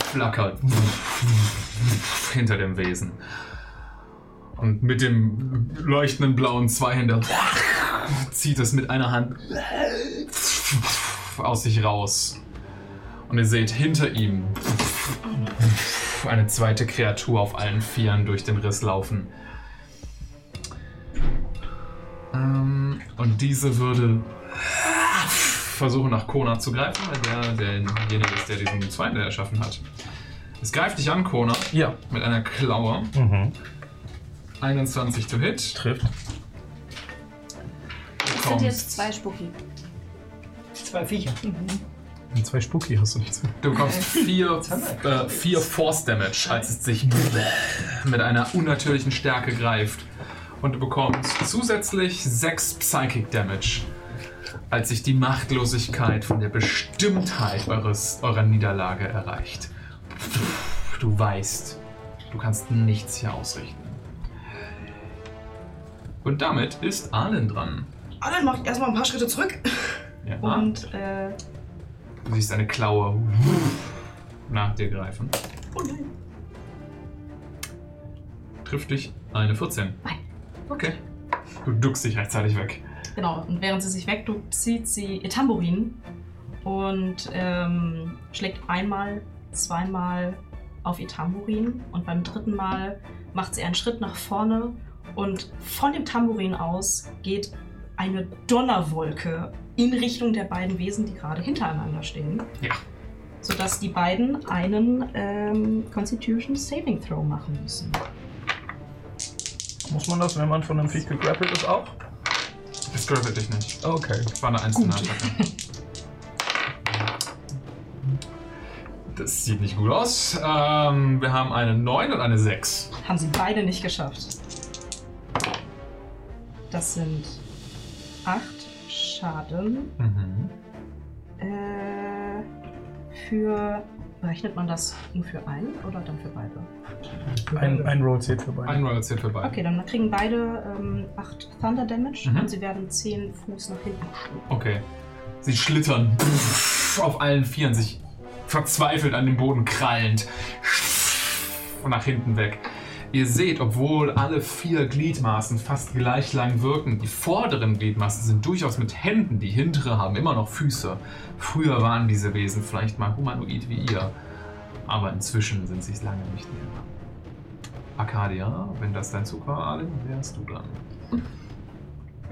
flackert hinter dem Wesen. Und mit dem leuchtenden blauen Zweihänder zieht es mit einer Hand aus sich raus. Und ihr seht hinter ihm eine zweite Kreatur auf allen Vieren durch den Riss laufen. Ähm, und diese würde versuchen nach Kona zu greifen, weil der derjenige ist, der diesen zweiten erschaffen hat. Es greift dich an, Kona. Ja. Mit einer Klaue. Mhm. 21 to hit. Trifft. Du Das sind jetzt zwei Spucki. Zwei Viecher. Und zwei Spooky hast du nicht zu. Du bekommst vier, äh, vier Force Damage, als es sich mit einer unnatürlichen Stärke greift. Und du bekommst zusätzlich sechs Psychic Damage, als sich die Machtlosigkeit von der Bestimmtheit eures, eurer Niederlage erreicht. Du weißt, du kannst nichts hier ausrichten. Und damit ist Arlen dran. Allen macht erstmal ein paar Schritte zurück. Ja. Und, äh, Du siehst eine Klaue nach dir greifen. oh nein. Trifft dich eine 14. Nein. Okay. Du duckst dich rechtzeitig weg. Genau, und während sie sich wegduckt, zieht sie ihr Tambourin und ähm, schlägt einmal, zweimal auf ihr Tambourin und beim dritten Mal macht sie einen Schritt nach vorne und von dem Tambourin aus geht eine Donnerwolke in Richtung der beiden Wesen, die gerade hintereinander stehen. Ja. Sodass die beiden einen ähm, Constitution Saving Throw machen müssen. Muss man das, wenn man von einem Viech gegrappelt ist, auch? Das grabbelt dich nicht. Okay. Das war eine einzelne Attacke. Das sieht nicht gut aus. Ähm, wir haben eine 9 und eine 6. Haben sie beide nicht geschafft. Das sind acht Schaden. Mhm. Äh, für. Rechnet man das nur für einen oder dann für beide? Ein, ein Roll zählt für beide. Ein Roll zählt für beide. Okay, dann kriegen beide ähm, 8 Thunder Damage Mhm. und sie werden 10 Fuß nach hinten geschluckt. Okay. Sie schlittern auf allen Vieren, sich verzweifelt an den Boden krallend. Und nach hinten weg. Ihr seht, obwohl alle vier Gliedmaßen fast gleich lang wirken, die vorderen Gliedmaßen sind durchaus mit Händen, die hintere haben immer noch Füße. Früher waren diese Wesen vielleicht mal humanoid wie ihr, aber inzwischen sind sie es lange nicht mehr. Arcadia, wenn das dein Zug war, Alin, wärst du dran.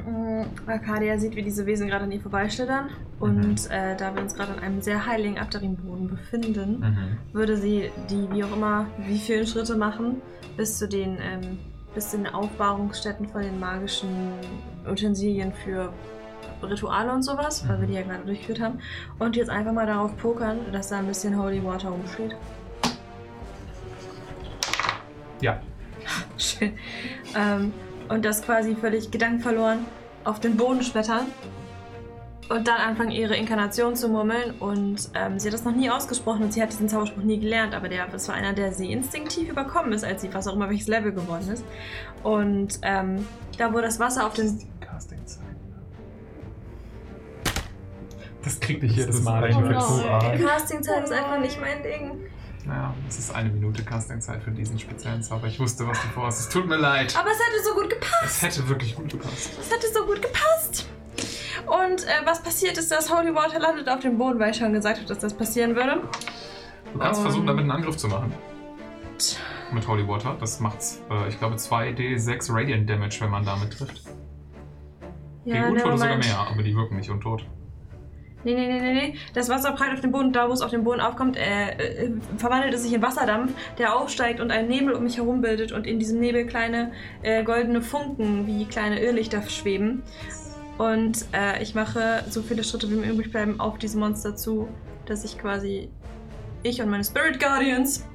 Mm, Arcadia sieht, wie diese Wesen gerade an ihr vorbeischlittern. Und äh, da wir uns gerade an einem sehr heiligen Abdarim-Boden befinden, Mhm. würde sie die, wie auch immer, wie vielen Schritte machen, bis zu den, ähm, bis zu den Aufbahrungsstätten von den magischen Utensilien für Rituale und sowas, weil wir die ja gerade durchgeführt haben. Und jetzt einfach mal darauf pokern, dass da ein bisschen Holy Water rumsteht. Ja. Schön. Ähm, und das quasi völlig gedankenverloren auf den Boden schmettern. und dann anfangen, ihre Inkarnation zu murmeln. Und ähm, sie hat das noch nie ausgesprochen und sie hat diesen Zauberspruch nie gelernt, aber der, das war einer, der sie instinktiv überkommen ist, als sie was auch immer welches Level geworden ist. Und ähm, da, wo das Wasser auf den. Das kriegt dich jedes Mal. so arg. Casting-Zeit ist einfach nicht mein Ding. Naja, es ist eine Minute Casting-Zeit für diesen speziellen Zauber. Ich wusste, was du vorhast. Es tut mir leid. Aber es hätte so gut gepasst. Es hätte wirklich gut gepasst. Es hätte so gut gepasst. Und äh, was passiert ist, dass Holy Water landet auf dem Boden, weil ich schon gesagt habe, dass das passieren würde. Du kannst Ähm. versuchen, damit einen Angriff zu machen. Mit Holy Water. Das macht, äh, ich glaube, 2d6 Radiant Damage, wenn man damit trifft. Gegen Untote sogar mehr, aber die wirken nicht untot. Nee, nee, nee, nee, nee. Das Wasser prallt auf den Boden, da wo es auf den Boden aufkommt, äh, äh, verwandelt es sich in Wasserdampf, der aufsteigt und einen Nebel um mich herum bildet und in diesem Nebel kleine äh, goldene Funken wie kleine Irrlichter schweben. Und äh, ich mache so viele Schritte wie mir übrig bleiben auf diese Monster zu, dass ich quasi ich und meine Spirit Guardians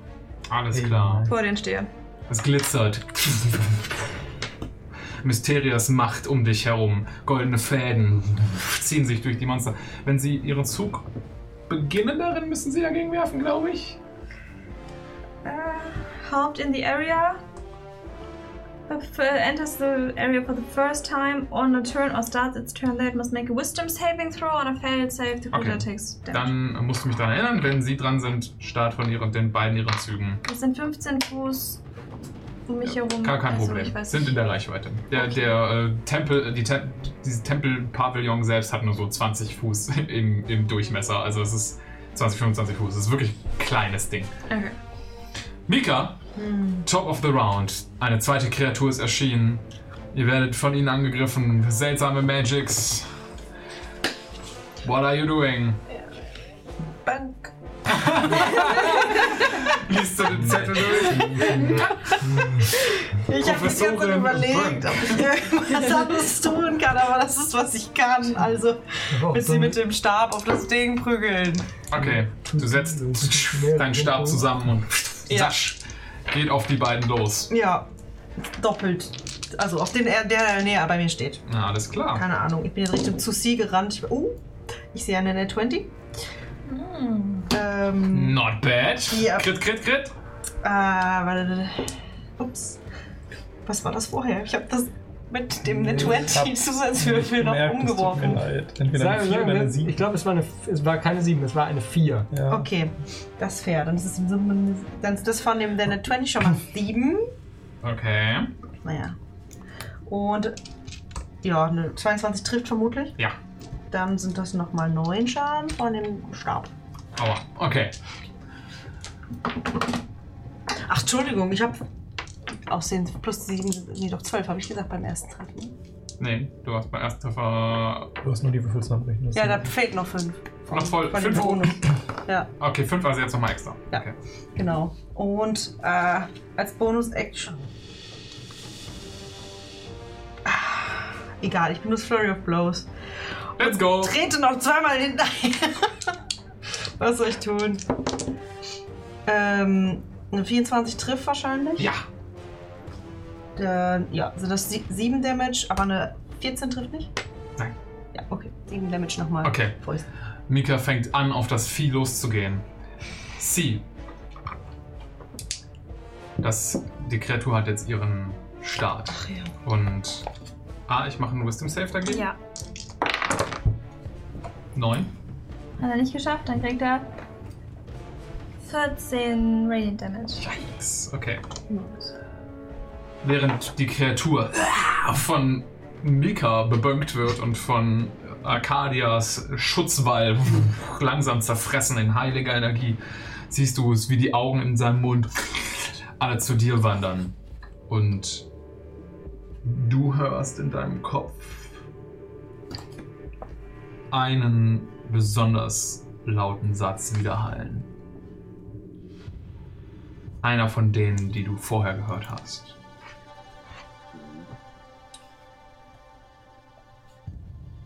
Alles klar. vor denen stehe. Es glitzert. Mysterias Macht um dich herum. Goldene Fäden ziehen sich durch die Monster. Wenn sie ihren Zug beginnen darin, müssen sie dagegen werfen, glaube ich. Uh, helped in the area. If uh, enters the area for the first time on a turn or starts its turn there, it must make a wisdom saving throw on a failed save. The creature Okay. takes damage. Dann musst du mich daran erinnern, wenn sie dran sind, start von ihren, den beiden ihren Zügen. Das sind 15 Fuß um mich herum. Kein, kein Also, Problem. Sind in der Reichweite. Der, der äh, Tempel, die Tem dieses Tempelpavillon selbst hat nur so 20 Fuß im, im Durchmesser. Also es ist 20, 25 Fuß. Es ist wirklich ein kleines Ding. Okay. Mika, Top of the Round. Eine zweite Kreatur ist erschienen. Ihr werdet von ihnen angegriffen. Seltsame Magics. What are you doing? Bank. Liest du den Zettel durch? Ich habe jetzt Professorin überlegt, ob ich irgendwas anderes tun kann, aber das ist, was ich kann. Also, bis sie mit dem Stab auf das Ding prügeln. Okay, du setzt deinen Stab zusammen und Ja. sasch, geht auf die beiden los. Ja, doppelt. Also auf den, der, der näher bei mir steht. Na, alles klar. Keine Ahnung, ich bin in Richtung zu Sie gerannt. Ich, oh, ich sehe eine Net 20. Ähm, Not bad. Ja. Crit, crit, crit. äh, warte, ups. Was war das vorher? Ich habe das mit dem Net 20 Zusatzwürfel noch umgeworfen. Entweder eine 4 sagen oder eine wir, 7. ich glaube, es, war eine- es war keine 7, es war eine 4. Ja. Okay, das ist fair. Dann ist es dann ist das von dem der Net 20 schon mal 7. Okay. Naja. Und ja, eine 22 trifft vermutlich. Ja. Dann sind das nochmal 9 Schaden von dem Stab. Aua. Okay. Ach, Entschuldigung, ich habe aussehen plus 7, nee, doch 12 habe ich gesagt beim ersten Treffen. Nee, du hast beim ersten Treffer Du hast nur die Würfel zusammenrechnen. Ja, da fehlt noch 5. noch voll. Von Fünf. Bonus. Ja, Okay, fünf war sie jetzt nochmal extra. Ja. Okay. genau. Und äh, als Bonus-Action. Ah, Egal, ich benutze Flurry of Blows. Let's go. Trete noch zweimal hinterher. Was soll ich tun? Ähm, eine 24 trifft wahrscheinlich. Ja. Dann, ja, sind das 7 Damage, aber eine 14 trifft nicht? Nein. Ja, okay. 7 Damage nochmal. Okay. Fäuste. Mika fängt an, auf das Vieh loszugehen. Sie. Das, die Kreatur hat jetzt ihren Start. Ach ja. Und. Ah, ich mache einen Wisdom Save dagegen. Ja. Neun. Hat er nicht geschafft, dann kriegt er 14 Radiant Damage. Yikes. Okay. Während die Kreatur von Mika bebönkt wird und von Arcadias Schutzwall langsam zerfressen in heiliger Energie, siehst du es, wie die Augen in seinem Mund alle zu dir wandern. Und du hörst in deinem Kopf einen besonders lauten Satz widerhallen. Einer von denen, die du vorher gehört hast.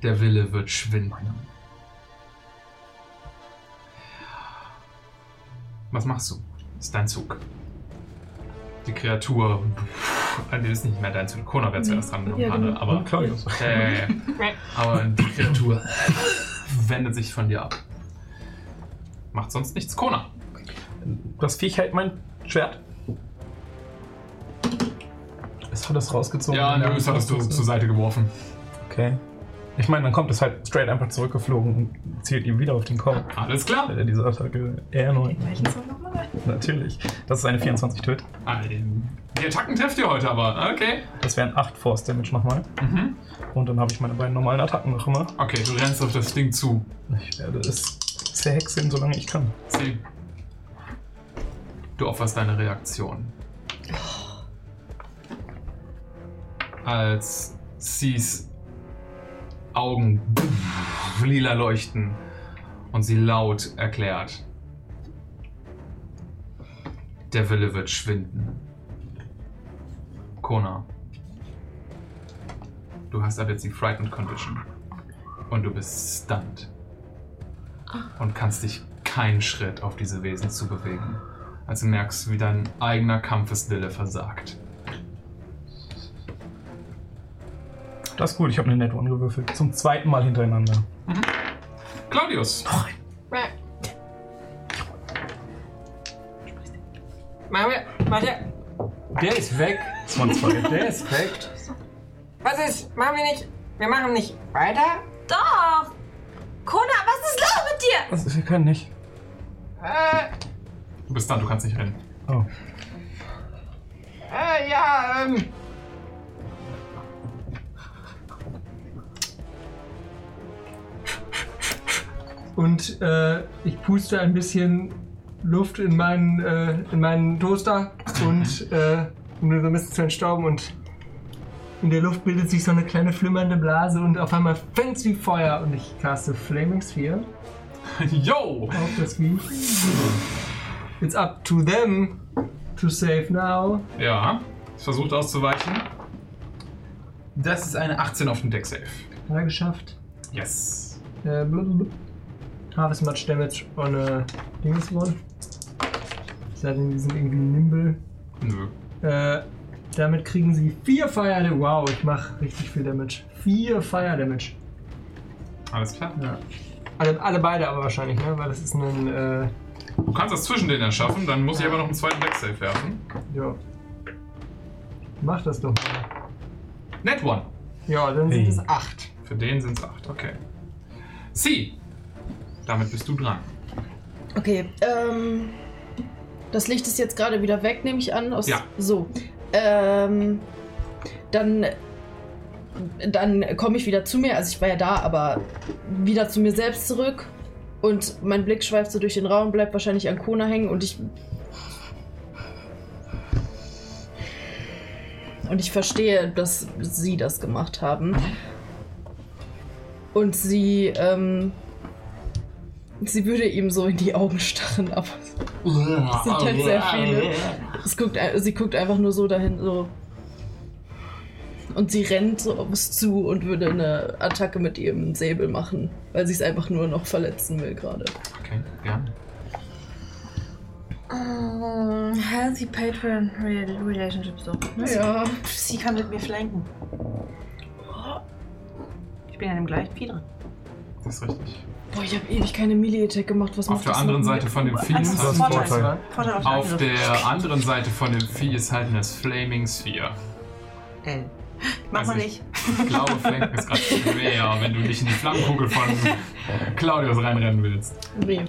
Der Wille wird schwinden. Was machst du? Ist dein Zug. Die Kreatur, die ist nicht mehr dein zu Kona wäre zuerst dran genommen, Ja, Hanne, genau. aber, Und Claudius. äh, aber die Kreatur wendet sich von dir ab. Macht sonst nichts. Kona. Das Viech hält mein Schwert. Es hat es rausgezogen. Ja, nö, das hattest du zur Seite geworfen. Okay. Ich meine, dann kommt es halt straight einfach zurückgeflogen und zielt ihm wieder auf den Kopf. Alles klar. Äh, Diese Attacke erneut. Welchen Song nochmal? Natürlich. Das ist eine 24 Töt. Ah, Die Attacken trefft ihr heute aber. Okay. Das wären 8 Force Damage nochmal. Mhm. Und dann habe ich meine beiden normalen Attacken noch immer. Okay, du rennst auf das Ding zu. Ich werde es zerhäckseln, solange ich kann. C. Du opferst deine Reaktion. Als Cs Augen lila leuchten und sie laut erklärt. Der Wille wird schwinden. Kona. Du hast ab jetzt die Frightened Condition. Und du bist stunned. Und kannst dich keinen Schritt auf diese Wesen zu bewegen. Als du merkst, wie dein eigener Kampfeswille versagt. Das ist gut, ich habe eine Net One gewürfelt. Zum zweiten Mal hintereinander. Claudius! Machen wir. Warte. Der ist weg. Das waren zwei. Der ist weg. Was ist? Machen wir nicht. Wir machen nicht weiter? Doch! Kona, was ist los mit dir? Also, wir können nicht. Äh, Du bist dran, du kannst nicht rennen. Oh. äh, ja, ähm. Und äh, ich puste ein bisschen Luft in meinen, äh, in meinen Toaster und äh, um nur so ein bisschen zu entstauben und in der Luft bildet sich so eine kleine flimmernde Blase und auf einmal fängt es wie Feuer und ich caste Flaming Sphere Yo! auf das Viech. It's up to them to save now. Ja, es versucht auszuweichen. Das ist eine 18 auf dem Deck Safe. Hat er geschafft. Yes. Äh, blablabla. Harvest Much Damage on a Dinges One. Sei denn, die sind irgendwie nimble. Nö. Äh, damit kriegen sie vier Fire Damage. Wow, ich mache richtig viel Damage. Vier Fire Damage. Alles klar. Ja. Alle, alle beide aber wahrscheinlich, ne? Weil das ist ein. Äh, Du kannst das zwischen denen erschaffen, dann muss ich aber noch einen zweiten Deck Safe werfen. ja. Mach das doch mal. Net One. Ja, dann sind Hey. es acht. Für den sind es 8, okay. C. Damit bist du dran. Okay, ähm. Das Licht ist jetzt gerade wieder weg, nehme ich an. Aus, Ja. So. Ähm. Dann. Dann komme ich wieder zu mir. Also ich war ja da, aber wieder zu mir selbst zurück. Und mein Blick schweift so durch den Raum, bleibt wahrscheinlich an Kona hängen und ich. Und ich verstehe, dass sie das gemacht haben. Und sie, ähm, sie würde ihm so in die Augen starren, aber es sind halt sehr viele. Es guckt, sie guckt einfach nur so dahin, so. Und sie rennt so auf es zu und würde eine Attacke mit ihrem Säbel machen, weil sie es einfach nur noch verletzen will gerade. Okay, gern. Oh, healthy Patron Rel- Relationships so. Ja. Sie kann mit mir flanken. Ich bin ja im gleichen Vieh drin. Das ist richtig. Boah, ich habe ewig keine Melee-Attack gemacht. Was Auf macht der das anderen? Seite von dem Vieh ist halt, Vorteil. Vorteil auf, auf der der anderen Seite von dem Vieh ist halt eine Flaming Sphere. L. Mach Also mal ich- nicht. Ich glaube, Flanken ist gerade schwer, wenn du nicht in die Flammenkugel von Claudius reinrennen willst. Nee.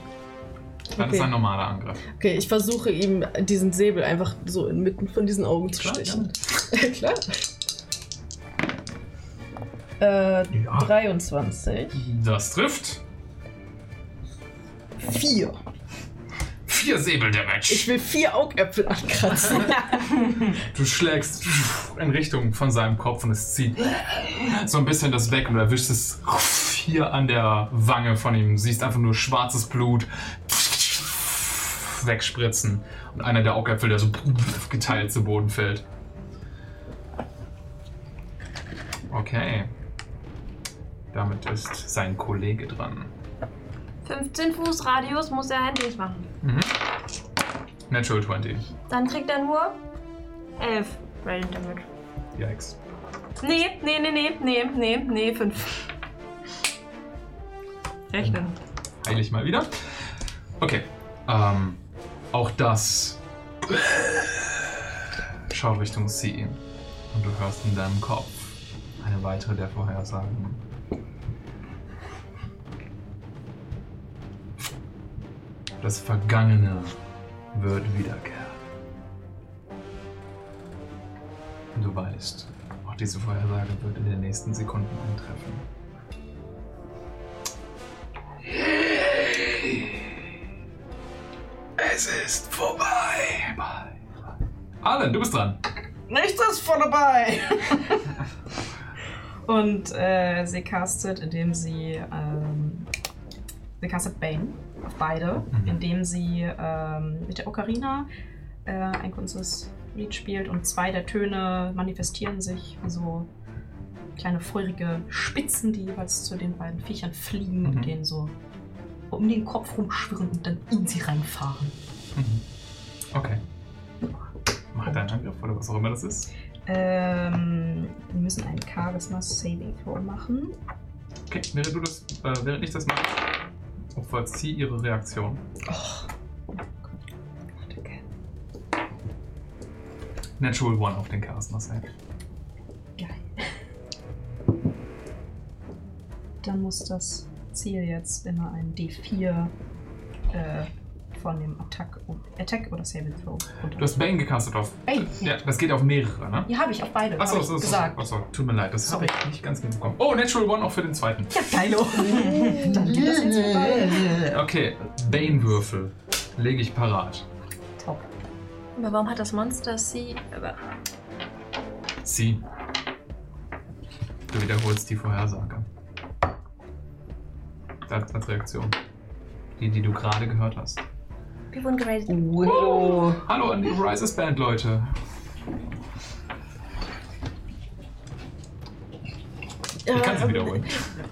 Dann Okay. ist ein normaler Angriff. Okay, ich versuche ihm diesen Säbel einfach so inmitten von diesen Augen zu Klar, stechen. Klar. Äh, 23. Das trifft. 4. Vier Säbel-Damage. Ich will vier Augäpfel ankratzen. Du schlägst in Richtung von seinem Kopf und es zieht so ein bisschen das weg und du erwischst es hier an der Wange von ihm. Siehst einfach nur schwarzes Blut wegspritzen und einer der Augäpfel, der so geteilt zu Boden fällt. Okay. Damit ist sein Kollege dran. 15 Fuß Radius muss er ein Dings machen. Mhm. Natural 20. Dann kriegt er nur Elf. Radiant Damage. Yikes. Nee, nee, nee, nee, nee, nee, nee, fünf. Rechnen. Heil ich mal wieder. Okay. Ähm, auch das schaut Richtung C. Und du hörst in deinem Kopf eine weitere der Vorhersagen. Das Vergangene wird wiederkehren. Und du weißt, auch diese Vorhersage wird in den nächsten Sekunden eintreffen. Es ist vorbei. Alan, du bist dran. Nichts ist voll dabei. Und äh, sie castet, indem sie. Ähm, sie castet Bane auf beide, Mhm. indem sie ähm, mit der Ocarina äh, ein kurzes Lied spielt und zwei der Töne manifestieren sich wie so kleine feurige Spitzen, die jeweils zu den beiden Viechern fliegen Mhm. und denen so um den Kopf rumschwirren und dann in sie reinfahren. Mhm. Okay. Mach deinen Angriff oder was auch immer das ist. Ähm, wir müssen einen Charisma Saving Throw machen. Okay, während du das, äh, während ich das mache, vollziehe ihre Reaktion. Natural One auf den Charisma Save. Dann muss das Ziel jetzt immer ein D4 äh, von dem Attack, Attack oder Saving Throw. Du hast Bane gecastet auf. Bane, Ja, das geht auf mehrere, ne? Ja, habe ich auf beide. Achso, so, so, gesagt. Achso, tut mir leid, das habe ich nicht ganz mitbekommen. Oh, Natural One auch für den zweiten. Ja, geilo. Dann geht das jetzt für beide. Okay, Bane-Würfel lege ich parat. Top. Aber warum hat das Monster sie. Aber Sie. Du wiederholst die Vorhersage. Das als Reaktion. Die, die du gerade gehört hast. Wir wurden geradet. Oh. Hallo an die Rises Band, Leute. Ich kann sie wiederholen.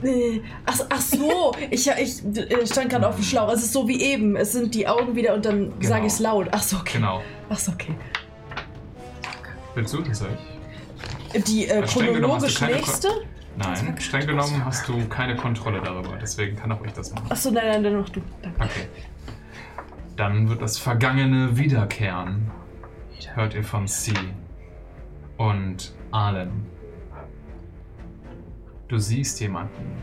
Äh, Ach, ach so, ich, ich äh, stand gerade auf dem Schlauch. Es ist so wie eben. Es sind die Augen wieder und dann Genau. sage ich es laut. Ach so, okay. Genau. Ach so, okay. Willst du das euch? Die äh, du chronologisch nächste? Nein, streng genommen hast du keine Kontrolle darüber. Deswegen kann auch ich das machen. Ach so, nein, nein, dann noch du. Danke. Okay. Dann wird das Vergangene wiederkehren. Hört ihr von C. Und Allen. Du siehst jemanden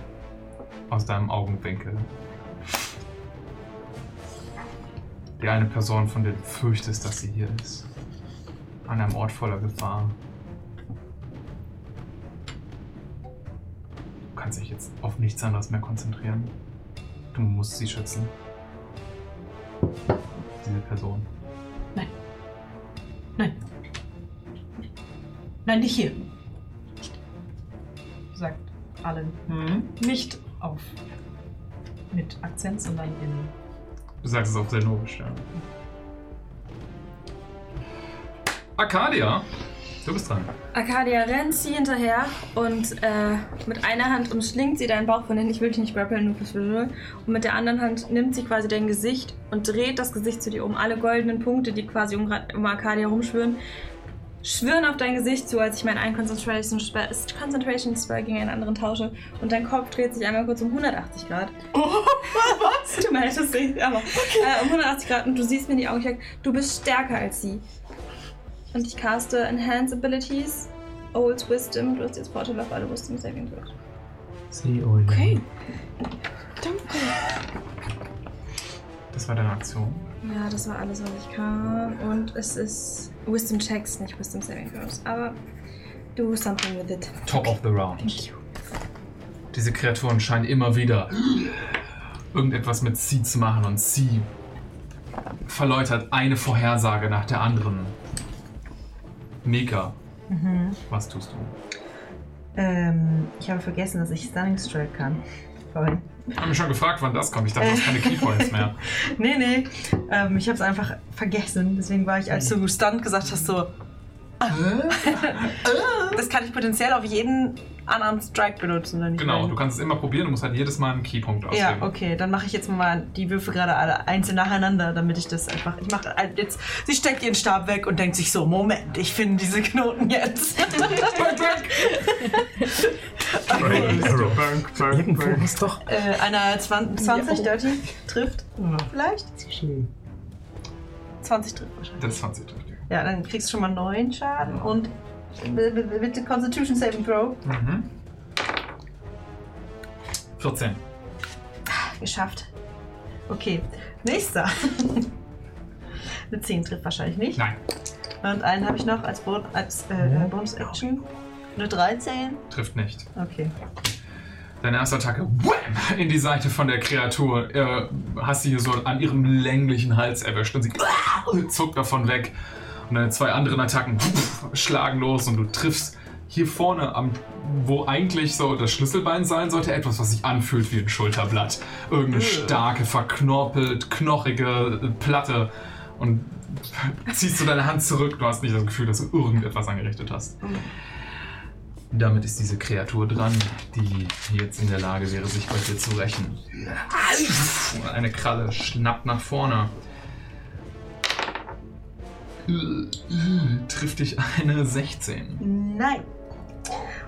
aus deinem Augenwinkel. Die eine Person, von der du fürchtest, dass sie hier ist. An einem Ort voller Gefahr. Du kannst dich jetzt auf nichts anderes mehr konzentrieren. Du musst sie schützen. Diese Person. Nein. Nein, nicht hier. Sagt Allen. Nicht auf. Mit Akzent, sondern in. Du sagst es auf Senovisch, ja. Arcadia, du bist dran. Arcadia rennt sie hinterher und äh, mit einer Hand umschlingt sie deinen Bauch von hinten. Ich will dich nicht grappeln, nur fürs Visual. Und mit der anderen Hand nimmt sie quasi dein Gesicht und dreht das Gesicht zu dir um. Alle goldenen Punkte, die quasi um, um Arcadia rumschwirren, schwirren auf dein Gesicht zu, als ich meinen einen Concentration Spell, Concentration Spell gegen einen anderen tausche. Und dein Kopf dreht sich einmal kurz um 180 Grad. Was? Tut mir leid, das sehe ich, aber äh, um 180 Grad und du siehst mir in die Augen, ich sag, du bist stärker als sie. Und ich caste Enhance Abilities, Old Wisdom, du hast jetzt Vorteil auf alle Wisdom Saving Throws. Oh ja. Okay. Danke. Das war deine Aktion. Ja, das war alles, was ich kann. Und es ist Wisdom Checks, nicht Wisdom Saving Throws. Aber do something with it. Top of the round. Diese Kreaturen scheinen immer wieder irgendetwas mit sie zu machen und sie verläutert eine Vorhersage nach der anderen. Mika, Mhm. was tust du? Ähm, ich habe vergessen, dass ich Stunning Strike kann. Vorhin. Ich habe mich schon gefragt, wann das kommt. Ich dachte, du hast keine Keypoints mehr. Nee, nee. Ähm, ich habe es einfach vergessen. Deswegen war ich, als du stunned gesagt hast, so. das kann ich potenziell auf jeden Unarmed Strike benutzen. Dann Genau, du kannst es immer probieren, du musst halt jedes Mal einen Keypunkt ausgeben. Ja, okay, dann mache ich jetzt mal die Würfel gerade alle einzeln nacheinander, damit ich das einfach. Ich mache jetzt. Sie steckt ihren Stab weg und denkt sich so: Moment, ich finde diese Knoten jetzt. Irgendwo muss doch. äh, einer 20, 20 Dirty trifft. Vielleicht? Schön. 20 trifft wahrscheinlich. Das ist 20 trifft. Ja, dann kriegst du schon mal 9 Schaden und b- b- bitte Constitution Saving Throw. Mhm. 14. Geschafft. Okay, nächster. Eine 10 trifft wahrscheinlich nicht. Nein, Und einen habe ich noch als, Bon als äh, Bonus-Action. Eine 13. trifft nicht. Okay. Deine erste Attacke wham, in die Seite von der Kreatur. Äh, hast sie hier so an ihrem länglichen Hals erwischt und sie zuckt davon weg. Und deine zwei anderen Attacken schlagen los und du triffst hier vorne am wo eigentlich so das Schlüsselbein sein sollte, etwas, was sich anfühlt wie ein Schulterblatt. Irgendeine starke, verknorpelt, knochige äh, Platte. Und ziehst du deine Hand zurück. Du hast nicht das Gefühl, dass du irgendetwas angerichtet hast. Damit ist diese Kreatur dran, die jetzt in der Lage wäre, sich bei dir zu rächen. Eine Kralle schnappt nach vorne. Trifft dich eine 16. Nein.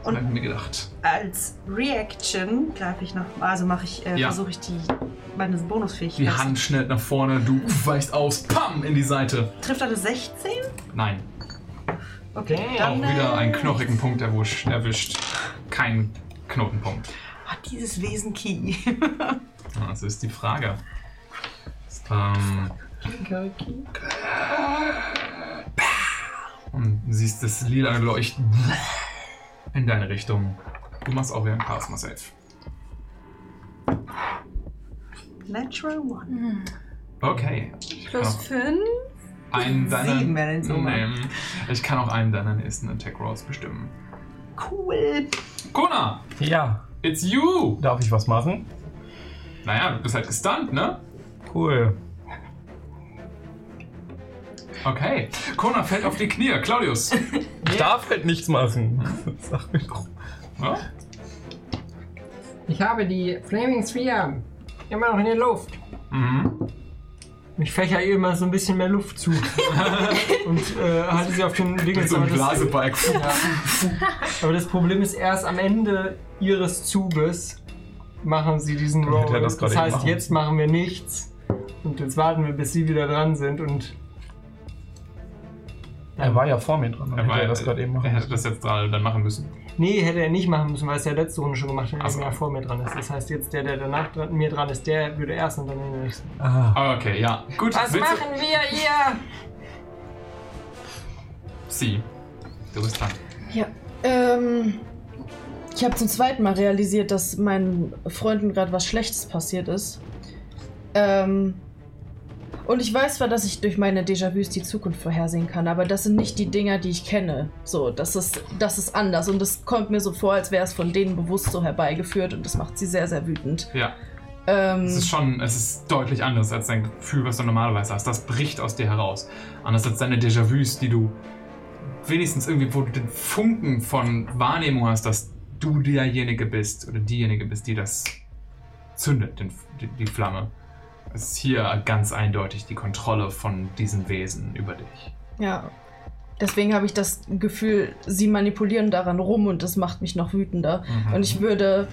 Und hab ich mir gedacht. Als Reaction greife ich noch. Also mache ich, äh, Ja. versuche ich die meine Bonusfähigkeit. Die Hand schnellt nach vorne, du weichst aus, pam, in die Seite. Trifft eine 16? Nein, Okay. auch Dann, wieder äh, einen knochigen Punkt erwischt. erwischt. Kein Knotenpunkt. Hat dieses Wesen Key. Das ist die Frage. Ähm, und du siehst das lila Leuchten in deine Richtung. Du machst auch wieder ein Charisma Save. Natural One. Okay. Plus auch 5. einen deiner. Sieben in Summe. Nee, ich kann auch einen deiner nächsten Attack Rolls bestimmen. Cool. Kona, Ja. it's you! Darf ich was machen? Naja, du bist halt gestunt, ne? Cool. Okay. Kona fällt auf die Knie. Claudius. Ich darf halt nichts machen. Sag mir doch. Ja? Ich habe die Flaming Sphere immer noch in der Luft. Mhm. Ich fächer ihr immer so ein bisschen mehr Luft zu. und äh, halte sie auf den Dingens. So ein aber das- Blasebalg. Aber das Problem ist, erst am Ende ihres Zuges machen sie diesen Roll. das Das, heißt, machen jetzt machen wir nichts. Und jetzt warten wir, bis sie wieder dran sind. Und Er war ja vor mir dran. Er, hätte war, er das gerade eben er machen hätte das jetzt gerade dann machen müssen. nee, hätte er nicht machen müssen, weil es ja letzte Runde schon gemacht hat, Ach wenn so. er vor mir dran ist. Das heißt, jetzt der, der danach dran, mir dran ist, der würde erst und dann der nächste. Ah. Okay, ja. Gut. Was willst machen wir hier? Du, sie. Du bist dran. Ja. Ähm, ich habe zum zweiten Mal realisiert, dass meinen Freunden gerade was Schlechtes passiert ist. Ähm, und ich weiß zwar, dass ich durch meine Déjà-vus die Zukunft vorhersehen kann, aber das sind nicht die Dinger, die ich kenne. So, das ist, das ist anders und es kommt mir so vor, als wäre es von denen bewusst so herbeigeführt und das macht sie sehr, sehr wütend. Ja. Ähm, Es ist schon, es ist deutlich anders als dein Gefühl, was du normalerweise hast. Das bricht aus dir heraus. Anders als deine Déjà-vus, die du wenigstens irgendwie, wo du den Funken von Wahrnehmung hast, dass du derjenige bist oder diejenige bist, die das zündet, den, die, die Flamme. Es ist hier ganz eindeutig die Kontrolle von diesen Wesen über dich. Ja. Deswegen habe ich das Gefühl, sie manipulieren daran rum und das macht mich noch wütender. Mhm. Und ich würde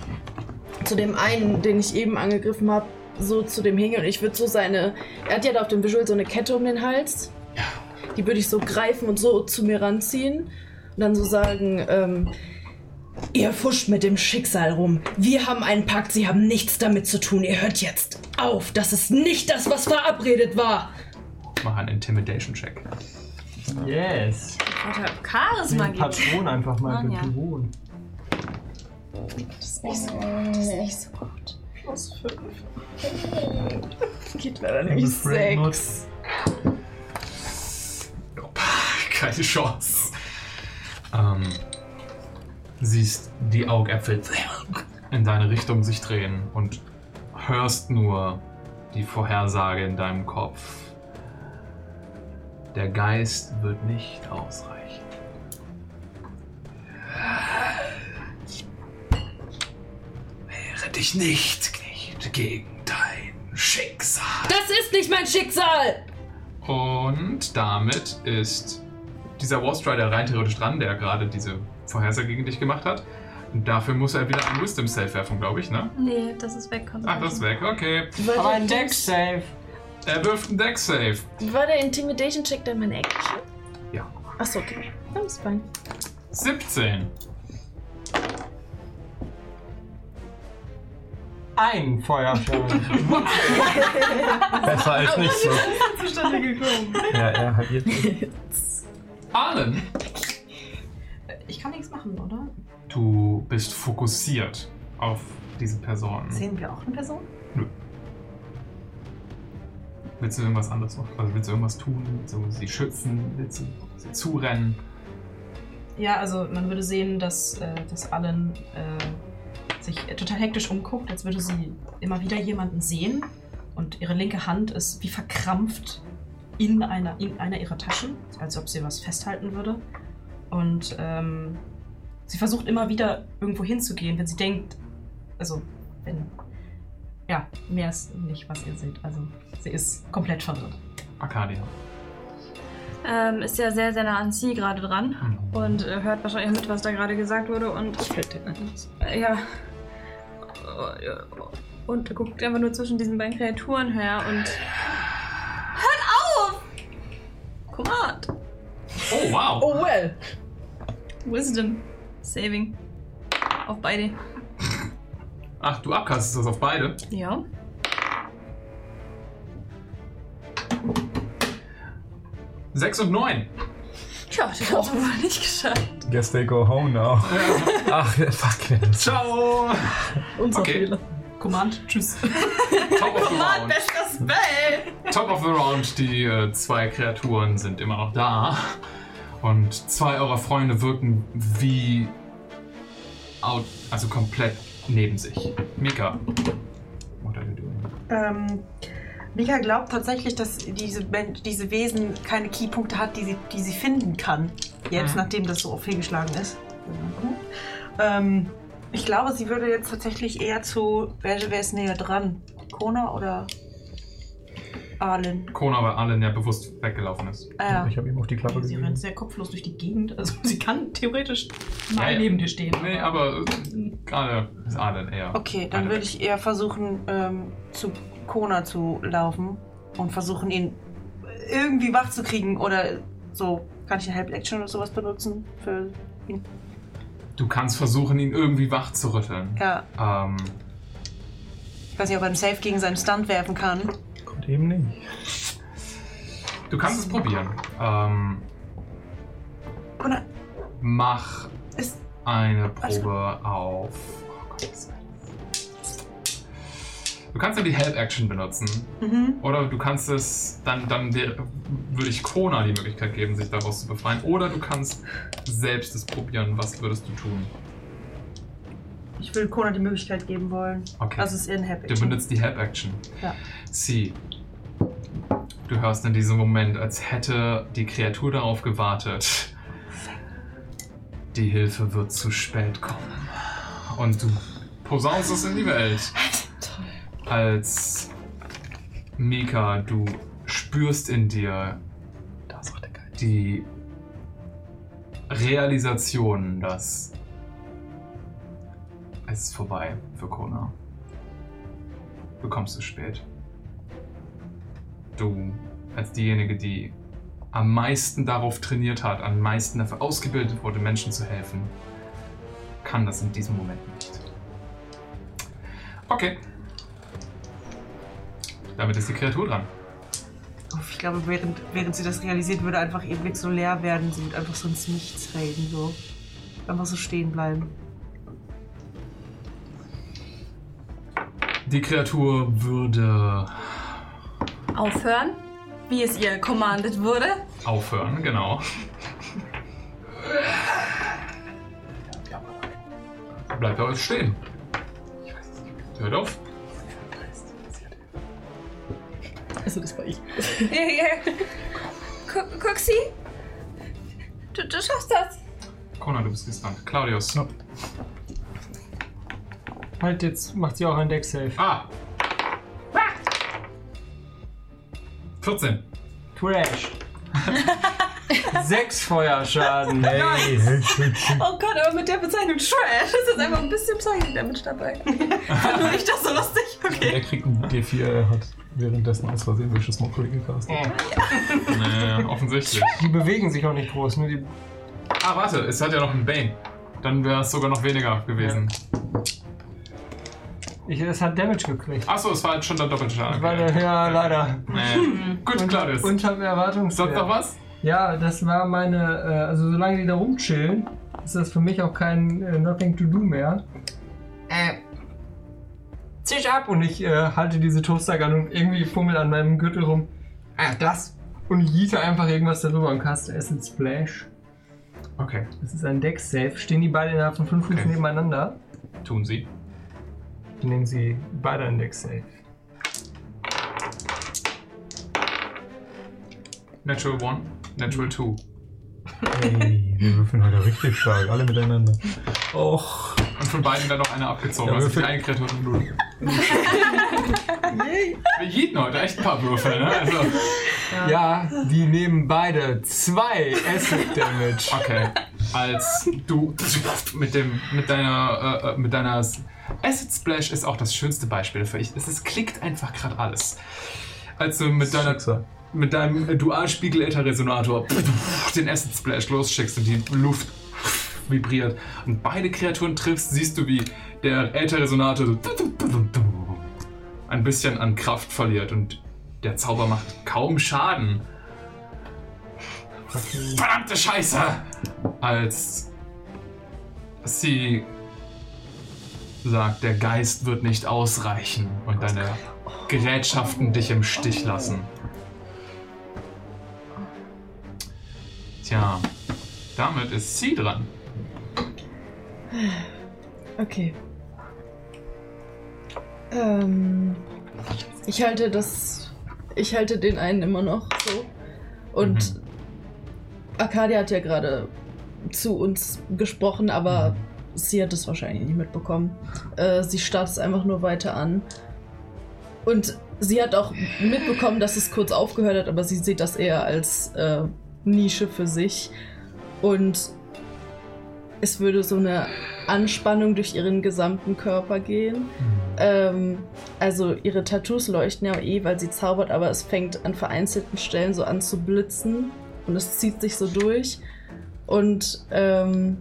zu dem einen, den ich eben angegriffen habe, so zu dem hingehen und ich würde so seine. Er hat ja da auf dem Visual so eine Kette um den Hals. Ja. Die würde ich so greifen und so zu mir ranziehen. Und dann so sagen, ähm, Ihr fuscht mit dem Schicksal rum. Wir haben einen Pakt, Sie haben nichts damit zu tun. Ihr hört jetzt auf. Das ist nicht das, was verabredet war. Mach einen Intimidation-Check. Yes. Vater Charisma gibt. Patron einfach mal Mann, ja. belohnen. Das ist nicht so, das ist nicht so gut. Plus 5. Geht leider nämlich Refrain 6. Keine Chance. Ähm, siehst die Augäpfel in deine Richtung sich drehen und hörst nur die Vorhersage in deinem Kopf. Der Geist wird nicht ausreichen. dich nicht, nicht gegen dein Schicksal. Das ist nicht mein Schicksal! Und damit ist dieser Warstrider rein theoretisch dran, der gerade diese Vorhersage gegen dich gemacht hat. Und dafür muss er wieder einen Wisdom Save werfen, glaube ich, ne? Nee, das ist weg. Ach, das ist weg, okay. Aber ein Deck-Save. Er wirft einen Deck Save. War der Intimidation-Check dann meine Action? Ja. Achso, okay. Das ist fein. 17. Ein Feuerschaden. Besser als nicht so. zustande gekommen. Ja, er hat jetzt. Arlen, Ich kann nichts machen, oder? du bist fokussiert auf diese Person. Sehen wir auch eine Person? Willst du irgendwas anderes noch? Also willst du irgendwas tun? Willst du sie schützen? Willst du sie zurennen? Ja, also man würde sehen, dass, äh, dass Allen äh, sich total hektisch umguckt, als würde sie immer wieder jemanden sehen. Und ihre linke Hand ist wie verkrampft in einer, in einer ihrer Taschen, als ob sie was festhalten würde. Und ähm, sie versucht immer wieder irgendwo hinzugehen, wenn sie denkt, also wenn, ja, mehr ist nicht, was ihr seht. Also sie ist komplett verwirrt. Arcadia. Ähm, ist ja sehr, sehr nah an sie gerade dran und äh, hört wahrscheinlich mit, was da gerade gesagt wurde und äh, ja und guckt einfach nur zwischen diesen beiden Kreaturen her und hört auf! Command! Oh, wow. Oh well. Wisdom Saving auf beide. Ach, du abkastest das auf beide. Ja. Sechs und neun. Tja, das hat wohl nicht geschafft. Guess they go home now. Ach, fuck. Ciao. Unser Okay. Fehler. Command, tschüss. Top of the round. Bestes Spell! Top of the round. Die äh, zwei Kreaturen sind immer noch da. Und zwei eurer Freunde wirken wie. Out, also komplett neben sich. Mika. What are you doing? Ähm, Mika glaubt tatsächlich, dass diese, diese Wesen keine Keypunkte hat, die sie, die sie finden kann. Jetzt, Mhm. nachdem das so fehlgeschlagen ist. Ähm, ich glaube, sie würde jetzt tatsächlich eher zu. Wer, wer ist näher dran? Kona oder Arlen? Kona bei allen ja bewusst weggelaufen ist. Ah, ja. Ich habe ihm auf die Klappe Sie gegeben. rennt sehr kopflos durch die Gegend. Also sie kann theoretisch mal Ja, ja. neben dir stehen. Nee, aber äh, gerade ist Allen eher. Okay, dann würde ich eher versuchen, ähm, zu Kona zu laufen und versuchen, ihn irgendwie wach zu kriegen oder so. Kann ich eine Help Action oder sowas benutzen für ihn? Du kannst versuchen, ihn irgendwie wach zu rütteln. Ja, Ähm, ich weiß nicht, ob er einen Safe gegen seinen Stunt werfen kann. Kommt eben nicht. du kannst es probieren. Ähm, Kona, mach ist. eine Alles Probe auf. Oh Gott. Du kannst ja die Help-Action benutzen. Mhm. Oder du kannst es, dann, dann wär- würde ich Kona die Möglichkeit geben, sich daraus zu befreien. Oder du kannst selbst es probieren. Was würdest du tun? Ich will Kona die Möglichkeit geben wollen. Okay. Das ist in Help Du Action. benutzt die Help-Action. Ja. Sie. Du hörst in diesem Moment, als hätte die Kreatur darauf gewartet. Die Hilfe wird zu spät kommen. Und du posaunst es in die Welt. Als Mika, du spürst in dir die Realisation, dass es ist vorbei für Kona. Du kommst zu spät. Du, als diejenige, die am meisten darauf trainiert hat, am meisten dafür ausgebildet wurde, Menschen zu helfen, kann das in diesem Moment nicht. Okay. Damit ist die Kreatur dran. Ich glaube, während, während sie das realisiert, würde einfach ihr Blick so leer werden. Sie wird einfach so ins Nichts reden. So. Einfach so stehen bleiben. Die Kreatur würde Aufhören, wie es ihr commanded wurde. aufhören, genau. Bleibt aber stehen. Hört auf. Also das war ich. Ja, ja. Guck, guck sie. Du, du schaffst das. Kona, du bist gespannt. Claudius. Halt, jetzt macht sie auch ein Deck-Safe. Ah! 14. Trash. Sechs Feuerschaden. Hey. Oh Gott, aber mit der Bezeichnung Trash ist jetzt einfach ein bisschen Psychic Damage dabei. Fand nur ich das so lustig? Okay. Er kriegt einen D4, er hat währenddessen aus Versehen Vicious Mockery gecastet. Nee, offensichtlich. Die bewegen sich auch nicht groß, nur die. Ah, warte, es hat ja noch einen Bane. Dann wäre es sogar noch weniger gewesen. Ich, es hat Damage gekriegt. Achso, es war jetzt schon der doppelte Schaden. Weil, der- ja, leider. Nee. Gut, Claudius. Unterm Erwartungswert. Sonst noch was? Ja, das war meine. Äh, also, solange die da rumchillen, ist das für mich auch kein äh, Nothing to Do mehr. Äh. Zisch ab! Und ich äh, halte diese Toastergun und irgendwie fummel an meinem Gürtel rum. Ah, das! Und ich jiete einfach irgendwas darüber und caste Acid Splash. Okay, Das ist ein Deck-Safe. Stehen die beide innerhalb von 5 Fuß Okay. nebeneinander? tun sie. Dann nehmen sie beide ein Deck-Safe. Natural 1, Natural 2. Hey, wir würfeln heute richtig stark, alle miteinander. Och. Und von beiden dann noch einer abgezogen. Ja, also die Würfel- eine Kreatur und null. Wir jieten heute echt ein paar Würfel, ne? Also, Ja, die nehmen beide zwei Acid Damage. okay. Als du mit dem, mit deiner, äh, äh, mit deiner Acid Splash ist auch das schönste Beispiel dafür. Ich, es ist, klickt einfach gerade alles. Als du mit deiner, mit deinem Dualspiegel-Ether-Resonator den Acid Splash losschickst und die Luft vibriert und beide Kreaturen triffst, siehst du, wie der Äther-Resonator so ein bisschen an Kraft verliert und der Zauber macht kaum Schaden. Verdammte Scheiße! Als sie sagt, der Geist wird nicht ausreichen und deine Gerätschaften dich im Stich lassen. Tja, damit ist sie dran. Okay. Ähm, ich halte das. Ich halte den einen immer noch so. Und Arcadia hat ja gerade zu uns gesprochen, aber sie hat es wahrscheinlich nicht mitbekommen. Äh, sie starrt es einfach nur weiter an. Und sie hat auch mitbekommen, dass es kurz aufgehört hat, aber sie sieht das eher als äh, Nische für sich. Und es würde so eine Anspannung durch ihren gesamten Körper gehen. Ähm, also ihre Tattoos leuchten ja eh, weil sie zaubert, aber es fängt an vereinzelten Stellen so an zu blitzen und es zieht sich so durch. Und ähm,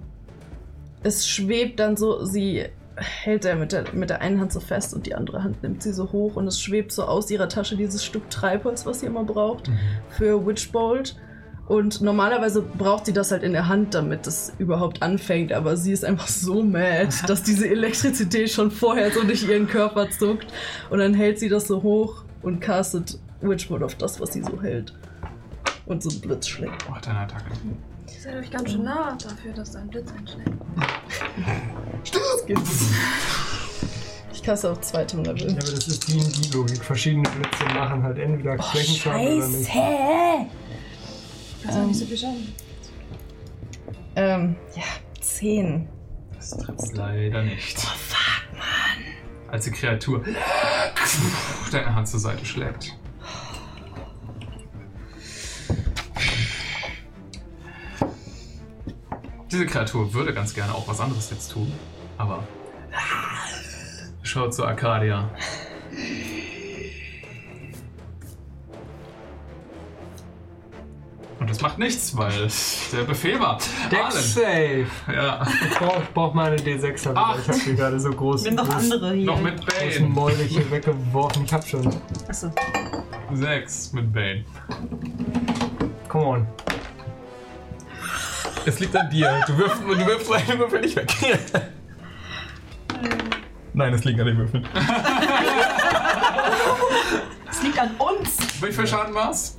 es schwebt dann so, sie hält er mit der, mit der einen Hand so fest und die andere Hand nimmt sie so hoch und es schwebt so aus ihrer Tasche dieses Stück Treibholz, was sie immer braucht für Witchbolt. Und normalerweise braucht sie das halt in der Hand, damit es überhaupt anfängt, aber sie ist einfach so mad, dass diese Elektrizität schon vorher so durch ihren Körper zuckt. Und dann hält sie das so hoch und castet Witchbolt auf das, was sie so hält. Und so ein Blitz schlägt. Oh, deine Attacke. Seid euch ganz schön nah dafür, dass da ein Blitz einschlägt. Das gibt's. Ich caste auf zweite Ja, Level. aber das ist die, die Logik. Verschiedene Blitze machen halt entweder Flächenschaden oder nicht. Das ist auch nicht so viel Schaden. Ähm, ja, 10. Das trifft leider nicht. Oh, fuck, Mann. Als die Kreatur deine Hand zur Seite schlägt. Diese Kreatur würde ganz gerne auch was anderes jetzt tun, aber schaut zu Arcadia. Und das macht nichts, weil es der Befehl war. Deck Arlen. Safe. Ja. Ich brauch, ich brauch meine D6 wieder. Ach. Ich hab die gerade so groß Nimm noch andere hier. Noch mit Bane. Mäuler hier weggeworfen. Ich hab schon. Achso. Sechs mit Bane. Come on. Es liegt an dir. Du wirfst, du wirfst eine Würfel nicht weg. Nein, es liegt an den Würfeln. Es liegt an uns. Wie viel Schaden war's?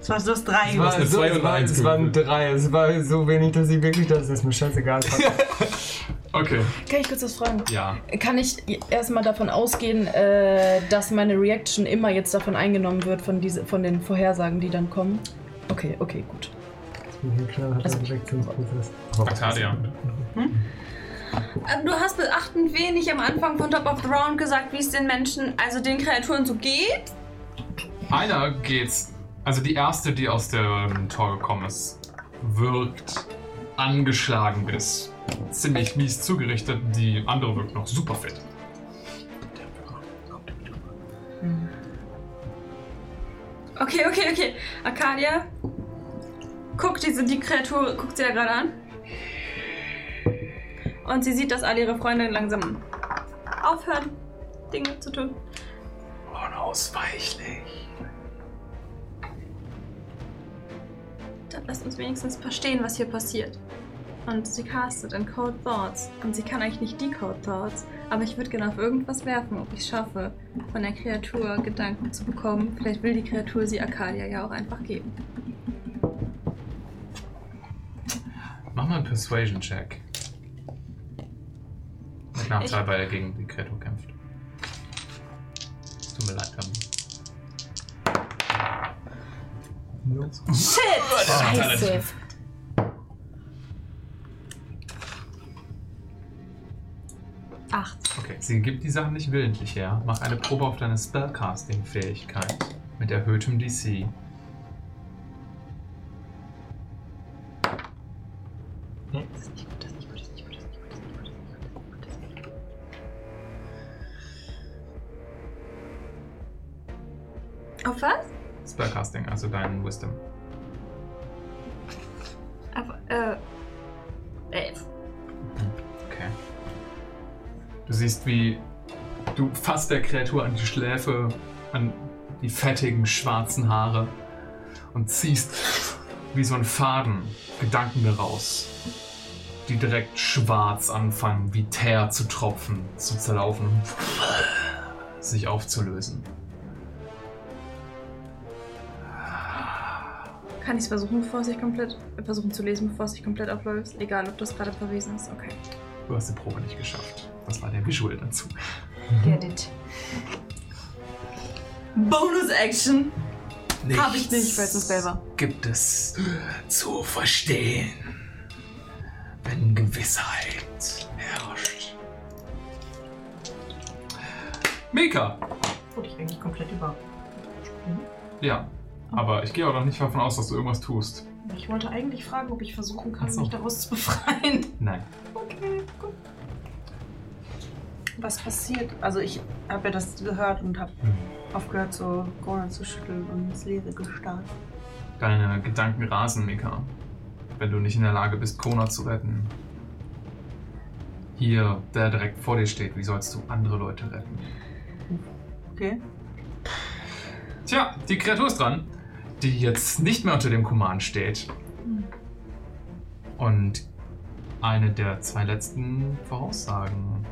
Es war so drei. Es, war, eine so, zwei es, und war, eins es waren drei. Es war so wenig, dass ich wirklich das ist mir scheißegal. Okay. Kann ich kurz was fragen? Ja. Kann ich erstmal davon ausgehen, äh, dass meine Reaction immer jetzt davon eingenommen wird, von, diese, von den Vorhersagen, die dann kommen? Okay, okay, gut. Hier knallhart Also- ein Reaktionsprozess. Arcadia. Ähm, Du hast beachtend wenig am Anfang von Top of the Round gesagt, wie es den Menschen, also den Kreaturen so geht. Einer geht's, also die erste, die aus dem Tor gekommen ist, wirkt angeschlagen bis ziemlich mies zugerichtet. Die andere wirkt noch super fit. Okay, okay, okay. Arcadia, guckt diese die Kreatur, guckt sie da gerade an. Und sie sieht, dass alle ihre Freunde langsam aufhören, Dinge zu tun. Unausweichlich. Dann lasst uns wenigstens verstehen, was hier passiert. Und sie castet in Code Thoughts. Und sie kann eigentlich nicht die Code Thoughts. Aber ich würde gerne auf irgendwas werfen, ob ich es schaffe, von der Kreatur Gedanken zu bekommen. Vielleicht will die Kreatur sie Arcadia ja auch einfach geben. Mach mal einen Persuasion-Check. Mit Nachteil, weil er gegen die Kreatur kämpft. Tut mir leid, Gabi. Shit! Scheiße. Acht. Okay, sie gibt die Sachen nicht willentlich her. Mach eine Probe auf deine Spellcasting-Fähigkeit mit erhöhtem DC. Nee. Auf was? Spellcasting, also dein Wisdom. Auf, äh, elf. Okay. Du siehst, wie du fasst der Kreatur an die Schläfe, an die fettigen schwarzen Haare und ziehst wie so ein Faden Gedanken daraus, die direkt schwarz anfangen, wie Teer zu tropfen, zu zerlaufen, sich aufzulösen. Kann ich es versuchen, bevor es sich komplett, versuchen zu lesen, bevor es sich komplett auflöst? Egal, ob das gerade verwiesen ist. Okay. Du hast die Probe nicht geschafft. Das war der Visual dazu. Get it. Bonus Action. Hab ich nicht, weil es ein Spell war. gibt es zu verstehen, wenn Gewissheit herrscht. Mika! Wurde ich eigentlich komplett über. Ja, aber ich gehe auch noch nicht davon aus, dass du irgendwas tust. Ich wollte eigentlich fragen, ob ich versuchen kann, so. mich daraus zu befreien. Nein. Okay, gut. Was passiert? Also ich habe ja das gehört und habe aufgehört, so Corona zu schütteln und ins Leere gestarrt. Deine Gedanken rasen, Mika. Wenn du nicht in der Lage bist, Kona zu retten. Hier, der direkt vor dir steht, wie sollst du andere Leute retten? Okay. Tja, die Kreatur ist dran, die jetzt nicht mehr unter dem Command steht. Und eine der zwei letzten Voraussagen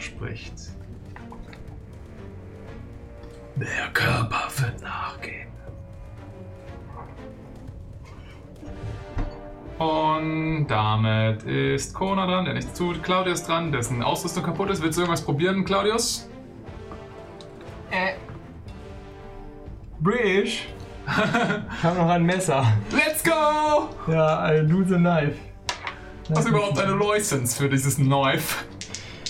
spricht. Der Körper wird nachgeben. Und damit ist Kona dran, der nichts tut. Claudius dran, dessen Ausrüstung kaputt ist. Willst du irgendwas probieren, Claudius? Äh. British. ich habe noch ein Messer. Let's go! Ja, I lose a knife. Hast du überhaupt eine License für dieses Knife?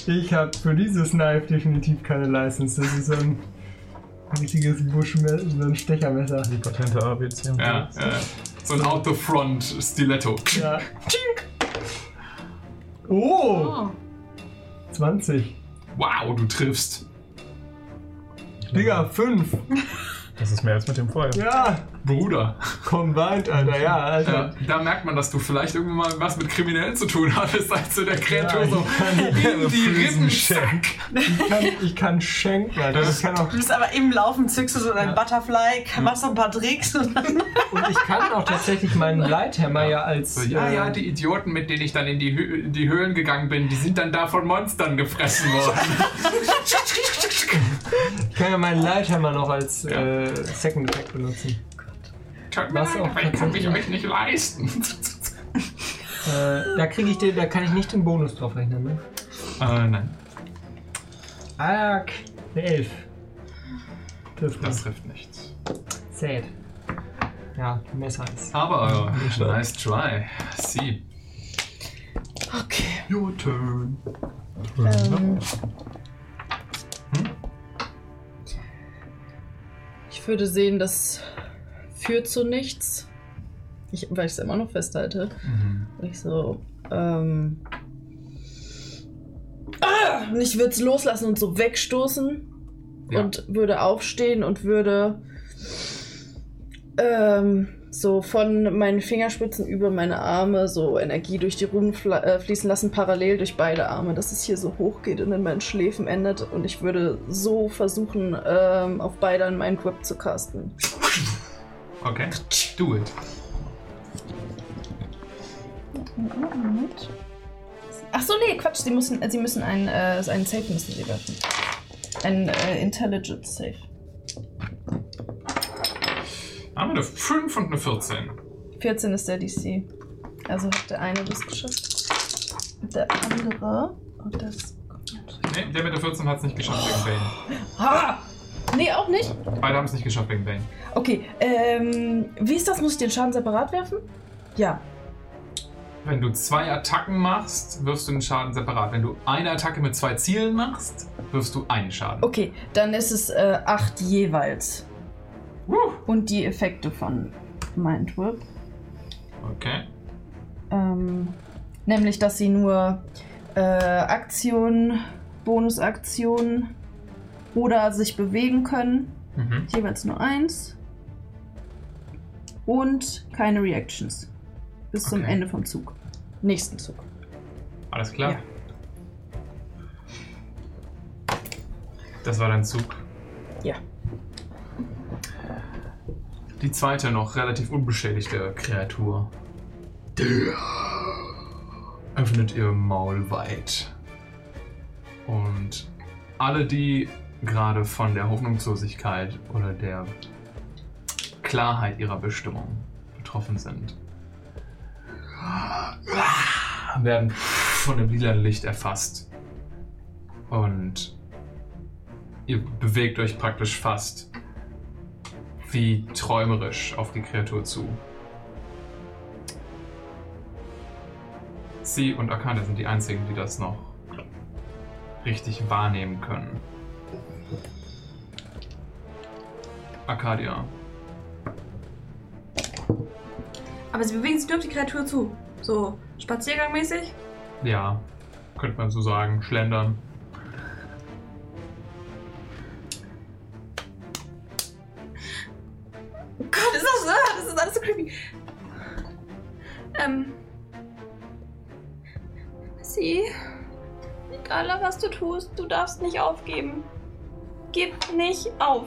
Ich habe für dieses Knife definitiv keine License. Das ist so ein richtiges Buschmesser, so ein Stechermesser. Die patente ABC. und Ja, so. äh, so ein Out-the-Front Stiletto. Ja. Oh! 20. Wow, du triffst. Digga, 5. Das ist mehr als mit dem vorher. Ja! Bruder. Combined, Alter, ja, Alter. Äh, da merkt man, dass du vielleicht irgendwann mal was mit Kriminellen zu tun hattest, als du der Kreatur Ja, so ich kann in die Rippen Schenk. Ich kann, ich kann schenken, Alter. Ich kann auch, Du bist aber im Laufen, zückst du so dein Butterfly, machst so ein paar Tricks und dann. und ich kann auch tatsächlich meinen Lighthammer ja als. So, ja, äh, ja, die Idioten, mit denen ich dann in die, Hö in die Höhlen gegangen bin, die sind dann da von Monstern gefressen worden. Ich kann ja meinen Lighthammer noch als äh, Second Attack benutzen. Tut mir Was leid, auch aber ich kann mich euch nicht leisten. Äh, da kriege ich den, da kann ich nicht den Bonus drauf rechnen, ne? äh, nein, Arg, eine 11. Trifft das das. trifft nicht. Sad. Ja, Messer ist. Aber, äh, nice try. Sie. Okay. Your turn. Ähm, ich würde sehen, das führt zu nichts. Ich, weil ich es immer noch festhalte. Mhm. Ich so, ähm. Ah! Und ich würde es loslassen und so wegstoßen. Ja. Und würde aufstehen und würde ähm, so von meinen Fingerspitzen über meine Arme so Energie durch die Runen fla- äh, fließen lassen, parallel durch beide Arme, dass es hier so hoch geht und in meinen Schläfen endet. Und ich würde so versuchen, ähm, auf beide an meinen Grip zu casten. Okay. Do it. Ach so, nee, Quatsch, sie müssen, sie müssen einen, äh, einen Save müssen sie werfen. Ein äh, Intelligence Save. Haben wir eine 5 und eine 14. 14 ist der DC. Also hat der eine das geschafft. Der andere. Und das. Nee, der mit der 14 hat es nicht geschafft wegen Bane. Ha! Nee, auch nicht? Beide haben es nicht geschafft wegen Bane. Okay, ähm, wie ist das? Muss ich den Schaden separat werfen? Ja. Wenn du zwei Attacken machst, wirfst du den Schaden separat. Wenn du eine Attacke mit zwei Zielen machst, wirfst du einen Schaden. Okay, dann ist es äh, 8 jeweils. Und die Effekte von Mind Whip. Okay. Ähm, nämlich, dass sie nur äh, Aktionen, Bonusaktionen oder sich bewegen können. Mhm. Jeweils nur eins. Und keine Reactions. Bis zum Okay. Ende vom Zug. Nächsten Zug. Alles klar. Ja. Das war dein Zug. Ja. Die zweite noch relativ unbeschädigte Kreatur. Öffnet ihr Maul weit. Und alle, die gerade von der Hoffnungslosigkeit oder der Klarheit ihrer Bestimmung betroffen sind, werden von dem lila Licht erfasst. Und ihr bewegt euch praktisch fast wie träumerisch auf die Kreatur zu. Sie und Akane sind die einzigen, die das noch richtig wahrnehmen können. Arcadia. Aber sie bewegen sich nur auf die Kreatur zu. So spaziergangmäßig. Ja, könnte man so sagen. Schlendern. Oh Gott, ist das, ah, das ist alles so creepy. Ähm. Sie. Egal, was du tust, du darfst nicht aufgeben. Gib nicht auf.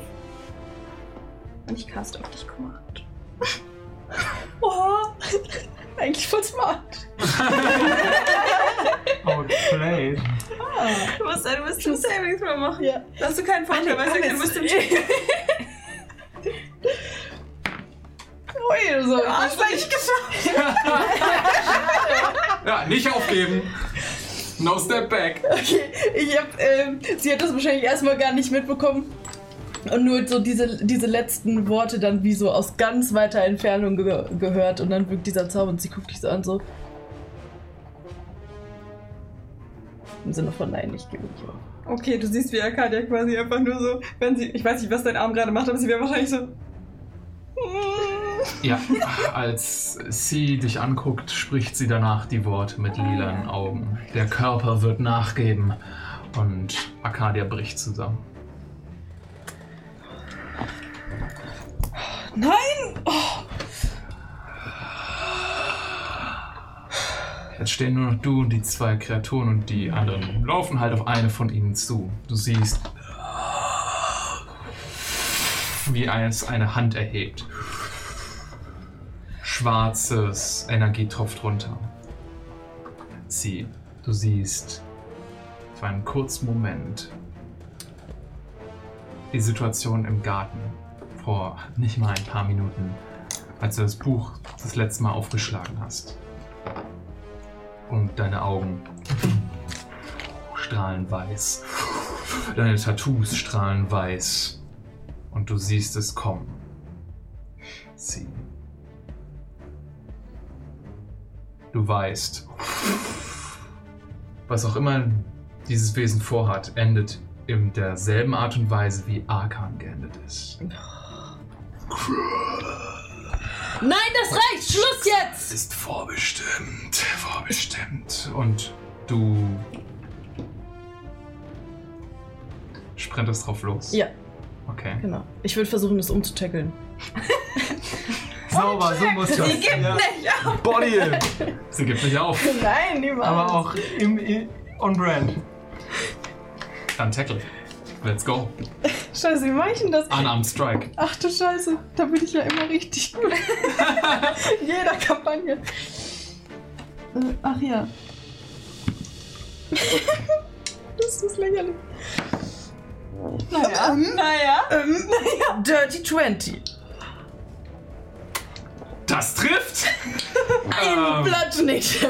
Und ich cast auf dich Command. Oha. Eigentlich voll smart. Outplayed. Du musst ein Wisdom Savings Throw machen. Ja. Da hast du keinen Vorteil, weil ja kein Wisdom Ui, so. Ja, hast du eigentlich geschafft. Ja, nicht aufgeben. No step back. Okay, ich hab, ähm, sie hat das wahrscheinlich erstmal gar nicht mitbekommen. Und nur so diese, diese letzten Worte dann wie so aus ganz weiter Entfernung ge gehört. Und dann wirkt dieser Zauber und sie guckt dich so an, so. Im Sinne von nein, ich gebe nicht auf. Okay, du siehst, wie Arcadia quasi einfach nur so, wenn sie, ich weiß nicht, was dein Arm gerade macht, aber sie wäre wahrscheinlich so. Ja, als sie dich anguckt, spricht sie danach die Worte mit lilanen Augen. Der Körper wird nachgeben und Arcadia bricht zusammen. Nein! Oh. Jetzt stehen nur noch du und die zwei Kreaturen und die anderen laufen halt auf eine von ihnen zu. Du siehst, wie eins eine Hand erhebt. Schwarzes Energie tropft runter. Sie, du siehst für einen kurzen Moment die Situation im Garten vor nicht mal ein paar Minuten, als du das Buch das letzte Mal aufgeschlagen hast. Und deine Augen strahlen weiß. Deine Tattoos strahlen weiß. Und du siehst es kommen. Sie. Du weißt, Was auch immer dieses Wesen vorhat, endet in derselben Art und Weise, wie Arkan geendet ist. Nein, das reicht! Schluss jetzt! Ist vorbestimmt, vorbestimmt. Und du sprintest drauf los. Ja, Okay. genau. Ich würde versuchen, das umzutackeln. Sauber, so muss das. Sie gibt nicht auf! Body! Sie gibt nicht auf. Nein, niemals. Aber auch im, im, on brand. Dann tackle. Let's go. Scheiße, wie mach ich denn das? Unarmed Strike. Ach du Scheiße, da bin ich ja immer richtig gut. In jeder Kampagne. Äh, ach ja. das ist lächerlich. Naja, naja, ähm, naja. Dirty 20. Das trifft! Ein Ähm. Blatt nicht.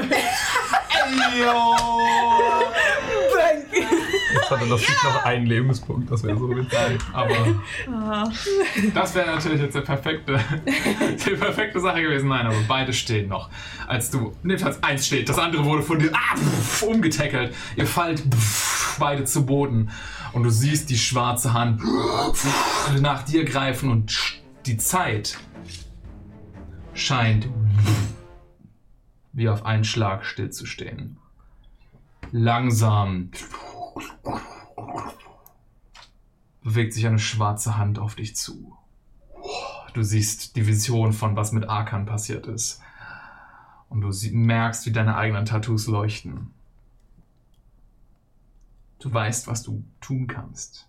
Jetzt hat er noch, noch einen Lebenspunkt, das wäre so witzig. Aber das wäre natürlich jetzt der perfekte, die perfekte Sache gewesen. Nein, aber beide stehen noch. Als du, jedenfalls eins steht, das andere wurde von dir ah, umgetackelt. Ihr fallt pff, beide zu Boden und du siehst die schwarze Hand pff, nach dir greifen und die Zeit scheint wie auf einen Schlag stillzustehen. Langsam bewegt sich eine schwarze Hand auf dich zu. Du siehst die Vision von was mit Arkan passiert ist. Und du merkst, wie deine eigenen Tattoos leuchten. Du weißt, was du tun kannst.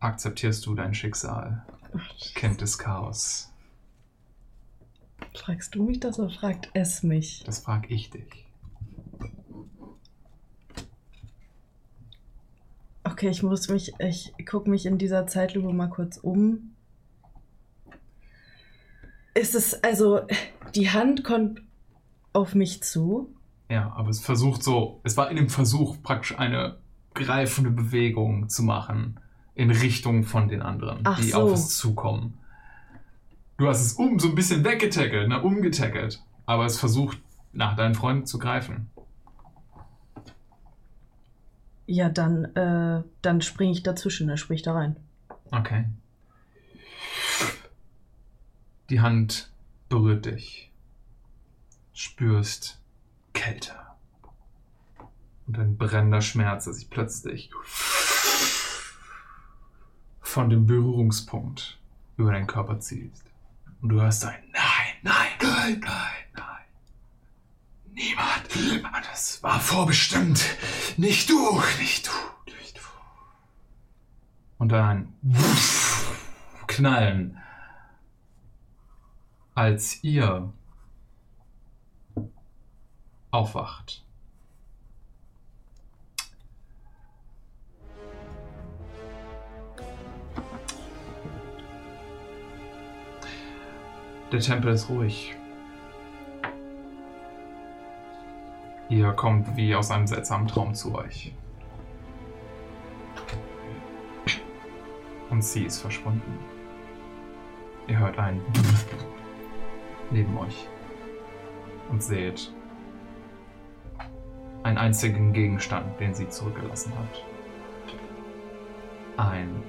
Akzeptierst du dein Schicksal, Kind des Chaos? Fragst du mich das oder fragt es mich? Das frag ich dich. Okay, ich muss mich, ich gucke mich in dieser Zeitlupe mal kurz um. Ist es, also, die Hand kommt auf mich zu. Ja, aber es versucht so, es war in dem Versuch praktisch eine greifende Bewegung zu machen in Richtung von den anderen, Ach die so. auf es zukommen. Du hast es um so ein bisschen weggetackelt, ne, umgetackelt, aber es versucht nach deinen Freunden zu greifen. Ja, dann, äh, dann springe ich dazwischen, dann springe ich da rein. Okay. Die Hand berührt dich. Spürst Kälte. Und ein brennender Schmerz, der sich plötzlich von dem Berührungspunkt über deinen Körper zieht. Und du hörst ein Nein, nein, nein, nein, nein. Niemand. Das war vorbestimmt. Nicht du, nicht du, nicht du. Und dann ein Knallen. Als ihr aufwacht. Der Tempel ist ruhig. Ihr kommt wie aus einem seltsamen Traum zu euch. Und sie ist verschwunden. Ihr hört ein neben euch und seht einen einzigen Gegenstand, den sie zurückgelassen hat. Ein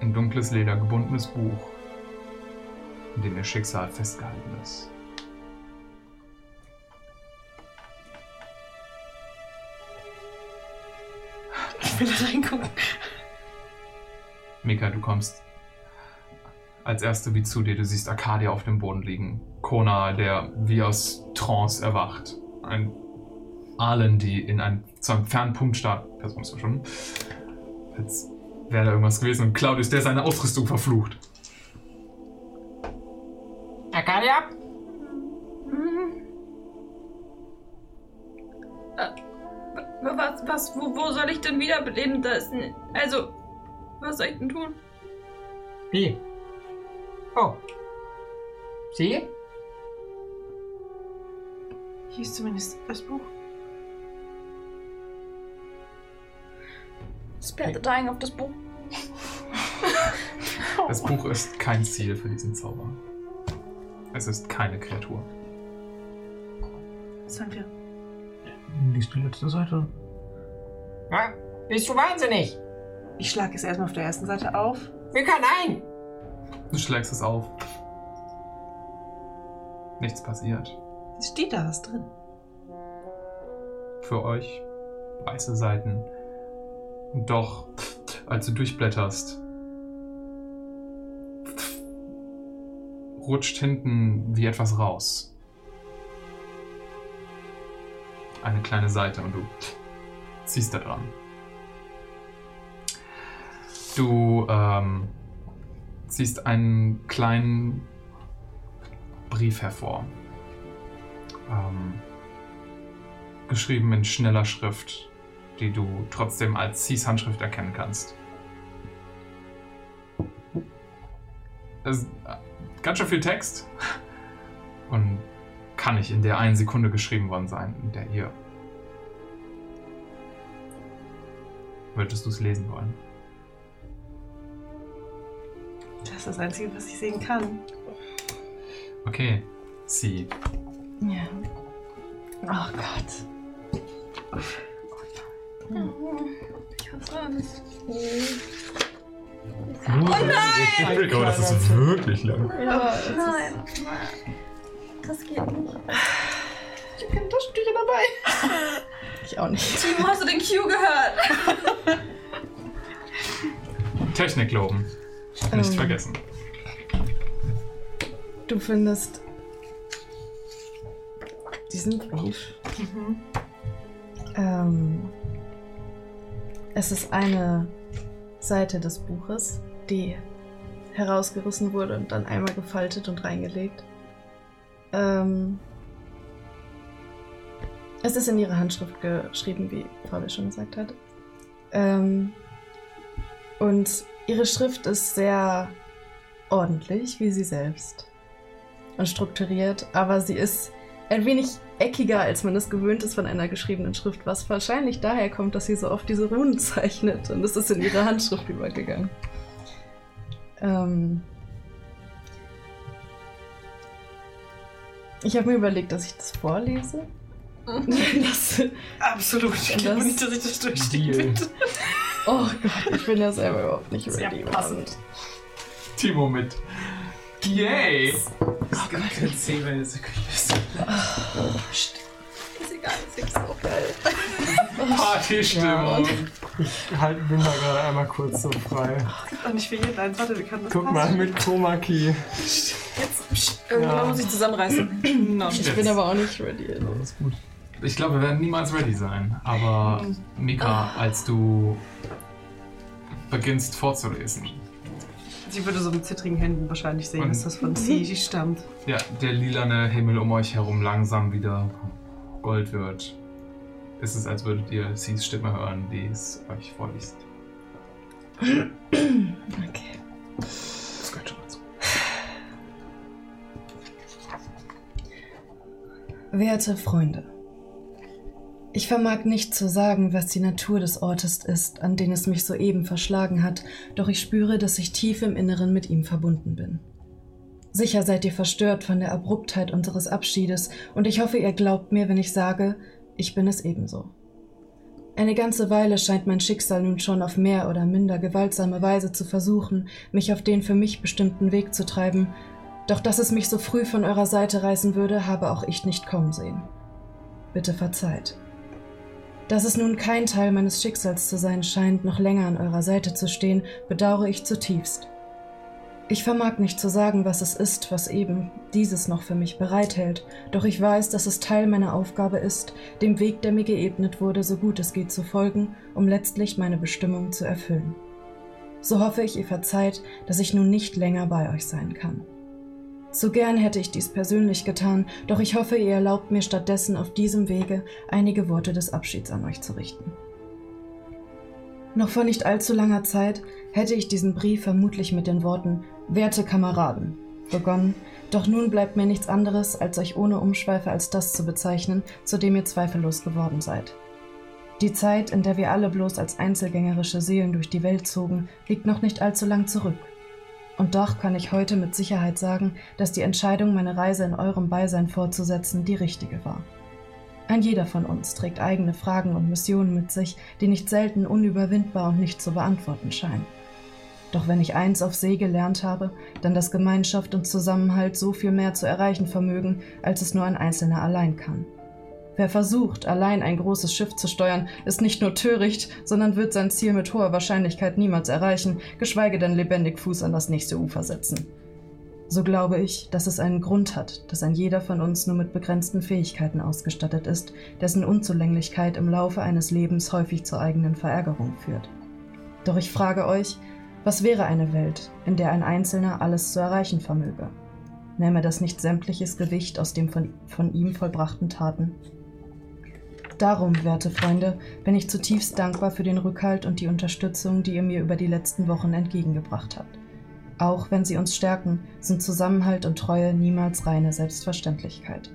in dunkles Leder gebundenes Buch, in dem ihr Schicksal festgehalten ist. Ich will reingucken. Mika, du kommst als Erste wie zu dir. Du siehst Arcadia auf dem Boden liegen. Kona, der wie aus Trance erwacht. Ein Arlen, die in einem, zu einem fernen Punkt starrt. Person ist schon. Als wäre da irgendwas gewesen. Und Claudius, der seine Ausrüstung verflucht. Arcadia? Was, was, wo, wo soll ich denn wiederbeleben? Das ist n- also, was soll ich denn tun? Wie? Oh. Sie? Hier ist zumindest das Buch. Spare the Dying auf das Buch. Das Buch ist kein Ziel für diesen Zauber. Es ist keine Kreatur. Was sollen wir? Liest die letzte Seite. Ja, bist du wahnsinnig? Ich schlage es erstmal auf der ersten Seite auf. Mika, nein! Du schlägst es auf. Nichts passiert. Es steht da was drin. Für euch weiße Seiten. Und doch, als du durchblätterst, rutscht hinten wie etwas raus. Eine kleine Seite und du ziehst da dran. Du ähm, ziehst einen kleinen Brief hervor. Ähm, geschrieben in schneller Schrift, die du trotzdem als Cis Handschrift erkennen kannst. Es ganz schön viel Text und kann nicht in der einen Sekunde geschrieben worden sein, in der ihr. Würdest du es lesen wollen? Das ist das Einzige, was ich sehen kann. Okay, sie. Ja. Oh Gott. Ich hasse alles. Oh nein! Oh, das ist wirklich lang. Ja, nein. Das geht nicht. Ich habe keine Taschentücher dabei. Ich auch nicht. Timo, hast du den Q gehört? Technik loben. Nicht Ähm. vergessen. Du findest diesen Brief. Ähm, es ist eine Seite des Buches, die herausgerissen wurde und dann einmal gefaltet und reingelegt. Ähm, es ist in ihre Handschrift geschrieben, wie Paul schon gesagt hat. Ähm, und ihre Schrift ist sehr ordentlich, wie sie selbst. Und strukturiert, aber sie ist ein wenig eckiger, als man es gewöhnt ist von einer geschriebenen Schrift, was wahrscheinlich daher kommt, dass sie so oft diese Runen zeichnet und es ist in ihre Handschrift übergegangen. Ähm ich habe mir überlegt, dass ich das vorlese. das, Absolut. Ich Das- glaube nicht, dass ich das durchstehe. Oh Gott, ich bin ja selber überhaupt nicht Sehr ready. passend. Timo mit. Yay! Ich kann C, wenn es ist. Ist egal, ist auch geil. Partystimmung. Ich halt, bin da gerade einmal kurz so frei. Nicht für jeden eins. Warte, wir können das Guck mal, mit Key. Jetzt, pst, irgendwann Ja. muss ich zusammenreißen. no. Ich bin aber auch nicht ready. Also. Alles gut. Ich glaube, wir werden niemals ready sein. Aber Mika, als du beginnst vorzulesen, Sie würde so mit zittrigen Händen wahrscheinlich sehen, Und- dass das von C stammt. ja, der lilane Himmel um euch herum langsam wieder Gold wird, ist es, als würdet ihr Cs Stimme hören, die es euch vorliest. Okay. Das gehört schon dazu. Werte Freunde, ich vermag nicht zu sagen, was die Natur des Ortes ist, an den es mich soeben verschlagen hat, doch ich spüre, dass ich tief im Inneren mit ihm verbunden bin. Sicher seid ihr verstört von der Abruptheit unseres Abschiedes, und ich hoffe, ihr glaubt mir, wenn ich sage, ich bin es ebenso. Eine ganze Weile scheint mein Schicksal nun schon auf mehr oder minder gewaltsame Weise zu versuchen, mich auf den für mich bestimmten Weg zu treiben, doch dass es mich so früh von eurer Seite reißen würde, habe auch ich nicht kommen sehen. Bitte verzeiht. Dass es nun kein Teil meines Schicksals zu sein scheint, noch länger an eurer Seite zu stehen, bedauere ich zutiefst. Ich vermag nicht zu sagen, was es ist, was eben dieses noch für mich bereithält, doch ich weiß, dass es Teil meiner Aufgabe ist, dem Weg, der mir geebnet wurde, so gut es geht zu folgen, um letztlich meine Bestimmung zu erfüllen. So hoffe ich, ihr verzeiht, dass ich nun nicht länger bei euch sein kann. So gern hätte ich dies persönlich getan, doch ich hoffe, ihr erlaubt mir stattdessen auf diesem Wege einige Worte des Abschieds an euch zu richten. Noch vor nicht allzu langer Zeit hätte ich diesen Brief vermutlich mit den Worten Werte Kameraden begonnen, doch nun bleibt mir nichts anderes, als euch ohne Umschweife als das zu bezeichnen, zu dem ihr zweifellos geworden seid. Die Zeit, in der wir alle bloß als einzelgängerische Seelen durch die Welt zogen, liegt noch nicht allzu lang zurück. Und doch kann ich heute mit Sicherheit sagen, dass die Entscheidung, meine Reise in eurem Beisein fortzusetzen, die richtige war. Ein jeder von uns trägt eigene Fragen und Missionen mit sich, die nicht selten unüberwindbar und nicht zu beantworten scheinen. Doch wenn ich eins auf See gelernt habe, dann dass Gemeinschaft und Zusammenhalt so viel mehr zu erreichen vermögen, als es nur ein Einzelner allein kann. Wer versucht, allein ein großes Schiff zu steuern, ist nicht nur töricht, sondern wird sein Ziel mit hoher Wahrscheinlichkeit niemals erreichen, geschweige denn lebendig Fuß an das nächste Ufer setzen. So glaube ich, dass es einen Grund hat, dass ein jeder von uns nur mit begrenzten Fähigkeiten ausgestattet ist, dessen Unzulänglichkeit im Laufe eines Lebens häufig zur eigenen Verärgerung führt. Doch ich frage euch, was wäre eine Welt, in der ein Einzelner alles zu erreichen vermöge? Nähme das nicht sämtliches Gewicht aus den von, von ihm vollbrachten Taten? Darum, werte Freunde, bin ich zutiefst dankbar für den Rückhalt und die Unterstützung, die ihr mir über die letzten Wochen entgegengebracht habt. Auch wenn sie uns stärken, sind Zusammenhalt und Treue niemals reine Selbstverständlichkeit.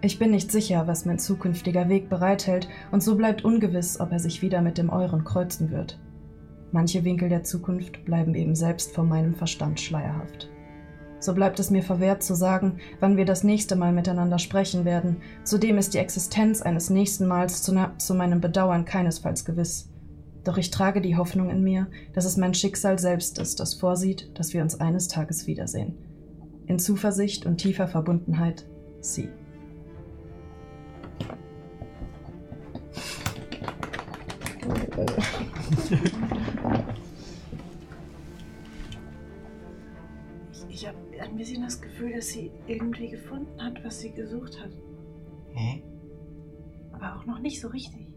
Ich bin nicht sicher, was mein zukünftiger Weg bereithält, und so bleibt ungewiss, ob er sich wieder mit dem euren kreuzen wird. Manche Winkel der Zukunft bleiben eben selbst vor meinem Verstand schleierhaft. So bleibt es mir verwehrt zu sagen, wann wir das nächste Mal miteinander sprechen werden. Zudem ist die Existenz eines nächsten Mals zu, zu meinem Bedauern keinesfalls gewiss. Doch ich trage die Hoffnung in mir, dass es mein Schicksal selbst ist, das vorsieht, dass wir uns eines Tages wiedersehen. In Zuversicht und tiefer Verbundenheit, sie. ein bisschen das Gefühl, dass sie irgendwie gefunden hat, was sie gesucht hat. Hä? Aber auch noch nicht so richtig.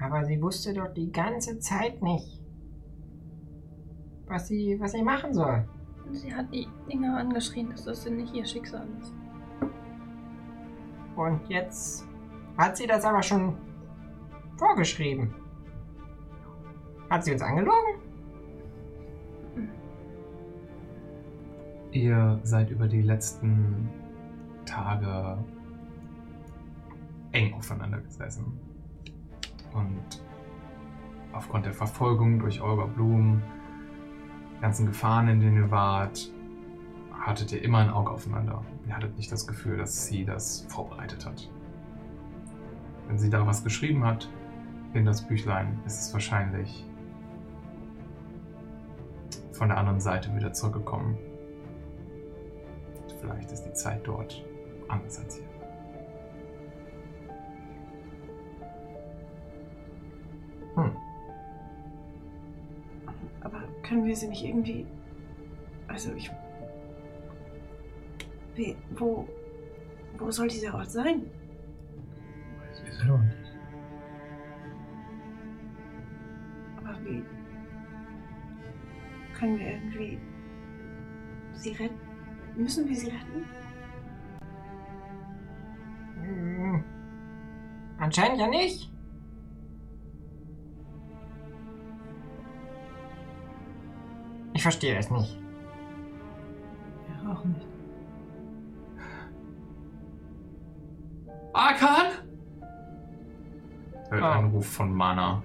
Aber sie wusste doch die ganze Zeit nicht, was sie, was sie machen soll. Und sie hat die Dinger angeschrien, dass das nicht ihr Schicksal ist. Und jetzt hat sie das aber schon vorgeschrieben. Hat sie uns angelogen? Ihr seid über die letzten Tage eng aufeinander gesessen. Und aufgrund der Verfolgung durch Olga Blum, ganzen Gefahren, in denen ihr wart, hattet ihr immer ein Auge aufeinander. Ihr hattet nicht das Gefühl, dass sie das vorbereitet hat. Wenn sie da was geschrieben hat, in das Büchlein, ist es wahrscheinlich von der anderen Seite wieder zurückgekommen. Vielleicht ist die Zeit dort anders als hier. Hm. Aber können wir sie nicht irgendwie. Also ich. Wie, wo. Wo soll dieser Ort sein? Salon. Aber wie. Können wir irgendwie. Sie retten? Müssen wir sie retten? Hm. Anscheinend ja nicht. Ich verstehe es nicht. Ja, auch nicht. Arkan! Hört Oh. ein Ruf von Mana.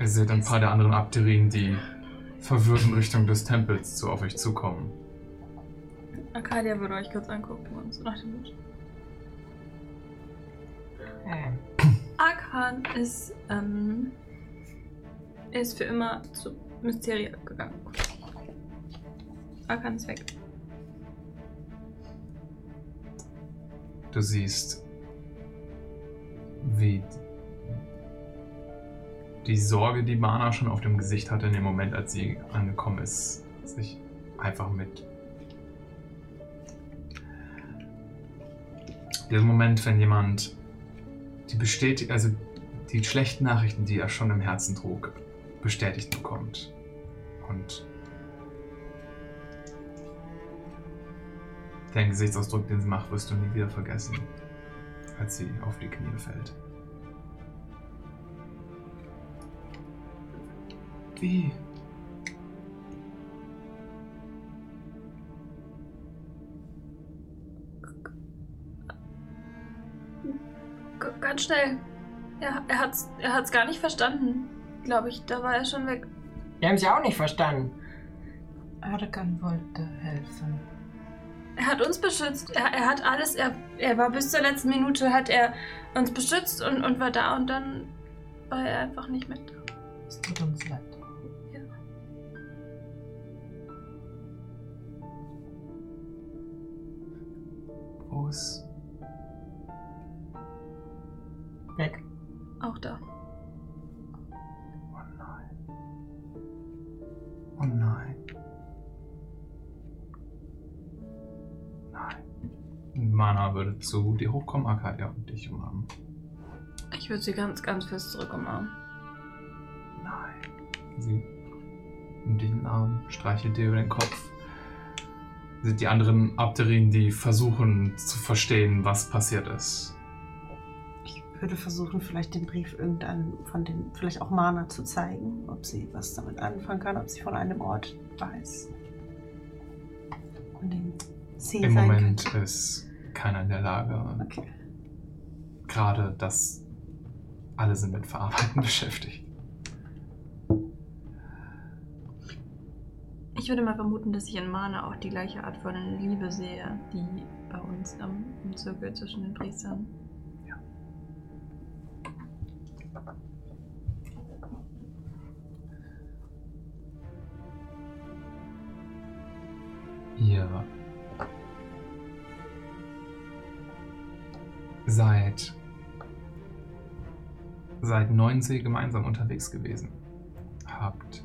Ihr seht ein paar der anderen Abderien, die verwirrt in Richtung des Tempels zu auf euch zukommen. Arcadia würde euch kurz angucken und so nach dem Mund. Äh, Arkan ist, ähm, ist für immer zu Mysteria gegangen. Arkan ist weg. Du siehst, wie die Sorge, die Mana schon auf dem Gesicht hatte in dem Moment, als sie angekommen ist, sich einfach mit diesem Moment, wenn jemand die bestätigt, also die schlechten Nachrichten, die er schon im Herzen trug, bestätigt bekommt. Und den Gesichtsausdruck, den sie macht, wirst du nie wieder vergessen, als sie auf die Knie fällt. Wie? G ganz schnell. Er, er hat's, er hat's gar nicht verstanden. Glaube ich, da war er schon weg. wir haben sie auch nicht verstanden. Arkan wollte helfen. Er hat uns beschützt. Er, er hat alles, er, er war bis zur letzten Minute, hat er uns beschützt und, und war da und dann war er einfach nicht mit da. Es tut uns leid. Ist. Weg. Auch da. Oh nein. Oh nein. Nein. Mana würde zu dir hochkommen, Arcadia, und dich umarmen. Ich würde sie ganz, ganz fest zurück umarmen. Nein. Sie nimmt dich in den Arm, streichelt dir über den Kopf. Sind die anderen Abderinen, die versuchen zu verstehen, was passiert ist. Ich würde versuchen, vielleicht den Brief irgendeinem von den, vielleicht auch Mana zu zeigen, ob sie was damit anfangen kann, ob sie von einem Ort weiß. Von dem sie Im Moment könnte. ist keiner in der Lage. Okay. Gerade das. Alle sind mit Verarbeiten beschäftigt. Ich würde mal vermuten, dass ich in Mana auch die gleiche Art von Liebe sehe, die bei uns am, im Zirkel zwischen den Priestern. Ihr seid seit Neunsee gemeinsam unterwegs gewesen. Habt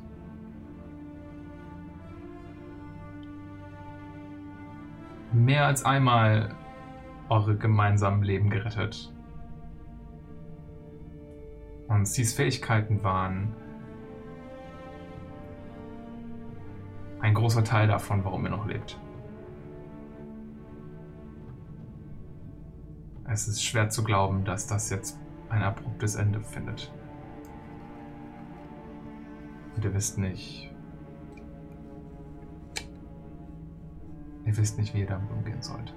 mehr als einmal eure gemeinsamen Leben gerettet. Und Cs Fähigkeiten waren ein großer Teil davon, warum ihr noch lebt. Es ist schwer zu glauben, dass das jetzt ein abruptes Ende findet. Und ihr wisst nicht. Ihr wisst nicht, wie ihr damit umgehen sollt.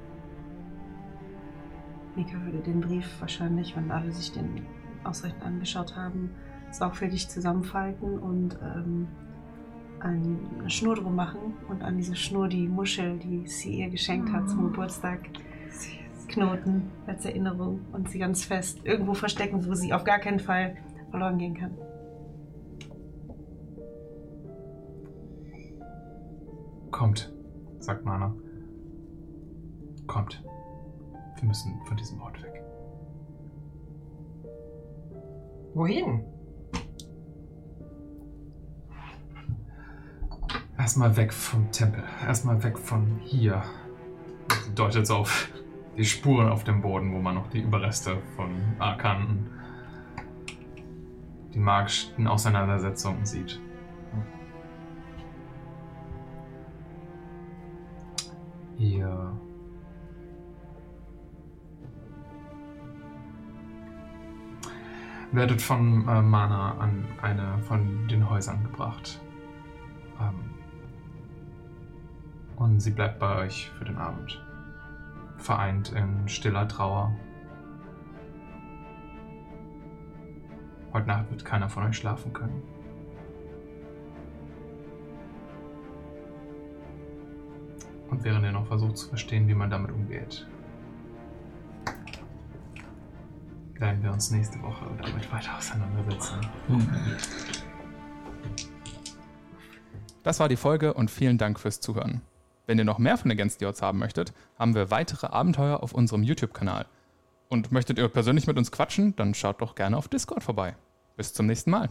Mika würde den Brief wahrscheinlich, wenn alle sich den ausreichend angeschaut haben, sorgfältig zusammenfalten und ähm, eine Schnur drum machen und an diese Schnur die Muschel, die sie ihr geschenkt hat zum Geburtstag, knoten als Erinnerung und sie ganz fest irgendwo verstecken, wo sie auf gar keinen Fall verloren gehen kann. Kommt, sagt Mana. Kommt. Wir müssen von diesem Ort weg. Wohin? Erstmal weg vom Tempel. Erstmal weg von hier. Sie deutet auf die Spuren auf dem Boden, wo man noch die Überreste von Arkanen, die magischen Auseinandersetzungen sieht. Ihr werdet von äh, Mana an eine von den Häusern gebracht. Ähm, und sie bleibt bei euch für den Abend. Vereint in stiller Trauer. Heute Nacht wird keiner von euch schlafen können. Und während ihr noch versucht zu verstehen, wie man damit umgeht, werden wir uns nächste Woche damit weiter auseinandersetzen. Das war die Folge und vielen Dank fürs Zuhören. Wenn ihr noch mehr von Against the Odds haben möchtet, haben wir weitere Abenteuer auf unserem YouTube-Kanal. Und möchtet ihr persönlich mit uns quatschen, dann schaut doch gerne auf Discord vorbei. Bis zum nächsten Mal.